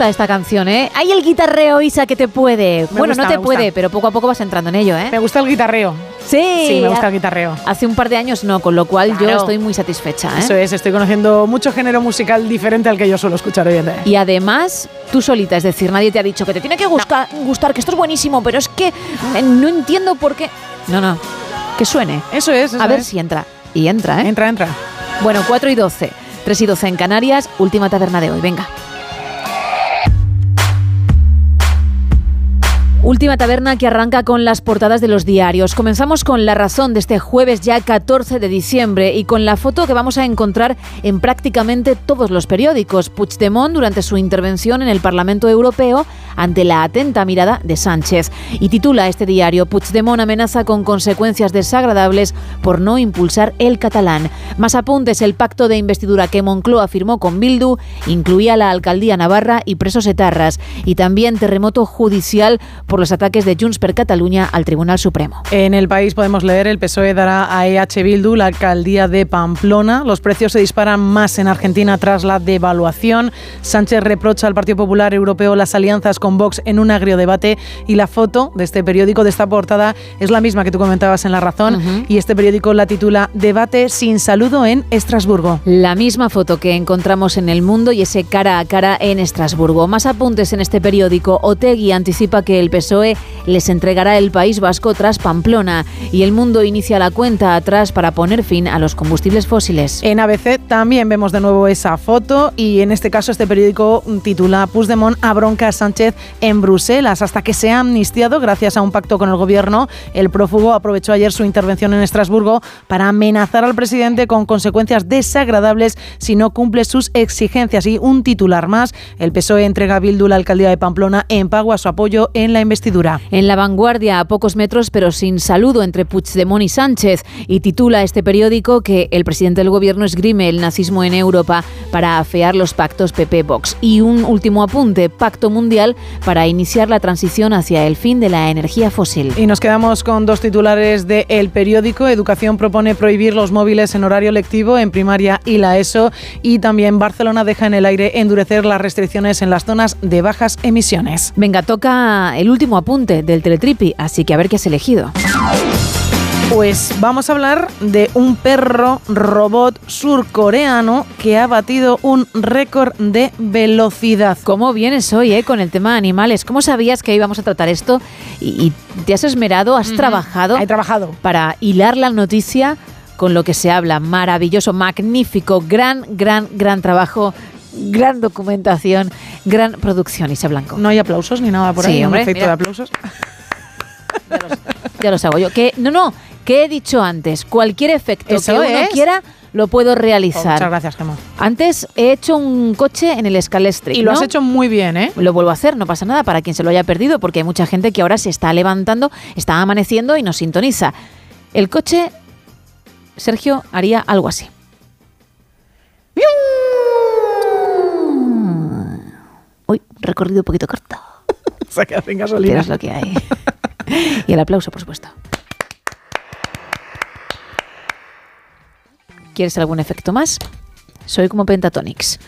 gusta esta canción, eh? Hay el guitarreo, Isa, que te puede. bueno, gusta, no te puede, pero poco a poco vas entrando en ello, ¿eh? Me gusta el guitarreo. Sí. Sí, me gusta el guitarreo. Hace un par de años no, con lo cual yo estoy muy satisfecha, ¿eh? Eso es, estoy conociendo mucho género musical diferente al que yo suelo escuchar hoy en día. Y además, tú solita, es decir, nadie te ha dicho que te tiene que gustar, gustar que esto es buenísimo, pero es que eh, no entiendo por qué. No, no, que suene. Eso es, eso A ver es. si entra. Y entra, ¿eh? Entra, entra. Bueno, 4 y 12. 3 y 12 en Canarias, última taberna de hoy, venga. Última taberna que arranca con las portadas de los diarios. Comenzamos con la razón de este jueves ya 14 de diciembre y con la foto que vamos a encontrar en prácticamente todos los periódicos. Puigdemont durante su intervención en el Parlamento Europeo ante la atenta mirada de Sánchez. Y titula este diario Puigdemont amenaza con consecuencias desagradables por no impulsar el catalán. Más apuntes, el pacto de investidura que Moncloa firmó con Bildu incluía la alcaldía navarra y presos etarras y también terremoto judicial por los ataques de Junts per Catalunya al Tribunal Supremo. En el país podemos leer el PSOE dará a EH Bildu la alcaldía de Pamplona. Los precios se disparan más en Argentina tras la devaluación. Sánchez reprocha al Partido Popular Europeo las alianzas con Vox en un agrio debate y la foto de este periódico, de esta portada, es la misma que tú comentabas en La Razón y este periódico la titula Debate sin saludo en Estrasburgo. La misma foto que encontramos en El Mundo y ese cara a cara en Estrasburgo. Más apuntes en este periódico. Otegui anticipa que el PSOE les entregará el País Vasco tras Pamplona y El Mundo inicia la cuenta atrás para poner fin a los combustibles fósiles. En ABC también vemos de nuevo esa foto y en este caso este periódico titula Puigdemont abronca a Sánchez en Bruselas hasta que se ha amnistiado gracias a un pacto con el gobierno. El prófugo aprovechó ayer su intervención en Estrasburgo para amenazar al presidente con consecuencias desagradables si no cumple sus exigencias. Y un titular más, el PSOE entrega a Bildu la alcaldía de Pamplona en pago a su apoyo en la investidura. En la vanguardia, a pocos metros, pero sin saludo entre Puigdemont y Sánchez, y titula este periódico que el presidente del gobierno esgrime el nazismo en Europa para afear los pactos PP-Vox. Y un último apunte, pacto mundial para iniciar la transición hacia el fin de la energía fósil. Y nos quedamos con dos titulares de El Periódico. Educación propone prohibir los móviles en horario lectivo en primaria y la ESO. Y también Barcelona deja en el aire endurecer las restricciones en las zonas de bajas emisiones. Venga, toca el último apunte del Teletripi, así que a ver qué has elegido. Pues vamos a hablar de un perro robot surcoreano que ha batido un récord de velocidad. ¿Cómo vienes hoy eh, con el tema de animales? ¿Cómo sabías que íbamos a tratar esto? Y, y te has esmerado, has trabajado, He trabajado. para hilar la noticia con lo que se habla. Maravilloso, magnífico, gran, gran, gran trabajo, gran documentación, gran producción, Isa Blanco. No hay aplausos ni nada por Sí, ahí. hombre, un efecto mira. de aplausos. Ya los hago yo. Que, no, no, que he dicho antes, cualquier efecto Eso que uno es. quiera lo puedo realizar. Muchas gracias, Gemma. Antes he hecho un coche en el Scalestri. Y lo has hecho muy bien, ¿eh? Lo vuelvo a hacer, no pasa nada para quien se lo haya perdido, porque hay mucha gente que ahora se está levantando, está amaneciendo y nos sintoniza. El coche, Sergio, haría algo así. Uy, recorrido un poquito corto. Se ha quedado sin Pero gasolina. es lo que hay. y el aplauso, por supuesto. ¿Quieres algún efecto más? Soy como Pentatonix.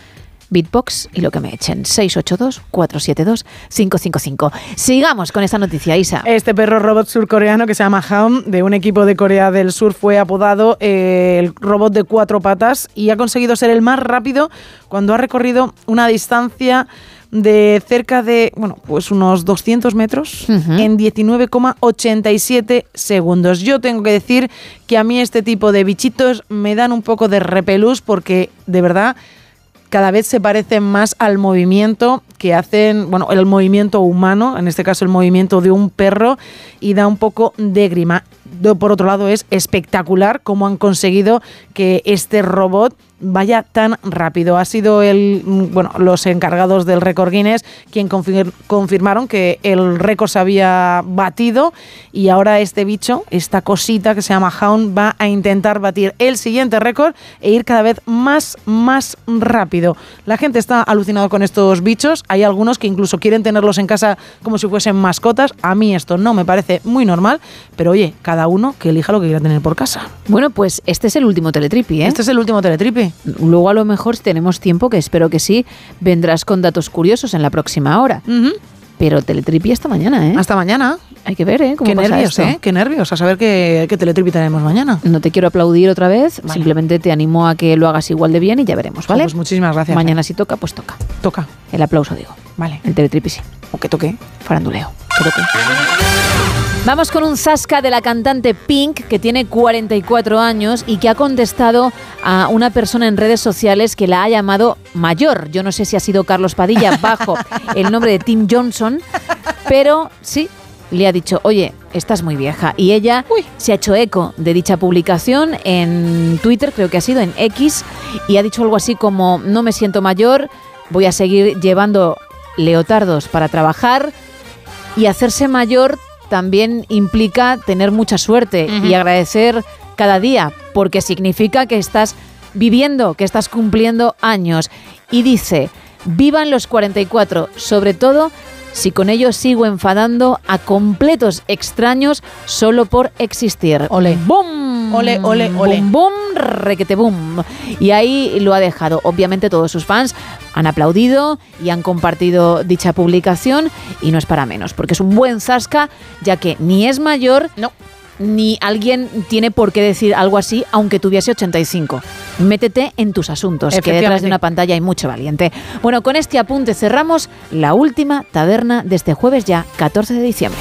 Beatbox y lo que me echen. 682-472-555. Sigamos con esta noticia, Isa. Este perro robot surcoreano que se llama Haum, de un equipo de Corea del Sur, fue apodado eh, el robot de cuatro patas y ha conseguido ser el más rápido cuando ha recorrido una distancia de cerca de, bueno, pues unos 200 metros en 19,87 segundos. Yo tengo que decir que a mí este tipo de bichitos me dan un poco de repelús porque de verdad cada vez se parecen más al movimiento que hacen, bueno, el movimiento humano, en este caso el movimiento de un perro, y da un poco de grima. Por otro lado, es espectacular cómo han conseguido que este robot vaya tan rápido. Ha sido el, mm, bueno, los encargados del récord Guinness quien confir- confirmaron que el récord se había batido y ahora este bicho, esta cosita que se llama Hound, va a intentar batir el siguiente récord e ir cada vez más, más rápido. La gente está alucinado con estos bichos. Hay algunos que incluso quieren tenerlos en casa como si fuesen mascotas. A mí esto no me parece muy normal, pero oye, cada uno que elija lo que quiera tener por casa. Bueno, pues este es el último teletripi, ¿eh? Este es el último teletripi. Luego a lo mejor si tenemos tiempo, que espero que sí, vendrás con datos curiosos en la próxima hora. Pero teletripi hasta mañana, ¿eh? Hasta mañana. Hay que ver, ¿eh? ¿Cómo Qué pasa nervios, esto. ¿eh? Qué nervios a saber qué, qué teletripi tenemos mañana. No te quiero aplaudir otra vez, simplemente te animo a que lo hagas igual de bien y ya veremos, ¿vale? Pues muchísimas gracias. Mañana si toca, pues toca. Toca. El aplauso, digo. Vale. El teletripi sí. O que toque. Faranduleo. Que toque. Vamos con un zasca de la cantante Pink, que tiene 44 años y que ha contestado a una persona en redes sociales que la ha llamado mayor. Yo no sé si ha sido Carlos Padilla bajo el nombre de Tim Johnson, pero sí, le ha dicho, oye, estás muy vieja. Y ella se ha hecho eco de dicha publicación en Twitter, creo que ha sido en X, y ha dicho algo así como, no me siento mayor, voy a seguir llevando leotardos para trabajar y hacerse mayor también implica tener mucha suerte y agradecer cada día, porque significa que estás viviendo, que estás cumpliendo años. Y dice, vivan los 44, sobre todo si con ello sigo enfadando a completos extraños solo por existir. Ole. ¡Bum! Ole, ole, ole. ¡Bum, bum! Requete bum. Y ahí lo ha dejado. Obviamente todos sus fans han aplaudido y han compartido dicha publicación y no es para menos, porque es un buen zasca, ya que ni es mayor, ni alguien tiene por qué decir algo así, aunque tuviese 85. Métete en tus asuntos, que detrás de una pantalla hay mucho valiente. Bueno, con este apunte cerramos la última taberna de este jueves ya, 14 de diciembre.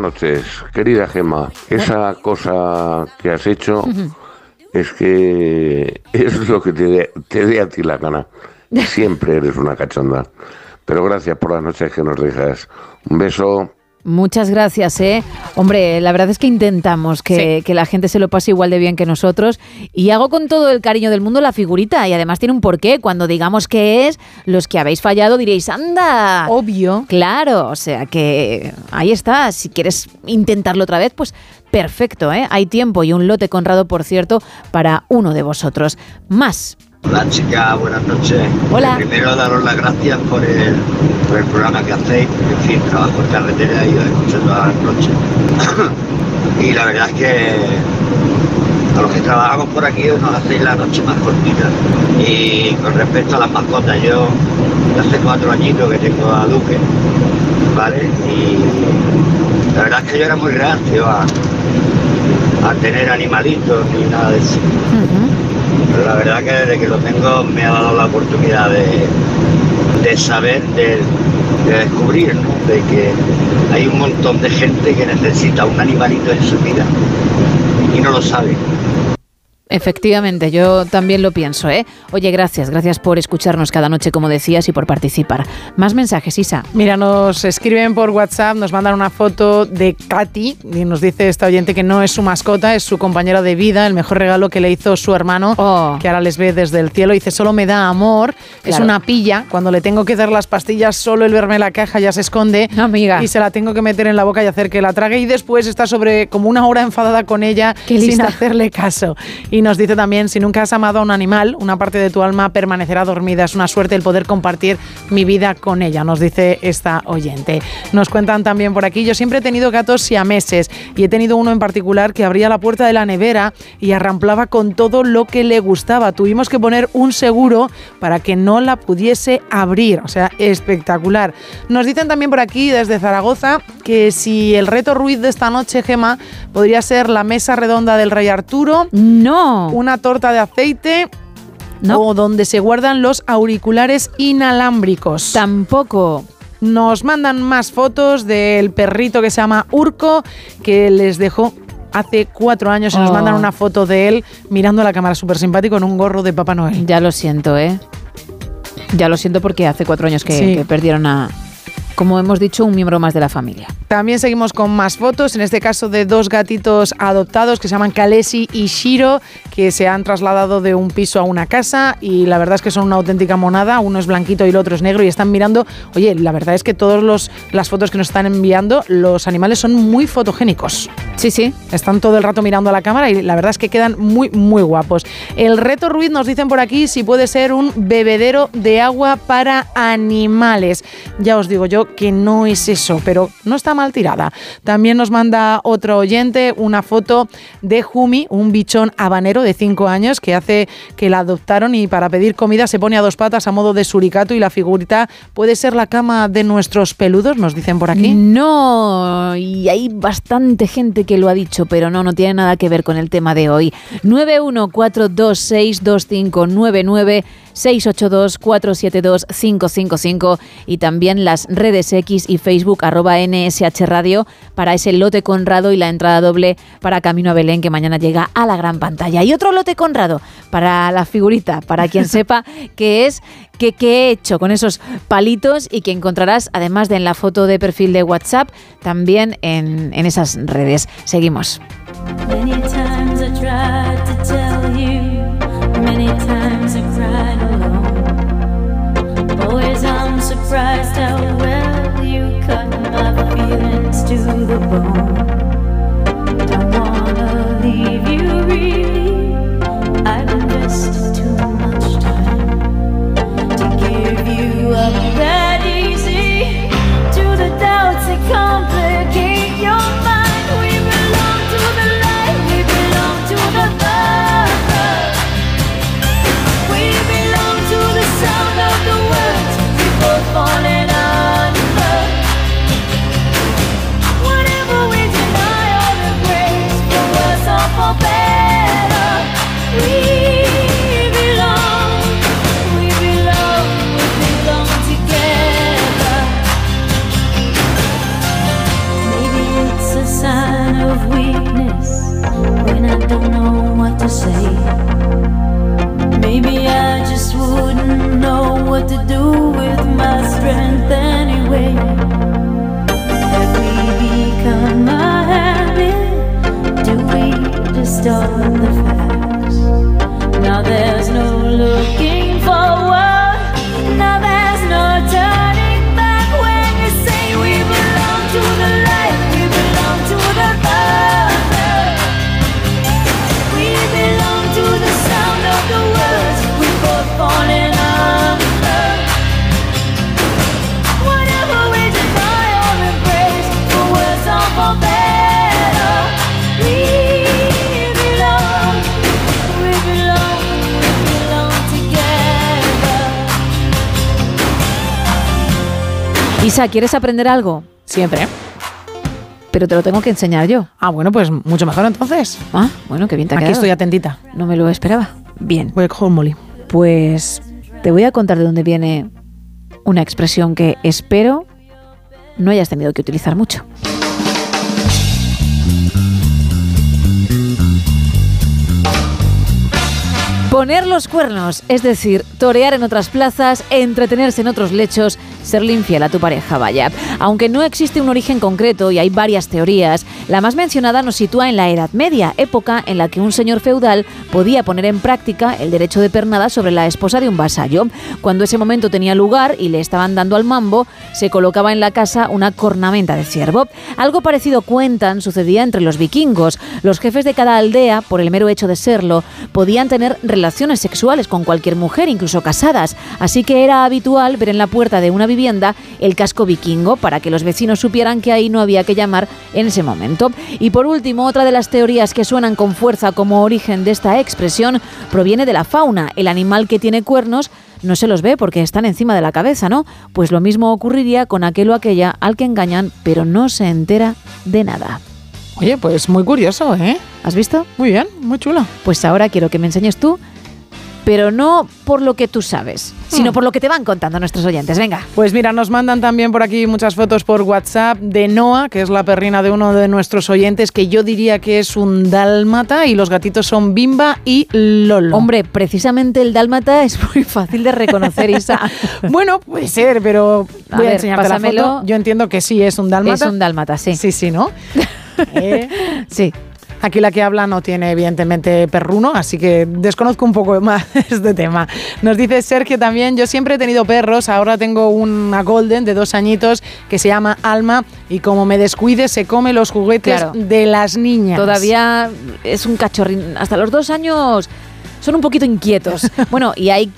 Buenas noches, querida Gema. Esa cosa que has hecho es que es lo que te dé te a ti la gana. Siempre eres una cachonda. Pero gracias por las noches que nos dejas. Un beso. Muchas gracias, ¿eh? Hombre, la verdad es que intentamos que, que la gente se lo pase igual de bien que nosotros y hago con todo el cariño del mundo la figurita y además tiene un porqué. Cuando digamos que es, los que habéis fallado diréis, anda. Obvio. Claro, o sea que ahí está. Si quieres intentarlo otra vez, pues perfecto, ¿eh? Hay tiempo y un lote conrado, por cierto, para uno de vosotros. Más. Hola chica, buenas noches. Hola. Primero daros las gracias por el, por el programa que hacéis. En fin, trabajo en carretera y os escucho todas las noches. y la verdad es que a los que trabajamos por aquí nos hacéis la noche más cortita. Y con respecto a las mascotas, yo hace cuatro añitos que tengo a Duque, ¿vale? Y la verdad es que yo era muy reacio a, a tener animalitos ni nada de eso. Pero la verdad que desde que lo tengo me ha dado la oportunidad de, de saber, de, de descubrir, de que hay un montón de gente que necesita un animalito en su vida y no lo sabe. Efectivamente, yo también lo pienso, ¿eh? Oye, gracias, gracias por escucharnos cada noche, como decías, y por participar. Más mensajes, Isa. Mira, nos escriben por WhatsApp, nos mandan una foto de Katy y nos dice esta oyente que no es su mascota, es su compañera de vida, el mejor regalo que le hizo su hermano, que ahora les ve desde el cielo. Dice, solo me da amor, es Claro. una pilla, cuando le tengo que dar las pastillas, solo el verme la caja ya se esconde Amiga. y se la tengo que meter en la boca y hacer que la trague y después está sobre como una hora enfadada con ella Qué sin lista. hacerle caso. Y nos dice también, si nunca has amado a un animal, una parte de tu alma permanecerá dormida. Es una suerte el poder compartir mi vida con ella, nos dice esta oyente. Nos cuentan también por aquí, yo siempre he tenido gatos siameses y he tenido uno en particular que abría la puerta de la nevera y arramplaba con todo lo que le gustaba. Tuvimos que poner un seguro para que no la pudiese abrir. O sea, espectacular. Nos dicen también por aquí, desde Zaragoza, que si el reto Ruiz de esta noche, Gema, podría ser la mesa redonda del Rey Arturo. No. Una torta de aceite. O donde se guardan los auriculares inalámbricos. Tampoco. Nos mandan más fotos del perrito que se llama Urco, que les dejó hace cuatro años. Y nos Oh. mandan una foto de él mirando a la cámara, súper simpático, en un gorro de Papá Noel. Ya lo siento, ¿eh? Ya lo siento porque hace cuatro años que, Sí. que perdieron a, como hemos dicho, un miembro más de la familia. También seguimos con más fotos, en este caso de dos gatitos adoptados que se llaman Kalesi y Shiro, que se han trasladado de un piso a una casa y la verdad es que son una auténtica monada, uno es blanquito y el otro es negro y están mirando, oye, la verdad es que todas las fotos que nos están enviando, los animales son muy fotogénicos. Sí, sí. Están todo el rato mirando a la cámara y la verdad es que quedan muy, muy guapos. El reto Ruiz nos dicen por aquí si puede ser un bebedero de agua para animales. Ya os digo yo que no es eso, pero no está mal tirada. También nos manda otro oyente una foto de Jumi, un bichón habanero de 5 años que hace que la adoptaron y para pedir comida se pone a dos patas a modo de suricato y la figurita puede ser la cama de nuestros peludos, nos dicen por aquí. No, y hay bastante gente que lo ha dicho, pero no, no tiene nada que ver con el tema de hoy. 914262599 682-472-555 y también las redes X y Facebook arroba NSH Radio para ese lote Conrado y la entrada doble para Camino a Belén que mañana llega a la gran pantalla. Y otro lote Conrado para la figurita, para quien sepa qué es, que qué he hecho con esos palitos y que encontrarás además de en la foto de perfil de WhatsApp, también en, en esas redes. Seguimos. Many times I tried to tell you, many times I cried surprised how well you cut my feelings to the bone. Don't wanna leave you really. I've invested too much time to give you up don't know what to say. Maybe I just wouldn't know what to do with my strength anyway. Have we become a habit? Do we distort the facts? Now there's no looking Isa, ¿quieres aprender algo? Siempre. Pero te lo tengo que enseñar yo. Ah, bueno, pues mucho mejor entonces. Ah, bueno, qué bien te ha Aquí quedado. estoy atentita. No me lo esperaba. Bien. Voy a coger un molí. Pues te voy a contar de dónde viene una expresión que espero no hayas tenido que utilizar mucho. Poner los cuernos, es decir, torear en otras plazas, entretenerse en otros lechos, serle infiel a tu pareja, vaya. Aunque no existe un origen concreto y hay varias teorías, la más mencionada nos sitúa en la Edad Media, época en la que un señor feudal podía poner en práctica el derecho de pernada sobre la esposa de un vasallo. Cuando ese momento tenía lugar y le estaban dando al mambo, se colocaba en la casa una cornamenta de ciervo. Algo parecido cuentan sucedía entre los vikingos. Los jefes de cada aldea, por el mero hecho de serlo, podían tener relaciones sexuales con cualquier mujer, incluso casadas. Así que era habitual ver en la puerta de una vivienda el casco vikingo para que los vecinos supieran que ahí no había que llamar en ese momento. Y por último, otra de las teorías que suenan con fuerza como origen de esta expresión proviene de la fauna. El animal que tiene cuernos no se los ve porque están encima de la cabeza, ¿no? Pues lo mismo ocurriría con aquel o aquella al que engañan, pero no se entera de nada. Oye, pues muy curioso, ¿eh? ¿Has visto? Muy bien, muy chulo. Pues ahora quiero que me enseñes tú, pero no por lo que tú sabes, sino Hmm. por lo que te van contando nuestros oyentes. Venga. Pues mira, nos mandan también por aquí muchas fotos por WhatsApp de Noah, que es la perrina de uno de nuestros oyentes, que yo diría que es un dálmata, y los gatitos son Bimba y Lolo. Hombre, precisamente el dálmata es muy fácil de reconocer, Isa. bueno, puede ser, pero A voy a, ver, enseñarte la foto. Yo entiendo que sí es un dálmata. Es un dálmata, sí. Sí, sí, ¿no? Eh, Sí. Aquí la que habla no tiene evidentemente perruno, así que desconozco un poco más este tema. Nos dice Sergio también, yo siempre he tenido perros, ahora tengo una golden de dos añitos que se llama Alma y como me descuide se come los juguetes Claro. de las niñas. Todavía es un cachorrín. Hasta los dos años son un poquito inquietos. Bueno, y hay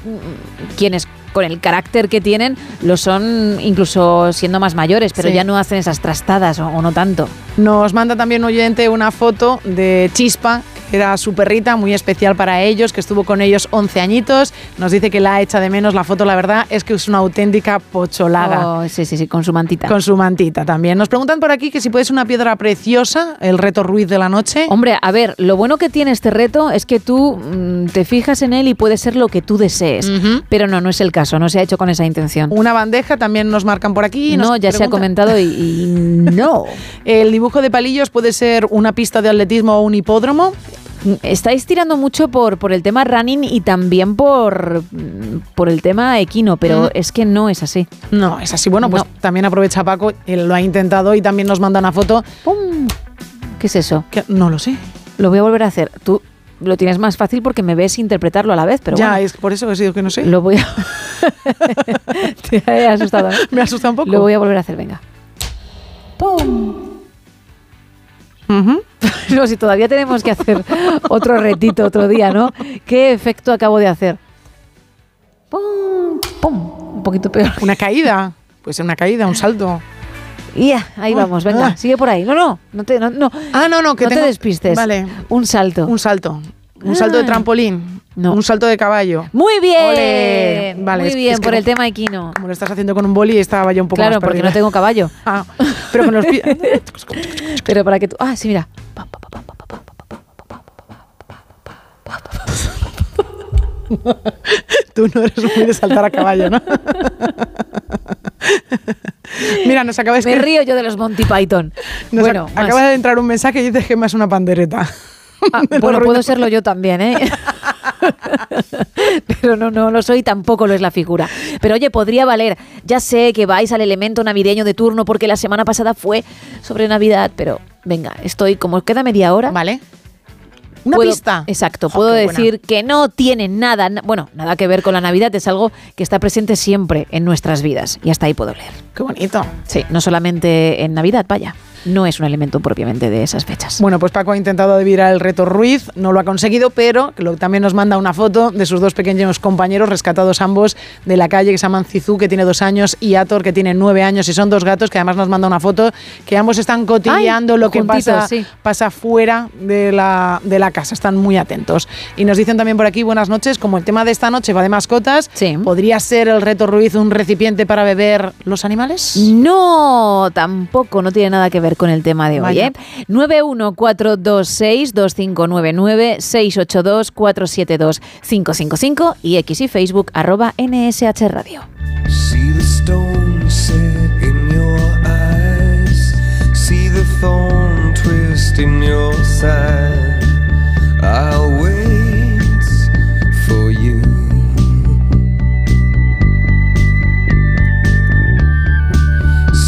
quienes con el carácter que tienen lo son incluso siendo más mayores, pero Sí. ya no hacen esas trastadas o, o no tanto. Nos manda también un oyente una foto de Chispa, era su perrita, muy especial para ellos, que estuvo con ellos 11 añitos. Nos dice que la echa de menos. La foto, la verdad, es que es una auténtica pocholada. Oh, sí, sí, sí, con su mantita. Con su mantita también. Nos preguntan por aquí que si puede ser una piedra preciosa, el reto Ruiz de la noche. Hombre, a ver, lo bueno que tiene este reto es que tú mm, te fijas en él y puede ser lo que tú desees. Pero no, no es el caso, no se ha hecho con esa intención. Una bandeja también nos marcan por aquí. No, ya se ha comentado y, y no. El dibujo de palillos puede ser una pista de atletismo o un hipódromo. Estáis tirando mucho por, por el tema running y también por, por el tema equino, pero Mm. es que no es así. No, es así. Bueno, pues No. también aprovecha Paco, él lo ha intentado y también nos manda una foto. ¡Pum! ¿Qué es eso? No lo sé. Lo voy a volver a hacer. Tú lo tienes más fácil porque me ves interpretarlo a la vez, pero ya, bueno, es por eso que he sido que no sé. lo voy a... Te he asustado. ¿eh? Me asusta un poco. Lo voy a volver a hacer, venga. ¡Pum! No, si todavía tenemos que hacer otro retito otro día, ¿no? ¿Qué efecto acabo de hacer? ¡Pum! ¡Pum! Un poquito peor. Una caída. Pues una caída, un salto. Ya, ahí Ah, vamos, venga, ah. sigue por ahí. No, no, no te, no, no. Ah, no, no, que no tengo- te despistes. Vale. Un salto. Un salto. Un salto de Ah. trampolín. No. Un salto de caballo. Muy bien. Ole. Vale, Muy bien, es que por no- el tema equino. Como lo estás haciendo con un boli, estaba yo un poco Claro, más porque perdida. no tengo caballo. Ah, pero con los pies. Pero para que tú. Ah, sí, mira. Tú no eres muy de saltar a caballo, ¿no? Mira, nos acaba de Me río yo de los Monty Python. nos bueno, ac- más. acaba de entrar un mensaje y dice que más una pandereta. Ah, bueno, puedo serlo yo también, ¿eh? Pero no, no lo soy, tampoco lo es la figura. Pero oye, podría valer. Ya sé que vais al elemento navideño de turno porque la semana pasada fue sobre Navidad, pero venga, estoy como queda media hora. Vale. Una puedo- pista. Exacto, puedo buena. decir que no tiene nada, na- bueno, nada que ver con la Navidad, es algo que está presente siempre en nuestras vidas. Y hasta ahí puedo leer. Qué bonito. Sí, no solamente en Navidad, vaya. No es un elemento propiamente de esas fechas. Bueno, pues Paco ha intentado adivinar el reto Ruiz, no lo ha conseguido, pero también nos manda una foto de sus dos pequeños compañeros, rescatados ambos de la calle, que se llaman Zizú, que tiene dos años, y Ator, que tiene nueve años, y son dos gatos que además nos manda una foto que ambos están cotilleando Ay, lo que juntitos, pasa, sí. pasa fuera de la, de la casa, están muy atentos. Y nos dicen también por aquí, buenas noches, como el tema de esta noche va de mascotas, ¿podría ser el reto Ruiz un recipiente para beber los animales? No, tampoco, no tiene nada que ver con el tema de hoy. ¿eh? 914262599 682472555 y x y Facebook arroba NSH Radio. See the stone set in your eyes. See the thorn twist in your side. I'll wait for you.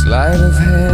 Sleight of hand and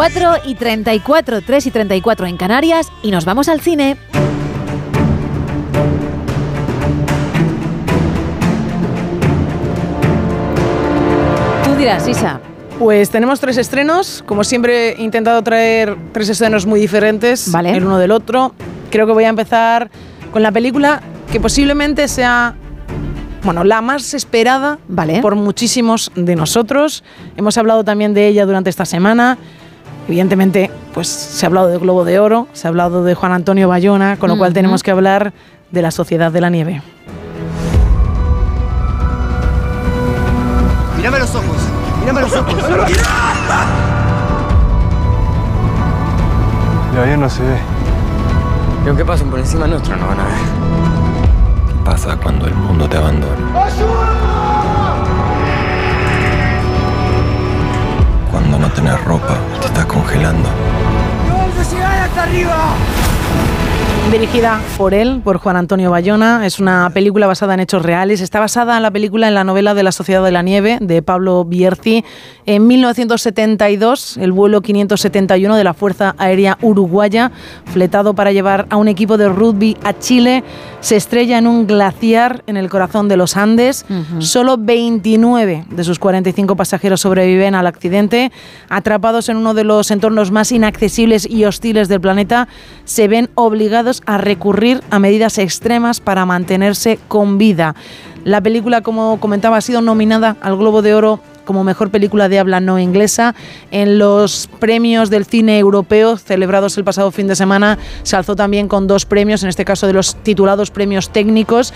4 y 34, 3 y 34 en Canarias y nos vamos al cine. Tú dirás, Isa. Pues tenemos tres estrenos. Como siempre, he intentado traer tres estrenos muy diferentes, Vale. el uno del otro. Creo que voy a empezar con la película que posiblemente sea bueno, la más esperada por muchísimos de nosotros. Hemos hablado también de ella durante esta semana. Evidentemente, pues se ha hablado de Globo de Oro, se ha hablado de Juan Antonio Bayona, con lo cual tenemos que hablar de la Sociedad de la Nieve. Mírame los ojos, mírame los ojos. Ya, ya no se ve. Y aunque pasen por encima nuestro, no van a ver. ¿Qué pasa cuando el mundo te abandona? Cuando no tenés ropa, te estás congelando. ¡Vamos a llegar hasta arriba! Dirigida por él, por Juan Antonio Bayona, es una película basada en hechos reales. Está basada en la película en la novela de la Sociedad de la Nieve de Pablo Bierzi. En 1972, el vuelo 571 de la Fuerza Aérea Uruguaya, fletado para llevar a un equipo de rugby a Chile, se estrella en un glaciar en el corazón de los Andes. Solo 29 de sus 45 pasajeros sobreviven al accidente. Atrapados en uno de los entornos más inaccesibles y hostiles del planeta, se ven obligados a recurrir a medidas extremas para mantenerse con vida. La película, como comentaba, ha sido nominada al Globo de Oro como mejor película de habla no inglesa. En los premios del cine europeo celebrados el pasado fin de semana se alzó también con dos premios, en este caso de los titulados premios técnicos.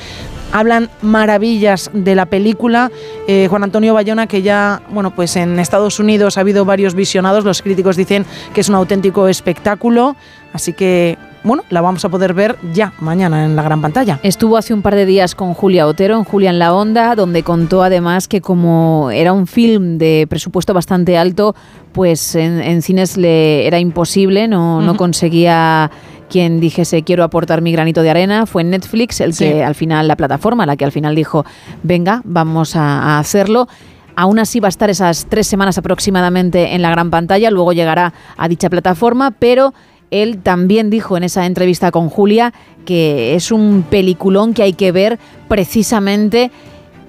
Hablan maravillas de la película. Eh, Juan Antonio Bayona, que ya, bueno, pues en Estados Unidos ha habido varios visionados. Los críticos dicen que es un auténtico espectáculo. Así que, bueno, la vamos a poder ver ya mañana en la gran pantalla. Estuvo hace un par de días con Julia Otero, en Julia en la Onda, donde contó además que como era un film de presupuesto bastante alto, pues en, en cines le era imposible, no, no conseguía quien dijese quiero aportar mi granito de arena. Fue Netflix el Sí. que al final, la plataforma, la que al final dijo, venga, vamos a, a hacerlo. Aún así va a estar esas tres semanas aproximadamente en la gran pantalla, luego llegará a dicha plataforma, pero él también dijo en esa entrevista con Julia que es un peliculón que hay que ver precisamente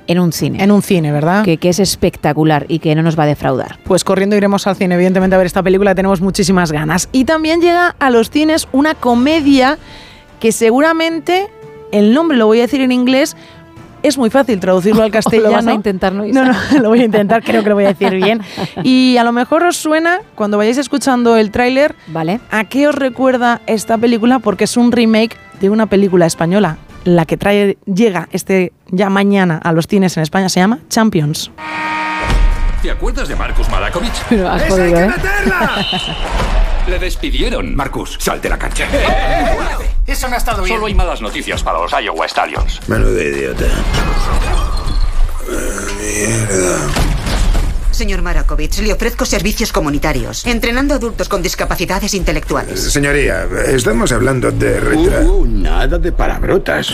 en un cine. En un cine, ¿verdad? Que, que es espectacular y que no nos va a defraudar. Pues corriendo iremos al cine, evidentemente, a ver esta película, tenemos muchísimas ganas. Y también llega a los cines una comedia que seguramente, el nombre lo voy a decir en inglés, es muy fácil traducirlo al castellano. Lo vas a intentar, ¿no? No, no, lo voy a intentar, creo que lo voy a decir bien. Y a lo mejor os suena, cuando vayáis escuchando el tráiler, ¿Vale? ¿a qué os recuerda esta película? Porque es un remake de una película española. La que trae, llega este ya mañana a los cines en España se llama Champions. ¿Te acuerdas de Marcus Malakovic? Pero has ¡Esa jodido, hay que ¿eh? meterla! Le despidieron. Marcus, sal de la cancha. Eso no ha estado bien. Solo hay malas noticias para los Iowa Stallions. Menudo idiota. Mierda. Señor Marakovic, le ofrezco servicios comunitarios, entrenando adultos con discapacidades intelectuales. Señoría, estamos hablando de retra... nada de palabrotas.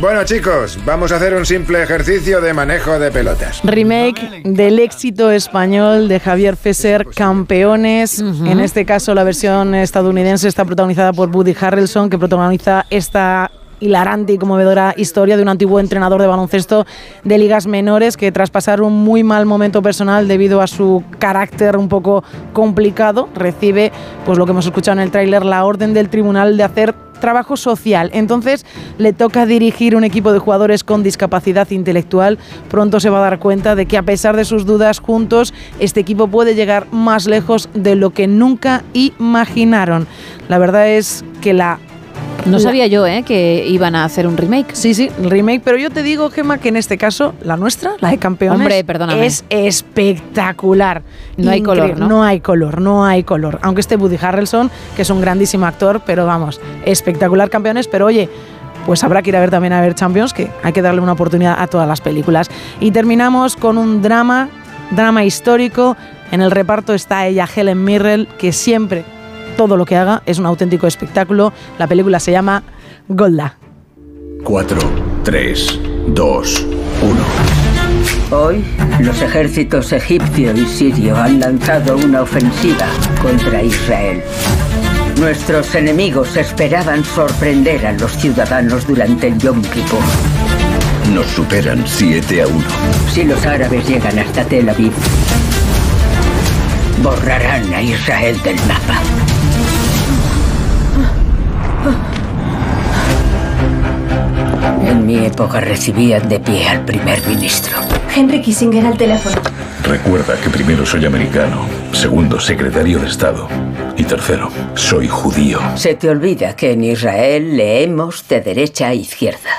Bueno, chicos, vamos a hacer un simple ejercicio de manejo de pelotas. Remake del éxito español de Javier Fesser, Campeones. En este caso, la versión estadounidense está protagonizada por Woody Harrelson, que protagoniza esta hilarante y conmovedora historia de un antiguo entrenador de baloncesto de ligas menores que tras pasar un muy mal momento personal debido a su carácter un poco complicado recibe pues lo que hemos escuchado en el tráiler la orden del tribunal de hacer trabajo social. Entonces le toca dirigir un equipo de jugadores con discapacidad intelectual. Pronto se va a dar cuenta de que a pesar de sus dudas juntos, este equipo puede llegar más lejos de lo que nunca imaginaron. La verdad es que la No sabía yo ¿eh? que iban a hacer un remake. Sí, sí, remake, pero yo te digo, Gemma, que en este caso, la nuestra, la de campeones, Hombre, perdóname. es espectacular. No hay color, Increíble. ¿no? hay color, no hay color. Aunque esté Woody Harrelson, que es un grandísimo actor, pero vamos, espectacular campeones, pero oye, pues habrá que ir a ver también a ver Champions, que hay que darle una oportunidad a todas las películas. Y terminamos con un drama, drama histórico. En el reparto está ella, Helen Mirrell, que siempre, todo lo que haga es un auténtico espectáculo. La película se llama Golda. 4, 3, 2, 1. Hoy, los ejércitos egipcio y sirio han lanzado una ofensiva contra Israel. Nuestros enemigos esperaban sorprender a los ciudadanos durante el Yom Kippur. Nos superan 7 a 1. Si los árabes llegan hasta Tel Aviv, borrarán a Israel del mapa. En mi época recibían de pie al primer ministro. Henry Kissinger al teléfono. Recuerda que primero soy americano, segundo secretario de Estado y tercero, soy judío. Se te olvida que en Israel leemos de derecha a izquierda.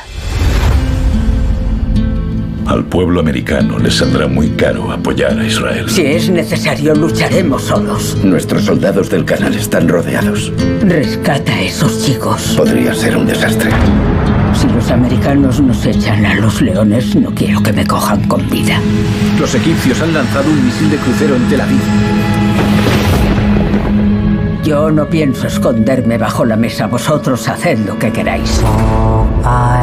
Al pueblo americano les saldrá muy caro apoyar a Israel. Si es necesario, lucharemos solos. Nuestros soldados del canal están rodeados. Rescata a esos chicos. Podría ser un desastre. Si los americanos nos echan a los leones, no quiero que me cojan con vida. Los egipcios han lanzado un misil de crucero en Tel Aviv. Yo no pienso esconderme bajo la mesa. Vosotros haced lo que queráis.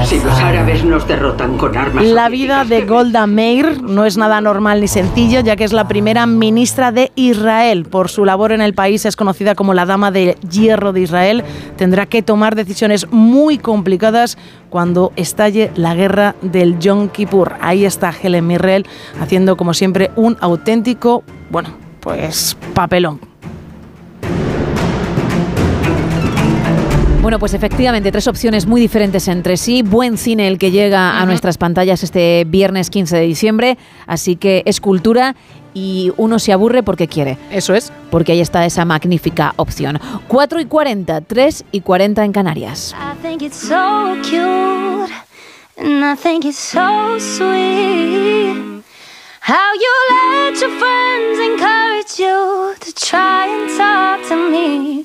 Si los árabes nos derrotan con armas... La vida de Golda Meir no es nada normal ni sencillo, ya que es la primera ministra de Israel. Por su labor en el país es conocida como la Dama de Hierro de Israel. Tendrá que tomar decisiones muy complicadas cuando estalle la guerra del Yom Kippur. Ahí está Helen Mirrell haciendo, como siempre, un auténtico, bueno, pues papelón. Bueno, pues efectivamente, tres opciones muy diferentes entre sí. Buen cine el que llega a nuestras pantallas este viernes 15 de diciembre, así que es cultura y uno se aburre porque quiere. Eso es. Porque ahí está esa magnífica opción. 4 y 40, 3 y 40 en Canarias. I think it's so cute, and I think it's so sweet. How you let your friends encourage you to try and talk to me.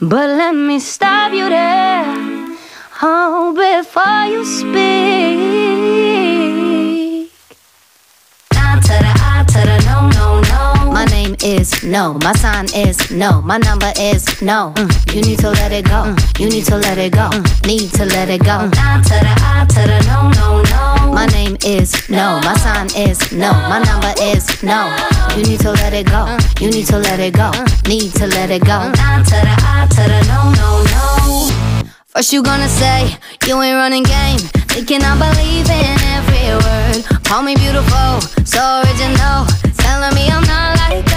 But let me stop you there, oh, before you speak. Name is no. My sign is no. My number is no. Mm, You need to let it go. Mm, You need to let it go. Mm, Need to let it go. Nah to the I to the no, no, no. My name is no. My sign is no. My number is no. You need to let it go. You need to let it go. Need to let it go. Nah to the I to the no, no, no. First you gonna say you ain't running game, thinking I believe in every word. Call me beautiful, so original, telling me I'm not like other girls. I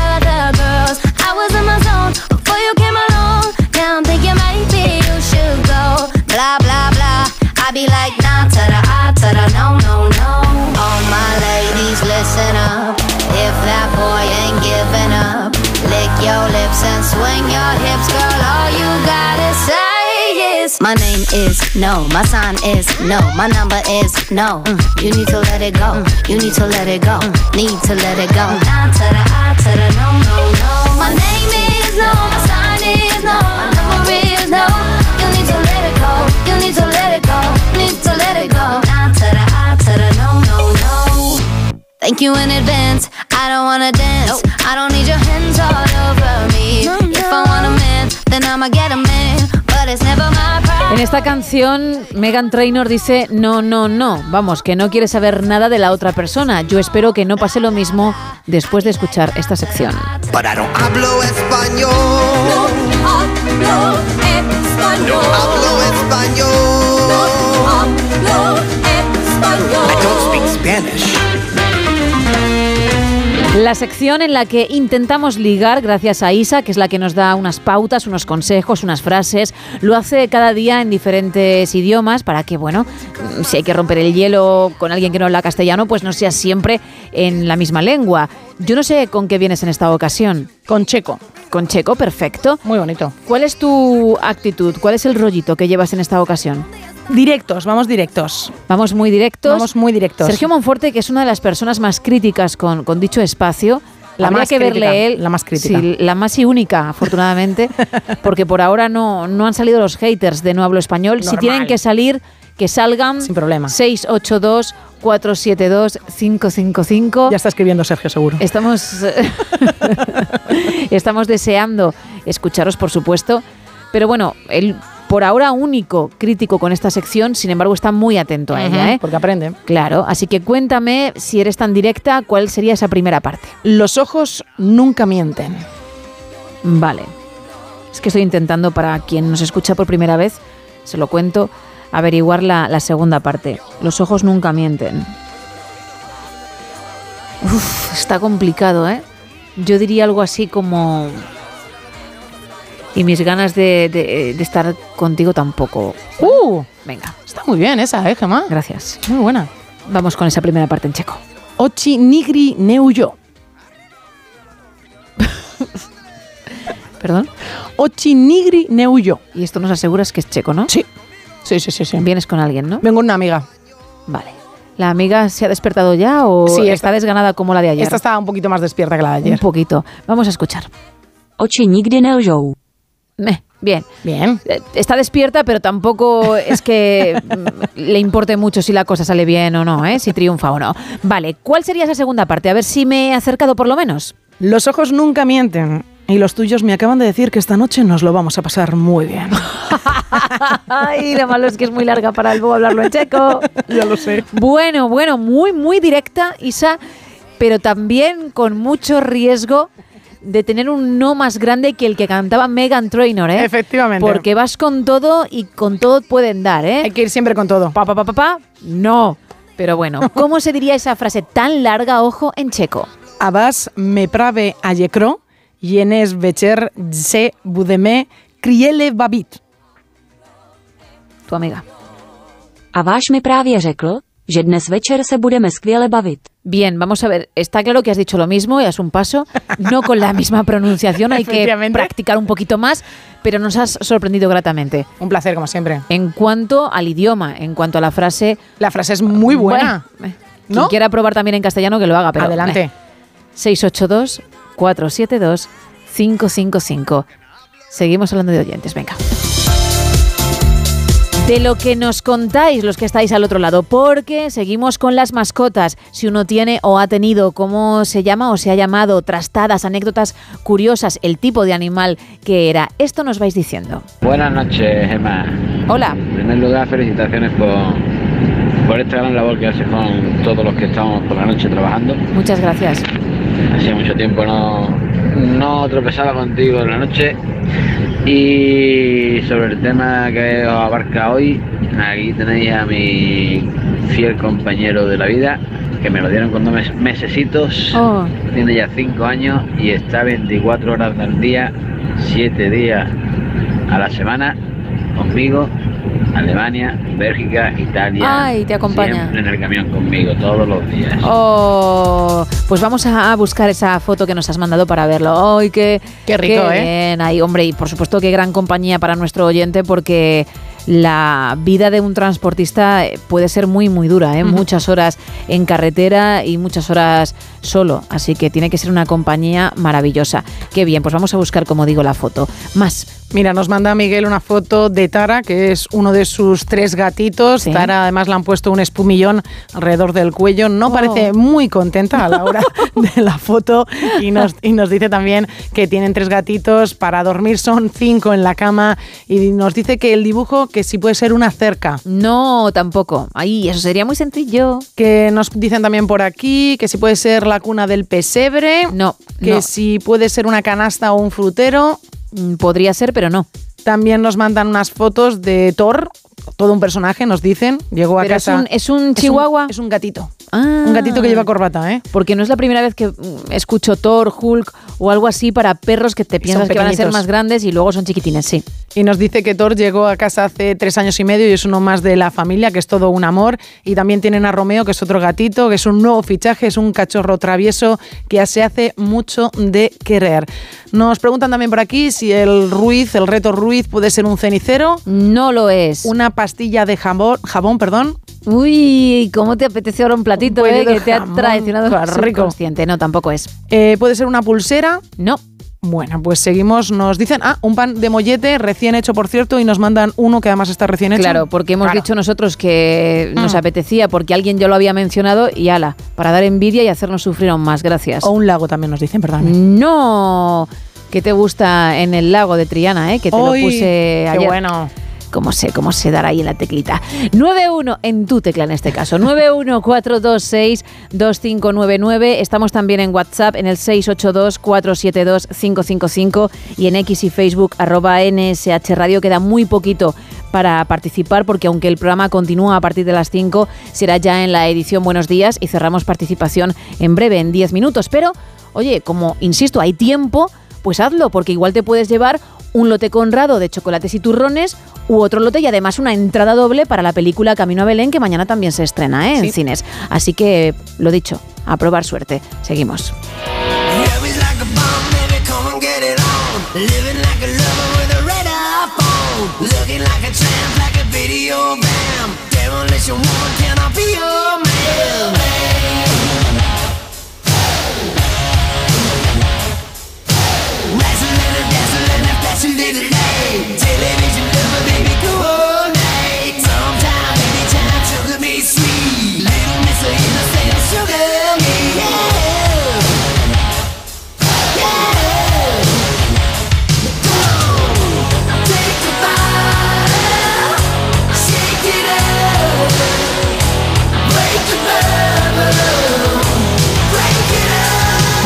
was in my zone before you came along. Now I'm thinking maybe you should go. Blah blah blah. I be like nah to the I to the no no no. All my ladies listen up. If that boy ain't giving up, lick your lips and swing your hips, girl. All you gotta say is my name is no, my sign is no, my number is no. Mm, You need to let it go. Mm, You need to let it go. Mm, Need to let it go. Down to the I to the no no no. My name is no, my sign is no, my number is no. You need to let it go. You need to let it go. Need to let it go. Down to the I to the no no no. Thank you in advance. I don't wanna dance. I don't need your hands all over me. If I want a man, then I'ma get a man. But it's never. En esta canción, Megan Trainor dice no, no, no. Vamos, que no quiere saber nada de la otra persona. Yo espero que no pase lo mismo después de escuchar esta sección. Pero no hablo español. No hablo español. No hablo español. No hablo español. I don't speak Spanish. La sección en la que intentamos ligar gracias a Isa, que es la que nos da unas pautas, unos consejos, unas frases. Lo hace cada día en diferentes idiomas para que, bueno, si hay que romper el hielo con alguien que no habla castellano, pues no sea siempre en la misma lengua. Yo no sé con qué vienes en esta ocasión. Con checo. Con checo, perfecto. Muy bonito. ¿Cuál es tu actitud? ¿Cuál es el rollito que llevas en esta ocasión? Directos, vamos directos. Vamos muy directos. Vamos muy directos. Sergio Monforte, que es una de las personas más críticas con, con dicho espacio. La Habría más que crítica, verle él. la más crítica. Sí, la más y única, afortunadamente. porque por ahora no, no han salido los haters de No Hablo Español. Si tienen que salir, que salgan. Sin problema. 682 472 555. Ya está escribiendo Sergio, seguro. Estamos, estamos deseando escucharos, por supuesto. Pero bueno, el por ahora único crítico con esta sección, sin embargo, está muy atento a ella. Ujú, ¿eh? Porque aprende. Claro, así que cuéntame, si eres tan directa, ¿cuál sería esa primera parte? Los ojos nunca mienten. Vale. Es que estoy intentando, para quien nos escucha por primera vez, se lo cuento, averiguar la, la segunda parte. Los ojos nunca mienten. Uf, está complicado, ¿eh? Yo diría algo así como... Y mis ganas de, de- de estar contigo tampoco. ¡Uh! Venga. Está muy bien esa, ¿eh, Gemma? Gracias. Muy buena. Vamos con esa primera parte en checo. Ochi nigri neuyo. ¿Perdón? Ochi nigri neuyo. Y esto nos aseguras que es checo, ¿no? Sí. Sí, sí, sí, sí. Vienes con alguien, ¿no? Vengo con una amiga. Vale. ¿La amiga se ha despertado ya o Sí, está esta- desganada como la de ayer? Esta estaba un poquito más despierta que la de ayer. Un poquito. Vamos a escuchar. Nigdy nie lżą. Meh, bien. Bien. Eh, Está despierta, pero tampoco es que mm, le importe mucho si la cosa sale bien o no, ¿eh? si triunfa o no. Vale, ¿cuál sería esa segunda parte? A ver si me he acercado por lo menos. Los ojos nunca mienten. Y los tuyos me acaban de decir que esta noche nos lo vamos a pasar muy bien. Ay, lo malo es que es muy larga para el hablarlo en checo. ya lo sé. Bueno, bueno, muy, muy directa, Isa, pero también con mucho riesgo de tener un no más grande que el que cantaba Megan Trainor, ¿eh? Efectivamente. Porque vas con todo y con todo pueden dar, ¿eh? Hay que ir siempre con todo. Pa, pa, pa, pa, pa, no. Pero bueno, ¿cómo se diría esa frase tan larga, ojo, en checo? Abas me prave ayekro, yenes vecher se budeme criele babit. tu amiga. A váš mi právě řekl, že dnes večer se budeme skvěle bavit. Bien, vamos a ver, está claro que has dicho lo mismo y es un paso, no con la misma pronunciación, hay que practicar un poquito más, pero nos has sorprendido gratamente. Un placer, como siempre. En cuanto al idioma, en cuanto a la frase... La frase es muy buena. Bueno, eh, quien ¿No? quiera probar también en castellano que lo haga, pero... Adelante. eh. 682-472-555. Seguimos hablando de oyentes, venga. De lo que nos contáis los que estáis al otro lado, porque seguimos con las mascotas. Si uno tiene o ha tenido, cómo se llama o se ha llamado, trastadas, anécdotas curiosas, el tipo de animal que era. Esto nos vais diciendo. Buenas noches, Gemma. Hola. En primer lugar, felicitaciones por, por esta gran labor que haces con todos los que estamos por la noche trabajando. Muchas gracias. Hacía mucho tiempo no, no tropezaba contigo en la noche. Y sobre el tema que os abarca hoy, aquí tenéis a mi fiel compañero de la vida, que me lo dieron con dos mes- mesecitos. Oh. Tiene ya cinco años y está 24 horas al día, 7 días a la semana conmigo. Alemania, Bélgica, Italia. Ay, te acompaña. Siempre en el camión conmigo, todos los días. Oh, pues vamos a buscar esa foto que nos has mandado para verlo. ¡Ay, qué, Qué rico, qué ¿eh? bien! Ay, hombre, y por supuesto qué gran compañía para nuestro oyente porque la vida de un transportista puede ser muy, muy dura, ¿eh? Muchas horas en carretera y muchas horas solo. Así que tiene que ser una compañía maravillosa. Qué bien, pues vamos a buscar, como digo, la foto. Más. Mira, nos manda Miguel una foto de Tara, que es uno de sus tres gatitos. Sí. Tara además le han puesto un espumillón alrededor del cuello. No Oh. parece muy contenta a la hora de la foto y nos, y nos dice también que tienen tres gatitos. Para dormir son cinco en la cama y nos dice que el dibujo que sí puede ser una cerca. No, tampoco. Ahí, eso sería muy sencillo. Que nos dicen también por aquí que si puede ser la cuna del pesebre. No, Que no. si puede ser una canasta o un frutero. Mm, Podría ser, pero no. También nos mandan unas fotos de Thor, todo un personaje, nos dicen. Llegó a Pero es casa. un, es un chihuahua. Es un gatito. Ah. Un gatito que lleva corbata, ¿eh? Porque no es la primera vez que mm, escucho Thor, Hulk o algo así para perros que te piensas que van a ser más grandes y luego son chiquitines, sí. Y nos dice que Thor llegó a casa hace tres años y medio y es uno más de la familia, que es todo un amor. Y también tienen a Romeo, que es otro gatito, que es un nuevo fichaje, es un cachorro travieso que se hace mucho de querer. Nos preguntan también por aquí si el Ruiz, el reto Ruiz, puede ser un cenicero. No lo es. Una pastilla de jabón, jabón perdón. Uy, ¿cómo te apetece ahora un platito Un eh, que te ha traicionado qué el subconsciente? No, tampoco es. Eh, ¿Puede ser una pulsera? No. Bueno, pues seguimos. Nos dicen, ah, un pan de mollete, recién hecho, por cierto, y nos mandan uno que además está recién hecho. Claro, porque hemos Claro. dicho nosotros que nos Mm. apetecía porque alguien ya lo había mencionado y ala, para dar envidia y hacernos sufrir aún más. Gracias. O un lago también nos dicen, perdón. No, que te gusta en el lago de Triana, ¿eh? que te lo puse qué ayer. bueno. ¿Cómo sé, cómo se dará ahí en la teclita? 91 en tu tecla en este caso. 914262599. Estamos también en WhatsApp en el 682472555 y en X y Facebook arroba NSH Radio. Queda muy poquito para participar porque aunque el programa continúa a partir de las 5, será ya en la edición Buenos Días y cerramos participación en breve, en 10 minutos. Pero, oye, como insisto, hay tiempo, pues hazlo porque igual te puedes llevar un lote conrado de chocolates y turrones u otro lote y además una entrada doble para la película Camino a Belén que mañana también se estrena ¿eh? en cines. Así que, lo dicho, a probar suerte. Seguimos. Come and get it on. Living like a lover with a red iPhone. Looking like a tramp, like a video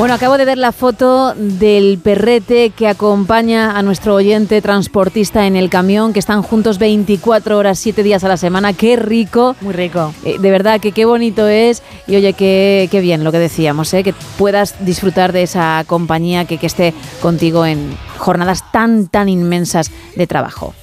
Bueno, acabo de ver la foto del perrete que acompaña a nuestro oyente transportista en el camión, que están juntos 24 horas, 7 días a la semana. ¡Qué rico! Muy rico. Eh, de verdad que qué bonito es y oye, qué, qué bien lo que decíamos, ¿eh? que puedas disfrutar de esa compañía que, que esté contigo en jornadas tan, tan inmensas de trabajo.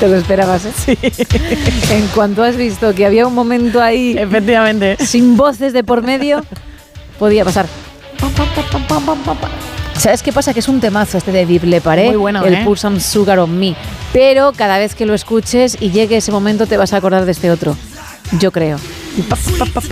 Te lo esperabas, ¿eh? Sí. En cuanto has visto que había un momento ahí. Efectivamente. Sin voces de por medio, podía pasar. Pa, pa, pa, pa, pa, pa, pa, pa. ¿Sabes qué pasa? Que es un temazo este de Deep Le Paré, Muy bueno, el ¿eh? Put Some Sugar on Me. Pero cada vez que lo escuches y llegue ese momento te vas a acordar de este otro. Yo creo.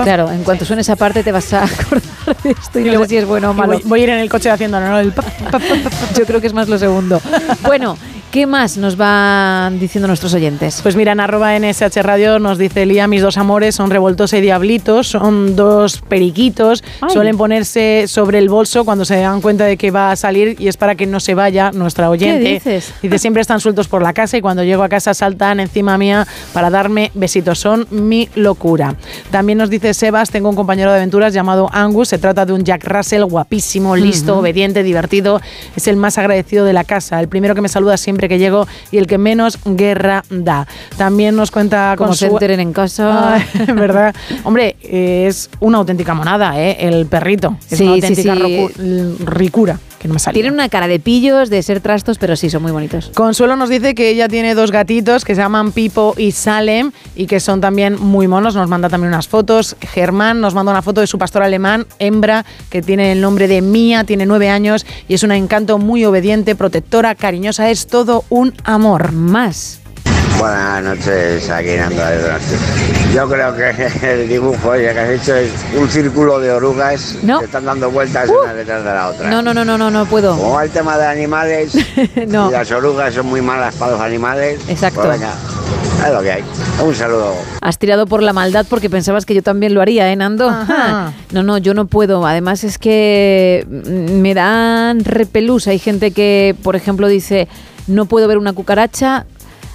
Claro, en cuanto suene esa parte te vas a acordar de esto y no sé si es bueno o malo. Voy, voy a ir en el coche haciéndolo, ¿no? El pa- pa- pa- pa- pa. Yo creo que es más lo segundo. Bueno, ¿qué más nos van diciendo nuestros oyentes? Pues mira, en arroba NSH Radio nos dice Lía, mis dos amores son revoltos y diablitos, son dos periquitos, Ay. suelen ponerse sobre el bolso cuando se dan cuenta de que va a salir y es para que no se vaya nuestra oyente. dices? Dice, siempre están sueltos por la casa y cuando llego a casa saltan encima mía para darme besitos, son mi locura. También nos dice Sebas, tengo un compañero de aventuras llamado Angus, se trata de un Jack Russell guapísimo, listo, obediente, divertido, es el más agradecido de la casa, el primero que me saluda siempre que llego y el que menos guerra da. También nos cuenta Como se enteren en casa. Ay, ¿Verdad? Hombre, es una auténtica monada, ¿eh? El perrito. Es Sí, una auténtica sí. ricura, que no me sale. Tienen una cara de pillos, de ser trastos, pero sí, son muy bonitos. Consuelo nos dice que ella tiene dos gatitos que se llaman Pipo y Salem y que son también muy monos. Nos manda también unas fotos. Germán nos manda una foto de su pastor alemán, hembra, que tiene el nombre de Mía, tiene nueve años y es un encanto muy obediente, protectora, cariñosa. Es todo un amor. Más. Buenas noches, aquí Nando. Yo creo que el dibujo que has hecho es un círculo de orugas No. que están dando vueltas Uh. una detrás de la otra. No, no, no, no, no, no puedo. Como el tema de animales, No. y las orugas son muy malas para los animales. Exacto. Pues venga, es lo que hay. Un saludo. Has tirado por la maldad porque pensabas que yo también lo haría, ¿eh, Nando? Ajá. No, no, yo no puedo. Además es que mm, me dan repelús. Hay gente que, por ejemplo, dice, no puedo ver una cucaracha.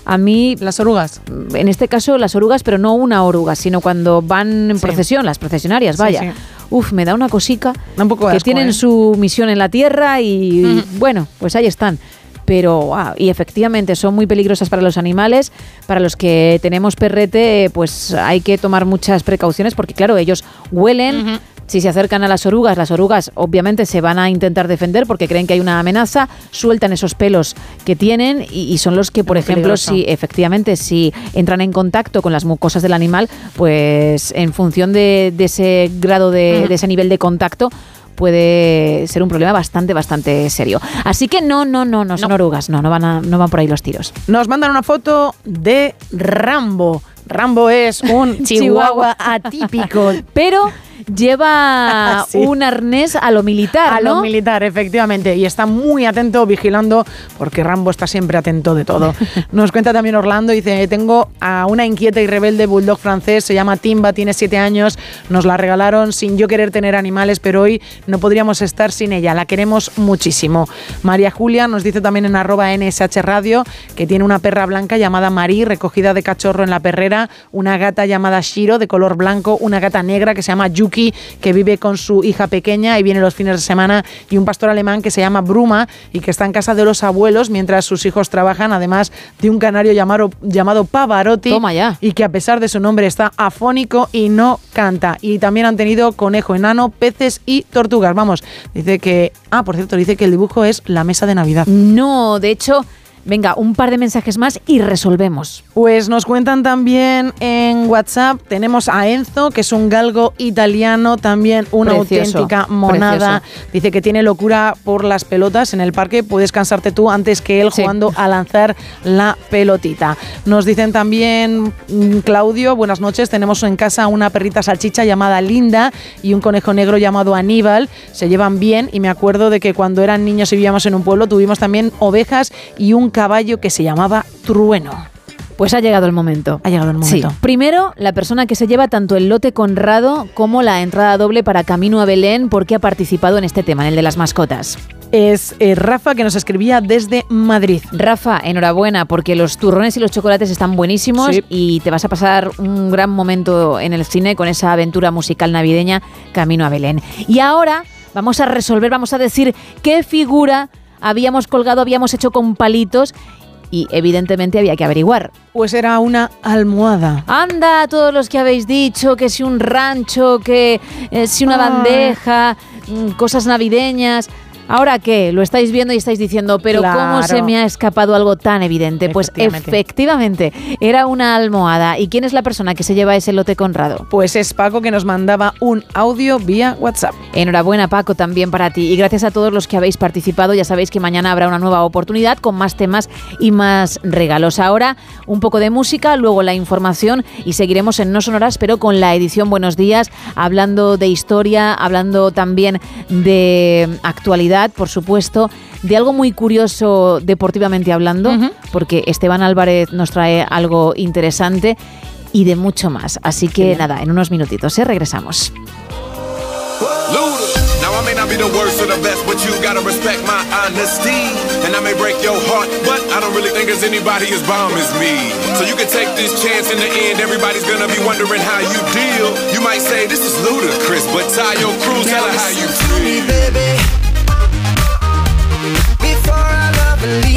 A mí... Las orugas. En este caso, las orugas, pero no una oruga, sino cuando van en Sí. procesión, las procesionarias, vaya. sí. Uf, me da una cosica. Da un poco que asco, tienen ¿eh? su misión en la tierra y, bueno, pues ahí están. Pero, ah, y efectivamente, son muy peligrosas para los animales. Para los que tenemos perrete, pues hay que tomar muchas precauciones porque, claro, ellos huelen. Si se acercan a las orugas, las orugas obviamente se van a intentar defender porque creen que hay una amenaza, sueltan esos pelos que tienen y, y son los que, por ejemplo, peligroso. si efectivamente si entran en contacto con las mucosas del animal, pues en función de, de ese grado de, de ese nivel de contacto puede ser un problema bastante, bastante serio. Así que no, no, no, no son orugas, no, no van, a- no van por ahí los tiros. Nos mandan una foto de Rambo. Rambo es un chihuahua atípico. Pero lleva Sí. un arnés a lo militar, A ¿no? lo militar, efectivamente. Y está muy atento, vigilando, porque Rambo está siempre atento de todo. Nos cuenta también Orlando, dice, tengo a una inquieta y rebelde bulldog francés, se llama Timba, tiene siete años, nos la regalaron sin yo querer tener animales, pero hoy no podríamos estar sin ella, la queremos muchísimo. María Julia nos dice también en arroba NSH Radio que tiene una perra blanca llamada Marí, recogida de cachorro en la perrera, una gata llamada Shiro, de color blanco, una gata negra que se llama Yuki, que vive con su hija pequeña y viene los fines de semana, y un pastor alemán que se llama Bruma y que está en casa de los abuelos mientras sus hijos trabajan, además de un canario llamado, llamado Pavarotti, Toma ya. y que a pesar de su nombre está afónico y no canta. Y también han tenido conejo enano, peces y tortugas. Vamos, dice que... Ah, por cierto, dice que el dibujo es la mesa de Navidad. No, de hecho, venga, un par de mensajes más y resolvemos. Pues nos cuentan también en WhatsApp, tenemos a Enzo, que es un galgo italiano, también una Precioso, auténtica monada. Dice que tiene locura por las pelotas en el parque, puedes cansarte tú antes que él Sí. jugando a lanzar la pelotita. Nos dicen también, mm, Claudio, buenas noches, tenemos en casa una perrita salchicha llamada Linda y un conejo negro llamado Aníbal, se llevan bien y me acuerdo de que cuando eran niños y vivíamos en un pueblo tuvimos también ovejas y un caballo que se llamaba Trueno. Pues ha llegado el momento. Ha llegado el Sí. momento. Primero, la persona que se lleva tanto el lote Conrado como la entrada doble para Camino a Belén porque ha participado en este tema, en el de las mascotas. Es eh, Rafa que nos escribía desde Madrid. Rafa, enhorabuena porque los turrones y los chocolates están buenísimos Sí. y te vas a pasar un gran momento en el cine con esa aventura musical navideña Camino a Belén. Y ahora vamos a resolver, vamos a decir qué figura habíamos colgado, habíamos hecho con palitos y evidentemente había que averiguar. Pues era una almohada. Anda, todos los que habéis dicho, que si un rancho, que eh, si una bandeja, mm, cosas navideñas. ¿Ahora qué? Lo estáis viendo y estáis diciendo, pero ¿cómo se me ha escapado algo tan evidente? Pues Efectivamente. efectivamente, era una almohada. ¿Y quién es la persona que se lleva ese lote Conrado? Pues es Paco que nos mandaba un audio vía WhatsApp. Enhorabuena Paco también para ti y gracias a todos los que habéis participado. Ya sabéis que mañana habrá una nueva oportunidad con más temas y más regalos. Ahora un poco de música, luego la información y seguiremos en No Sonoras pero con la edición Buenos Días hablando de historia, hablando también de actualidad, por supuesto, de algo muy curioso deportivamente hablando, porque Esteban Álvarez nos trae algo interesante y de mucho más. Así que nada, en unos minutitos, ¿eh? regresamos. I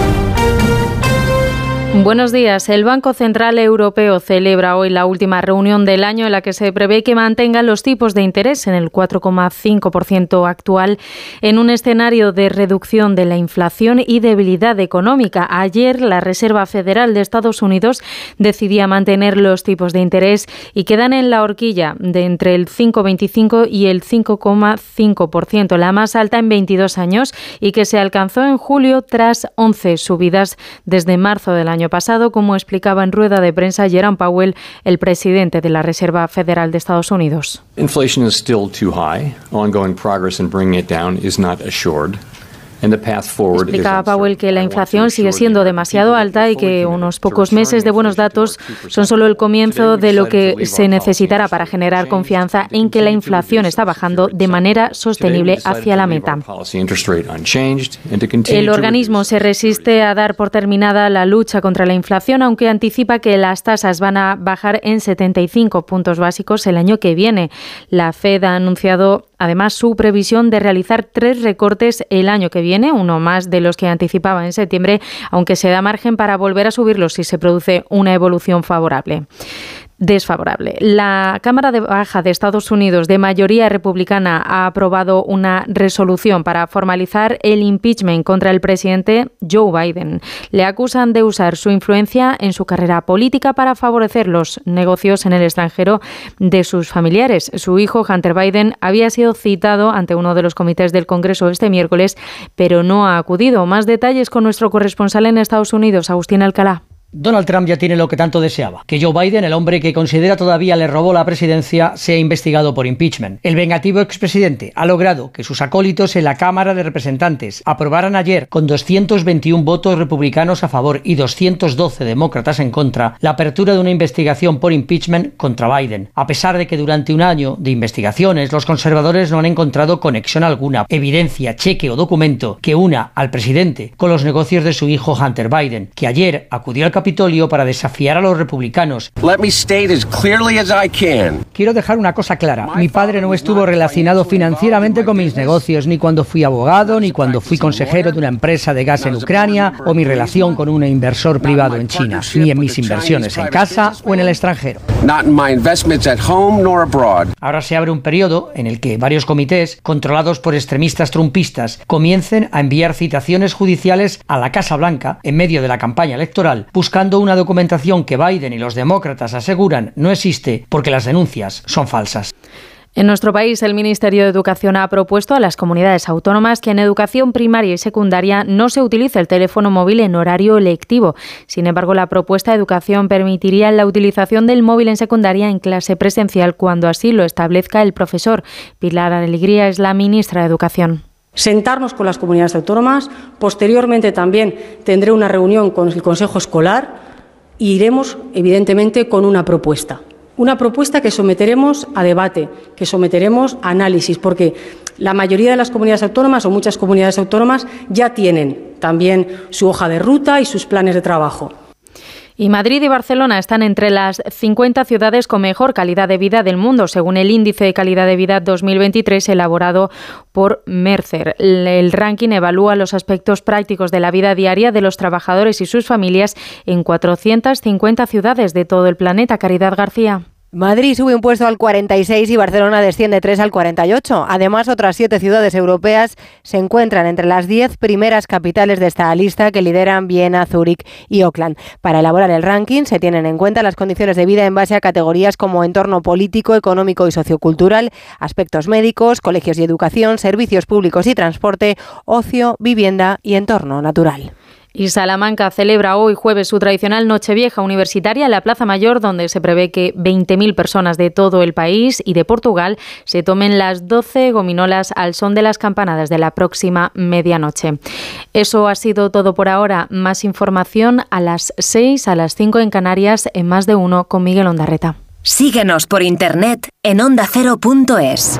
Buenos días. El Banco Central Europeo celebra hoy la última reunión del año en la que se prevé que mantenga los tipos de interés en el 4,5% actual en un escenario de reducción de la inflación y debilidad económica. Ayer la Reserva Federal de Estados Unidos decidía mantener los tipos de interés y quedan en la horquilla de entre el 5,25 y el 5,5%, la más alta en 22 años y que se alcanzó en julio tras 11 subidas desde marzo del año pasado, como explicaba en rueda de prensa Jerome Powell, el presidente de la Reserva Federal de Estados Unidos. Inflation is still too high. Ongoing progress in bringing it down is not assured. Explicaba Powell que la inflación sigue siendo demasiado alta y que unos pocos meses de buenos datos son solo el comienzo de lo que se necesitará para generar confianza en que la inflación está bajando de manera sostenible hacia la meta. El organismo se resiste a dar por terminada la lucha contra la inflación, aunque anticipa que las tasas van a bajar en 75 puntos básicos el año que viene. La Fed ha anunciado además su previsión de realizar tres recortes el año que viene, uno más de los que anticipaba en septiembre, aunque se da margen para volver a subirlos si se produce una evolución favorable. Desfavorable. La Cámara de Baja de Estados Unidos, de mayoría republicana, ha aprobado una resolución para formalizar el impeachment contra el presidente Joe Biden. Le acusan de usar su influencia en su carrera política para favorecer los negocios en el extranjero de sus familiares. Su hijo, Hunter Biden, había sido citado ante uno de los comités del Congreso este miércoles, pero no ha acudido. Más detalles con nuestro corresponsal en Estados Unidos, Agustín Alcalá. Donald Trump ya tiene lo que tanto deseaba, que Joe Biden, el hombre que considera todavía le robó la presidencia, sea investigado por impeachment. El vengativo expresidente ha logrado que sus acólitos en la Cámara de Representantes aprobaran ayer, con 221 votos republicanos a favor y 212 demócratas en contra, la apertura de una investigación por impeachment contra Biden, a pesar de que durante un año de investigaciones los conservadores no han encontrado conexión alguna, evidencia, cheque o documento que una al presidente con los negocios de su hijo Hunter Biden, que ayer acudió al Capitolio para desafiar a los republicanos. Quiero dejar una cosa clara. Mi padre no estuvo relacionado financieramente con mis negocios, ni cuando fui abogado, ni cuando fui consejero de una empresa de gas en Ucrania, o mi relación con un inversor privado en China, ni en mis inversiones en casa o en el extranjero. Ahora se abre un periodo en el que varios comités, controlados por extremistas trumpistas, comiencen a enviar citaciones judiciales a la Casa Blanca en medio de la campaña electoral, buscando una documentación que Biden y los demócratas aseguran no existe porque las denuncias son falsas. En nuestro país, el Ministerio de Educación ha propuesto a las comunidades autónomas que en educación primaria y secundaria no se utilice el teléfono móvil en horario lectivo. Sin embargo, la propuesta de educación permitiría la utilización del móvil en secundaria en clase presencial cuando así lo establezca el profesor. Pilar Alegría es la ministra de Educación sentarnos con las comunidades autónomas. Posteriormente también tendré una reunión con el Consejo Escolar e iremos, evidentemente, con una propuesta. Una propuesta que someteremos a debate, que someteremos a análisis, porque la mayoría de las comunidades autónomas o muchas comunidades autónomas ya tienen también su hoja de ruta y sus planes de trabajo. Y Madrid y Barcelona están entre las 50 ciudades con mejor calidad de vida del mundo, según el Índice de Calidad de Vida 2023 elaborado por Mercer. El ranking evalúa los aspectos prácticos de la vida diaria de los trabajadores y sus familias en 450 ciudades de todo el planeta. Caridad García. Madrid sube un puesto al 46 y Barcelona desciende 3 al 48. Además, otras siete ciudades europeas se encuentran entre las 10 primeras capitales de esta lista que lideran Viena, Zúrich y Oakland. Para elaborar el ranking se tienen en cuenta las condiciones de vida en base a categorías como entorno político, económico y sociocultural, aspectos médicos, colegios y educación, servicios públicos y transporte, ocio, vivienda y entorno natural. Y Salamanca celebra hoy jueves su tradicional Nochevieja Universitaria en la Plaza Mayor, donde se prevé que 20.000 personas de todo el país y de Portugal se tomen las 12 gominolas al son de las campanadas de la próxima medianoche. Eso ha sido todo por ahora. Más información a las 6, a las 5 en Canarias, en más de uno con Miguel Ondarreta. Síguenos por internet en ondacero.es.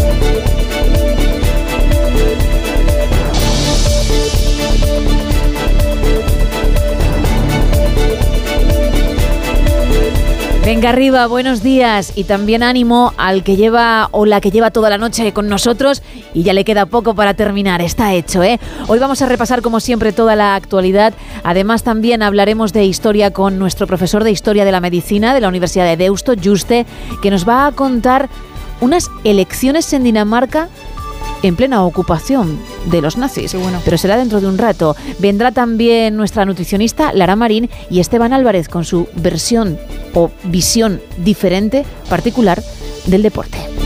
Venga arriba, buenos días. Y también ánimo al que lleva o la que lleva toda la noche con nosotros y ya le queda poco para terminar, está hecho, ¿eh? Hoy vamos a repasar como siempre toda la actualidad, además también hablaremos de historia con nuestro profesor de historia de la medicina de la Universidad de Deusto, Juste, que nos va a contar unas elecciones en Dinamarca en plena ocupación de los nazis. Pero será dentro de un rato. Vendrá también nuestra nutricionista Lara Marín y Esteban Álvarez con su versión o visión diferente, particular, del deporte.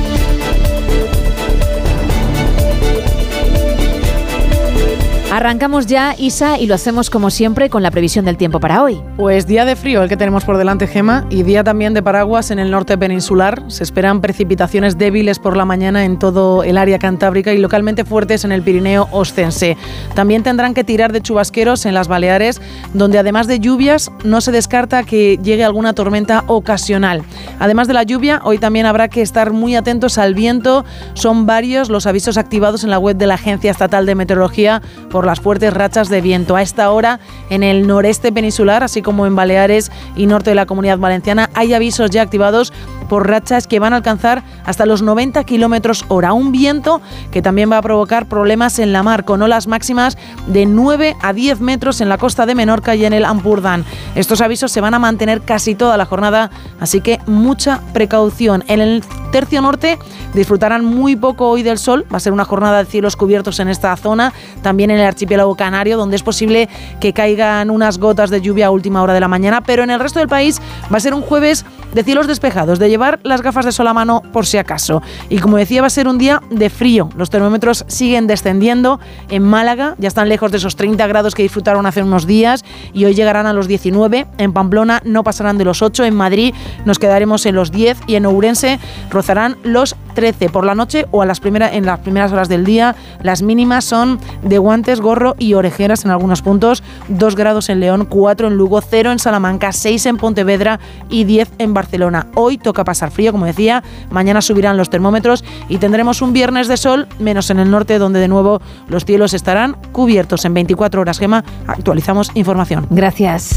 Arrancamos ya, Isa, y lo hacemos como siempre con la previsión del tiempo para hoy. Pues día de frío el que tenemos por delante, Gema, y día también de paraguas en el norte peninsular. Se esperan precipitaciones débiles por la mañana en todo el área cantábrica y localmente fuertes en el Pirineo Ostense. También tendrán que tirar de chubasqueros en las Baleares, donde además de lluvias no se descarta que llegue alguna tormenta ocasional. Además de la lluvia, hoy también habrá que estar muy atentos al viento. Son varios los avisos activados en la web de la Agencia Estatal de Meteorología por las fuertes rachas de viento. A esta hora, en el noreste peninsular, así como en Baleares y norte de la comunidad valenciana, hay avisos ya activados por rachas que van a alcanzar hasta los 90 kilómetros hora. Un viento que también va a provocar problemas en la mar, con olas máximas de 9 a 10 metros en la costa de Menorca y en el Ampurdán. Estos avisos se van a mantener casi toda la jornada, así que mucha precaución. En el tercio norte disfrutarán muy poco hoy del sol, va a ser una jornada de cielos cubiertos en esta zona, también en el archipiélago canario, donde es posible que caigan unas gotas de lluvia a última hora de la mañana, pero en el resto del país va a ser un jueves de cielos despejados, de llevar las gafas de sol a mano por si acaso. Y como decía, va a ser un día de frío. Los termómetros siguen descendiendo. En Málaga ya están lejos de esos 30 grados que disfrutaron hace unos días y hoy llegarán a los 19. En Pamplona no pasarán de los 8. En Madrid nos quedaremos en los 10 y en Ourense rozarán los 13 por la noche o a las en las primeras horas del día. Las mínimas son de guantes, gorro y orejeras en algunos puntos. 2 grados en León, 4 en Lugo, 0 en Salamanca, 6 en Pontevedra y 10 en Barcelona. Hoy toca pasar frío, como decía. Mañana subirán los termómetros y tendremos un viernes de sol, menos en el norte, donde de nuevo los cielos estarán cubiertos en 24 horas. Gema, actualizamos información. Gracias.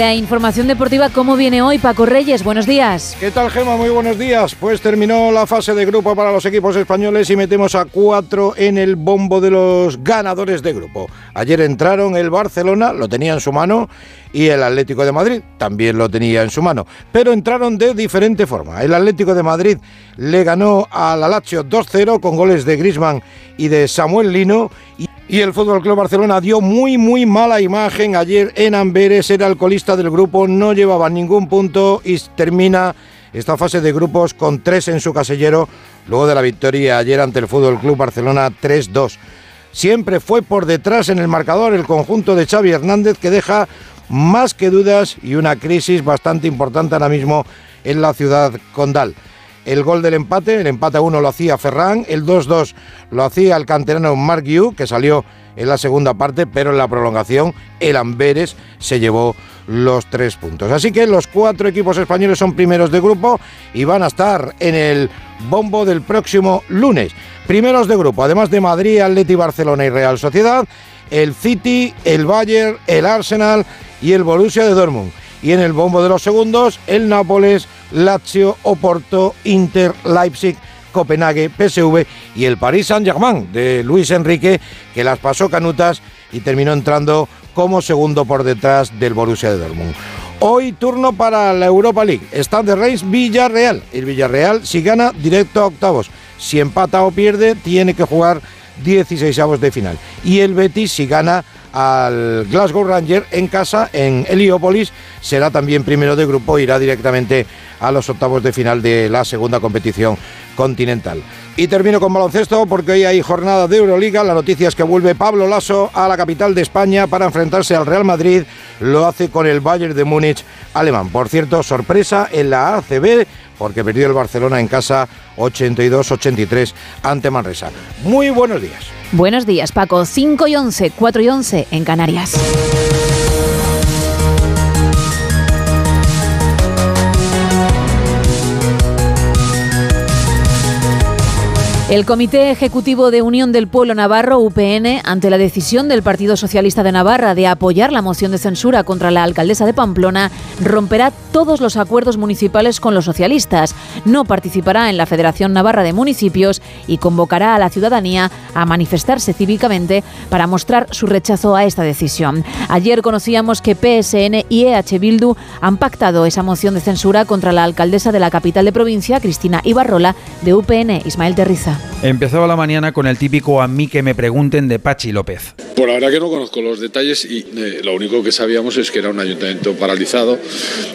La información deportiva, ¿cómo viene hoy, Paco Reyes? Buenos días. ¿Qué tal, Gema? Muy buenos días. Pues terminó la fase de grupo para los equipos españoles y metemos a cuatro en el bombo de los ganadores de grupo. Ayer entraron el Barcelona, lo tenía en su mano, y el Atlético de Madrid también lo tenía en su mano, pero entraron de diferente forma. El Atlético de Madrid le ganó al Lazio 2-0 con goles de Griezmann y de Samuel Lino y el Fútbol Club Barcelona dio muy, muy mala imagen ayer en Amberes. Era el colista del grupo, no llevaba ningún punto y termina esta fase de grupos con tres en su casillero, luego de la victoria ayer ante el Fútbol Club Barcelona 3-2. Siempre fue por detrás en el marcador el conjunto de Xavi Hernández que deja más que dudas y una crisis bastante importante ahora mismo en la ciudad condal. El gol del empate, el empate a uno lo hacía Ferran, el 2-2 lo hacía el canterano Mark que salió en la segunda parte, pero en la prolongación el Amberes se llevó los tres puntos. Así que los cuatro equipos españoles son primeros de grupo y van a estar en el bombo del próximo lunes. Primeros de grupo, además de Madrid, Atleti, Barcelona y Real Sociedad, el City, el Bayern, el Arsenal y el Borussia de Dortmund. Y en el bombo de los segundos, el Nápoles, Lazio, Oporto, Inter, Leipzig, Copenhague, PSV y el Paris Saint-Germain de Luis Enrique, que las pasó canutas y terminó entrando como segundo por detrás del Borussia de Dortmund. Hoy turno para la Europa League. Está de Reis Villarreal. El Villarreal si gana directo a octavos. Si empata o pierde tiene que jugar 16 avos de final. Y el Betis si gana al Glasgow Ranger en casa en Heliópolis será también primero de grupo irá directamente a los octavos de final de la segunda competición continental. Y termino con baloncesto porque hoy hay jornada de Euroliga. La noticia es que vuelve Pablo Lasso a la capital de España para enfrentarse al Real Madrid. Lo hace con el Bayern de Múnich alemán. Por cierto, sorpresa en la ACB porque perdió el Barcelona en casa 82-83 ante Manresa. Muy buenos días. Buenos días, Paco. 5 y 11, 4 y 11 en Canarias. El Comité Ejecutivo de Unión del Pueblo Navarro, UPN, ante la decisión del Partido Socialista de Navarra de apoyar la moción de censura contra la alcaldesa de Pamplona, romperá todos los acuerdos municipales con los socialistas, no participará en la Federación Navarra de Municipios y convocará a la ciudadanía a manifestarse cívicamente para mostrar su rechazo a esta decisión. Ayer conocíamos que PSN y EH Bildu han pactado esa moción de censura contra la alcaldesa de la capital de provincia, Cristina Ibarrola, de UPN, Ismael Terriza. Empezaba la mañana con el típico a mí que me pregunten de Pachi López. Por la verdad que no conozco los detalles y eh, lo único que sabíamos es que era un ayuntamiento paralizado,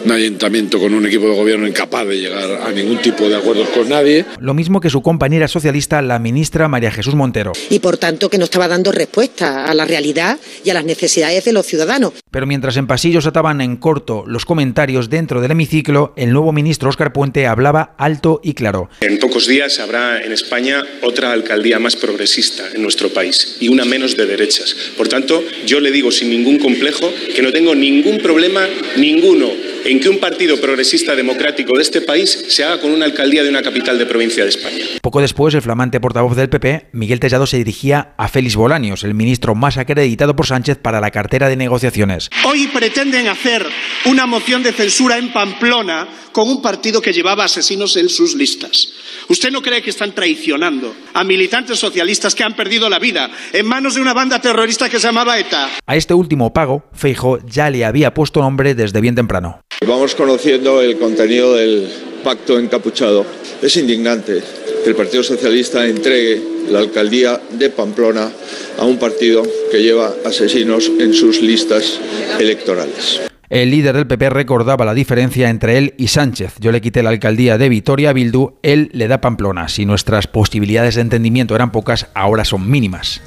un ayuntamiento con un equipo de gobierno incapaz de llegar a ningún tipo de acuerdos con nadie. Lo mismo que su compañera socialista, la ministra María Jesús Montero. Y por tanto que no estaba dando respuesta a la realidad y a las necesidades de los ciudadanos. Pero mientras en pasillos ataban en corto los comentarios dentro del hemiciclo, el nuevo ministro Óscar Puente hablaba alto y claro. En pocos días habrá en España otra alcaldía más progresista en nuestro país y una menos de derechas. Por tanto, yo le digo sin ningún complejo que no tengo ningún problema, ninguno, en que un partido progresista democrático de este país se haga con una alcaldía de una capital de provincia de España. Poco después, el flamante portavoz del PP, Miguel Tellado, se dirigía a Félix Bolaños, el ministro más acreditado por Sánchez para la cartera de negociaciones. Hoy pretenden hacer una moción de censura en Pamplona con un partido que llevaba asesinos en sus listas. ¿Usted no cree que están traicionando a militantes socialistas que han perdido la vida en manos de una banda terrorista que se llamaba ETA? A este último pago, Feijo ya le había puesto nombre desde bien temprano. Vamos conociendo el contenido del pacto encapuchado. Es indignante que el Partido Socialista entregue la alcaldía de Pamplona a un partido que lleva asesinos en sus listas electorales. El líder del PP recordaba la diferencia entre él y Sánchez. Yo le quité la alcaldía de Vitoria a Bildu, él le da Pamplona. Si nuestras posibilidades de entendimiento eran pocas, ahora son mínimas.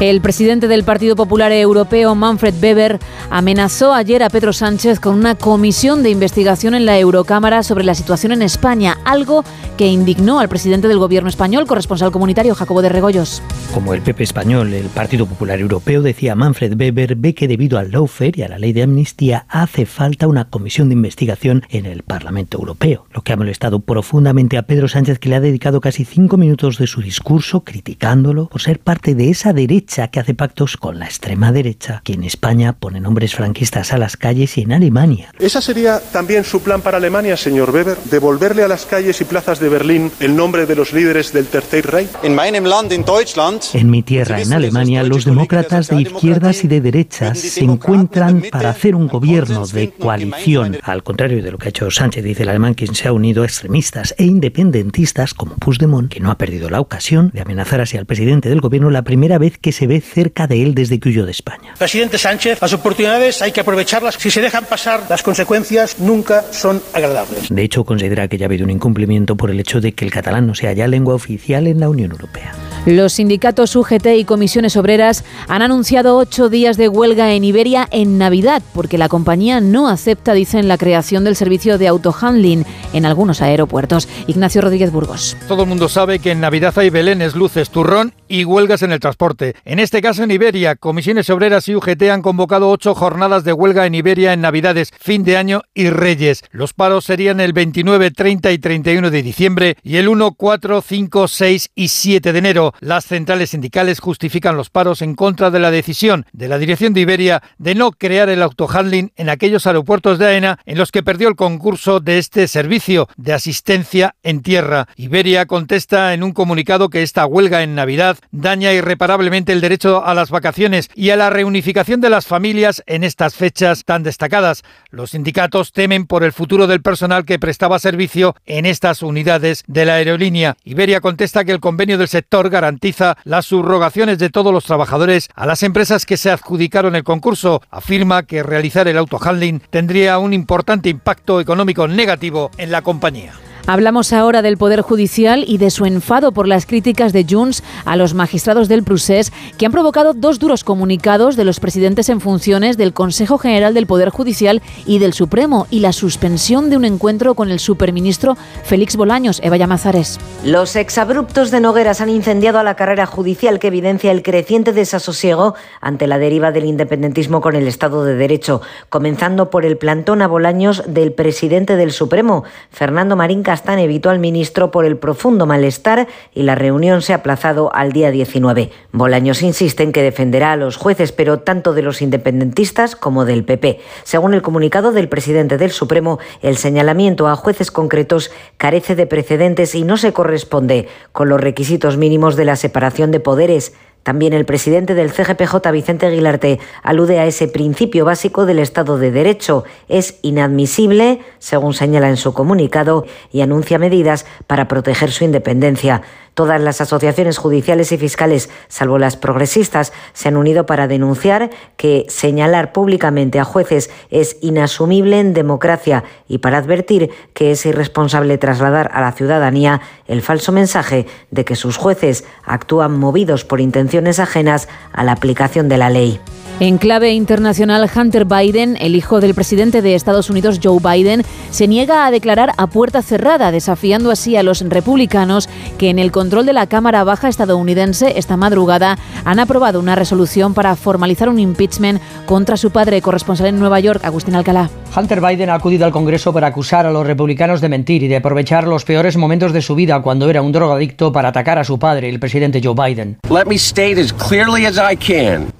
El presidente del Partido Popular Europeo, Manfred Weber, amenazó ayer a Pedro Sánchez con una comisión de investigación en la Eurocámara sobre la situación en España, algo que indignó al presidente del gobierno español, corresponsal comunitario Jacobo de Regoyos. Como el PP español, el Partido Popular Europeo, decía Manfred Weber, ve que debido al lawfare y a la ley de amnistía hace falta una comisión de investigación en el Parlamento Europeo, lo que ha molestado profundamente a Pedro Sánchez, que le ha dedicado casi cinco minutos de su discurso criticándolo por ser parte de esa derecha que hace pactos con la extrema derecha, que en España pone nombres franquistas a las calles y en Alemania. ¿Esa sería también su plan para Alemania, señor Weber? ¿Devolverle a las calles y plazas de Berlín el nombre de los líderes del Tercer Reich? En mi tierra, en Alemania, los demócratas de izquierdas y de derechas se encuentran para hacer un gobierno de coalición. Al contrario de lo que ha hecho Sánchez, dice el alemán, quien se ha unido a extremistas e independentistas como Puigdemont, que no ha perdido la ocasión de amenazar así al presidente del gobierno la primera vez que se ve cerca de él desde que huyó de España. Presidente Sánchez, las oportunidades hay que aprovecharlas. Si se dejan pasar, las consecuencias nunca son agradables. De hecho, considera que ya ha habido un incumplimiento por el hecho de que el catalán no sea ya lengua oficial en la Unión Europea. Los sindicatos UGT y comisiones obreras han anunciado ocho días de huelga en Iberia en Navidad porque la compañía no acepta, dicen, la creación del servicio de autohandling en algunos aeropuertos. Ignacio Rodríguez Burgos. Todo el mundo sabe que en Navidad hay belenes, luces, turrón y huelgas en el transporte. En este caso en Iberia, comisiones obreras y UGT han convocado ocho jornadas de huelga en Iberia en Navidades, fin de año y Reyes. Los paros serían el 29, 30 y 31 de diciembre y el 1, 4, 5, 6 y 7 de enero. Las centrales sindicales justifican los paros en contra de la decisión de la dirección de Iberia de no crear el autohandling en aquellos aeropuertos de AENA en los que perdió el concurso de este servicio de asistencia en tierra. Iberia contesta en un comunicado que esta huelga en Navidad daña irreparablemente el derecho a las vacaciones y a la reunificación de las familias en estas fechas tan destacadas. Los sindicatos temen por el futuro del personal que prestaba servicio en estas unidades de la aerolínea. Iberia contesta que el convenio del sector garantiza las subrogaciones de todos los trabajadores a las empresas que se adjudicaron el concurso. Afirma que realizar el autohandling tendría un importante impacto económico negativo en la compañía. Hablamos ahora del Poder Judicial y de su enfado por las críticas de Junts a los magistrados del Prusés, que han provocado dos duros comunicados de los presidentes en funciones del Consejo General del Poder Judicial y del Supremo, y la suspensión de un encuentro con el superministro Félix Bolaños. Eva Llamazares. Los exabruptos de Nogueras han incendiado a la carrera judicial que evidencia el creciente desasosiego ante la deriva del independentismo con el Estado de Derecho, comenzando por el plantón a Bolaños del presidente del Supremo, Fernando Marín Casado Kazajstán evitó al ministro por el profundo malestar y la reunión se ha aplazado al día 19. Bolaños insiste en que defenderá a los jueces, pero tanto de los independentistas como del PP. Según el comunicado del presidente del Supremo, el señalamiento a jueces concretos carece de precedentes y no se corresponde con los requisitos mínimos de la separación de poderes. También el presidente del CGPJ, Vicente Aguilarte, alude a ese principio básico del Estado de Derecho. Es inadmisible, según señala en su comunicado, y anuncia medidas para proteger su independencia. Todas las asociaciones judiciales y fiscales, salvo las progresistas, se han unido para denunciar que señalar públicamente a jueces es inasumible en democracia y para advertir que es irresponsable trasladar a la ciudadanía el falso mensaje de que sus jueces actúan movidos por intenciones ajenas a la aplicación de la ley. En clave internacional, Hunter Biden, el hijo del presidente de Estados Unidos, Joe Biden, se niega a declarar a puerta cerrada, desafiando así a los republicanos que en el control de la Cámara Baja estadounidense esta madrugada han aprobado una resolución para formalizar un impeachment contra su padre, corresponsal en Nueva York, Agustín Alcalá. Hunter Biden ha acudido al Congreso para acusar a los republicanos de mentir y de aprovechar los peores momentos de su vida cuando era un drogadicto para atacar a su padre, el presidente Joe Biden.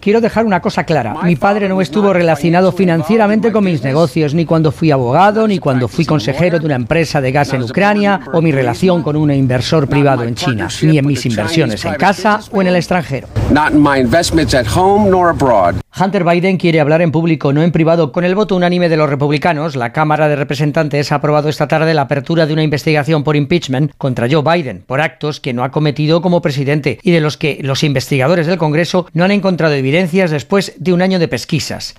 Quiero dejar una cosa clara. Mi padre no estuvo relacionado financieramente con mis negocios, ni cuando fui abogado, ni cuando fui consejero de una empresa de gas en Ucrania, o mi relación con un inversor privado en China, ni en mis inversiones en casa o en el extranjero. Hunter Biden quiere hablar en público, no en privado. Con el voto unánime de los republicanos, la Cámara de Representantes ha aprobado esta tarde la apertura de una investigación por impeachment contra Joe Biden por actos que no ha cometido como presidente y de los que los investigadores del Congreso no han encontrado evidencias después de un año de pesquisas.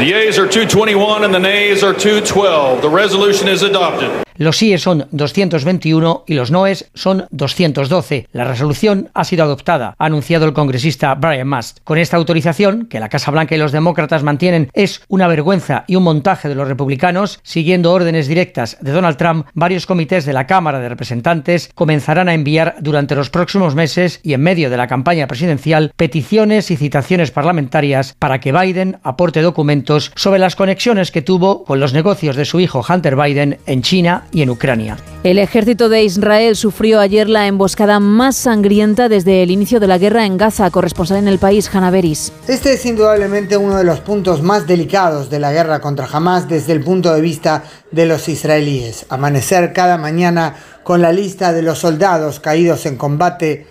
The yeas are 221 and the nays are 212. The resolution is adopted. Los síes son 221 y los noes son 212. La resolución ha sido adoptada, ha anunciado el congresista Brian Mast. Con esta autorización, que la Casa Blanca y los demócratas mantienen, es una vergüenza y un montaje de los republicanos, siguiendo órdenes directas de Donald Trump, varios comités de la Cámara de Representantes comenzarán a enviar durante los próximos meses y en medio de la campaña presidencial peticiones y citaciones parlamentarias para que Biden aporte documentos sobre las conexiones que tuvo con los negocios de su hijo Hunter Biden en China y en Ucrania. El ejército de Israel sufrió ayer la emboscada más sangrienta desde el inicio de la guerra en Gaza, corresponsal en el país, Hanaveris. Este es indudablemente uno de los puntos más delicados de la guerra contra Hamas desde el punto de vista de los israelíes. Amanecer cada mañana con la lista de los soldados caídos en combate,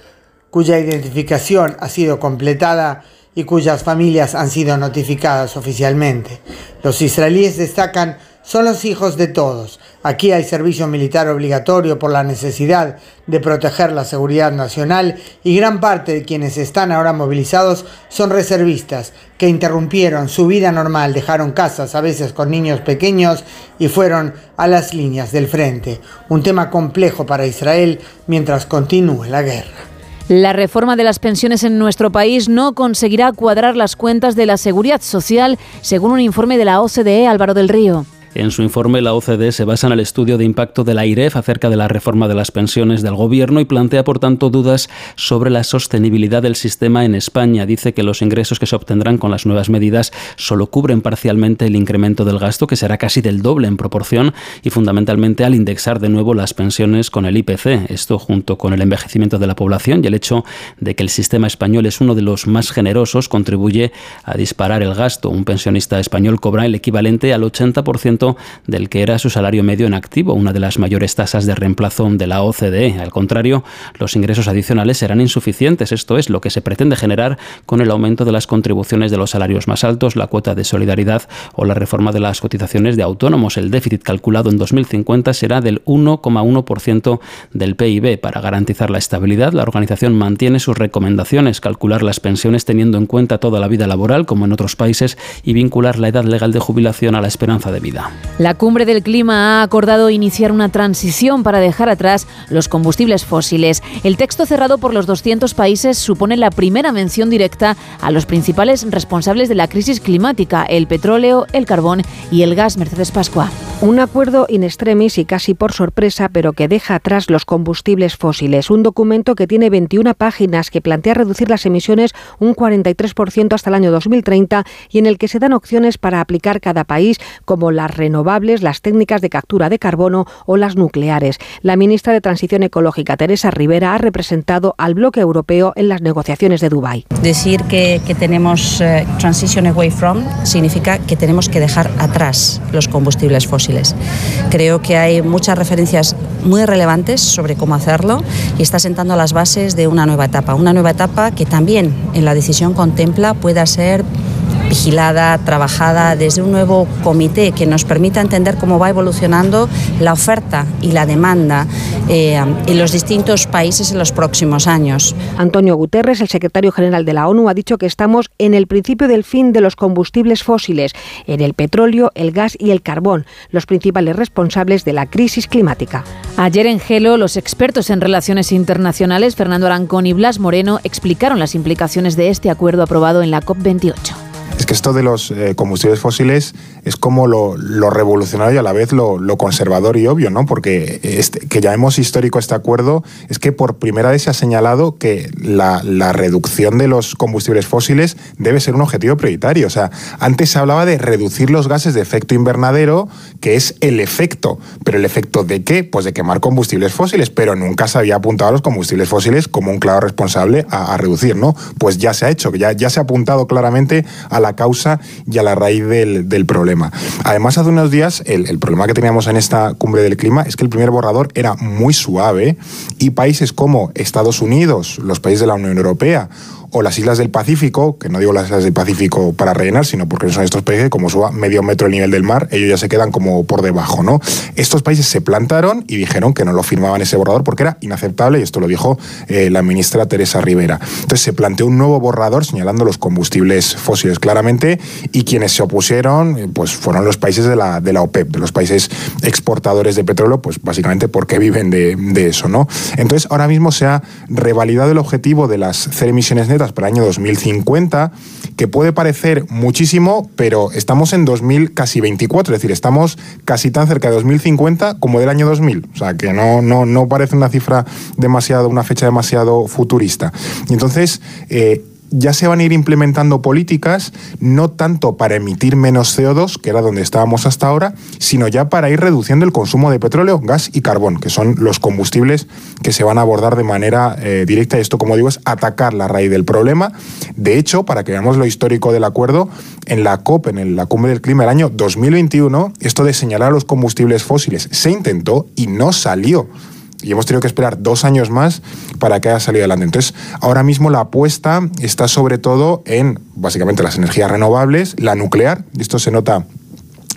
cuya identificación ha sido completada y cuyas familias han sido notificadas oficialmente. Los israelíes destacan son los hijos de todos. Aquí hay servicio militar obligatorio por la necesidad de proteger la seguridad nacional y gran parte de quienes están ahora movilizados son reservistas que interrumpieron su vida normal, dejaron casas a veces con niños pequeños y fueron a las líneas del frente. Un tema complejo para Israel mientras continúe la guerra. La reforma de las pensiones en nuestro país no conseguirá cuadrar las cuentas de la seguridad social, según un informe de la OCDE Álvaro del Río. En su informe, la OCDE se basa en el estudio de impacto de la IREF acerca de la reforma de las pensiones del gobierno y plantea, por tanto, dudas sobre la sostenibilidad del sistema en España. Dice que los ingresos que se obtendrán con las nuevas medidas solo cubren parcialmente el incremento del gasto, que será casi del doble en proporción, y fundamentalmente al indexar de nuevo las pensiones con el IPC. Esto junto con el envejecimiento de la población y el hecho de que el sistema español es uno de los más generosos contribuye a disparar el gasto. Un pensionista español cobra el equivalente al 80% del que era su salario medio en activo, una de las mayores tasas de reemplazo de la OCDE. Al contrario, los ingresos adicionales serán insuficientes. Esto es lo que se pretende generar con el aumento de las contribuciones de los salarios más altos, la cuota de solidaridad o la reforma de las cotizaciones de autónomos. El déficit calculado en 2050 será del 1,1% del PIB. Para garantizar la estabilidad, la organización mantiene sus recomendaciones, calcular las pensiones teniendo en cuenta toda la vida laboral, como en otros países, y vincular la edad legal de jubilación a la esperanza de vida. La cumbre del clima ha acordado iniciar una transición para dejar atrás los combustibles fósiles. El texto cerrado por los 200 países supone la primera mención directa a los principales responsables de la crisis climática, el petróleo, el carbón y el gas. Mercedes Pascua. Un acuerdo in extremis y casi por sorpresa, pero que deja atrás los combustibles fósiles. Un documento que tiene 21 páginas que plantea reducir las emisiones un 43% hasta el año 2030 y en el que se dan opciones para aplicar cada país, como las renovables, las técnicas de captura de carbono o las nucleares. La ministra de Transición Ecológica, Teresa Rivera, ha representado al bloque europeo en las negociaciones de Dubái. Decir que, que tenemos eh, transition away from significa que tenemos que dejar atrás los combustibles fósiles. Creo que hay muchas referencias muy relevantes sobre cómo hacerlo y está sentando las bases de una nueva etapa, una nueva etapa que también en la decisión contempla pueda ser vigilada, trabajada desde un nuevo comité que nos permita entender cómo va evolucionando la oferta y la demanda eh, en los distintos países en los próximos años. Antonio Guterres, el secretario general de la ONU, ha dicho que estamos en el principio del fin de los combustibles fósiles, en el petróleo, el gas y el carbón, los principales responsables de la crisis climática. Ayer en Gelo, los expertos en relaciones internacionales, Fernando Arancón y Blas Moreno, explicaron las implicaciones de este acuerdo aprobado en la COP28 es que esto de los eh, combustibles fósiles es como lo, revolucionario y a la vez lo, conservador y obvio, ¿no? Porque este, que llamemos histórico este acuerdo es que por primera vez se ha señalado que la, reducción de los combustibles fósiles debe ser un objetivo prioritario. O sea, antes se hablaba de reducir los gases de efecto invernadero, que es el efecto. ¿Pero el efecto de qué? Pues de quemar combustibles fósiles, pero nunca se había apuntado a los combustibles fósiles como un claro responsable a, reducir, ¿no? Pues ya se ha hecho, ya, ya se ha apuntado claramente a la causa y a la raíz del, problema. Además, hace unos días, el, el, problema que teníamos en esta cumbre del clima es que el primer borrador era muy suave y países como Estados Unidos, los países de la Unión Europea o las islas del Pacífico, que no digo las islas del Pacífico para rellenar, sino porque son estos países que como suba medio metro el nivel del mar, ellos ya se quedan como por debajo, ¿no? Estos países se plantaron y dijeron que no lo firmaban ese borrador porque era inaceptable, y esto lo dijo eh, la ministra Teresa Rivera. Entonces se planteó un nuevo borrador señalando los combustibles fósiles claramente y quienes se opusieron eh, pues fueron los países de la, de la OPEP, de los países exportadores de petróleo, pues básicamente porque viven de, de eso, ¿no? Entonces ahora mismo se ha revalidado el objetivo de las cero emisiones netas para el año 2050, que puede parecer muchísimo, pero estamos en 2000 casi 24, es decir, estamos casi tan cerca de 2050 como del año 2000. O sea, que no, no, no parece una cifra demasiado, una fecha demasiado futurista. Y entonces, eh, ya se van a ir implementando políticas no tanto para emitir menos CO2, que era donde estábamos hasta ahora, sino ya para ir reduciendo el consumo de petróleo, gas y carbón, que son los combustibles que se van a abordar de manera eh, directa. Y esto, como digo, es atacar la raíz del problema. De hecho, para que veamos lo histórico del acuerdo, en la COP, en la cumbre del clima del año 2021, esto de señalar los combustibles fósiles se intentó y no salió y hemos tenido que esperar dos años más para que haya salido adelante. Entonces, ahora mismo la apuesta está sobre todo en, básicamente, las energías renovables, la nuclear, esto se nota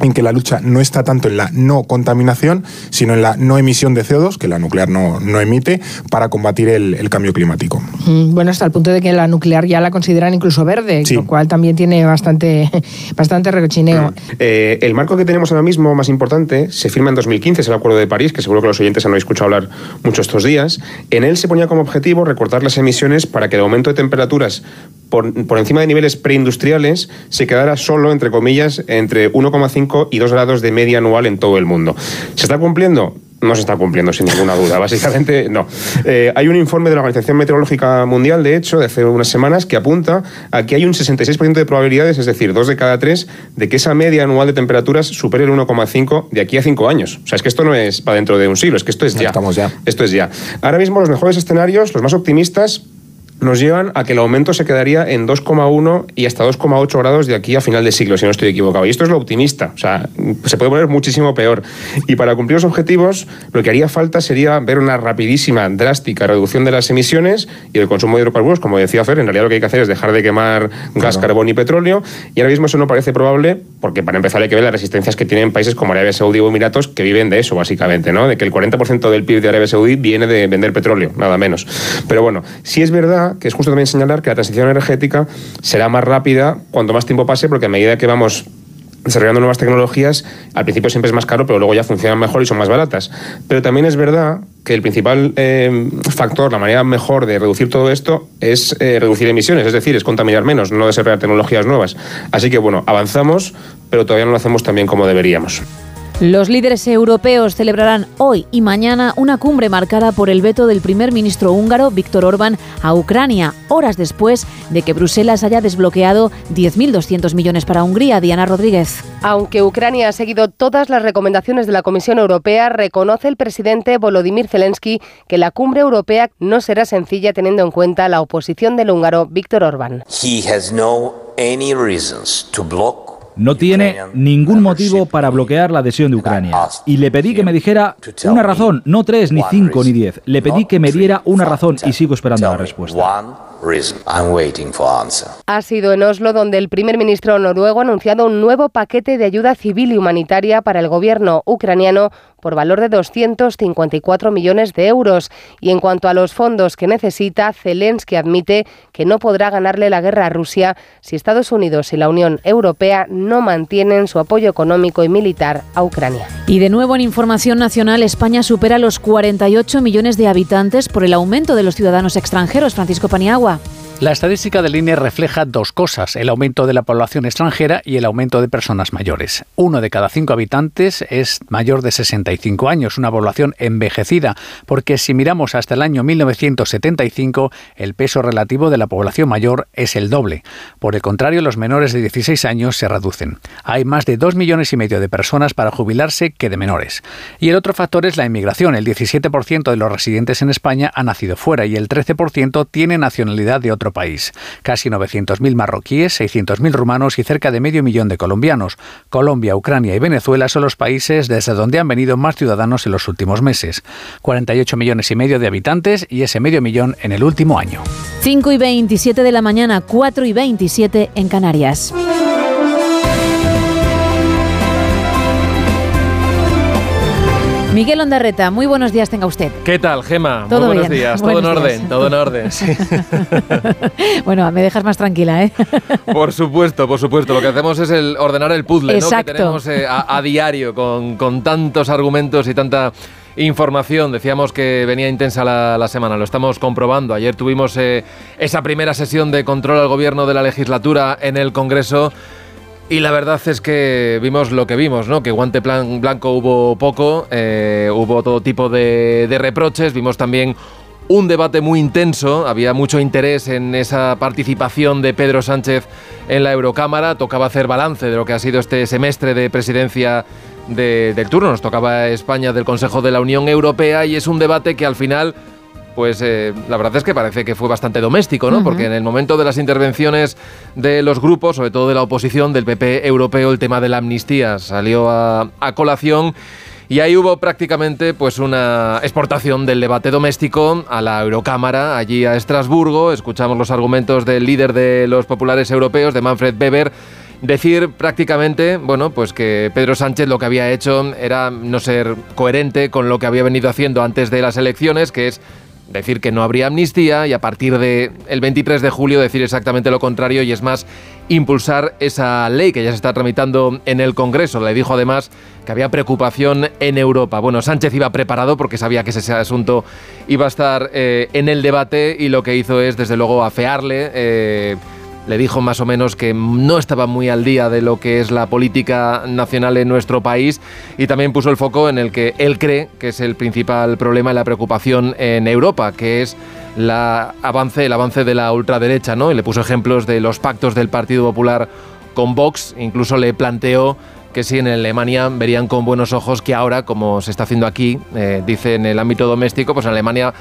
en que la lucha no está tanto en la no contaminación, sino en la no emisión de CO2, que la nuclear no, no emite, para combatir el, cambio climático. Mm, bueno, hasta el punto de que la nuclear ya la consideran incluso verde, lo cual también tiene bastante, bastante recochineo. Mm. Eh, el marco que tenemos ahora mismo más importante se firma en 2015, es el Acuerdo de París, que seguro que los oyentes han escuchado hablar mucho estos días. En él se ponía como objetivo recortar las emisiones para que el aumento de temperaturas por, por encima de niveles preindustriales se quedara solo, entre comillas, entre 1,5 y 2 grados de media anual en todo el mundo. ¿Se está cumpliendo? no se está cumpliendo sin ninguna duda. Básicamente, no. Eh, hay un informe de la Organización Meteorológica Mundial, de hecho, de hace unas semanas, que apunta a que hay un 66% de probabilidades, es decir, dos de cada tres, de que esa media anual de temperaturas supere el 1,5 de aquí a cinco años. O sea, es que esto no es para dentro de un siglo, es que esto es ya. Estamos ya. Esto es ya. Ahora mismo los mejores escenarios, los más optimistas, nos llevan a que el aumento se quedaría en 2,1 y hasta 2,8 grados de aquí a final de siglo, si no estoy equivocado. Y esto es lo optimista, o sea, se puede poner muchísimo peor. Y para cumplir los objetivos, lo que haría falta sería ver una rapidísima, drástica reducción de las emisiones y del consumo de hidrocarburos. Como decía Fer, en realidad lo que hay que hacer es dejar de quemar gas, carbón y petróleo. Y ahora mismo eso no parece probable, porque para empezar hay que ver las resistencias que tienen países como Arabia Saudí o Emiratos, que viven de eso, básicamente, ¿no? De que el 40% del PIB de Arabia Saudí viene de vender petróleo, nada menos. Pero bueno, si es verdad que es justo también señalar que la transición energética será más rápida cuanto más tiempo pase, porque a medida que vamos desarrollando nuevas tecnologías, al principio siempre es más caro, pero luego ya funcionan mejor y son más baratas. Pero también es verdad que el principal eh, factor, la manera mejor de reducir todo esto es eh, reducir emisiones, es decir, es contaminar menos, no desarrollar tecnologías nuevas. Así que bueno, avanzamos, pero todavía no lo hacemos tan bien como deberíamos. Los líderes europeos celebrarán hoy y mañana una cumbre marcada por el veto del primer ministro húngaro Víctor Orbán a Ucrania, horas después de que Bruselas haya desbloqueado 10.200 millones para Hungría. Diana Rodríguez. Aunque Ucrania ha seguido todas las recomendaciones de la Comisión Europea, reconoce el presidente Volodymyr Zelensky que la cumbre europea no será sencilla teniendo en cuenta la oposición del húngaro Víctor Orbán. No tiene ningún motivo para bloquear la adhesión de Ucrania. Y le pedí que me dijera una razón, no tres, ni cinco, ni diez. Le pedí que me diera una razón y sigo esperando la respuesta. Ha sido en Oslo donde el primer ministro noruego ha anunciado un nuevo paquete de ayuda civil y humanitaria para el gobierno ucraniano por valor de 254 millones de euros. Y en cuanto a los fondos que necesita, Zelensky admite que no podrá ganarle la guerra a Rusia si Estados Unidos y la Unión Europea no mantienen su apoyo económico y militar a Ucrania. Y de nuevo en información nacional, España supera los 48 millones de habitantes por el aumento de los ciudadanos extranjeros. Francisco Paniagua. Спасибо. La estadística del INE refleja dos cosas, el aumento de la población extranjera y el aumento de personas mayores. Uno de cada cinco habitantes es mayor de 65 años, una población envejecida, porque si miramos hasta el año 1975, el peso relativo de la población mayor es el doble. Por el contrario, los menores de 16 años se reducen. Hay más de 2 millones y medio de personas para jubilarse que de menores. Y el otro factor es la inmigración. El 17% de los residentes en España ha nacido fuera y el 13% tiene nacionalidad de otro país. Casi 900.000 marroquíes, 600.000 rumanos y cerca de medio millón de colombianos. Colombia, Ucrania y Venezuela son los países desde donde han venido más ciudadanos en los últimos meses. 48 millones y medio de habitantes y ese medio millón en el último año. 5 y 27 de la mañana, 4 y 27 en Canarias. Miguel Ondarreta, muy buenos días tenga usted. ¿Qué tal, Gema? Todo muy buenos bien. días, Buenos todo en días. orden, todo en orden. sí. bueno, me dejas más tranquila, ¿eh? Por supuesto, por supuesto. Lo que hacemos es el ordenar el puzzle ¿no? que tenemos eh, a, a diario con, con tantos argumentos y tanta información. Decíamos que venía intensa la, la semana, lo estamos comprobando. Ayer tuvimos eh, esa primera sesión de control al gobierno de la legislatura en el Congreso. Y la verdad es que vimos lo que vimos, ¿no? Que guante blanco hubo poco, eh, hubo todo tipo de, reproches, vimos también un debate muy intenso, había mucho interés en esa participación de Pedro Sánchez en la Eurocámara, tocaba hacer balance de lo que ha sido este semestre de presidencia de- del turno, nos tocaba España del Consejo de la Unión Europea y es un debate que al final pues eh, la verdad es que parece que fue bastante doméstico, ¿no? Porque en el momento de las intervenciones de los grupos, sobre todo de la oposición, del PP europeo, el tema de la amnistía salió a, a colación. Y ahí hubo prácticamente pues una exportación del debate doméstico a la Eurocámara, allí a Estrasburgo. Escuchamos los argumentos del líder de los populares europeos, de Manfred Weber, decir prácticamente, bueno, pues que Pedro Sánchez lo que había hecho era no ser coherente con lo que había venido haciendo antes de las elecciones, que es decir que no habría amnistía y a partir del el 23 de julio decir exactamente lo contrario y es más impulsar esa ley que ya se está tramitando en el Congreso. Le dijo además que había preocupación en Europa. Bueno, Sánchez iba preparado porque sabía que ese asunto iba a estar eh, en el debate y lo que hizo es desde luego afearle. eh, le dijo más o menos que no estaba muy al día de lo que es la política nacional en nuestro país y también puso el foco en el que él cree que es el principal problema y la preocupación en Europa, que es la avance, el avance de la ultraderecha, ¿no? Y le puso ejemplos de los pactos del Partido Popular con Vox, incluso le planteó que sí en Alemania verían con buenos ojos que ahora, como se está haciendo aquí, eh, dice en el ámbito doméstico, pues en Alemania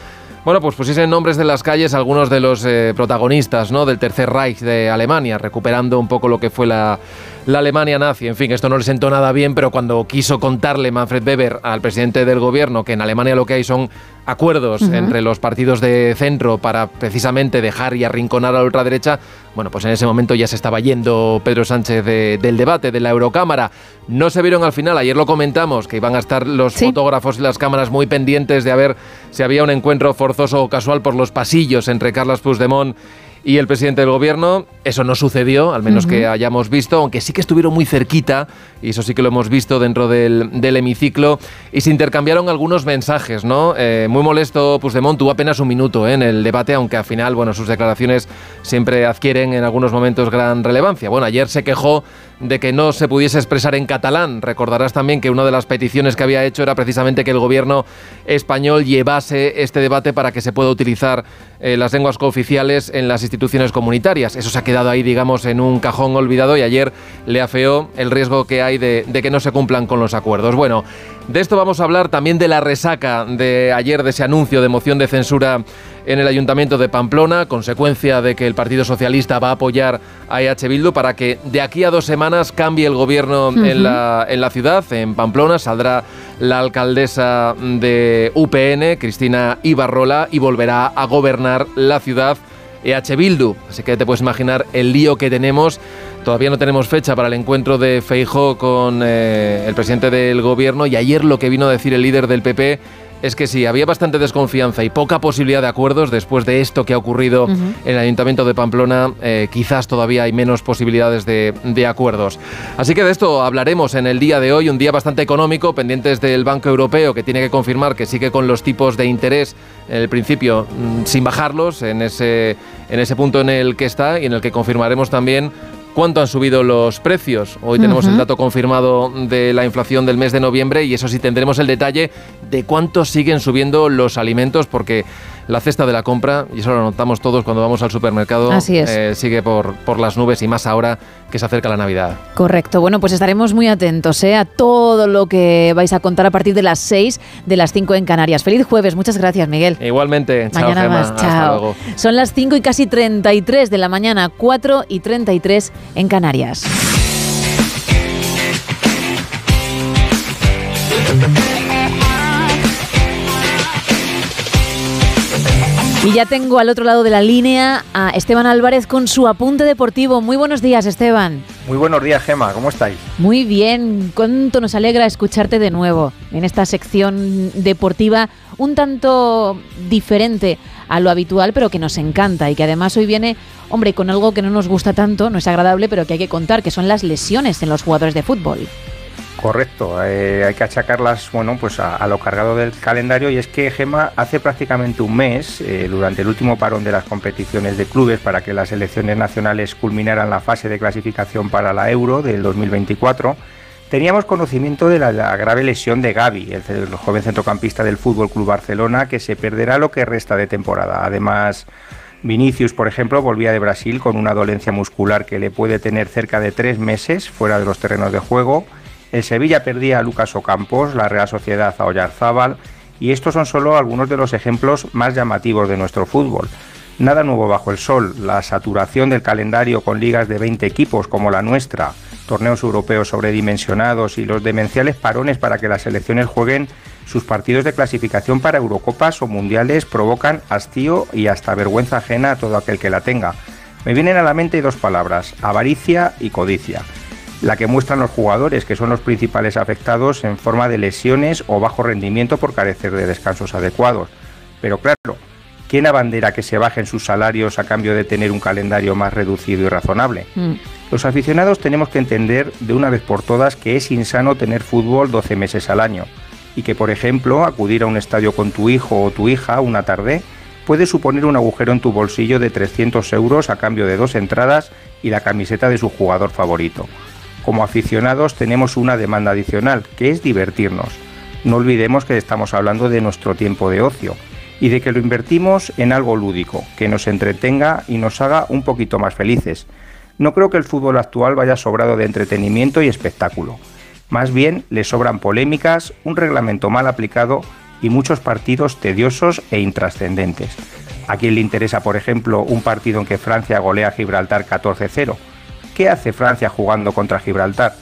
bueno, pues pusiesen nombres de las calles algunos de los eh, protagonistas ¿no? del Tercer Reich de Alemania, recuperando un poco lo que fue la, la Alemania nazi. En fin, esto no le sentó nada bien, pero cuando quiso contarle Manfred Weber al presidente del gobierno que en Alemania lo que hay son acuerdos entre los partidos de centro para precisamente dejar y arrinconar a la ultraderecha, bueno, pues en ese momento ya se estaba yendo Pedro Sánchez de- del debate de la Eurocámara. No se vieron al final, ayer lo comentamos, que iban a estar los fotógrafos y las cámaras muy pendientes de a ver si había un encuentro forzoso o casual por los pasillos entre Carlos Puigdemont y el presidente del gobierno. Eso no sucedió, al menos que hayamos visto, aunque sí que estuvieron muy cerquita, y eso sí que lo hemos visto dentro del, hemiciclo, y se intercambiaron algunos mensajes, ¿no? Eh, muy molesto Puigdemont, tuvo apenas un minuto ¿eh? en el debate, aunque al final, bueno, sus declaraciones siempre adquieren en algunos momentos gran relevancia. Bueno, ayer se quejó de que no se pudiese expresar en catalán. Recordarás también que una de las peticiones que había hecho era precisamente que el gobierno español llevase este debate para que se pueda utilizar eh, las lenguas cooficiales en las instituciones comunitarias. Eso se ha quedado ahí, digamos, en un cajón olvidado y ayer le afeó el riesgo que hay de, de que no se cumplan con los acuerdos. Bueno, de esto vamos a hablar también de la resaca de ayer de ese anuncio de moción de censura en el Ayuntamiento de Pamplona, consecuencia de que el Partido Socialista va a apoyar a EH Bildu para que de aquí a dos semanas cambie el gobierno en, la, en la ciudad, en Pamplona, saldrá la alcaldesa de UPN, Cristina Ibarrola, y volverá a gobernar la ciudad EH Bildu. Así que te puedes imaginar el lío que tenemos. Todavía no tenemos fecha para el encuentro de Feijó con eh, el presidente del gobierno y ayer lo que vino a decir el líder del PP es que sí, había bastante desconfianza y poca posibilidad de acuerdos después de esto que ha ocurrido en el Ayuntamiento de Pamplona. Eh, quizás todavía hay menos posibilidades de, acuerdos. Así que de esto hablaremos en el día de hoy, un día bastante económico, pendientes del Banco Europeo que tiene que confirmar que sigue con los tipos de interés en el principio mm, sin bajarlos en ese, en ese punto en el que está y en el que confirmaremos también cuánto han subido los precios. Hoy tenemos el dato confirmado de la inflación del mes de noviembre y eso sí tendremos el detalle de cuánto siguen subiendo los alimentos porque la cesta de la compra, y eso lo notamos todos cuando vamos al supermercado, eh, sigue por, por las nubes y más ahora que se acerca la Navidad. Correcto. Bueno, pues estaremos muy atentos eh, a todo lo que vais a contar a partir de las 6, de las 5 en Canarias. Feliz jueves. Muchas gracias, Miguel. Igualmente. Mañana más. Chao. Son las 5 y casi 33 de la mañana, 4 y 33 en Canarias. Y ya tengo al otro lado de la línea a Esteban Álvarez con su apunte deportivo. Muy buenos días, Esteban. Muy buenos días, Gema. ¿Cómo estáis? Muy bien. Cuánto nos alegra escucharte de nuevo en esta sección deportiva un tanto diferente a lo habitual, pero que nos encanta y que además hoy viene, hombre, con algo que no nos gusta tanto, no es agradable, pero que hay que contar, que son las lesiones en los jugadores de fútbol. Correcto, eh, hay que achacarlas bueno, pues a, lo cargado del calendario y es que Gema hace prácticamente un mes, eh, durante el último parón de las competiciones de clubes para que las selecciones nacionales culminaran la fase de clasificación para la Euro del 2024, teníamos conocimiento de la, grave lesión de Gaby, el, el, joven centrocampista del Fútbol Club Barcelona, que se perderá lo que resta de temporada. Además, Vinicius, por ejemplo, volvía de Brasil con una dolencia muscular que le puede tener cerca de tres meses fuera de los terrenos de juego. El Sevilla perdía a Lucas Ocampos, la Real Sociedad a Oyarzábal, y estos son solo algunos de los ejemplos más llamativos de nuestro fútbol. Nada nuevo bajo el sol, la saturación del calendario con ligas de 20 equipos como la nuestra, torneos europeos sobredimensionados y los demenciales parones para que las selecciones jueguen sus partidos de clasificación para Eurocopas o Mundiales provocan hastío y hasta vergüenza ajena a todo aquel que la tenga. Me vienen a la mente dos palabras, avaricia y codicia la que muestran los jugadores, que son los principales afectados en forma de lesiones o bajo rendimiento por carecer de descansos adecuados. Pero claro, ¿quién abandera que se bajen sus salarios a cambio de tener un calendario más reducido y razonable? Mm. Los aficionados tenemos que entender de una vez por todas que es insano tener fútbol 12 meses al año y que, por ejemplo, acudir a un estadio con tu hijo o tu hija una tarde puede suponer un agujero en tu bolsillo de 300 euros a cambio de dos entradas y la camiseta de su jugador favorito como aficionados tenemos una demanda adicional, que es divertirnos. No olvidemos que estamos hablando de nuestro tiempo de ocio y de que lo invertimos en algo lúdico, que nos entretenga y nos haga un poquito más felices. No creo que el fútbol actual vaya sobrado de entretenimiento y espectáculo. Más bien le sobran polémicas, un reglamento mal aplicado y muchos partidos tediosos e intrascendentes. ¿A quién le interesa, por ejemplo, un partido en que Francia golea a Gibraltar 14-0? ¿Qué hace Francia jugando contra Gibraltar?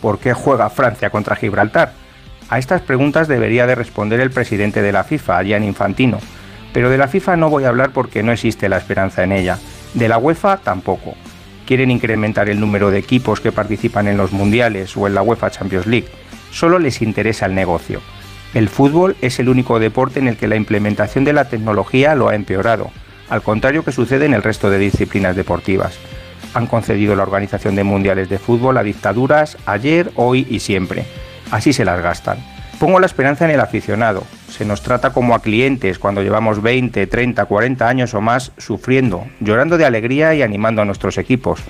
¿Por qué juega Francia contra Gibraltar? A estas preguntas debería de responder el presidente de la FIFA, Gian Infantino. Pero de la FIFA no voy a hablar porque no existe la esperanza en ella. De la UEFA tampoco. Quieren incrementar el número de equipos que participan en los mundiales o en la UEFA Champions League. Solo les interesa el negocio. El fútbol es el único deporte en el que la implementación de la tecnología lo ha empeorado. al contrario que sucede en el resto de disciplinas deportivas. Han concedido la organización de mundiales de fútbol a dictaduras ayer, hoy y siempre. Así se las gastan. Pongo la esperanza en el aficionado. Se nos trata como a clientes cuando llevamos 20, 30, 40 años o más sufriendo, llorando de alegría y animando a nuestros equipos.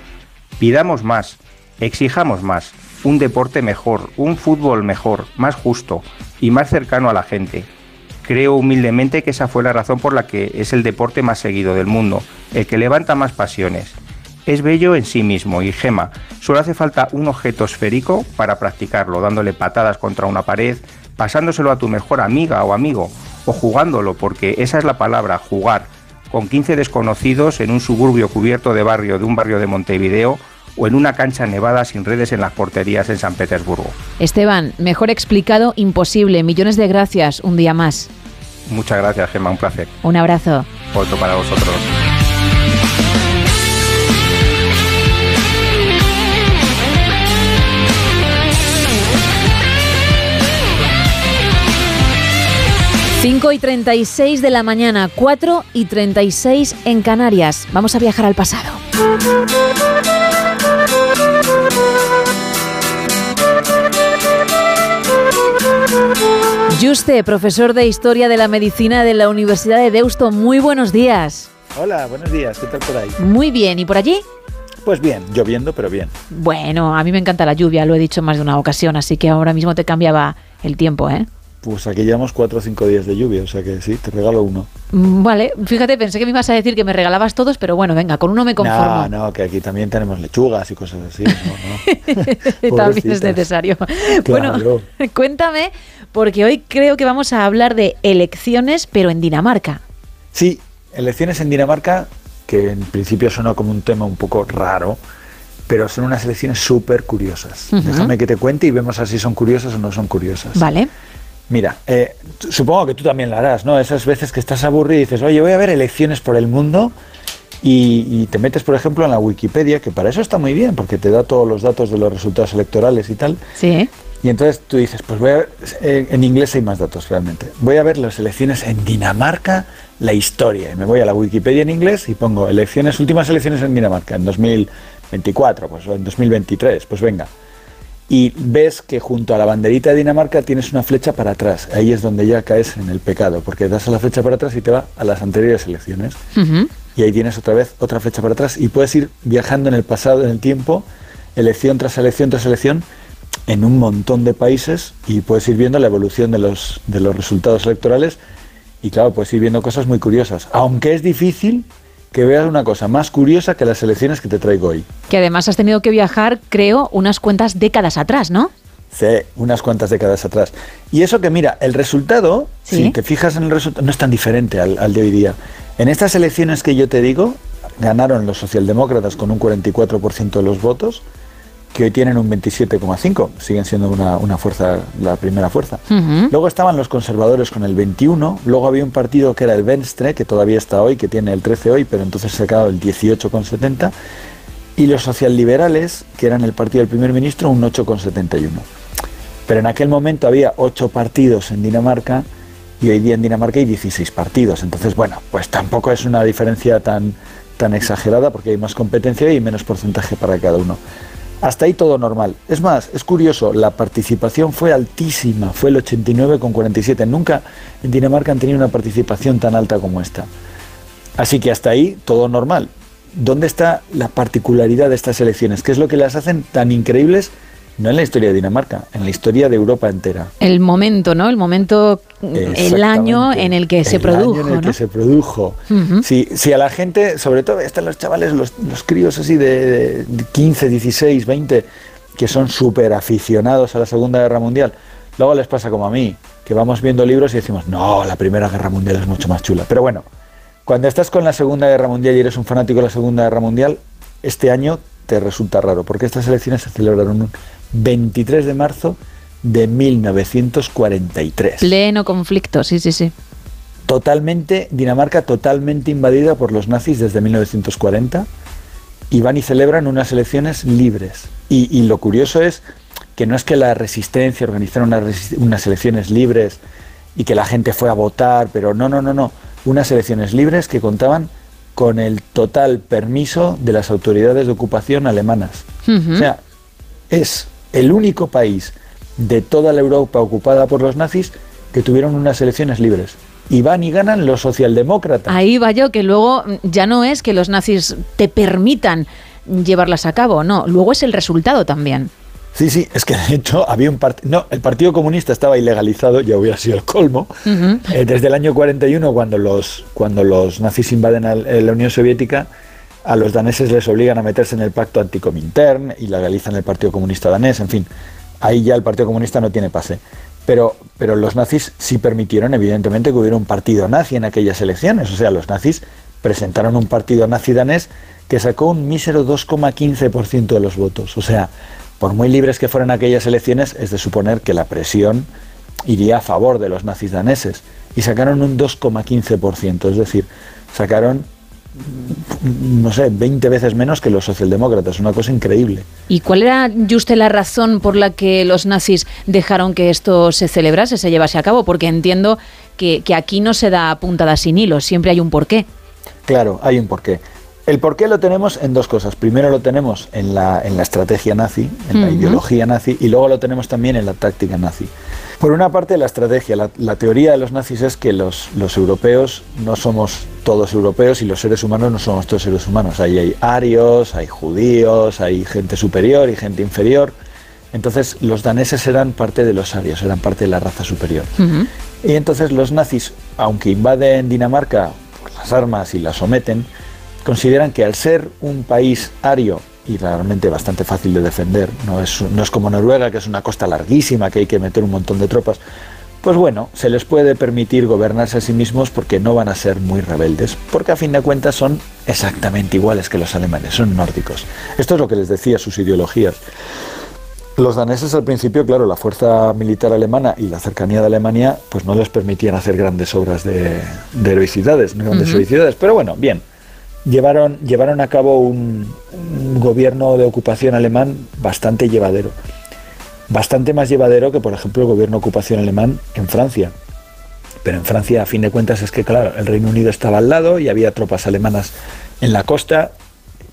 Pidamos más, exijamos más, un deporte mejor, un fútbol mejor, más justo y más cercano a la gente. Creo humildemente que esa fue la razón por la que es el deporte más seguido del mundo, el que levanta más pasiones. Es bello en sí mismo y Gema, solo hace falta un objeto esférico para practicarlo, dándole patadas contra una pared, pasándoselo a tu mejor amiga o amigo, o jugándolo, porque esa es la palabra, jugar, con 15 desconocidos en un suburbio cubierto de barrio de un barrio de Montevideo o en una cancha nevada sin redes en las porterías en San Petersburgo. Esteban, mejor explicado, imposible. Millones de gracias, un día más. Muchas gracias, Gemma, un placer. Un abrazo. Otro para vosotros. Cinco y 36 de la mañana, 4 y 36 en Canarias. Vamos a viajar al pasado. Juste, profesor de Historia de la Medicina de la Universidad de Deusto, muy buenos días. Hola, buenos días, ¿qué tal por ahí? Muy bien, ¿y por allí? Pues bien, lloviendo, pero bien. Bueno, a mí me encanta la lluvia, lo he dicho más de una ocasión, así que ahora mismo te cambiaba el tiempo, ¿eh? Pues aquí llevamos cuatro o cinco días de lluvia, o sea que sí, te regalo uno. Mm, Vale, fíjate, pensé que me ibas a decir que me regalabas todos, pero bueno, venga, con uno me conformo. No, no, que aquí también tenemos lechugas y cosas así. No, no. También es necesario. Claro. Bueno, cuéntame, porque hoy creo que vamos a hablar de elecciones, pero en Dinamarca. Sí, elecciones en Dinamarca, que en principio suena como un tema un poco raro, pero son unas elecciones súper curiosas. Déjame que te cuente y vemos así son curiosas o no son curiosas. Vale. Mira, eh, supongo que tú también la harás, ¿no? Esas veces que estás aburrido y dices, oye, voy a ver elecciones por el mundo y, y te metes, por ejemplo, en la Wikipedia, que para eso está muy bien, porque te da todos los datos de los resultados electorales y tal. Sí. Y entonces tú dices, pues voy a ver, eh, en inglés hay más datos realmente. Voy a ver las elecciones en Dinamarca, la historia. Y me voy a la Wikipedia en inglés y pongo elecciones, últimas elecciones en Dinamarca, en 2024, pues o en 2023, pues venga. Y ves que junto a la banderita de Dinamarca tienes una flecha para atrás. Ahí es donde ya caes en el pecado, porque das a la flecha para atrás y te va a las anteriores elecciones. Y ahí tienes otra vez otra flecha para atrás y puedes ir viajando en el pasado, en el tiempo, elección tras elección tras elección, en un montón de países y puedes ir viendo la evolución de los, de los resultados electorales y claro, puedes ir viendo cosas muy curiosas. Aunque es difícil que veas una cosa más curiosa que las elecciones que te traigo hoy. Que además has tenido que viajar, creo, unas cuantas décadas atrás, ¿no? Sí, unas cuantas décadas atrás. Y eso que mira, el resultado, Sí. si te fijas en el resultado, no es tan diferente al, al de hoy día. En estas elecciones que yo te digo, ganaron los socialdemócratas con un 44% de los votos, que hoy tienen un 27,5%, siguen siendo una, una fuerza, la primera fuerza. Luego estaban los conservadores con el 21, luego había un partido que era el Venstre, que todavía está hoy, que tiene el 13 hoy, pero entonces se ha quedado el 18,70, y los socialliberales, que eran el partido del primer ministro, un 8,71. Pero en aquel momento había ocho partidos en Dinamarca y hoy día en Dinamarca hay 16 partidos. Entonces, bueno, pues tampoco es una diferencia tan, tan exagerada porque hay más competencia y menos porcentaje para cada uno. Hasta ahí todo normal. Es más, es curioso, la participación fue altísima, fue el 89,47. Nunca en Dinamarca han tenido una participación tan alta como esta. Así que hasta ahí todo normal. ¿Dónde está la particularidad de estas elecciones? ¿Qué es lo que las hacen tan increíbles? No en la historia de Dinamarca, en la historia de Europa entera. El momento, ¿no? El momento, el año en el que se El año produjo, en el ¿no? que se produjo. Si, si a la gente, sobre todo están los chavales, los, los críos así de, de 15, 16, 20, que son súper aficionados a la Segunda Guerra Mundial, luego les pasa como a mí, que vamos viendo libros y decimos, no, la Primera Guerra Mundial es mucho más chula. Pero bueno, cuando estás con la Segunda Guerra Mundial y eres un fanático de la Segunda Guerra Mundial, este año te resulta raro, porque estas elecciones se celebraron 23 de marzo de 1943 Pleno conflicto, sí, sí, sí. totalmente, Dinamarca totalmente invadida por los nazis desde 1940 y van y celebran unas elecciones libres. Y, y lo curioso es que no es que la resistencia organizara unas, resi- unas elecciones libres y que la gente fue a votar, pero no, no, no, no. Unas elecciones libres que contaban con el total permiso de las autoridades de ocupación alemanas. O sea, es el único país de toda la Europa ocupada por los nazis que tuvieron unas elecciones libres. Y van y ganan los socialdemócratas. Ahí va yo, que luego ya no es que los nazis te permitan llevarlas a cabo, no, luego es el resultado también. Sí, sí, es que de hecho había un partido. No, el Partido Comunista estaba ilegalizado, ya hubiera sido el colmo. Eh, desde el año 41, cuando los, cuando los nazis invaden a la Unión Soviética, a los daneses les obligan a meterse en el pacto anticomintern y legalizan el Partido Comunista danés, en fin. Ahí ya el Partido Comunista no tiene pase. Pero, pero los nazis sí permitieron, evidentemente, que hubiera un partido nazi en aquellas elecciones. O sea, los nazis presentaron un partido nazi danés que sacó un mísero 2,15% de los votos. O sea, por muy libres que fueran aquellas elecciones, es de suponer que la presión iría a favor de los nazis daneses. Y sacaron un 2,15%, es decir, sacaron, no sé, 20 veces menos que los socialdemócratas, una cosa increíble. ¿Y cuál era, Juste, la razón por la que los nazis dejaron que esto se celebrase, se llevase a cabo? Porque entiendo que, que aquí no se da puntada sin hilo, siempre hay un porqué. Claro, hay un porqué. El porqué lo tenemos en dos cosas. Primero lo tenemos en la, en la estrategia nazi, en la ideología nazi, y luego lo tenemos también en la táctica nazi. Por una parte, la estrategia, la, teoría de los nazis es que los, los, europeos no somos todos europeos y los seres humanos no somos todos seres humanos. Ahí hay arios, hay judíos, hay gente superior y gente inferior. Entonces los daneses eran parte de los arios, eran parte de la raza superior. Y entonces los nazis, aunque invaden Dinamarca por las armas y la someten, consideran que al ser un país ario y realmente bastante fácil de defender, no es, no es como Noruega, que es una costa larguísima, que hay que meter un montón de tropas, pues bueno, se les puede permitir gobernarse a sí mismos porque no van a ser muy rebeldes, porque a fin de cuentas son exactamente iguales que los alemanes, son nórdicos. Esto es lo que les decía sus ideologías. Los daneses al principio, claro, la fuerza militar alemana y la cercanía de Alemania, pues no les permitían hacer grandes obras de, heroicidades, grandes heroicidades, pero bueno, bien, llevaron, llevaron a cabo un, gobierno de ocupación alemán bastante llevadero. Bastante más llevadero que, por ejemplo, el gobierno de ocupación alemán en Francia. Pero en Francia, a fin de cuentas, es que, claro, el Reino Unido estaba al lado y había tropas alemanas en la costa,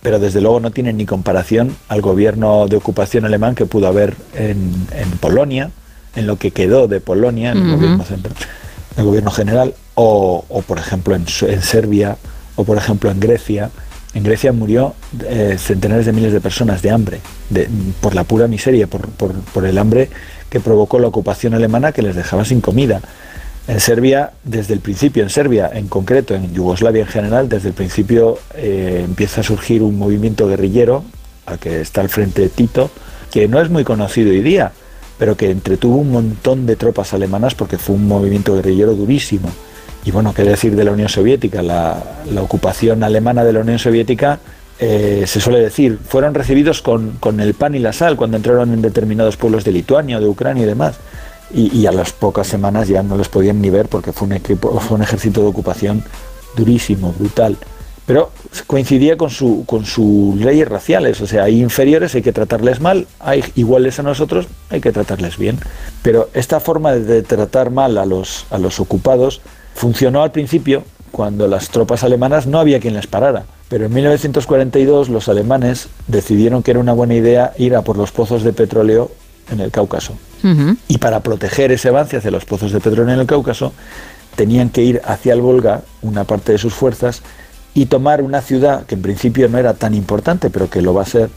pero desde luego no tienen ni comparación al gobierno de ocupación alemán que pudo haber en, Polonia, en lo que quedó de Polonia, en el, gobierno, central, el gobierno general, o, por ejemplo en, en Serbia o por ejemplo en Grecia, en Grecia murió eh, centenares de miles de personas de hambre, por la pura miseria, por, el hambre que provocó la ocupación alemana que les dejaba sin comida. En Serbia, desde el principio, en Serbia en concreto, en Yugoslavia en general, desde el principio eh, empieza a surgir un movimiento guerrillero, al que está al frente Tito, que no es muy conocido hoy día, pero que entretuvo un montón de tropas alemanas porque fue un movimiento guerrillero durísimo. Y bueno, qué decir de la Unión Soviética, la, ocupación alemana de la Unión Soviética, eh, se suele decir, fueron recibidos con, el pan y la sal cuando entraron en determinados pueblos de Lituania, de Ucrania y demás. Y, a las pocas semanas ya no les podían ni ver porque fue un, equipo, fue un ejército de ocupación durísimo, brutal. Pero coincidía con, su, con sus leyes raciales, o sea, hay inferiores, hay que tratarles mal, hay iguales a nosotros, hay que tratarles bien. Pero esta forma de tratar mal a los, a los ocupados Funcionó al principio cuando las tropas alemanas no había quien les parara, pero en 1942 los alemanes decidieron que era una buena idea ir a por los pozos de petróleo en el Cáucaso. Y para proteger ese avance hacia los pozos de petróleo en el Cáucaso, tenían que ir hacia el Volga, una parte de sus fuerzas, y tomar una ciudad que en principio no era tan importante, pero que lo va a ser,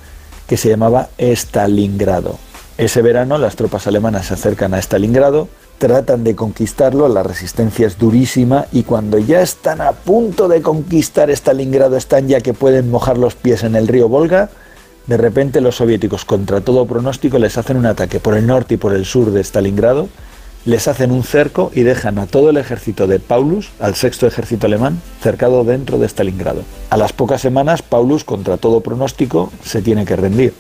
que se llamaba Stalingrado. Ese verano las tropas alemanas se acercan a Stalingrado, tratan de conquistarlo, la resistencia es durísima y cuando ya están a punto de conquistar Stalingrado, están ya que pueden mojar los pies en el río Volga, de repente los soviéticos, contra todo pronóstico, les hacen un ataque por el norte y por el sur de Stalingrado, les hacen un cerco y dejan a todo el ejército de Paulus, al sexto ejército alemán, cercado dentro de Stalingrado. A las pocas semanas, Paulus, contra todo pronóstico, se tiene que rendir.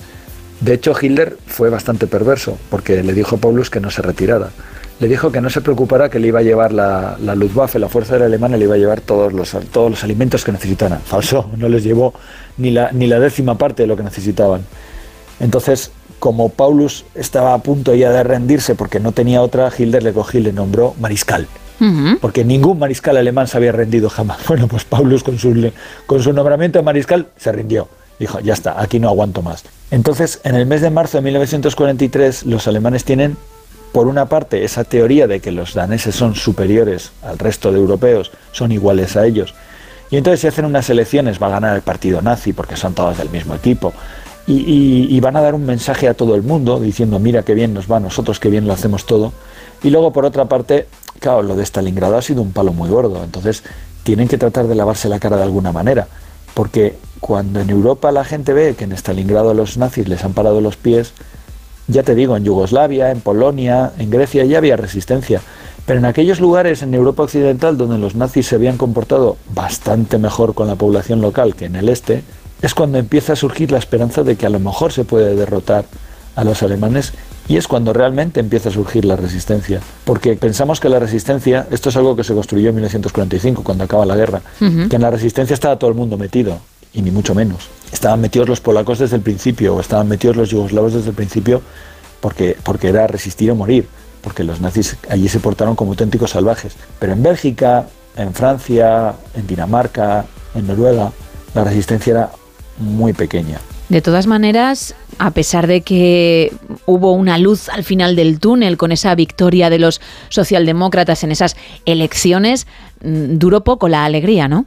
De hecho, Hitler fue bastante perverso, porque le dijo a Paulus que no se retirara le dijo que no se preocupara que le iba a llevar la, la Luftwaffe, la Fuerza Aérea Alemana, le iba a llevar todos los, todos los alimentos que necesitaban. Falso, no les llevó ni la, ni la décima parte de lo que necesitaban. Entonces, como Paulus estaba a punto ya de rendirse porque no tenía otra, Hitler le cogió y le nombró mariscal. porque ningún mariscal alemán se había rendido jamás. Bueno, pues Paulus con su, con su nombramiento de mariscal se rindió. Dijo, ya está, aquí no aguanto más. Entonces, en el mes de marzo de 1943, los alemanes tienen, por una parte, esa teoría de que los daneses son superiores al resto de europeos, son iguales a ellos. Y entonces se hacen unas elecciones, va a ganar el partido nazi porque son todos del mismo equipo. Y, van a dar un mensaje a todo el mundo diciendo, mira qué bien nos va nosotros, qué bien lo hacemos todo. Y luego, por otra parte, claro, lo de Stalingrado ha sido un palo muy gordo. Entonces, tienen que tratar de lavarse la cara de alguna manera. Porque cuando en Europa la gente ve que en Stalingrado los nazis les han parado los pies, ya te digo, en Yugoslavia, en Polonia, en Grecia ya había resistencia. Pero en aquellos lugares en Europa Occidental donde los nazis se habían comportado bastante mejor con la población local que en el este, es cuando empieza a surgir la esperanza de que a lo mejor se puede derrotar a los alemanes y es cuando realmente empieza a surgir la resistencia. Porque pensamos que la resistencia, esto es algo que se construyó en 1945, cuando acaba la guerra, que en la resistencia estaba todo el mundo metido, y ni mucho menos. Estaban metidos los polacos desde el principio, o estaban metidos los yugoslavos desde el principio, porque, porque era resistir o morir, porque los nazis allí se portaron como auténticos salvajes. Pero en Bélgica, en Francia, en Dinamarca, en Noruega, la resistencia era muy pequeña. De todas maneras, a pesar de que hubo una luz al final del túnel con esa victoria de los socialdemócratas en esas elecciones, mm, duró poco la alegría, ¿no?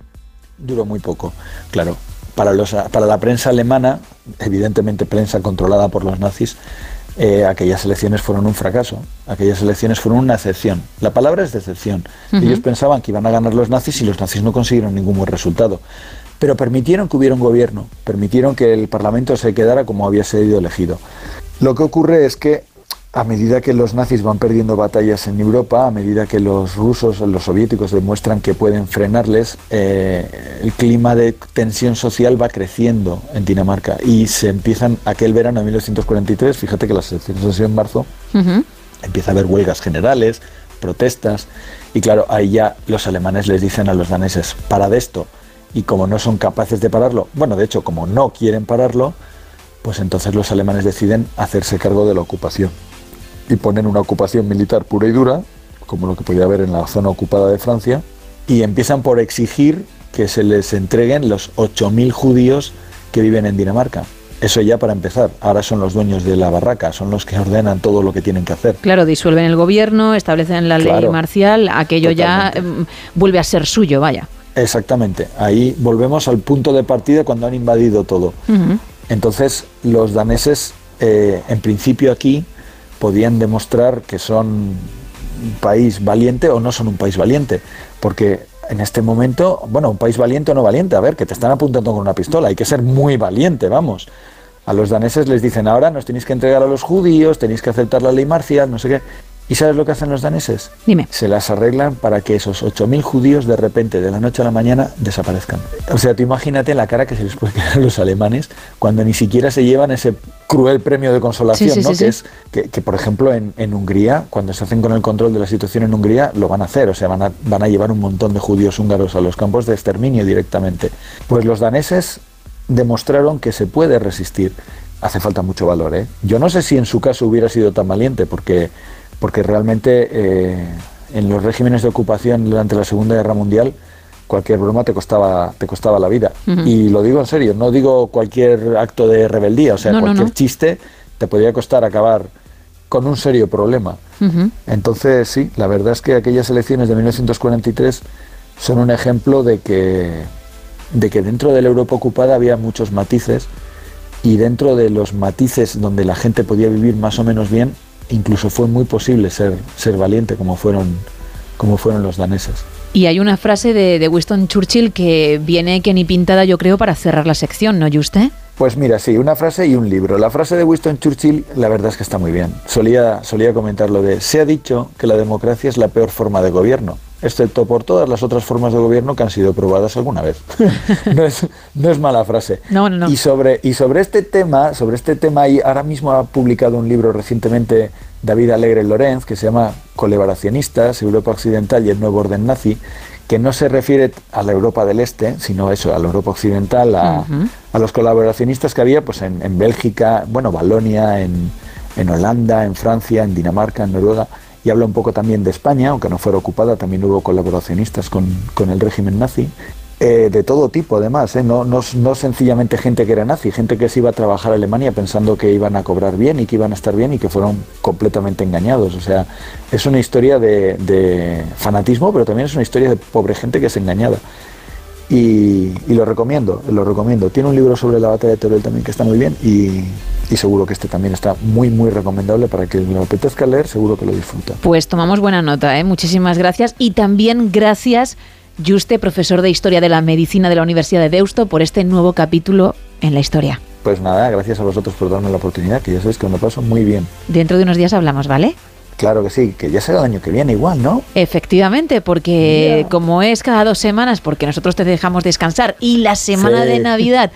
Duró muy poco, claro. Para, los, para la prensa alemana, evidentemente prensa controlada por los nazis, eh, aquellas elecciones fueron un fracaso, aquellas elecciones fueron una excepción. La palabra es decepción. Ellos pensaban que iban a ganar los nazis y los nazis no consiguieron ningún buen resultado pero permitieron que hubiera un gobierno, permitieron que el Parlamento se quedara como había sido elegido. Lo que ocurre es que a medida que los nazis van perdiendo batallas en Europa, a medida que los rusos, los soviéticos demuestran que pueden frenarles, eh, el clima de tensión social va creciendo en Dinamarca. Y se empiezan aquel verano de 1943, fíjate que las elecciones han sido en marzo, empieza a haber huelgas generales, protestas y claro, ahí ya los alemanes les dicen a los daneses, para de esto, y como no son capaces de pararlo, bueno, de hecho, como no quieren pararlo, pues entonces los alemanes deciden hacerse cargo de la ocupación y ponen una ocupación militar pura y dura, como lo que podía haber en la zona ocupada de Francia, y empiezan por exigir que se les entreguen los 8.000 judíos que viven en Dinamarca. Eso ya para empezar. Ahora son los dueños de la barraca, son los que ordenan todo lo que tienen que hacer. Claro, disuelven el gobierno, establecen la ley marcial, aquello ya mm, vuelve a ser suyo, vaya. Exactamente, ahí volvemos al punto de partida cuando han invadido todo. Entonces los daneses, eh, en principio aquí, podían demostrar que son un país valiente o no son un país valiente, porque en este momento, bueno, un país valiente o no valiente, a ver, que te están apuntando con una pistola, hay que ser muy valiente, vamos. A los daneses les dicen ahora nos tenéis que entregar a los judíos, tenéis que aceptar la ley marcial, no sé qué. ¿Y sabes lo que hacen los daneses? Dime. Se las arreglan para que esos 8.000 judíos de repente, de la noche a la mañana, desaparezcan. O sea, tú imagínate la cara que se les puede quedar a los alemanes cuando ni siquiera se llevan ese cruel premio de consolación, ¿no? que es que, por ejemplo, en, Hungría, cuando se hacen con el control de la situación en Hungría, lo van a hacer. O sea, van a, van a llevar un montón de judíos húngaros a los campos de exterminio directamente. Pues los daneses demostraron que se puede resistir. Hace falta mucho valor, ¿eh? Yo no sé si en su caso hubiera sido tan valiente, porque porque realmente eh, en los regímenes de ocupación durante la Segunda Guerra Mundial cualquier broma te costaba te costaba la vida. Y lo digo en serio no digo cualquier acto de rebeldía o sea cualquier chiste te podría costar acabar con un serio problema. Entonces sí la verdad es que aquellas elecciones de 1943 son un ejemplo de que de que dentro de la Europa ocupada había muchos matices y dentro de los matices donde la gente podía vivir más o menos bien incluso fue muy posible ser, ser valiente como fueron, como fueron los daneses. Y hay una frase de, Winston Churchill que viene que ni pintada yo creo para cerrar la sección, ¿no, usted? Pues mira, sí, una frase y un libro. La frase de Winston Churchill, la verdad es que está muy bien. Solía, solía comentar lo de, se ha dicho que la democracia es la peor forma de gobierno excepto por todas las otras formas de gobierno que han sido probadas alguna vez. no, es, no, es, mala frase. No, no, Y sobre, y sobre este tema, sobre este tema, y ahora mismo ha publicado un libro recientemente David Alegre Lorenz, que se llama Colaboracionistas, Europa Occidental y el Nuevo Orden Nazi, que no se refiere a la Europa del Este, sino eso, a la Europa Occidental, a, a los colaboracionistas que había pues en, en Bélgica, bueno, Valonia, en, en Holanda, en Francia, en Dinamarca, en Noruega, y habla un poco también de España, aunque no fuera ocupada, también hubo colaboracionistas con, con el régimen nazi. Eh, de todo tipo, además, ¿eh? no, no, no, sencillamente gente que era nazi, gente que se iba a trabajar a Alemania pensando que iban a cobrar bien y que iban a estar bien y que fueron completamente engañados. O sea, es una historia de, de fanatismo, pero también es una historia de pobre gente que es engañada. Y, y, lo recomiendo, lo recomiendo. Tiene un libro sobre la batalla de Teruel también que está muy bien y, y, seguro que este también está muy, muy recomendable para que lo apetezca leer, seguro que lo disfruta. Pues tomamos buena nota, ¿eh? muchísimas gracias y también gracias Juste, profesor de Historia de la Medicina de la Universidad de Deusto, por este nuevo capítulo en la historia. Pues nada, gracias a vosotros por darme la oportunidad, que ya sabéis que me paso muy bien. Dentro de unos días hablamos, ¿vale? Claro que sí, que ya será el año que viene igual, ¿no? Efectivamente, porque yeah. como es cada dos semanas, porque nosotros te dejamos descansar y la semana sí. de Navidad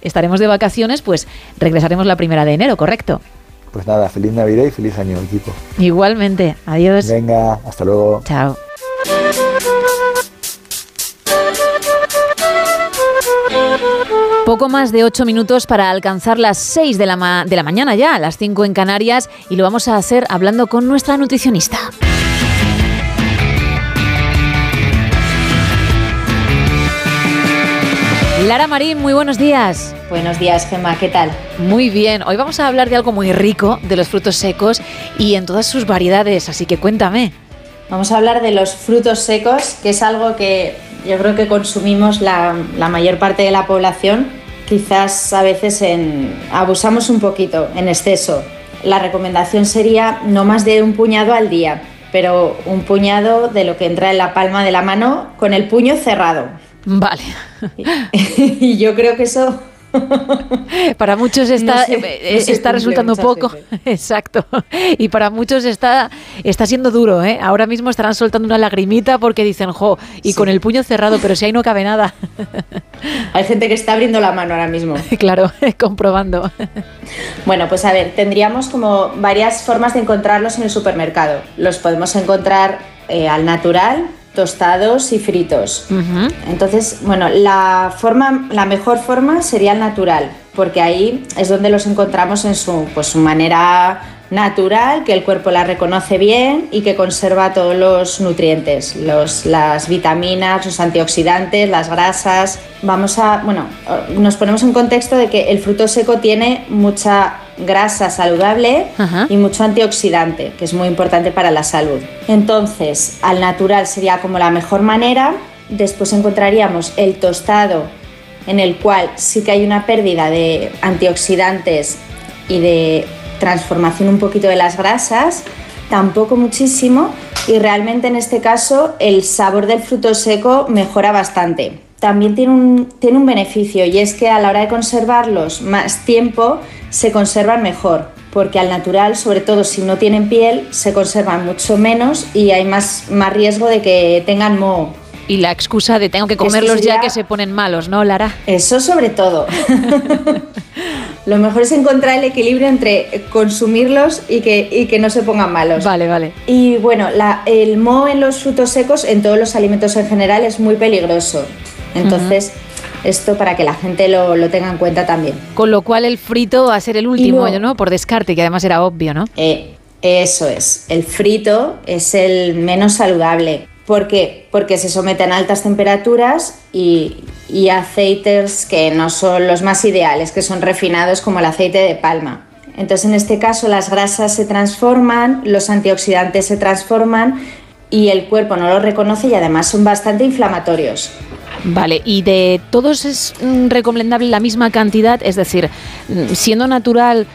estaremos de vacaciones, pues regresaremos la primera de enero, ¿correcto? Pues nada, feliz Navidad y feliz año, equipo. Igualmente, adiós. Venga, hasta luego. Chao. Poco más de 8 minutos para alcanzar las 6 de la, ma de la mañana ya, las 5 en Canarias, y lo vamos a hacer hablando con nuestra nutricionista. Lara Marín, muy buenos días. Buenos días, Gemma, ¿qué tal? Muy bien, hoy vamos a hablar de algo muy rico, de los frutos secos y en todas sus variedades, así que cuéntame. Vamos a hablar de los frutos secos, que es algo que yo creo que consumimos la, la mayor parte de la población. Quizás a veces en, abusamos un poquito, en exceso. La recomendación sería no más de un puñado al día, pero un puñado de lo que entra en la palma de la mano con el puño cerrado. Vale. y yo creo que eso para muchos está, no sé, no está resultando poco. Veces. Exacto. Y para muchos está, está siendo duro. ¿eh? Ahora mismo estarán soltando una lagrimita porque dicen, jo, y sí. con el puño cerrado, pero si ahí no cabe nada. Hay gente que está abriendo la mano ahora mismo. Claro, comprobando. Bueno, pues a ver, tendríamos como varias formas de encontrarlos en el supermercado. Los podemos encontrar eh, al natural, tostados y fritos. Uh -huh. Entonces, bueno, la forma, la mejor forma sería el natural, porque ahí es donde los encontramos en su, pues, su manera natural, que el cuerpo la reconoce bien y que conserva todos los nutrientes, los, las vitaminas, los antioxidantes, las grasas. Vamos a, bueno, nos ponemos en contexto de que el fruto seco tiene mucha grasa saludable Ajá. y mucho antioxidante, que es muy importante para la salud. Entonces, al natural sería como la mejor manera. Después encontraríamos el tostado, en el cual sí que hay una pérdida de antioxidantes y de transformación un poquito de las grasas, tampoco muchísimo, y realmente en este caso el sabor del fruto seco mejora bastante. También tiene un, tiene un beneficio y es que a la hora de conservarlos más tiempo se conservan mejor, porque al natural, sobre todo si no tienen piel, se conservan mucho menos y hay más, más riesgo de que tengan moho. Y la excusa de tengo que comerlos sería... ya que se ponen malos, ¿no, Lara? Eso sobre todo. Lo mejor es encontrar el equilibrio entre consumirlos y que, y que no se pongan malos. Vale, vale. Y bueno, la, el moho en los frutos secos, en todos los alimentos en general, es muy peligroso. Entonces, uh -huh. esto para que la gente lo, lo, tenga en cuenta también. Con lo cual el frito va a ser el último, luego, ¿no? Por descarte, que además era obvio, ¿no? Eh, eso es. El frito es el menos saludable. ¿Por qué? Porque se someten a altas temperaturas y, y, aceites que no son los más ideales, que son refinados como el aceite de palma. Entonces, en este caso, las grasas se transforman, los antioxidantes se transforman y el cuerpo no los reconoce y además son bastante inflamatorios. Vale, y de todos es mm, recomendable la misma cantidad, es decir, mm, siendo natural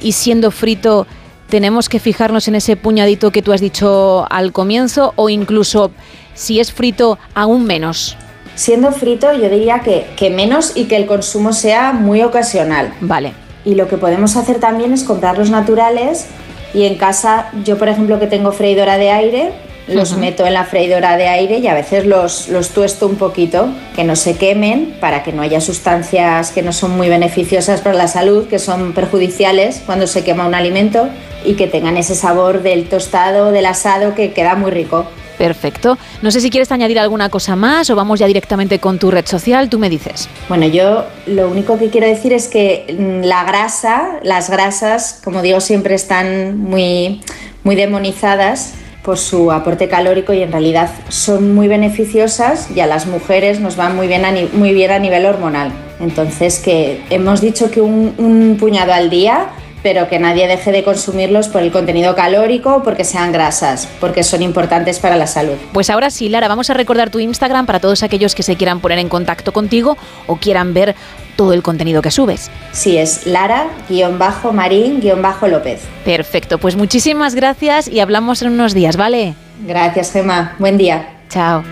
y siendo frito, tenemos que fijarnos en ese puñadito que tú has dicho al comienzo o incluso si es frito aún menos. Siendo frito yo diría que, que menos y que el consumo sea muy ocasional. Vale. Y lo que podemos hacer también es comprarlos naturales y en casa, yo por ejemplo que tengo freidora de aire, los uh -huh. meto en la freidora de aire y a veces los, los tuesto un poquito, que no se quemen para que no haya sustancias que no son muy beneficiosas para la salud, que son perjudiciales cuando se quema un alimento y que tengan ese sabor del tostado, del asado que queda muy rico. Perfecto. No sé si quieres añadir alguna cosa más o vamos ya directamente con tu red social, tú me dices. Bueno, yo lo único que quiero decir es que la grasa, las grasas, como digo, siempre están muy muy demonizadas por su aporte calórico y en realidad son muy beneficiosas y a las mujeres nos van muy bien a, muy bien a nivel hormonal. Entonces que hemos dicho que un, un puñado al día pero que nadie deje de consumirlos por el contenido calórico o porque sean grasas, porque son importantes para la salud. Pues ahora sí, Lara, vamos a recordar tu Instagram para todos aquellos que se quieran poner en contacto contigo o quieran ver todo el contenido que subes. Sí, es Lara-Marín-López. Perfecto, pues muchísimas gracias y hablamos en unos días, ¿vale? Gracias, Gemma. Buen día. Chao.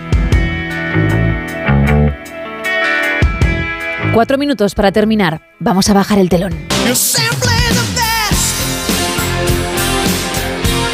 Cuatro minutos para terminar. Vamos a bajar el telón.